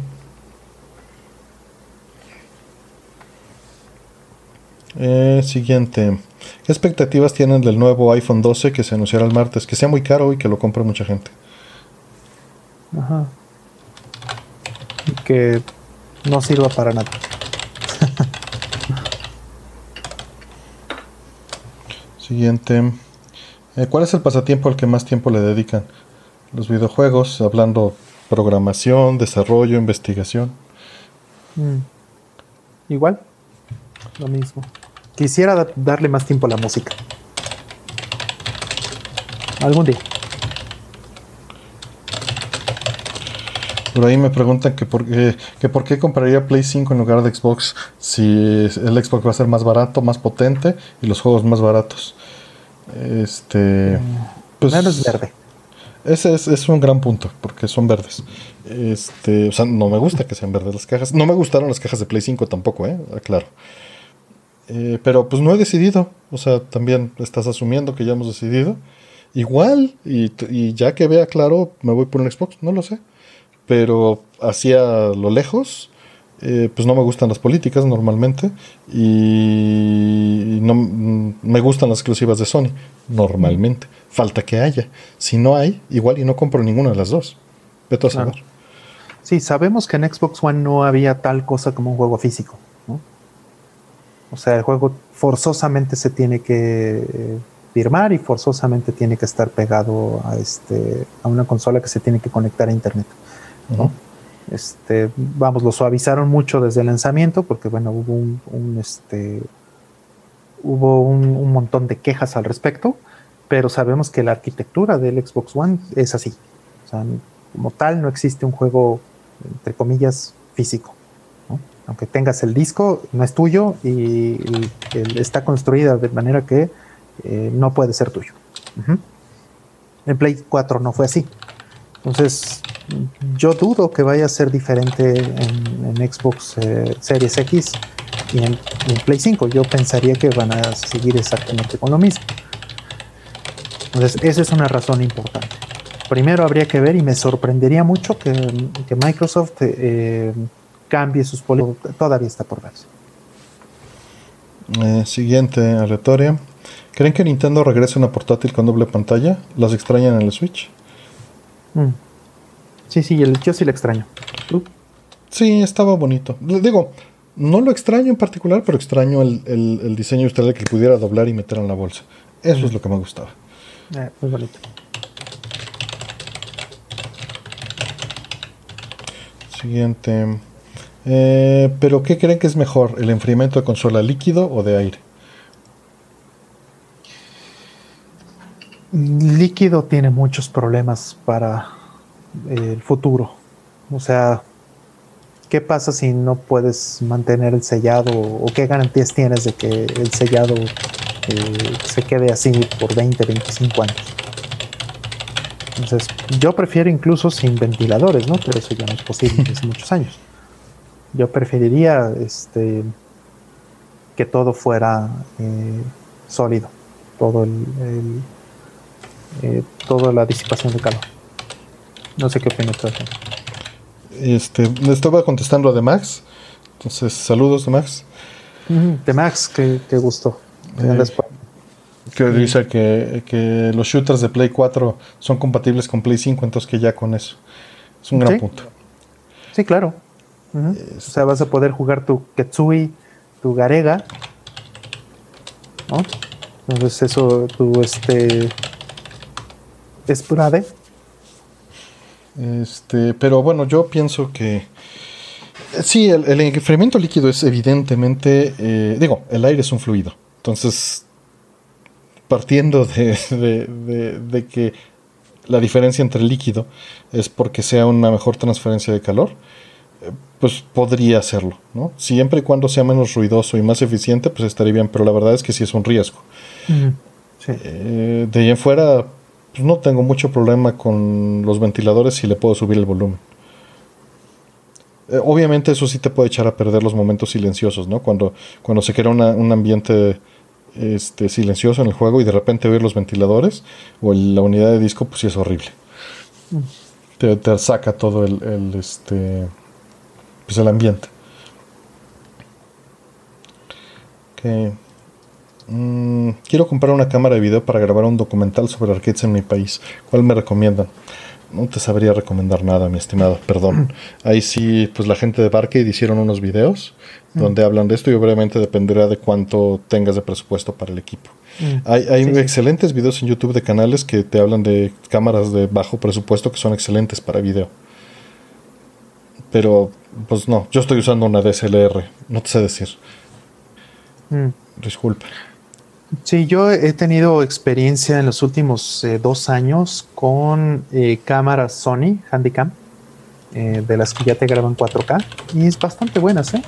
Eh, siguiente. ¿Qué expectativas tienen del nuevo iPhone 12 que se anunciará el martes? Que sea muy caro y que lo compre mucha gente. Ajá. Y que no sirva para nada. Siguiente. Eh, ¿Cuál es el pasatiempo al que más tiempo le dedican? Los videojuegos, hablando programación, desarrollo, investigación. Mm. Igual, lo mismo. Quisiera darle más tiempo a la música. Algún día. Por ahí me preguntan que por, qué, que por qué compraría Play 5 en lugar de Xbox si el Xbox va a ser más barato, más potente y los juegos más baratos. Este. Pues, es verde. Ese es, un gran punto, porque son verdes. Este, o sea, no me gusta que sean verdes las cajas. No me gustaron las cajas de Play 5 tampoco, ¿eh? Claro. Eh, pero pues no he decidido. O sea, también estás asumiendo que ya hemos decidido. Igual, y, y ya que vea claro, me voy por un Xbox, no lo sé. Pero hacia lo lejos, eh, pues no me gustan las políticas normalmente y no me gustan las exclusivas de Sony normalmente. Falta que haya. Si no hay, igual y no compro ninguna de las dos. Vete a saber. Sí, sabemos que en Xbox One no había tal cosa como un juego físico. O sea, el juego forzosamente se tiene que firmar y forzosamente tiene que estar pegado a, este, a una consola que se tiene que conectar a internet. ¿no? Este, vamos, lo suavizaron mucho desde el lanzamiento porque, bueno, hubo un, este, hubo un, montón de quejas al respecto, pero sabemos que la arquitectura del Xbox One es así. Como tal, no existe un juego, entre comillas, físico. Aunque tengas el disco, no es tuyo y está construida de manera que eh, no puede ser tuyo. En Play 4 no fue así. Entonces, yo dudo que vaya a ser diferente en, Xbox eh, Series X y en, Play 5. Yo pensaría que van a seguir exactamente con lo mismo. Entonces, esa es una razón importante. Primero habría que ver y me sorprendería mucho que, Microsoft eh, cambie sus políticas. Todavía está por verse. Eh, siguiente aleatoria. ¿Creen que Nintendo regrese una portátil con doble pantalla? ¿Las extrañan en el Switch? Mm. Sí, sí, el, yo sí lo extraño. Sí, estaba bonito. Digo, no lo extraño en particular, pero extraño el, diseño usted que pudiera doblar y meter en la bolsa. Eso es lo que me gustaba. Eh, muy bonito. Siguiente. Eh, ¿Pero qué creen que es mejor? ¿El enfriamiento de consola líquido o de aire? Líquido tiene muchos problemas para el futuro. O sea, ¿qué pasa si no puedes mantener el sellado o qué garantías tienes de que el sellado eh, se quede así por 20, 25 años? Entonces, yo prefiero incluso sin ventiladores, ¿no? Pero eso ya no es posible desde muchos años. Yo preferiría este, que todo fuera eh, sólido, todo el, eh, toda la disipación de calor. No sé qué opinas tú. Este, estaba contestando a The Max. Entonces, saludos de Max. De Max, qué, qué gusto. Eh, que dice que, los shooters de Play 4 son compatibles con Play 5, entonces que ya con eso. Es un gran punto. Sí, claro. O sea, vas a poder jugar tu Ketsui, tu Garega. ¿no? Entonces eso, tu este... Sprade este, pero bueno, yo pienso que sí, el, el enfriamiento líquido es evidentemente, eh, digo, el aire es un fluido. Entonces, partiendo de, que la diferencia entre el líquido es porque sea una mejor transferencia de calor, eh, pues podría hacerlo, ¿no? Siempre y cuando sea menos ruidoso y más eficiente, pues estaría bien, pero la verdad es que sí es un riesgo. Eh, de ahí en fuera, pues no tengo mucho problema con los ventiladores si le puedo subir el volumen. Eh, obviamente eso sí te puede echar a perder los momentos silenciosos, ¿no? Cuando, cuando se crea un ambiente este, silencioso en el juego y de repente oír los ventiladores o la unidad de disco, pues sí es horrible. Te, te, saca todo el, el, este, pues el ambiente. Okay. Mm, quiero comprar una cámara de video para grabar un documental sobre arcades en mi país. ¿Cuál me recomiendan? No te sabría recomendar nada, mi estimado, perdón. Ahí sí, pues la gente de Barcade hicieron unos videos mm. donde hablan de esto y obviamente dependerá de cuánto tengas de presupuesto para el equipo. Mm. Hay, excelentes videos en YouTube de canales que te hablan de cámaras de bajo presupuesto que son excelentes para video. Pero, pues no, yo estoy usando una DSLR, no te sé decir. Disculpe. Sí, yo he tenido experiencia en los últimos eh, dos años con eh, cámaras Sony Handycam. eh, de las que ya te graban 4K y es bastante buenas, ¿eh?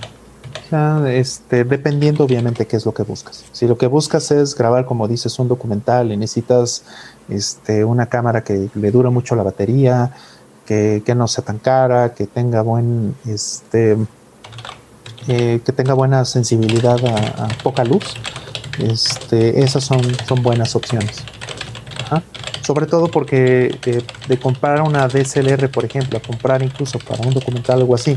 este, dependiendo obviamente qué es lo que buscas. Si lo que buscas es grabar, como dices, un documental y necesitas este, una cámara que le dura mucho la batería, que, no sea tan cara, que tenga buen, este, que tenga buena sensibilidad a, poca luz, este, esas son, son buenas opciones. Sobre todo porque eh, de comprar una DSLR, por ejemplo, a comprar incluso para un documental algo así,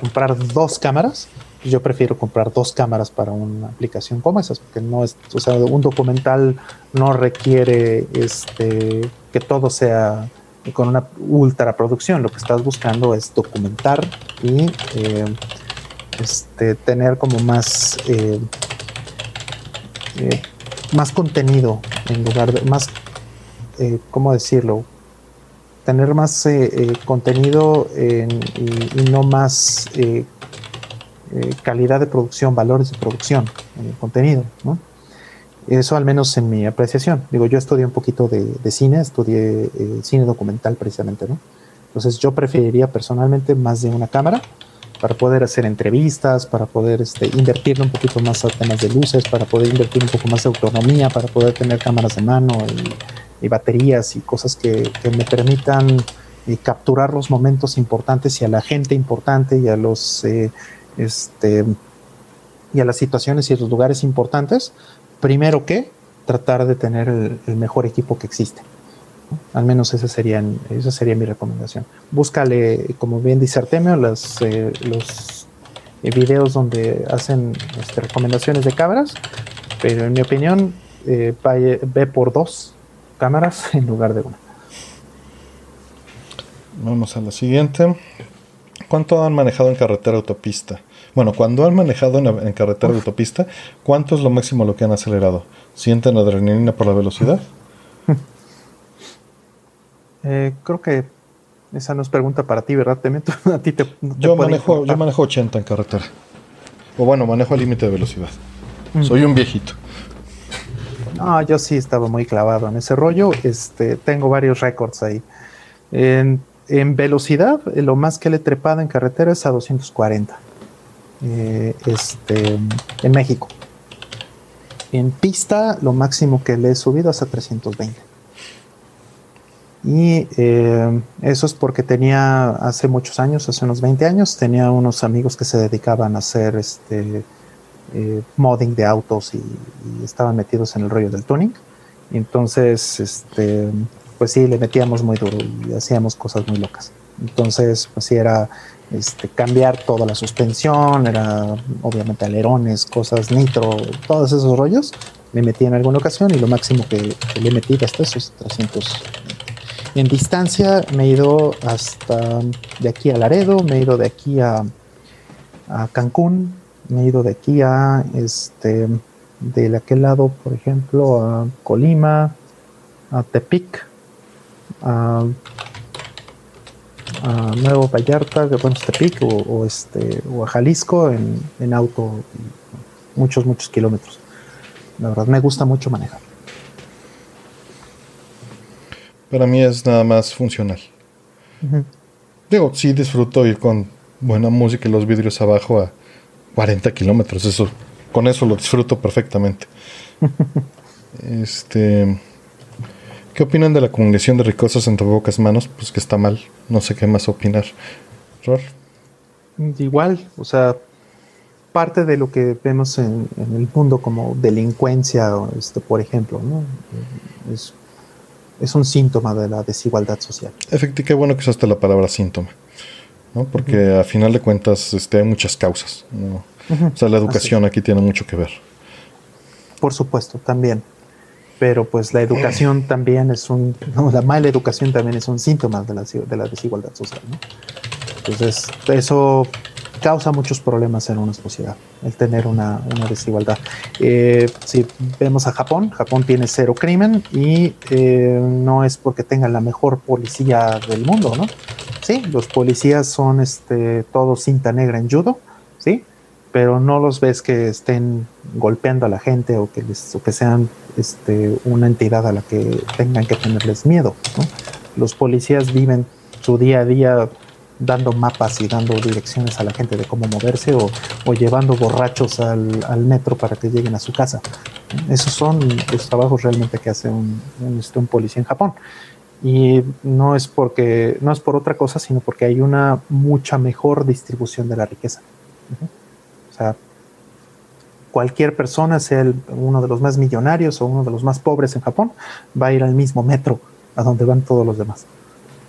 comprar dos cámaras, yo prefiero comprar dos cámaras para una aplicación como esas, porque no es, o sea, un documental no requiere este, que todo sea con una ultra producción. Lo que estás buscando es documentar y eh, este, tener como más, eh, eh, más contenido en lugar de más, ¿cómo decirlo? Tener más contenido y, no más calidad de producción, valores de producción en el contenido, ¿no? Eso al menos en mi apreciación. Digo, yo estudié un poquito de, cine, estudié eh, cine documental precisamente, ¿no? Entonces yo preferiría personalmente más de una cámara para poder hacer entrevistas, para poder este, invertirle un poquito más a temas de luces, para poder invertir un poco más de autonomía, para poder tener cámaras de mano y, baterías y cosas que, me permitan eh, capturar los momentos importantes y a la gente importante y a los eh, este, y a las situaciones y los lugares importantes primero que tratar de tener el, mejor equipo que existe. Al menos esa sería, esa sería mi recomendación. Búscale, como bien dice Artemio, las, eh, los eh, videos donde hacen este, recomendaciones de cámaras, pero en mi opinión, eh, ve por dos cámaras en lugar de una. Vamos a la siguiente. ¿Cuánto han manejado en carretera autopista? Bueno, cuando han manejado en, carretera de autopista, ¿cuánto es lo máximo lo que han acelerado? ¿Sienten adrenalina por la velocidad? Eh, creo que esa no es pregunta para ti, ¿verdad? a ti te, yo, manejo, yo manejo 80 en carretera. O bueno, manejo al límite de velocidad. Mm. Soy un viejito. No, yo sí estaba muy clavado en ese rollo. Este, tengo varios récords ahí. En, en velocidad, lo más que le he trepado en carretera es a 240. Eh, este, en México. En pista, lo máximo que le he subido es a 320. Y eh, eso es porque tenía hace muchos años, hace unos 20 años, tenía unos amigos que se dedicaban a hacer este eh, modding de autos y, estaban metidos en el rollo del tuning. entonces, este, pues sí, le metíamos muy duro y hacíamos cosas muy locas. Entonces, pues sí, era este, cambiar toda la suspensión, era obviamente alerones, cosas nitro, todos esos rollos. Me metí en alguna ocasión y lo máximo que, le metí hasta esos 300. En distancia me he ido hasta de aquí a Laredo, me he ido de aquí a, a Cancún, me he ido de aquí a este de aquel lado, por ejemplo, a Colima, a Tepic, a Nuevo Vallarta, bueno, Tepic o, o, este, o a Jalisco en, en auto muchos, muchos kilómetros. La verdad, me gusta mucho manejar. Para mí es nada más funcional. Digo, sí disfruto ir con buena música y los vidrios abajo a 40 kilómetros. Eso, con eso lo disfruto perfectamente. este. ¿Qué opinan de la acumulación de ricosas entre pocas manos? Pues que está mal. No sé qué más opinar. Ror. Igual, o sea, parte de lo que vemos en, el mundo como delincuencia, este, por ejemplo, ¿no? Es, un síntoma de la desigualdad social. Efectivamente, qué bueno que usaste la palabra síntoma, ¿no? Porque a final de cuentas este, hay muchas causas, O sea, la educación aquí tiene mucho que ver. Por supuesto, también pero pues la educación también es un, la mala educación también es un síntoma de la, de la desigualdad social. ¿no? Entonces, eso causa muchos problemas en una sociedad, el tener una, una desigualdad. Eh, si vemos a Japón, Japón tiene cero crimen y eh, no es porque tengan la mejor policía del mundo, ¿no? Sí, los policías son este, todos cinta negra en judo, ¿sí? pero no los ves que estén golpeando a la gente o que, les, que sean este, una entidad a la que tengan que tenerles miedo. Los policías viven su día a día dando mapas y dando direcciones a la gente de cómo moverse o, llevando borrachos al, metro para que lleguen a su casa. Esos son los trabajos realmente que hace este, un policía en Japón. Y no es porque, no es por otra cosa, sino porque hay una mucha mejor distribución de la riqueza. O sea, cualquier persona, sea uno de los más millonarios o uno de los más pobres en Japón, va a ir al mismo metro a donde van todos los demás.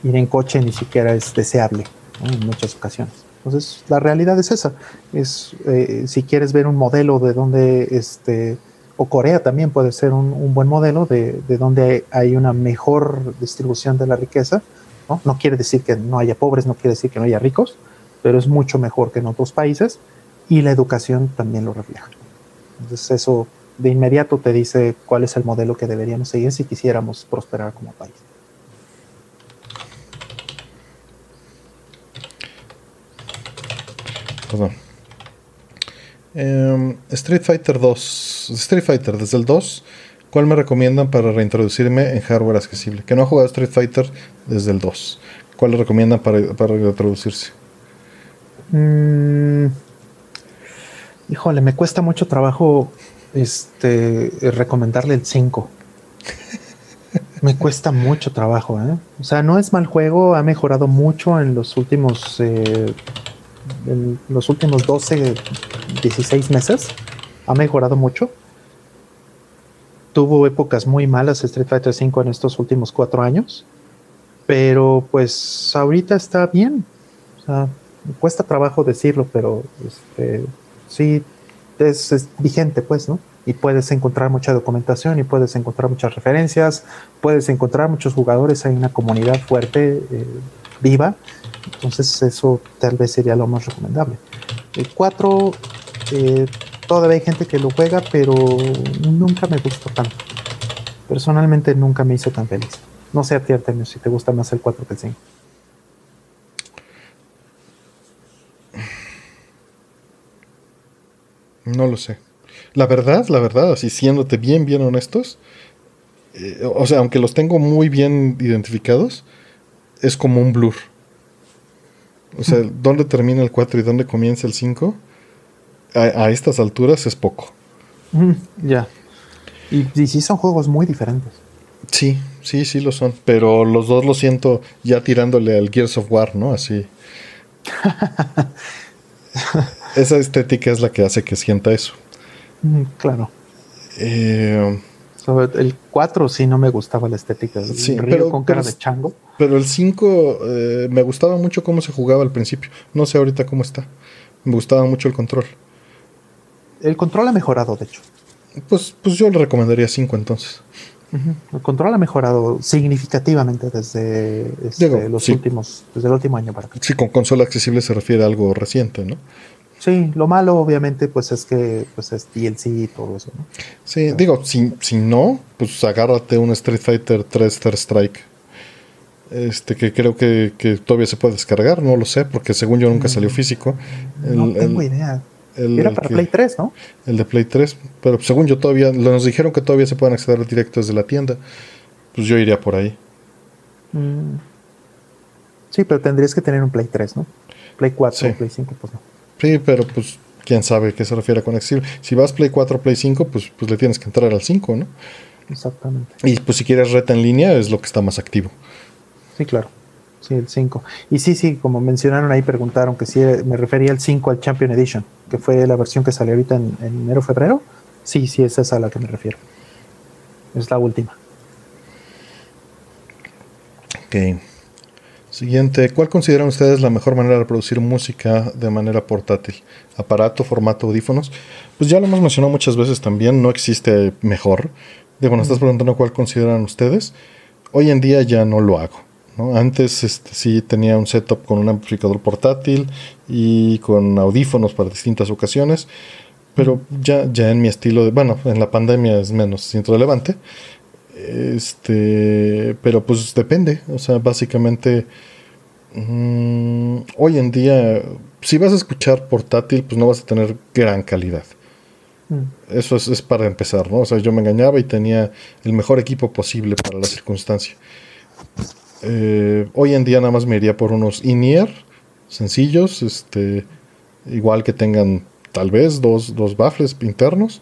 Ir en coche ni siquiera es deseable. En muchas ocasiones. Entonces, la realidad es esa. Es, eh, si quieres ver un modelo de donde, este, o Corea también puede ser un, un buen modelo de, de, donde hay una mejor distribución de la riqueza. ¿no? no quiere decir que no haya pobres, no quiere decir que no haya ricos, pero es mucho mejor que en otros países y la educación también lo refleja. Entonces eso de inmediato te dice cuál es el modelo que deberíamos seguir si quisiéramos prosperar como país. Perdón. Eh, Street Fighter 2. Street Fighter, desde el 2, ¿cuál me recomiendan para reintroducirme en hardware accesible? Que no ha jugado Street Fighter desde el 2. ¿Cuál le recomiendan para, para reintroducirse? Mm, híjole, me cuesta mucho trabajo este, recomendarle el 5. me cuesta mucho trabajo, ¿eh? O sea, no es mal juego, ha mejorado mucho en los últimos eh, en los últimos 12, 16 meses. Ha mejorado mucho. Tuvo épocas muy malas Street Fighter V en estos últimos cuatro años. Pero pues ahorita está bien. O sea, cuesta trabajo decirlo, pero este, sí es, es, vigente, pues, ¿no? Y puedes encontrar mucha documentación y puedes encontrar muchas referencias, puedes encontrar muchos jugadores, hay una comunidad fuerte, eh, viva, entonces eso tal vez sería lo más recomendable. El 4, eh, todavía hay gente que lo juega, pero nunca me gustó tanto. Personalmente nunca me hizo tan feliz. No sé a ti, Artemio, si te gusta más el 4 que el 5. No lo sé. La verdad, la verdad, así siéndote bien, bien honestos, eh, o sea, aunque los tengo muy bien identificados, es como un blur. O sea, dónde termina el 4 y dónde comienza el 5, a, a, estas alturas es poco. Mm, ya. Y, y sí son juegos muy diferentes. Sí, sí, sí lo son. Pero los dos lo siento ya tirándole al Gears of War, ¿no? Así. Esa estética es la que hace que sienta eso. Mm, claro. Eh, El 4 sí no me gustaba la estética. El Sí, río pero- con cara pero- de chango. pero el 5 eh, me gustaba mucho cómo se jugaba al principio. No sé ahorita cómo está. Me gustaba mucho el control. El control ha mejorado, de hecho. Pues, pues yo le recomendaría 5 entonces. El control ha mejorado significativamente desde este, Digo, los sí. últimos, desde el último año para acá. Sí, con consola accesible se refiere a algo reciente, ¿no? Sí, lo malo obviamente pues es que pues es DLC y todo eso, ¿no? Sí, digo, si, si no, pues agárrate un Street Fighter 3 Third Strike. Este, que creo que, que todavía se puede descargar, no lo sé, porque según yo nunca salió físico. no tengo el- idea. el- Era para que- Play 3, ¿no? El de Play 3, pero según yo todavía, nos dijeron que todavía se pueden acceder directo desde la tienda. Pues yo iría por ahí. Mm. Sí, pero tendrías que tener un Play 3, ¿no? Play 4 Sí. o Play 5, pues no. Sí, pero pues quién sabe qué se refiere con accesible. Si vas Play 4 Play 5, pues, pues le tienes que entrar al 5, ¿no? Exactamente. Y pues si quieres reta en línea es lo que está más activo. Sí, claro. Sí, el 5. Y sí, sí, como mencionaron ahí, preguntaron que si me refería al 5 al Champion Edition, que fue la versión que salió ahorita en, en enero, febrero. Sí, sí, es esa a la que me refiero. Es la última. Ok. Siguiente, ¿cuál consideran ustedes la mejor manera de producir música de manera portátil? ¿Aparato, formato, audífonos? Pues ya lo hemos mencionado muchas veces también, no existe mejor. Digo, nos estás preguntando cuál consideran ustedes. Hoy en día ya no lo hago. ¿no? Antes este, sí tenía un setup con un amplificador portátil y con audífonos para distintas ocasiones, pero ya, ya en mi estilo de, bueno, en la pandemia es menos relevante. Este, pero pues depende, o sea, básicamente mm, hoy en día si vas a escuchar portátil, pues no vas a tener gran calidad. Mm. Eso es, es para empezar, ¿no? O sea, yo me engañaba y tenía el mejor equipo posible para la circunstancia. Eh, hoy en día nada más me iría por unos in-ear sencillos, este, igual que tengan tal vez dos, dos baffles internos.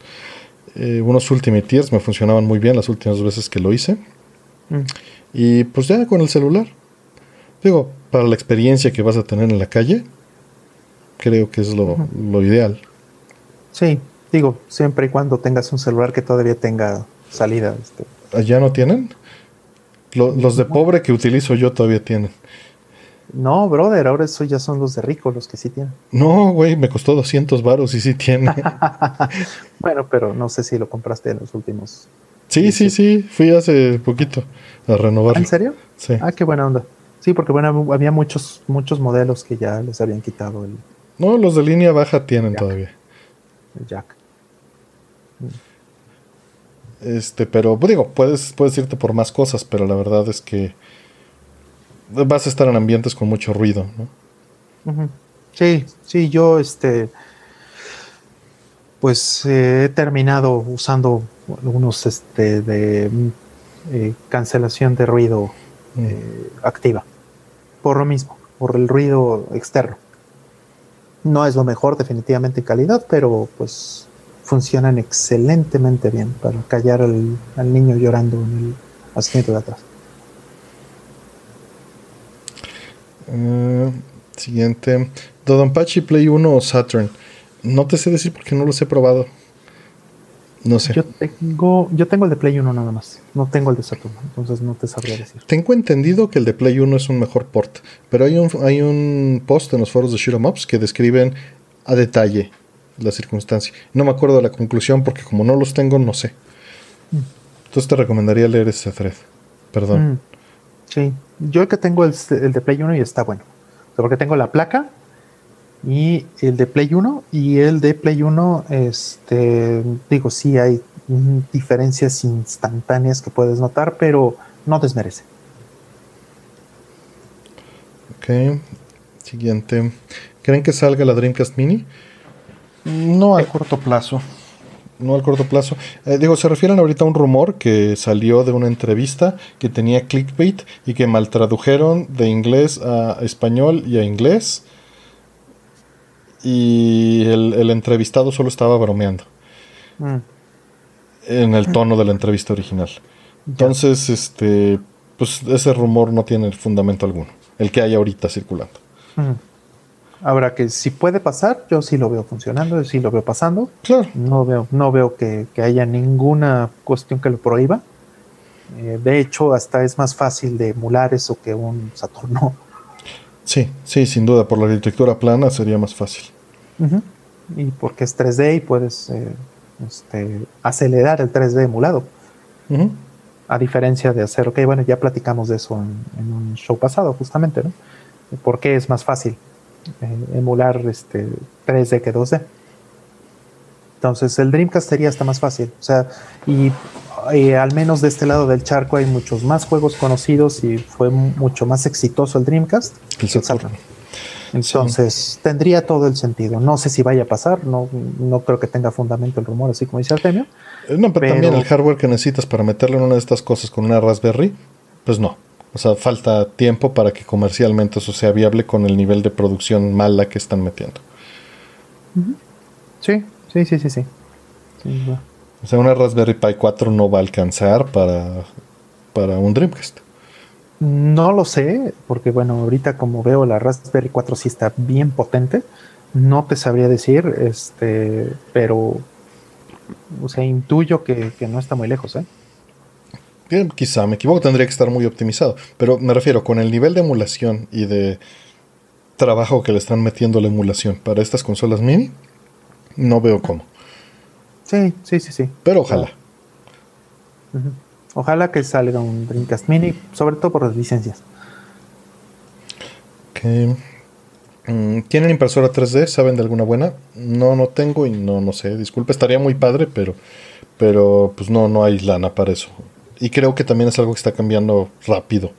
Eh, unos Ultimate Tiers me funcionaban muy bien las últimas veces que lo hice. Mm. Y pues ya con el celular. Digo, para la experiencia que vas a tener en la calle, creo que es lo, lo ideal. Sí, digo, siempre y cuando tengas un celular que todavía tenga salida. Este. ¿Ya no tienen? los de pobre que utilizo yo todavía tienen. No, brother, ahora eso ya son los de rico los que sí tienen. No, güey, me costó 200 varos y sí tiene. bueno, pero no sé si lo compraste en los últimos. Sí, sí, sí, fui hace poquito a renovar. ¿En serio? Sí. Ah, qué buena onda. Sí, porque bueno, había muchos muchos modelos que ya les habían quitado el. No, los de línea baja tienen todavía. El jack. Este, pero digo, puedes, puedes irte por más cosas, pero la verdad es que vas a estar en ambientes con mucho ruido, ¿no? Sí, sí, yo este pues eh, he terminado usando algunos este de eh, cancelación de ruido mm. eh, activa. Por lo mismo, por el ruido externo. No es lo mejor definitivamente en calidad, pero pues funcionan excelentemente bien para callar al, al niño llorando en el asiento de atrás. Uh, siguiente. Dodonpachi Play 1 o Saturn. No te sé decir porque no los he probado. No sé. Yo tengo, yo tengo el de Play 1 nada más. No tengo el de Saturn, entonces no te sabría decir. Tengo entendido que el de Play 1 es un mejor port, pero hay un, hay un post en los foros de Shiro que describen a detalle la circunstancia. No me acuerdo de la conclusión porque como no los tengo, no sé. Mm. Entonces te recomendaría leer ese thread. Perdón. Mm. Sí, yo el que tengo el, el de Play 1 y está bueno. porque tengo la placa y el de Play 1 y el de Play 1, este, digo, sí hay diferencias instantáneas que puedes notar, pero no desmerece. Ok, siguiente. ¿Creen que salga la Dreamcast Mini? No a corto plazo no al corto plazo. Eh, digo, se refieren ahorita a un rumor que salió de una entrevista que tenía clickbait y que mal tradujeron de inglés a español y a inglés. Y el, entrevistado solo estaba bromeando. Mm. En el tono de la entrevista original. Entonces, este, pues ese rumor no tiene fundamento alguno. El que hay ahorita circulando. Mm. Ahora que si puede pasar, yo sí lo veo funcionando, sí lo veo pasando. Claro. No veo, no veo que, haya ninguna cuestión que lo prohíba. Eh, de hecho, hasta es más fácil de emular eso que un Saturno. Sí, sí, sin duda. Por la arquitectura plana sería más fácil. Y porque es 3D y puedes eh, este, acelerar el 3D emulado. A diferencia de hacer, ok, bueno, ya platicamos de eso en, en un show pasado, justamente, ¿no? ¿Por qué es más fácil? Eh, emular este 3D que 2D. Entonces el Dreamcast sería hasta más fácil. O sea, y, al menos de este lado del charco hay muchos más juegos conocidos y fue mucho más exitoso el Dreamcast Entonces tendría todo el sentido. No sé si vaya a pasar, no, no creo que tenga fundamento el rumor, así como dice Artemio. Eh, no, pero, también el hardware que necesitas para meterle en una de estas cosas con una Raspberry, pues no. O sea, falta tiempo para que comercialmente eso sea viable con el nivel de producción mala que están metiendo. Sí, sí, sí, sí, sí. o sea, una Raspberry Pi 4 no va a alcanzar para, para un Dreamcast. No lo sé, porque bueno, ahorita como veo la Raspberry 4 sí está bien potente. No te sabría decir, este, pero o sea, intuyo que, que no está muy lejos, ¿eh? Quizá me equivoco, tendría que estar muy optimizado. Pero me refiero, con el nivel de emulación y de trabajo que le están metiendo la emulación para estas consolas mini, no veo cómo. Sí, sí, sí, sí. Pero ojalá. Ojalá que salga un Dreamcast Mini, sobre todo por las licencias. Mm, ¿Tienen impresora 3D? ¿Saben de alguna buena? No, no tengo y no, no sé. Disculpe, estaría muy padre, pero, pero pues no, no hay lana para eso. Y creo que también es algo que está cambiando rápido.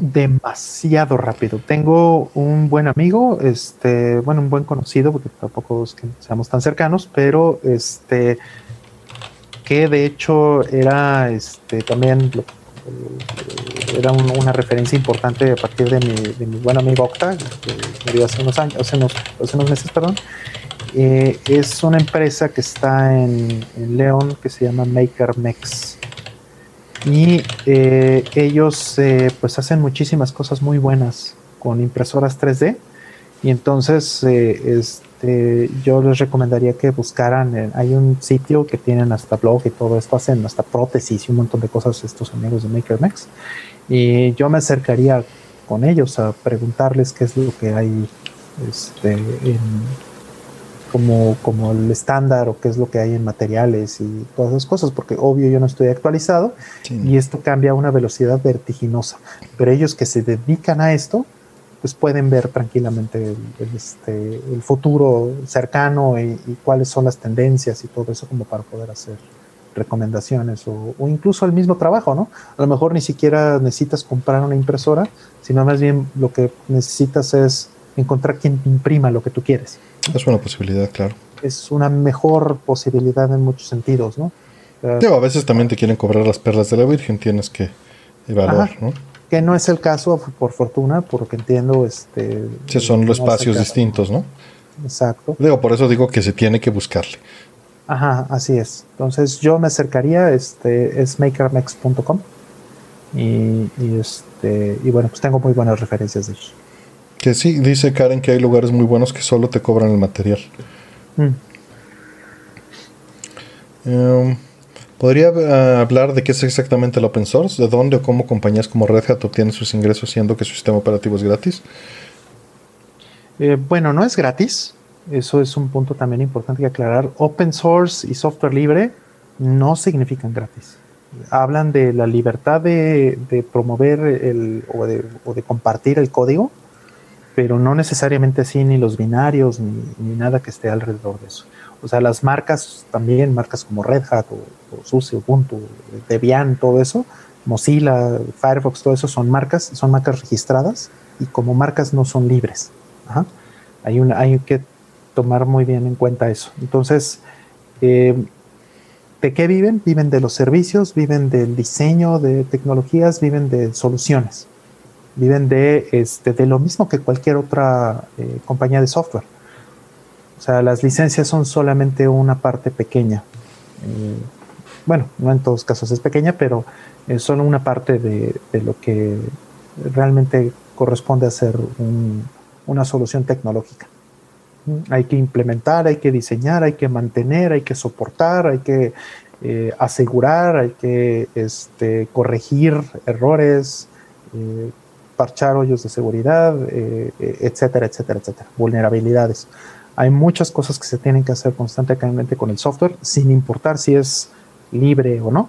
Demasiado rápido. Tengo un buen amigo, este, bueno, un buen conocido, porque tampoco es que seamos tan cercanos, pero este, que de hecho era este, también era una referencia importante a partir de mi, de mi buen amigo Octa, que me dio hace unos años, hace unos, hace unos meses, perdón. Eh, es una empresa que está en, en León que se llama MakerMex. Y eh, ellos eh, pues hacen muchísimas cosas muy buenas con impresoras 3D. Y entonces este, yo les recomendaría que buscaran, hay un sitio que tienen hasta blog y todo esto, hacen hasta prótesis y un montón de cosas estos amigos de MakerMex. Y yo me acercaría con ellos a preguntarles qué es lo que hay este, en, como, como el estándar o qué es lo que hay en materiales y todas esas cosas, porque obvio yo no estoy actualizado y esto cambia a una velocidad vertiginosa. Pero ellos que se dedican a esto, pues pueden ver tranquilamente el, este, el futuro cercano y, cuáles son las tendencias y todo eso como para poder hacer recomendaciones o, o, incluso el mismo trabajo, ¿no? A lo mejor ni siquiera necesitas comprar una impresora, sino más bien lo que necesitas es encontrar quien imprima lo que tú quieres. Es una posibilidad, claro. Es una mejor posibilidad en muchos sentidos, ¿no? a veces también te quieren cobrar las perlas de la Virgen, tienes que evaluar, ¿no? Que no es el caso, por fortuna, porque entiendo, este... Sí, son los espacios distintos, ¿no? Exacto. Digo, por eso digo que se tiene que buscarle. Ajá, así es. Entonces yo me acercaría, este, es makermex.com y, y, este, y bueno, pues tengo muy buenas referencias de ellos. Que sí, dice Karen que hay lugares muy buenos que solo te cobran el material. Mm. Em, ¿Podría uh, hablar de qué es exactamente el open source? ¿De dónde o cómo compañías como Red Hat obtienen sus ingresos siendo que su sistema operativo es gratis? Eh, bueno, no es gratis. Eso es un punto también importante que aclarar. Open source y software libre no significan gratis. Hablan de la libertad de, de promover el, o, de, o de compartir el código, pero no necesariamente así ni los binarios ni, ni, nada que esté alrededor de eso. O sea, las marcas también, marcas como Red Hat o, o SUSE, Ubuntu, Debian, todo eso, Mozilla, Firefox, todo eso son marcas, son marcas registradas y como marcas no son libres. Hay, una, hay que tomar muy bien en cuenta eso. Entonces, eh, ¿de qué viven? Viven de los servicios, viven del diseño de tecnologías, viven de soluciones viven de, este, de lo mismo que cualquier otra eh, compañía de software. O sea, las licencias son solamente una parte pequeña. Eh, bueno, no en todos casos es pequeña, pero es solo una parte de, de lo que realmente corresponde a ser un, una solución tecnológica. Hay que implementar, hay que diseñar, hay que mantener, hay que soportar, hay que eh, asegurar, hay que este, corregir errores, eh, parchar hoyos de seguridad, eh, etcétera, etcétera, etcétera, vulnerabilidades. Hay muchas cosas que se tienen que hacer constantemente con el software, sin importar si es libre o no.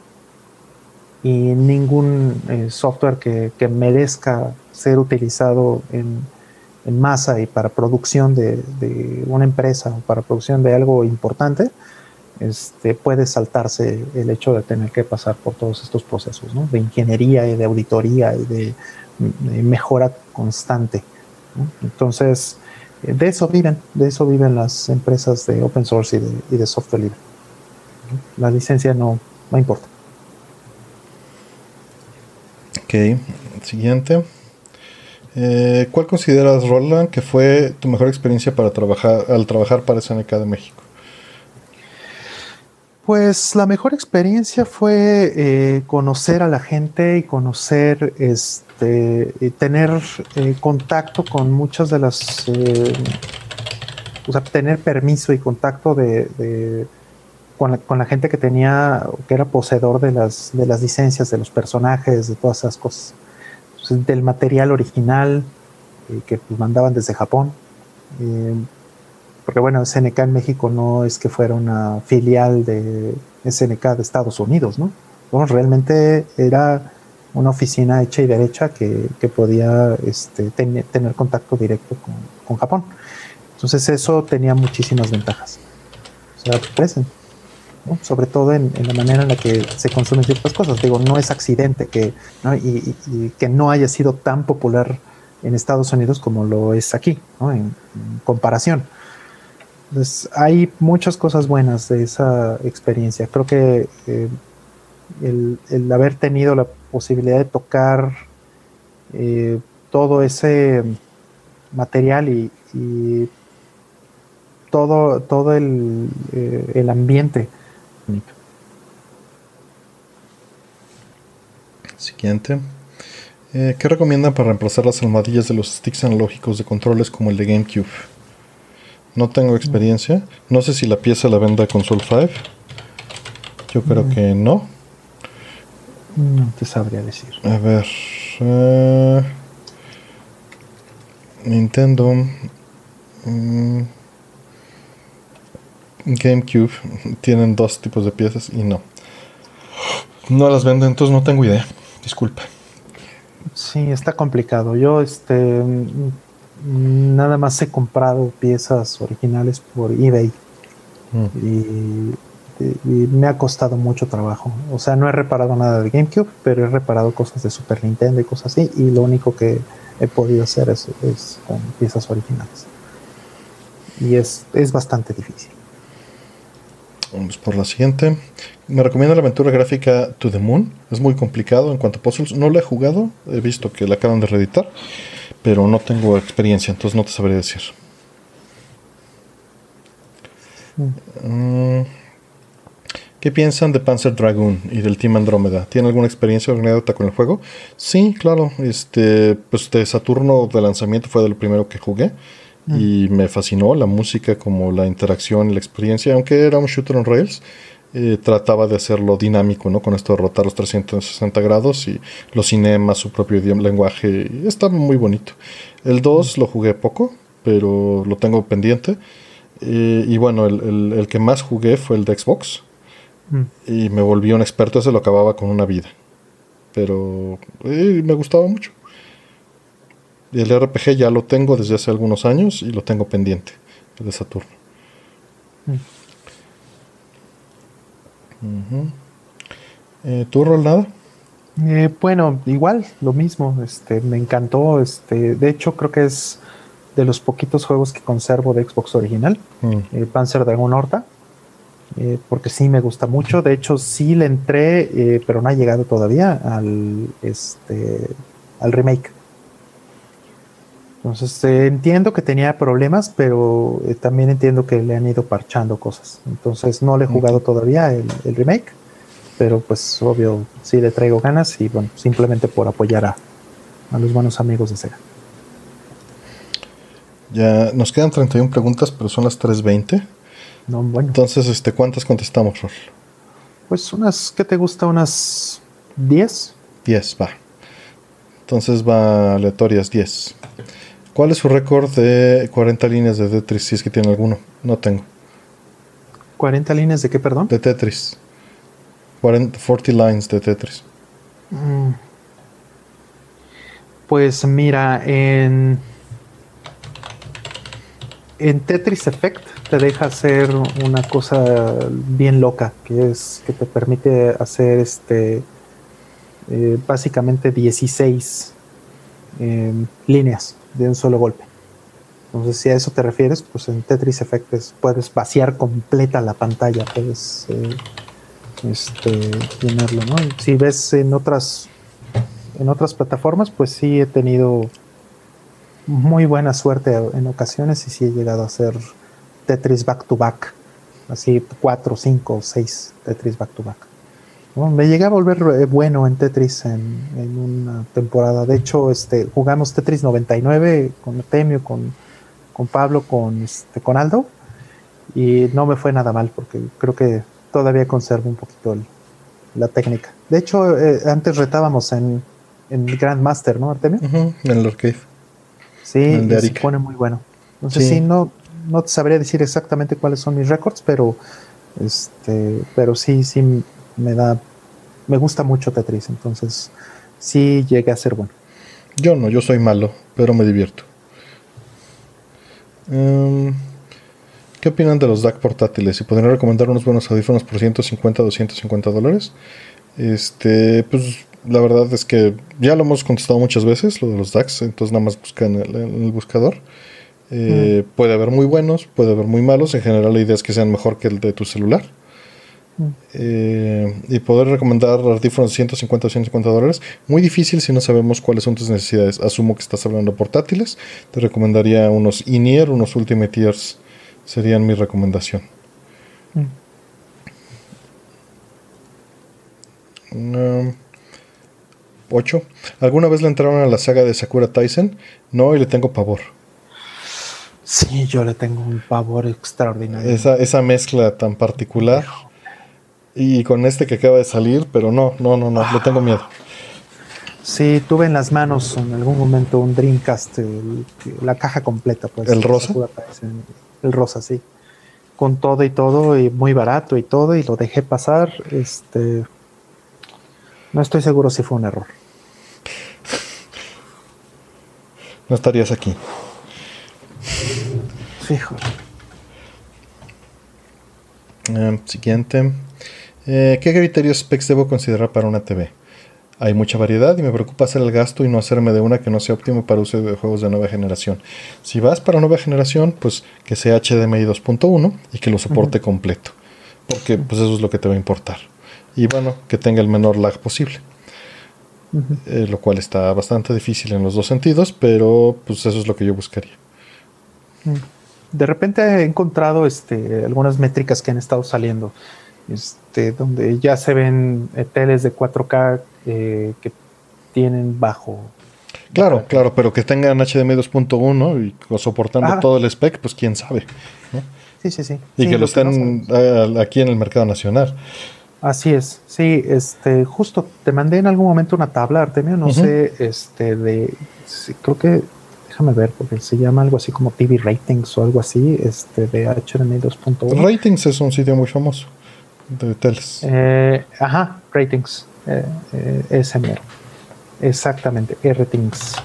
Y ningún eh, software que, que, merezca ser utilizado en, en, masa y para producción de, de, una empresa o para producción de algo importante, este, puede saltarse el hecho de tener que pasar por todos estos procesos ¿no? de ingeniería y de auditoría y de mejora constante. Entonces, de eso viven, de eso viven las empresas de open source y de, y de software libre. La licencia no, no importa. Ok, siguiente. Eh, ¿Cuál consideras, Roland, que fue tu mejor experiencia para trabajar al trabajar para SNK de México? Pues la mejor experiencia fue eh, conocer a la gente y conocer este tener eh, contacto con muchas de las, eh, o sea, tener permiso y contacto de, con, la, con, la, gente que tenía, que era poseedor de las, de las licencias, de los personajes, de todas esas cosas. Entonces, del material original eh, que pues, mandaban desde Japón. Porque bueno, SNK en México no es que fuera una filial de SNK de Estados Unidos, ¿no? Bueno, realmente era una oficina hecha y derecha que, podía este, ten, tener contacto directo con, Japón. Entonces eso tenía muchísimas ventajas. O sea, present, ¿no? sobre todo en, la manera en la que se consumen ciertas cosas. Digo, no es accidente que, ¿no? Y, que no haya sido tan popular en Estados Unidos como lo es aquí, ¿no? en comparación. Hay muchas cosas buenas de esa experiencia. Creo que eh, el, haber tenido la posibilidad de tocar eh, todo ese material y, y todo, todo el, eh, el ambiente. Siguiente. Eh, ¿Qué recomiendan para reemplazar las almohadillas de los sticks analógicos de controles como el de GameCube? No tengo experiencia. No sé si la pieza la venda Console 5. Yo creo que no. No te sabría decir. A ver. eh, Nintendo. mm, GameCube. Tienen dos tipos de piezas y no. No las venden, entonces no tengo idea. Disculpa. Sí, está complicado. Yo, este, mm, mm, nada más he comprado piezas originales por eBay Mm. y, y me ha costado mucho trabajo. O sea, no he reparado nada de GameCube, pero he reparado cosas de Super Nintendo y cosas así. Y lo único que he podido hacer es, es con piezas originales. Y es, es bastante difícil. Vamos por la siguiente. Me recomienda la aventura gráfica To the Moon. Es muy complicado en cuanto a puzzles. No la he jugado. He visto que la acaban de reeditar. Pero no tengo experiencia, entonces no te sabría decir. Mm, ¿Qué piensan de Panzer Dragoon y del Team Andrómeda? ¿Tienen alguna experiencia o anécdota con el juego? Sí, claro. Este, pues de Saturno de lanzamiento fue de lo primero que jugué. Y me fascinó la música, como la interacción y la experiencia. Aunque era un shooter on rails, eh, trataba de hacerlo dinámico, ¿no? Con esto de rotar los 360 grados y los cinemas, su propio idioma, lenguaje. Estaba muy bonito. El 2 lo jugué poco, pero lo tengo pendiente. Eh, y bueno, el, el- el que más jugué fue el de Xbox. Mm. Y me volví un experto, ese lo acababa con una vida. Pero eh, me gustaba mucho. Y el RPG ya lo tengo desde hace algunos años y lo tengo pendiente, el de Saturno. Ujú. Eh, ¿Tú, Rol, nada? Eh, bueno, igual, lo mismo. Este, me encantó. Este, de hecho, creo que es de los poquitos juegos que conservo de Xbox original. Eh, Panzer Dragon Horta, eh, porque sí me gusta mucho. De hecho, sí le entré, eh, pero no ha llegado todavía al, este, al remake. Entonces, eh, entiendo que tenía problemas, pero eh, también entiendo que le han ido parchando cosas. Entonces, no le he jugado todavía el, el remake, pero pues obvio, sí le traigo ganas y bueno, simplemente por apoyar a, a los buenos amigos de Sega. Ya nos quedan 31 preguntas, pero son las 3.20. No, bueno, Entonces, este, ¿cuántas contestamos, Rol? pues unas, ¿qué te gusta? Unas 10. 10, va. Entonces va aleatorias 10. ¿Cuál es su récord de 40 líneas de Tetris? Si es que tiene alguno. No tengo. 40 líneas de qué, perdón? De Tetris. 40, 40 lines de Tetris. Mm. Pues mira, en, en Tetris Effect te deja hacer una cosa bien loca, que es que te permite hacer este eh, básicamente 16 eh, líneas de un solo golpe. Entonces, si a eso te refieres, pues en Tetris Effect es- puedes vaciar completa la pantalla, puedes eh, este, llenarlo, ¿no? Si ves en otras en otras plataformas, pues sí he tenido muy buena suerte en ocasiones y sí he llegado a hacer Tetris back to back, así cuatro, cinco, seis Tetris back to back. Me llegué a volver eh, bueno en Tetris en, en una temporada. De hecho, este, jugamos Tetris 99 con Artemio, con, con Pablo, con, este, con Aldo y no me fue nada mal porque creo que todavía conservo un poquito el- la técnica. De hecho, eh, antes retábamos en, en Grandmaster, ¿no, Artemio? En el arcade. Sí, El y se pone muy bueno. Entonces Sí. sí, no, no te sabría decir exactamente cuáles son mis récords, pero este, pero sí, sí me da, me gusta mucho Tetris, entonces sí llegué a ser bueno. Yo no, yo soy malo, pero me divierto. Em, ¿Qué opinan de los DAC portátiles? ¿Y podrían recomendar unos buenos audífonos por 150 250 dólares? Este, pues la verdad es que ya lo hemos contestado muchas veces, lo de los DACs, entonces nada más busca en el, en el buscador. Eh, Puede haber muy buenos, puede haber muy malos. En general, la idea es que sean mejor que el de tu celular. Eh, y poder recomendar audífonos de 150 o 150 dólares, muy difícil si no sabemos cuáles son tus necesidades. Asumo que estás hablando de portátiles. Te recomendaría unos in unos Ultimate Ears. Serían mi recomendación. 8. ¿Alguna vez le entraron a la saga de Sakura Tyson? No, y le tengo pavor. Sí, yo le tengo un pavor extraordinario. Esa, esa mezcla tan particular. Y con este que acaba de salir, pero no, no, no, no, le tengo miedo. Sí, tuve en las manos en algún momento un Dreamcast, la caja completa, pues. ¿El rosa? El rosa, sí. Con todo y todo, y muy barato y todo, y lo dejé pasar. Este. No estoy seguro si fue un error. No estarías aquí. Fijo. Eh, siguiente. Eh, ¿Qué criterios specs debo considerar para una TV? Hay mucha variedad y me preocupa hacer el gasto y no hacerme de una que no sea óptimo para uso de juegos de nueva generación. Si vas para nueva generación, pues que sea HDMI 2.1 y que lo soporte completo. Porque pues eso es lo que te va a importar. Y bueno, que tenga el menor lag posible. Eh, lo cual está bastante difícil en los dos sentidos, pero pues eso es lo que yo buscaría. De repente he encontrado este, algunas métricas que han estado saliendo este, donde ya se ven teles de 4K eh, que tienen bajo. Claro, claro, pero que tengan HDMI 2.1 y soportando todo el spec, pues quién sabe. Sí, sí, sí. Y que lo estén aquí en el mercado nacional. Así es, sí, este, justo te mandé en algún momento una tabla, Artemio, no sé, este, de, creo que, déjame ver, porque se llama algo así como TV Ratings o algo así, este, de HDMI 2.1. Ratings es un sitio muy famoso de. Eh, ajá, ratings. Eh, eh, ese mero. Exactamente, ratings.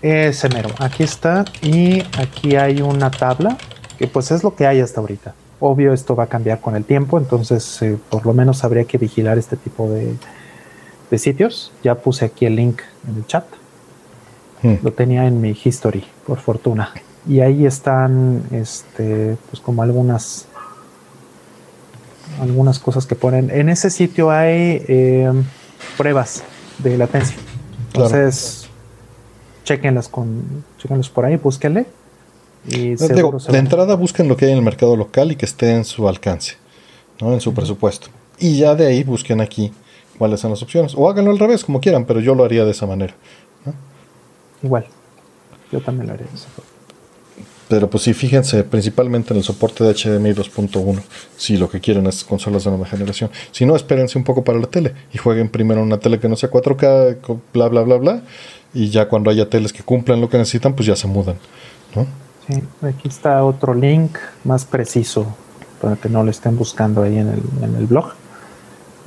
Ese mero. Aquí está. Y aquí hay una tabla que pues es lo que hay hasta ahorita. Obvio, esto va a cambiar con el tiempo, entonces por lo menos habría que vigilar este tipo de, de sitios. Ya puse aquí el link en el chat. Hmm. Lo tenía en mi history, por fortuna. Y ahí están, este, pues como algunas algunas cosas que ponen. En ese sitio hay eh, pruebas de latencia. Entonces, chequenlas con, chequenlas por ahí, búsquenle. Y de entrada busquen lo que hay en el mercado local y que esté en su alcance, ¿no? en su presupuesto. Y ya de ahí busquen aquí cuáles son las opciones. O háganlo al revés, como quieran, pero yo lo haría de esa manera. Igual, yo también lo haría de esa forma. Pero pues sí, fíjense principalmente en el soporte de HDMI 2.1, si lo que quieren es consolas de nueva generación. Si no, espérense un poco para la tele y jueguen primero una tele que no sea 4K, bla, bla, bla, bla. Y ya cuando haya teles que cumplan lo que necesitan, pues ya se mudan. ¿no? Sí, aquí está otro link más preciso para que no lo estén buscando ahí en el, en el blog.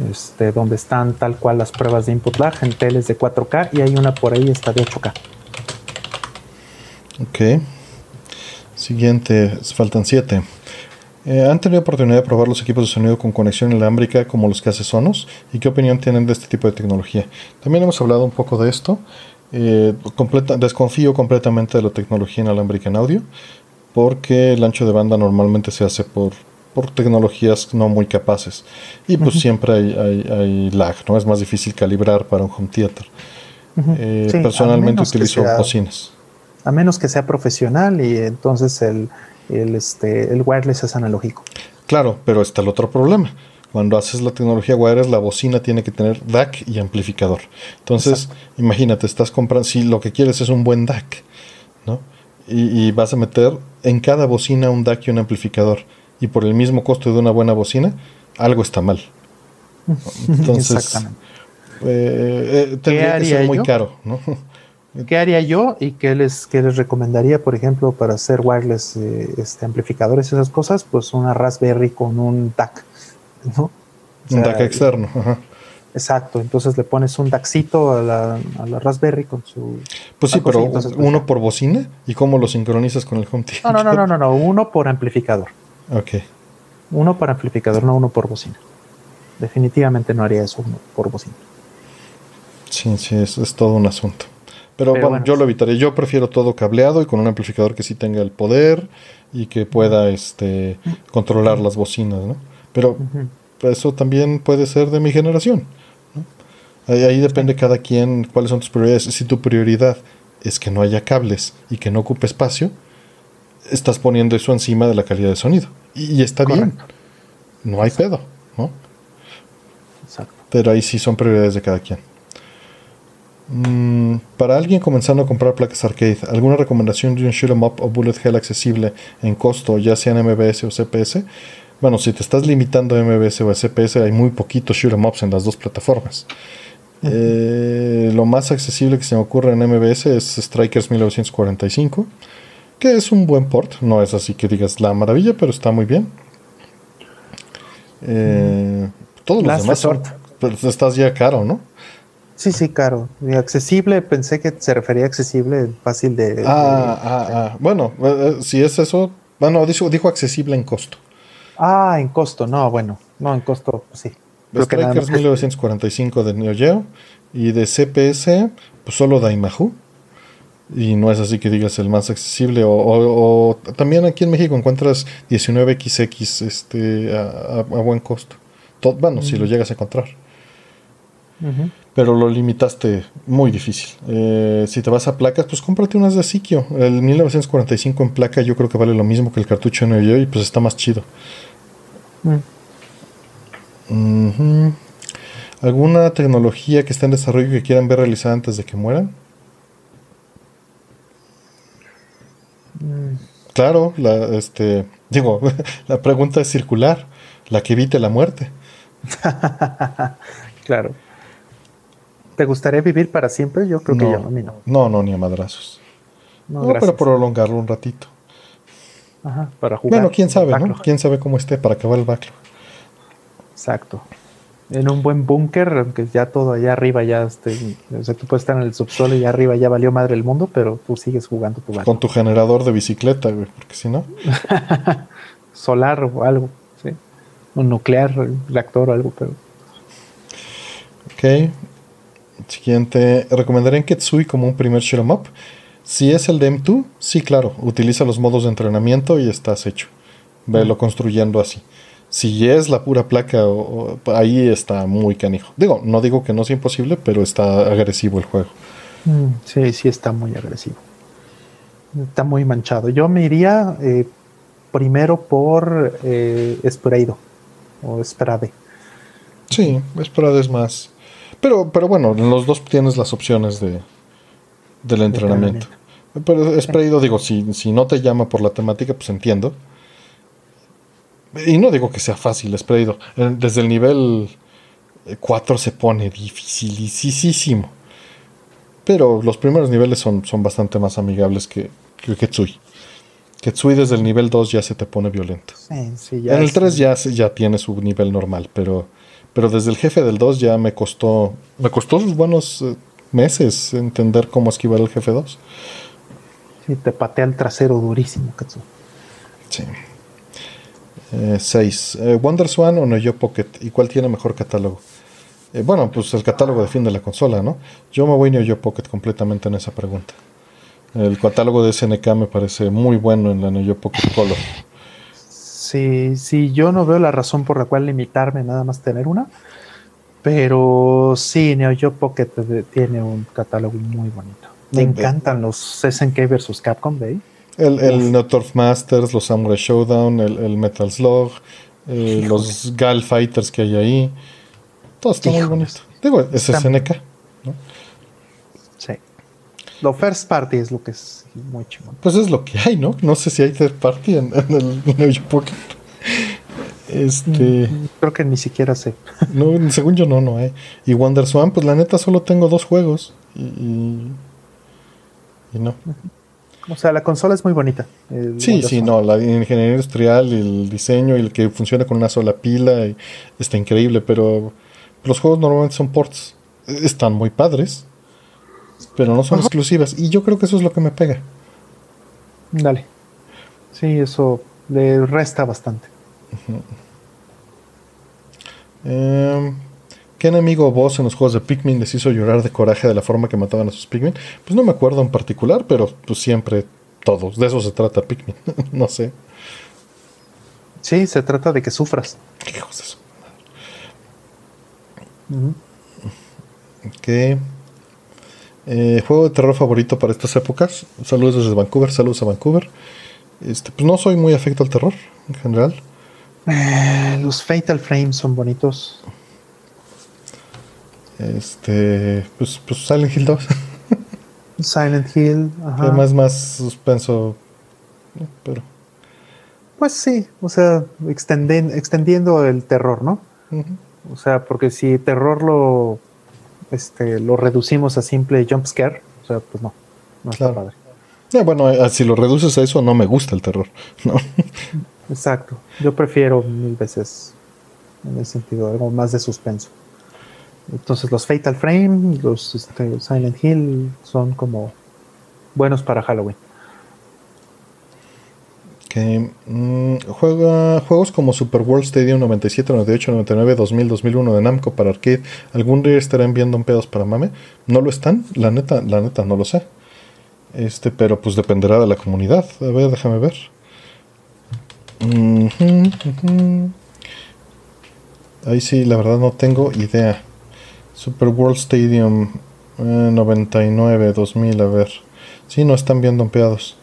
Este, donde están tal cual las pruebas de input lag en teles de 4K y hay una por ahí, está de 8K. Ok. Siguiente, faltan 7. Eh, ¿Han tenido oportunidad de probar los equipos de sonido con conexión inalámbrica como los que hace Sonos? ¿Y qué opinión tienen de este tipo de tecnología? También hemos hablado un poco de esto. Eh, desconfío completamente de la tecnología inalámbrica en audio porque el ancho de banda normalmente se hace por, por tecnologías no muy capaces y pues siempre hay, lag, ¿no? Es más difícil calibrar para un home theater. Eh, personalmente utilizo bocinas a menos que sea profesional y entonces el, el, este, el wireless es analógico. Claro, pero está el otro problema. Cuando haces la tecnología wireless, la bocina tiene que tener DAC y amplificador. Entonces, imagínate, estás comprando, si lo que quieres es un buen DAC, ¿no? Y, vas a meter en cada bocina un DAC y un amplificador. Y por el mismo costo de una buena bocina, algo está mal. Entonces, Exactamente. Eh, eh, tendría que ser muy caro, ¿no? ¿Qué haría yo y qué les, les recomendaría, por ejemplo, para hacer wireless eh, este, amplificadores y esas cosas? Pues una Raspberry con un DAC, ¿no? un DAC externo. Exacto, entonces le pones un DACcito a la, a la Raspberry con su... Pues sí, pero uno por bocina y cómo lo sincronizas con el home No, no, no, no, no, uno por amplificador. Ok. Uno por amplificador, no uno por bocina. Definitivamente no haría eso uno por bocina. Sí, sí, es, es todo un asunto. Pero, bueno, yo lo evitaría. Yo prefiero todo cableado y con un amplificador que sí tenga el poder y que pueda este controlar las bocinas, ¿no? Pero eso también puede ser de mi generación. Ahí, depende cada quien cuáles son tus prioridades. Si tu prioridad es que no haya cables y que no ocupe espacio, estás poniendo eso encima de la calidad de sonido. Y, está bien. No hay pedo, ¿no? Pero ahí sí son prioridades de cada quien. Mm, para alguien comenzando a comprar placas arcade, ¿alguna recomendación de un shoot em up o bullet hell accesible en costo, ya sea en MBS o CPS? Bueno, si te estás limitando a MBS o a CPS, hay muy poquitos shoot em ups en las dos plataformas. Eh, lo más accesible que se me ocurre en MBS es Strikers 1945, que es un buen port, no es así que digas la maravilla, pero está muy bien. Eh, todos los demás son, pero estás ya caro, ¿no? Sí, sí, caro. accesible, pensé que se refería a accesible, fácil de. Ah, ah, ah. Bueno, eh, si es eso, bueno, dijo, dijo accesible en costo. Ah, en costo, no, bueno, no, en costo, sí. Strikers 1945 de Neo Geo y de CPS, pues solo Daimahu. Y no es así que digas el más accesible. O, también aquí en México encuentras 19XX este, a, buen costo. bueno, si lo llegas a encontrar. Pero lo limitaste muy difícil. Eh, si te vas a placas, pues cómprate unas de Sikio. El 1945 en placa yo creo que vale lo mismo que el cartucho de Neo y pues está más chido. Mm. ¿Alguna tecnología que está en desarrollo que quieran ver realizada antes de que mueran? Mm. Claro, la, este, digo, la pregunta es circular, la que evite la muerte. claro. ¿Te gustaría vivir para siempre? Yo creo que ya, a mí no. No, no, ni a madrazos. No, no pero prolongarlo un ratito. Ajá, para jugar. Bueno, quién sabe, ¿no? Quién sabe cómo esté para acabar el backlog. Exacto. En un buen búnker, aunque ya todo allá arriba ya este, o sea, tú puedes estar en el subsuelo y allá arriba ya valió madre el mundo, pero tú sigues jugando tu Con tu generador de bicicleta, güey, porque si no. Solar o algo, sí. Un nuclear, reactor o algo, pero. Ok. Siguiente. ¿Recomendarían Ketsui como un primer shoot em up? Si es el de M2, sí, claro. Utiliza los modos de entrenamiento y estás hecho. Velo construyendo así si es la pura placa, ahí está muy canijo. Digo, no digo que no sea imposible, pero está agresivo el juego. Mm, sí, sí está muy agresivo. Está muy manchado. Yo me iría eh, primero por eh, o Sprade. Sí, Sprade es más. Pero, pero bueno, en los dos tienes las opciones de, del entrenamiento. Pero Sprade, digo, si, si no te llama por la temática, pues entiendo. Y no digo que sea fácil, es perdido. Desde el nivel 4 se pone dificilísimo. Pero los primeros niveles son, son bastante más amigables que, que Ketsui. Ketsui desde el nivel 2 ya se te pone violento. en el 3 ya, ya tiene su nivel normal, pero, pero desde el jefe del 2 ya me costó, me costó sus buenos eh, meses entender cómo esquivar el jefe 2. Sí, te patea el trasero durísimo, Ketsui. Sí. 6. Eh, eh, ¿Wonder Swan o Neo Pocket? ¿Y cuál tiene mejor catálogo? Eh, bueno, pues el catálogo defiende la consola, ¿no? Yo me voy Neo Pocket completamente en esa pregunta. El catálogo de SNK me parece muy bueno en la Neo Pocket Color. Sí, sí, yo no veo la razón por la cual limitarme nada más tener una. Pero sí, Neo Geo Pocket tiene un catálogo muy bonito. Me encantan los SNK versus Capcom de ahí. El, el Masters, los Samurai Showdown, el, Metal Slug, eh, los Gal Fighters que hay ahí. Todo está muy bonito. Digo, es SNK. ¿no? Lo first party es lo que es muy chingón. Pues es lo que hay, ¿no? No sé si hay third party en, el Neo Pocket. Este. Mm, creo que ni siquiera sé. No, según yo no, no hay. Y Wonder Swan, pues la neta solo tengo dos juegos. Y. Y, no. O sea, la consola es muy bonita. Sí, sí, no, la ingeniería industrial, el diseño y el que funciona con una sola pila está increíble, pero los juegos normalmente son ports. Están muy padres, pero no son exclusivas. Y yo creo que eso es lo que me pega. Dale. Sí, eso le resta bastante. ¿Qué enemigo vos en los juegos de Pikmin les hizo llorar de coraje de la forma que mataban a sus Pikmin? Pues no me acuerdo en particular, pero pues siempre todos. De eso se trata Pikmin. no sé. Sí, se trata de que sufras. Hijos de su Ok. Eh, juego de terror favorito para estas épocas. Saludos desde Vancouver, saludos a Vancouver. Este, pues no soy muy afecto al terror en general. Eh, los Fatal Frames son bonitos. Este, pues, pues Silent Hill 2. Silent Hill, ajá. Además, más suspenso. Pero. Pues sí, o sea, extenden- extendiendo el terror, ¿no? O sea, porque si terror lo, este, lo reducimos a simple jump scare, o sea, pues no, no está Claro. padre. Eh, bueno, eh, si lo reduces a eso, no me gusta el terror. No. Exacto. Yo prefiero mil veces, en ese sentido, algo más de suspenso. Entonces los Fatal Frame, los este, Silent Hill son como buenos para Halloween. Mm, juegos como Super World Stadium 97, 98, 99, 2000, 2001 de Namco para arcade. ¿Algún día estarán viendo pedos para mame? ¿No lo están? La neta, la neta, no lo sé. Este, pero pues dependerá de la comunidad. A ver, déjame ver. Ahí sí, la verdad no tengo idea. Super World Stadium eh, 99, 2000, a ver. Sí, no están bien dompeados.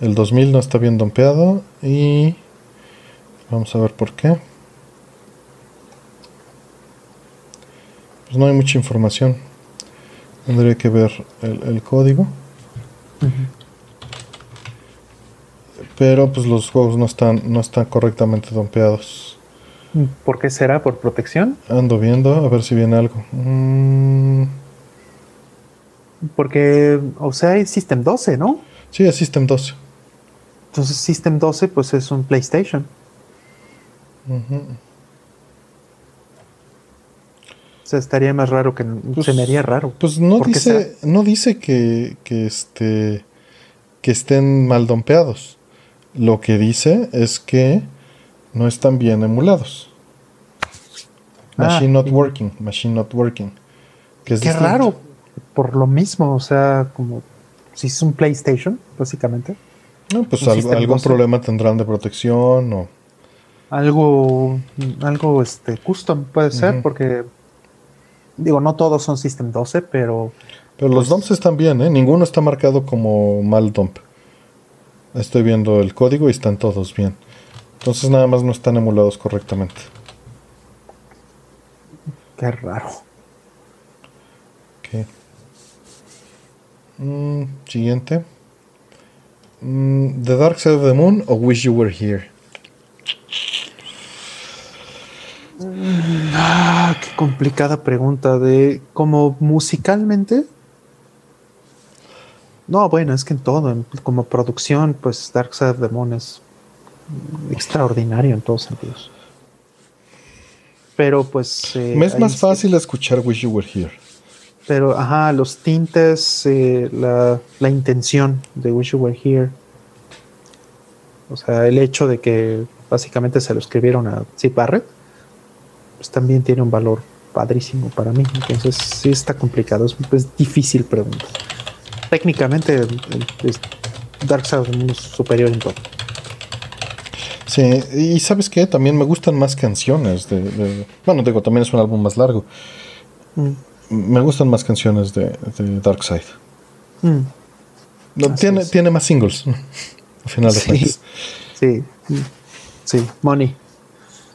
El 2000 no está bien dompeado y vamos a ver por qué. Pues no hay mucha información. Tendría que ver el, el código. Pero pues los juegos no están, no están correctamente dompeados. ¿Por qué será? ¿Por protección? Ando viendo a ver si viene algo. Mm, Porque, o sea, hay System 12, ¿no? sí, es System 12. Entonces System 12 pues es un PlayStation. O sea, estaría más raro que Pues- se me haría raro. Pues no ¿Por qué dice, no dice que, que este que estén mal dompeados. Lo que dice es que no están bien emulados. Ah. Machine not working, machine not working. Que es Qué distinto. raro. Por lo mismo, o sea, como si es un PlayStation, básicamente. No, pues System algún 12. problema tendrán de protección o Algo, algo este, custom puede ser, porque digo, no todos son System 12, pero Pero Pues los dumps están bien, ¿eh? Ninguno está marcado como mal dump. Estoy viendo el código y están todos bien. Entonces nada más no están emulados correctamente. qué raro. Ok. Mm, siguiente. Mm, ¿The Dark Side of the Moon o Wish You Were Here? Ah, qué complicada pregunta de como musicalmente. No, bueno, es que en todo, en- como producción, pues Dark Side of the Moon es extraordinario en todos sentidos. Pero pues... eh, Me es más sí- fácil escuchar Wish You Were Here. Pero, ajá, los tintes, eh, la, la intención de Wish You Were Here. O sea, el hecho de que básicamente se lo escribieron a Sid Barrett, pues también tiene un valor padrísimo para mí. Entonces, sí está complicado, es, es difícil pregunta. Técnicamente, el- el- es- Dark Moon es superior en todo. Sí, y ¿sabes qué? También me gustan más canciones. De, de- bueno, digo, también es un álbum más largo. Mm, Me gustan más canciones de, de Dark Side. mm, No, tiene, es. tiene más singles, al final de Sí. cuentas. sí, mm, sí, Money.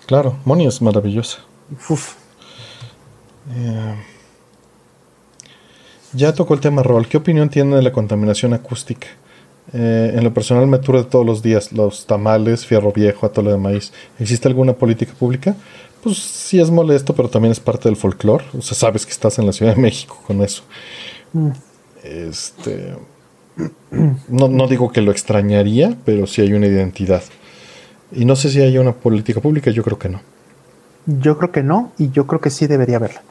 Claro, Moni es maravillosa. Uf. Eh, ya tocó el tema rol. ¿Qué opinión tiene de la contaminación acústica? Eh, en lo personal me de todos los días los tamales, fierro viejo, atole de maíz. ¿Existe alguna política pública? Pues sí es molesto, pero también es parte del folclore. O sea, sabes que estás en la Ciudad de México con eso. Mm. Este, no, no digo que lo extrañaría, pero sí hay una identidad. Y no sé si hay una política pública, yo creo que no. Yo creo que no, y yo creo que sí debería haberla.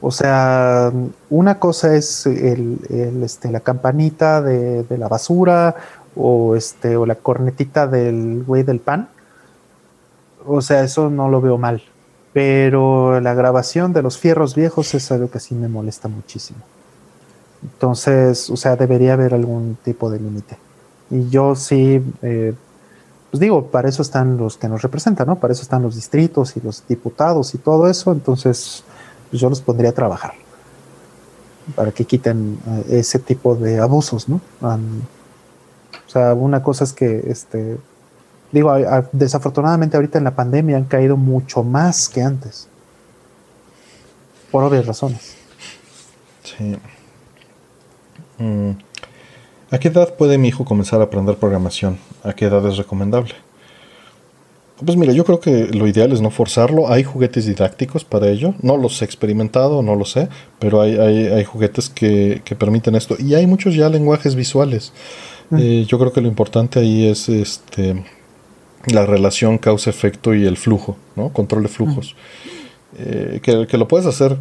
O sea, una cosa es el, el, este, la campanita de, de la basura o, este, o la cornetita del güey del pan. O sea, eso no lo veo mal. Pero la grabación de los fierros viejos es algo que sí me molesta muchísimo. Entonces, o sea, debería haber algún tipo de límite. Y yo sí, eh, pues digo, para eso están los que nos representan, ¿no? Para eso están los distritos y los diputados y todo eso, entonces pues yo los pondría a trabajar para que quiten eh, ese tipo de abusos, ¿no? o sea, una cosa es que, este, digo, desafortunadamente ahorita en la pandemia han caído mucho más que antes, por obvias razones. Sí. Mm. ¿A qué edad puede mi hijo comenzar a aprender programación? ¿A qué edad es recomendable? Pues mira, yo creo que lo ideal es no forzarlo. Hay juguetes didácticos para ello. No los he experimentado, no lo sé, pero hay, hay, juguetes que, permiten esto. Y hay muchos ya lenguajes visuales. Mm. Eh, yo creo que lo importante ahí es este la relación causa-efecto y el flujo, ¿no? Control de flujos. Eh, que, que, lo puedes hacer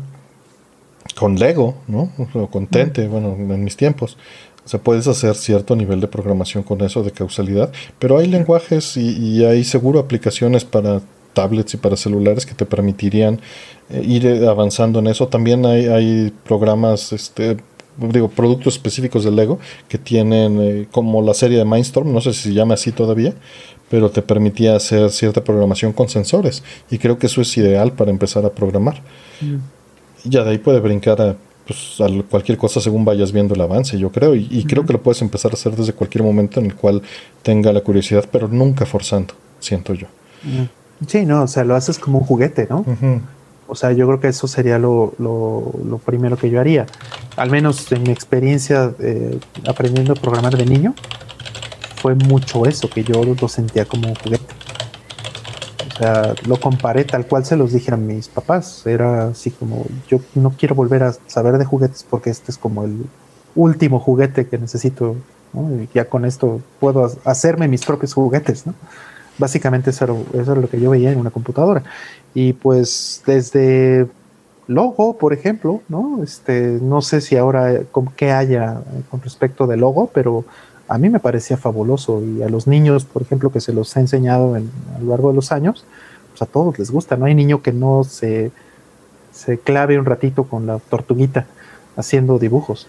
con Lego, ¿no? O con Tente, bueno, en mis tiempos. O sea, puedes hacer cierto nivel de programación con eso, de causalidad, pero hay lenguajes y, hay seguro aplicaciones para tablets y para celulares que te permitirían eh, ir eh, avanzando en eso. También hay, hay programas, este, digo, productos específicos de Lego que tienen eh, como la serie de Mindstorm, no sé si se llama así todavía, pero te permitía hacer cierta programación con sensores y creo que eso es ideal para empezar a programar. Mm. Ya de ahí puede brincar a pues, cualquier cosa según vayas viendo el avance, yo creo. Y, creo que lo puedes empezar a hacer desde cualquier momento en el cual tenga la curiosidad, pero nunca forzando, siento yo. Sí, no, o sea, lo haces como un juguete, ¿no? O sea, yo creo que eso sería lo, lo, primero que yo haría. Al menos en mi experiencia eh, aprendiendo a programar de niño, fue mucho eso, que yo lo sentía como un juguete lo comparé tal cual se los dije a mis papás. Era así como, yo no quiero volver a saber de juguetes porque este es como el último juguete que necesito. Y ya con esto puedo hacerme mis propios juguetes. Básicamente eso era, lo que yo veía en una computadora. Y pues desde logo, por ejemplo, ¿no? Este, no sé si ahora qué haya con respecto de logo, pero a mí me parecía fabuloso. Y a los niños, por ejemplo, que se los ha enseñado a lo largo de los años, pues a todos les gusta, no hay niño que no se, se clave un ratito con la tortuguita haciendo dibujos,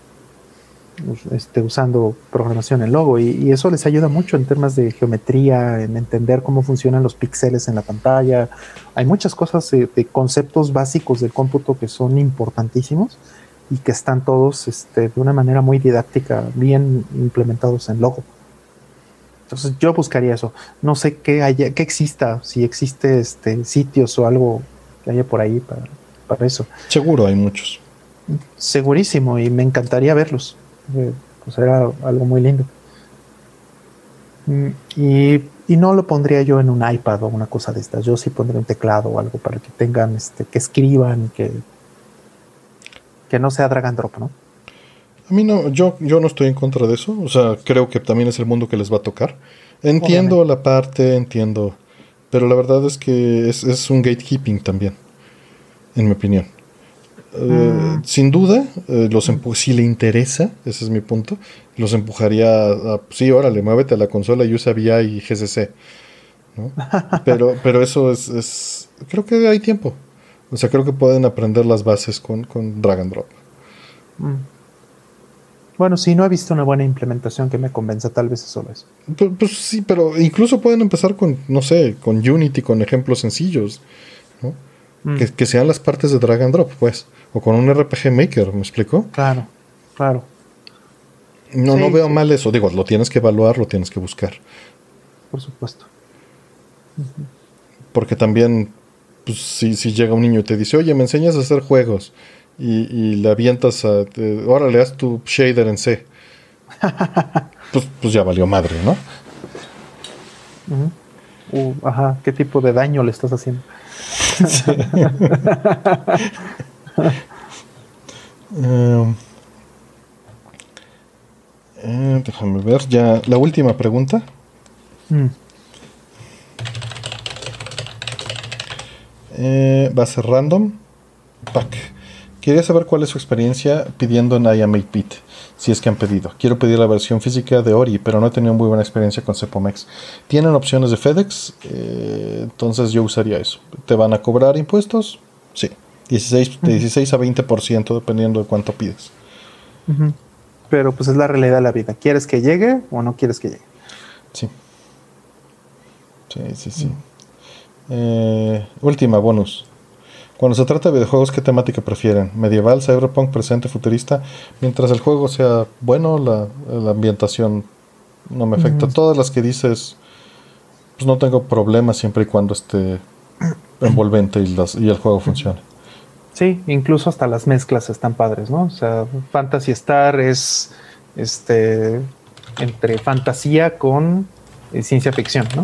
este, usando programación en logo. Y, eso les ayuda mucho en temas de geometría, en entender cómo funcionan los píxeles en la pantalla. Hay muchas cosas de conceptos básicos del cómputo que son importantísimos y que están todos este, de una manera muy didáctica, bien implementados en logo. Entonces yo buscaría eso. No sé qué haya, qué exista, si existe este sitios o algo que haya por ahí para, para eso. Seguro hay muchos. Segurísimo, y me encantaría verlos. Eh, pues era algo muy lindo. Mm, y, y, no lo pondría yo en un iPad o una cosa de estas. Yo sí pondría un teclado o algo para que tengan, este, que escriban, que que no sea drag and drop, ¿no? A mí no, yo, yo no estoy en contra de eso. O sea, creo que también es el mundo que les va a tocar. Entiendo la parte, entiendo. Pero la verdad es que es, un gatekeeping también, en mi opinión. Eh, mm. sin duda, eh, los si le interesa, ese es mi punto, los empujaría a, sí, órale, muévete a la consola y usa VI y GCC. ¿no? Pero, pero eso es, es, creo que hay tiempo. O sea, creo que pueden aprender las bases con, con drag and drop. Mm. Bueno, si no he visto una buena implementación que me convenza, tal vez eso es. Pues, pues, sí, pero incluso pueden empezar con, no sé, con Unity, con ejemplos sencillos, ¿no? Mm. Que, sean las partes de drag and drop, pues. O con un RPG Maker, ¿me explico? Claro, claro. No, no veo mal eso. Digo, lo tienes que evaluar, lo tienes que buscar. Por supuesto. Porque también pues si, si llega un niño y te dice, oye, me enseñas a hacer juegos y, le avientas a, ahora le das tu shader en C, pues, pues, ya valió madre, ¿no? Uh, ajá, ¿qué tipo de daño le estás haciendo? Eh, déjame ver, ya la última pregunta. Mm. Eh, va a ser random. Pack. Quería saber cuál es su experiencia pidiendo en I 8-bit, si es que han pedido. Quiero pedir la versión física de Ori, pero no he tenido muy buena experiencia con Cepomex. ¿Tienen opciones de FedEx? Eh, entonces yo usaría eso. ¿Te van a cobrar impuestos? Sí. 16, de 16 a 20% dependiendo de cuánto pides. Pero pues es la realidad de la vida. ¿Quieres que llegue o no quieres que llegue? Sí. Sí, sí, sí. Eh, última, bonus. Cuando se trata de videojuegos, ¿qué temática prefieren? ¿Medieval, cyberpunk, presente, futurista? Mientras el juego sea bueno, la, la ambientación no me afecta. Todas las que dices, pues no tengo problema siempre y cuando esté envolvente y, las, y el juego funcione. Sí, incluso hasta las mezclas están padres, ¿no? O sea, Fantasy Star es este entre fantasía con eh, ciencia ficción, ¿no?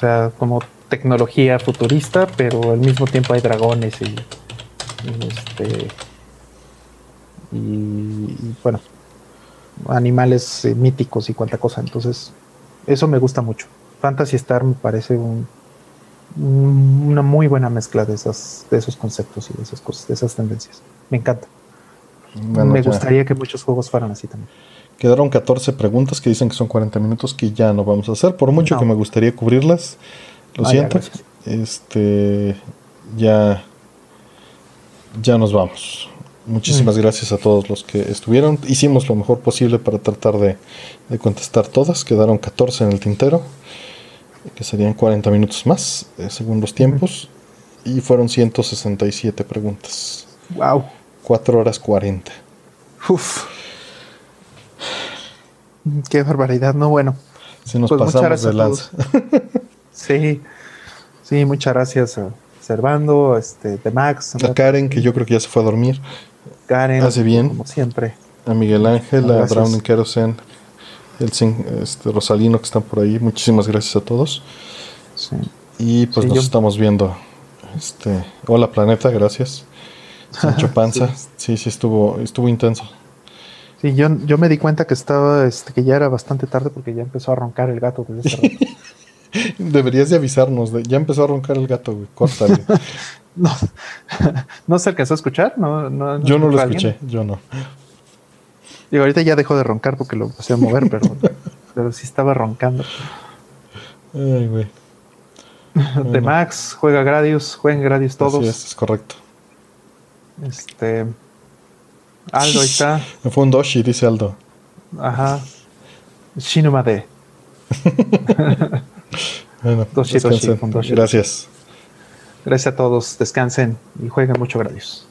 Sea, como tecnología futurista, pero al mismo tiempo hay dragones y, y, este y, y, bueno animales eh, míticos y cuanta cosa. Entonces, eso me gusta mucho. Fantasy Star me parece un, un- una muy buena mezcla de esas, de esos conceptos y de esas cosas, de esas tendencias. Me encanta. Bueno, me ya. gustaría que muchos juegos fueran así también. Quedaron 14 preguntas que dicen que son 40 minutos que ya no vamos a hacer. Por mucho No. que me gustaría cubrirlas, lo ya, siento. gracias. este ya ya nos vamos. Muchísimas Mm. gracias a todos los que estuvieron. Hicimos lo mejor posible para tratar de, de contestar todas. Quedaron 14 en el tintero, que serían 40 minutos más, eh, según los tiempos. Y fueron 167 preguntas. Wow. 4 horas 40. Uf. Qué barbaridad, no bueno. Si nos Pues muchas pasamos de lanza. Sí, sí, muchas gracias a Servando, este, de Max, A Karen, que yo creo que ya se fue a dormir. Karen, hace bien. como siempre. A Miguel Ángel, a Gracias. Browning Kerosene, el este, Rosalino que están por ahí. Muchísimas gracias a todos. Sí. Y pues Sí, nos yo- estamos viendo. Este, hola planeta, gracias. Sancho Panza, sí, sí, estuvo, estuvo intenso. Sí, yo, yo me di cuenta que estaba, este, que ya era bastante tarde porque ya empezó a roncar el gato desde hace rato. Deberías de avisarnos. de- ya empezó a roncar el gato, güey. Córtale. No, no se alcanzó a escuchar, no, no, no Yo no lo escuché, yo no. Digo, ahorita ya dejó de roncar porque lo empecé a mover, pero, pero sí estaba roncando. Ay, güey. De Max, juega Gradius, jueguen Gradius todos. Es, es correcto. Este. Aldo ahí está. Fue un Doshi, dice Aldo. Ajá. Shinumade. Bueno, Doshi. Doshi, Doshi. Gracias. Gracias a todos. Descansen y jueguen mucho Gradius.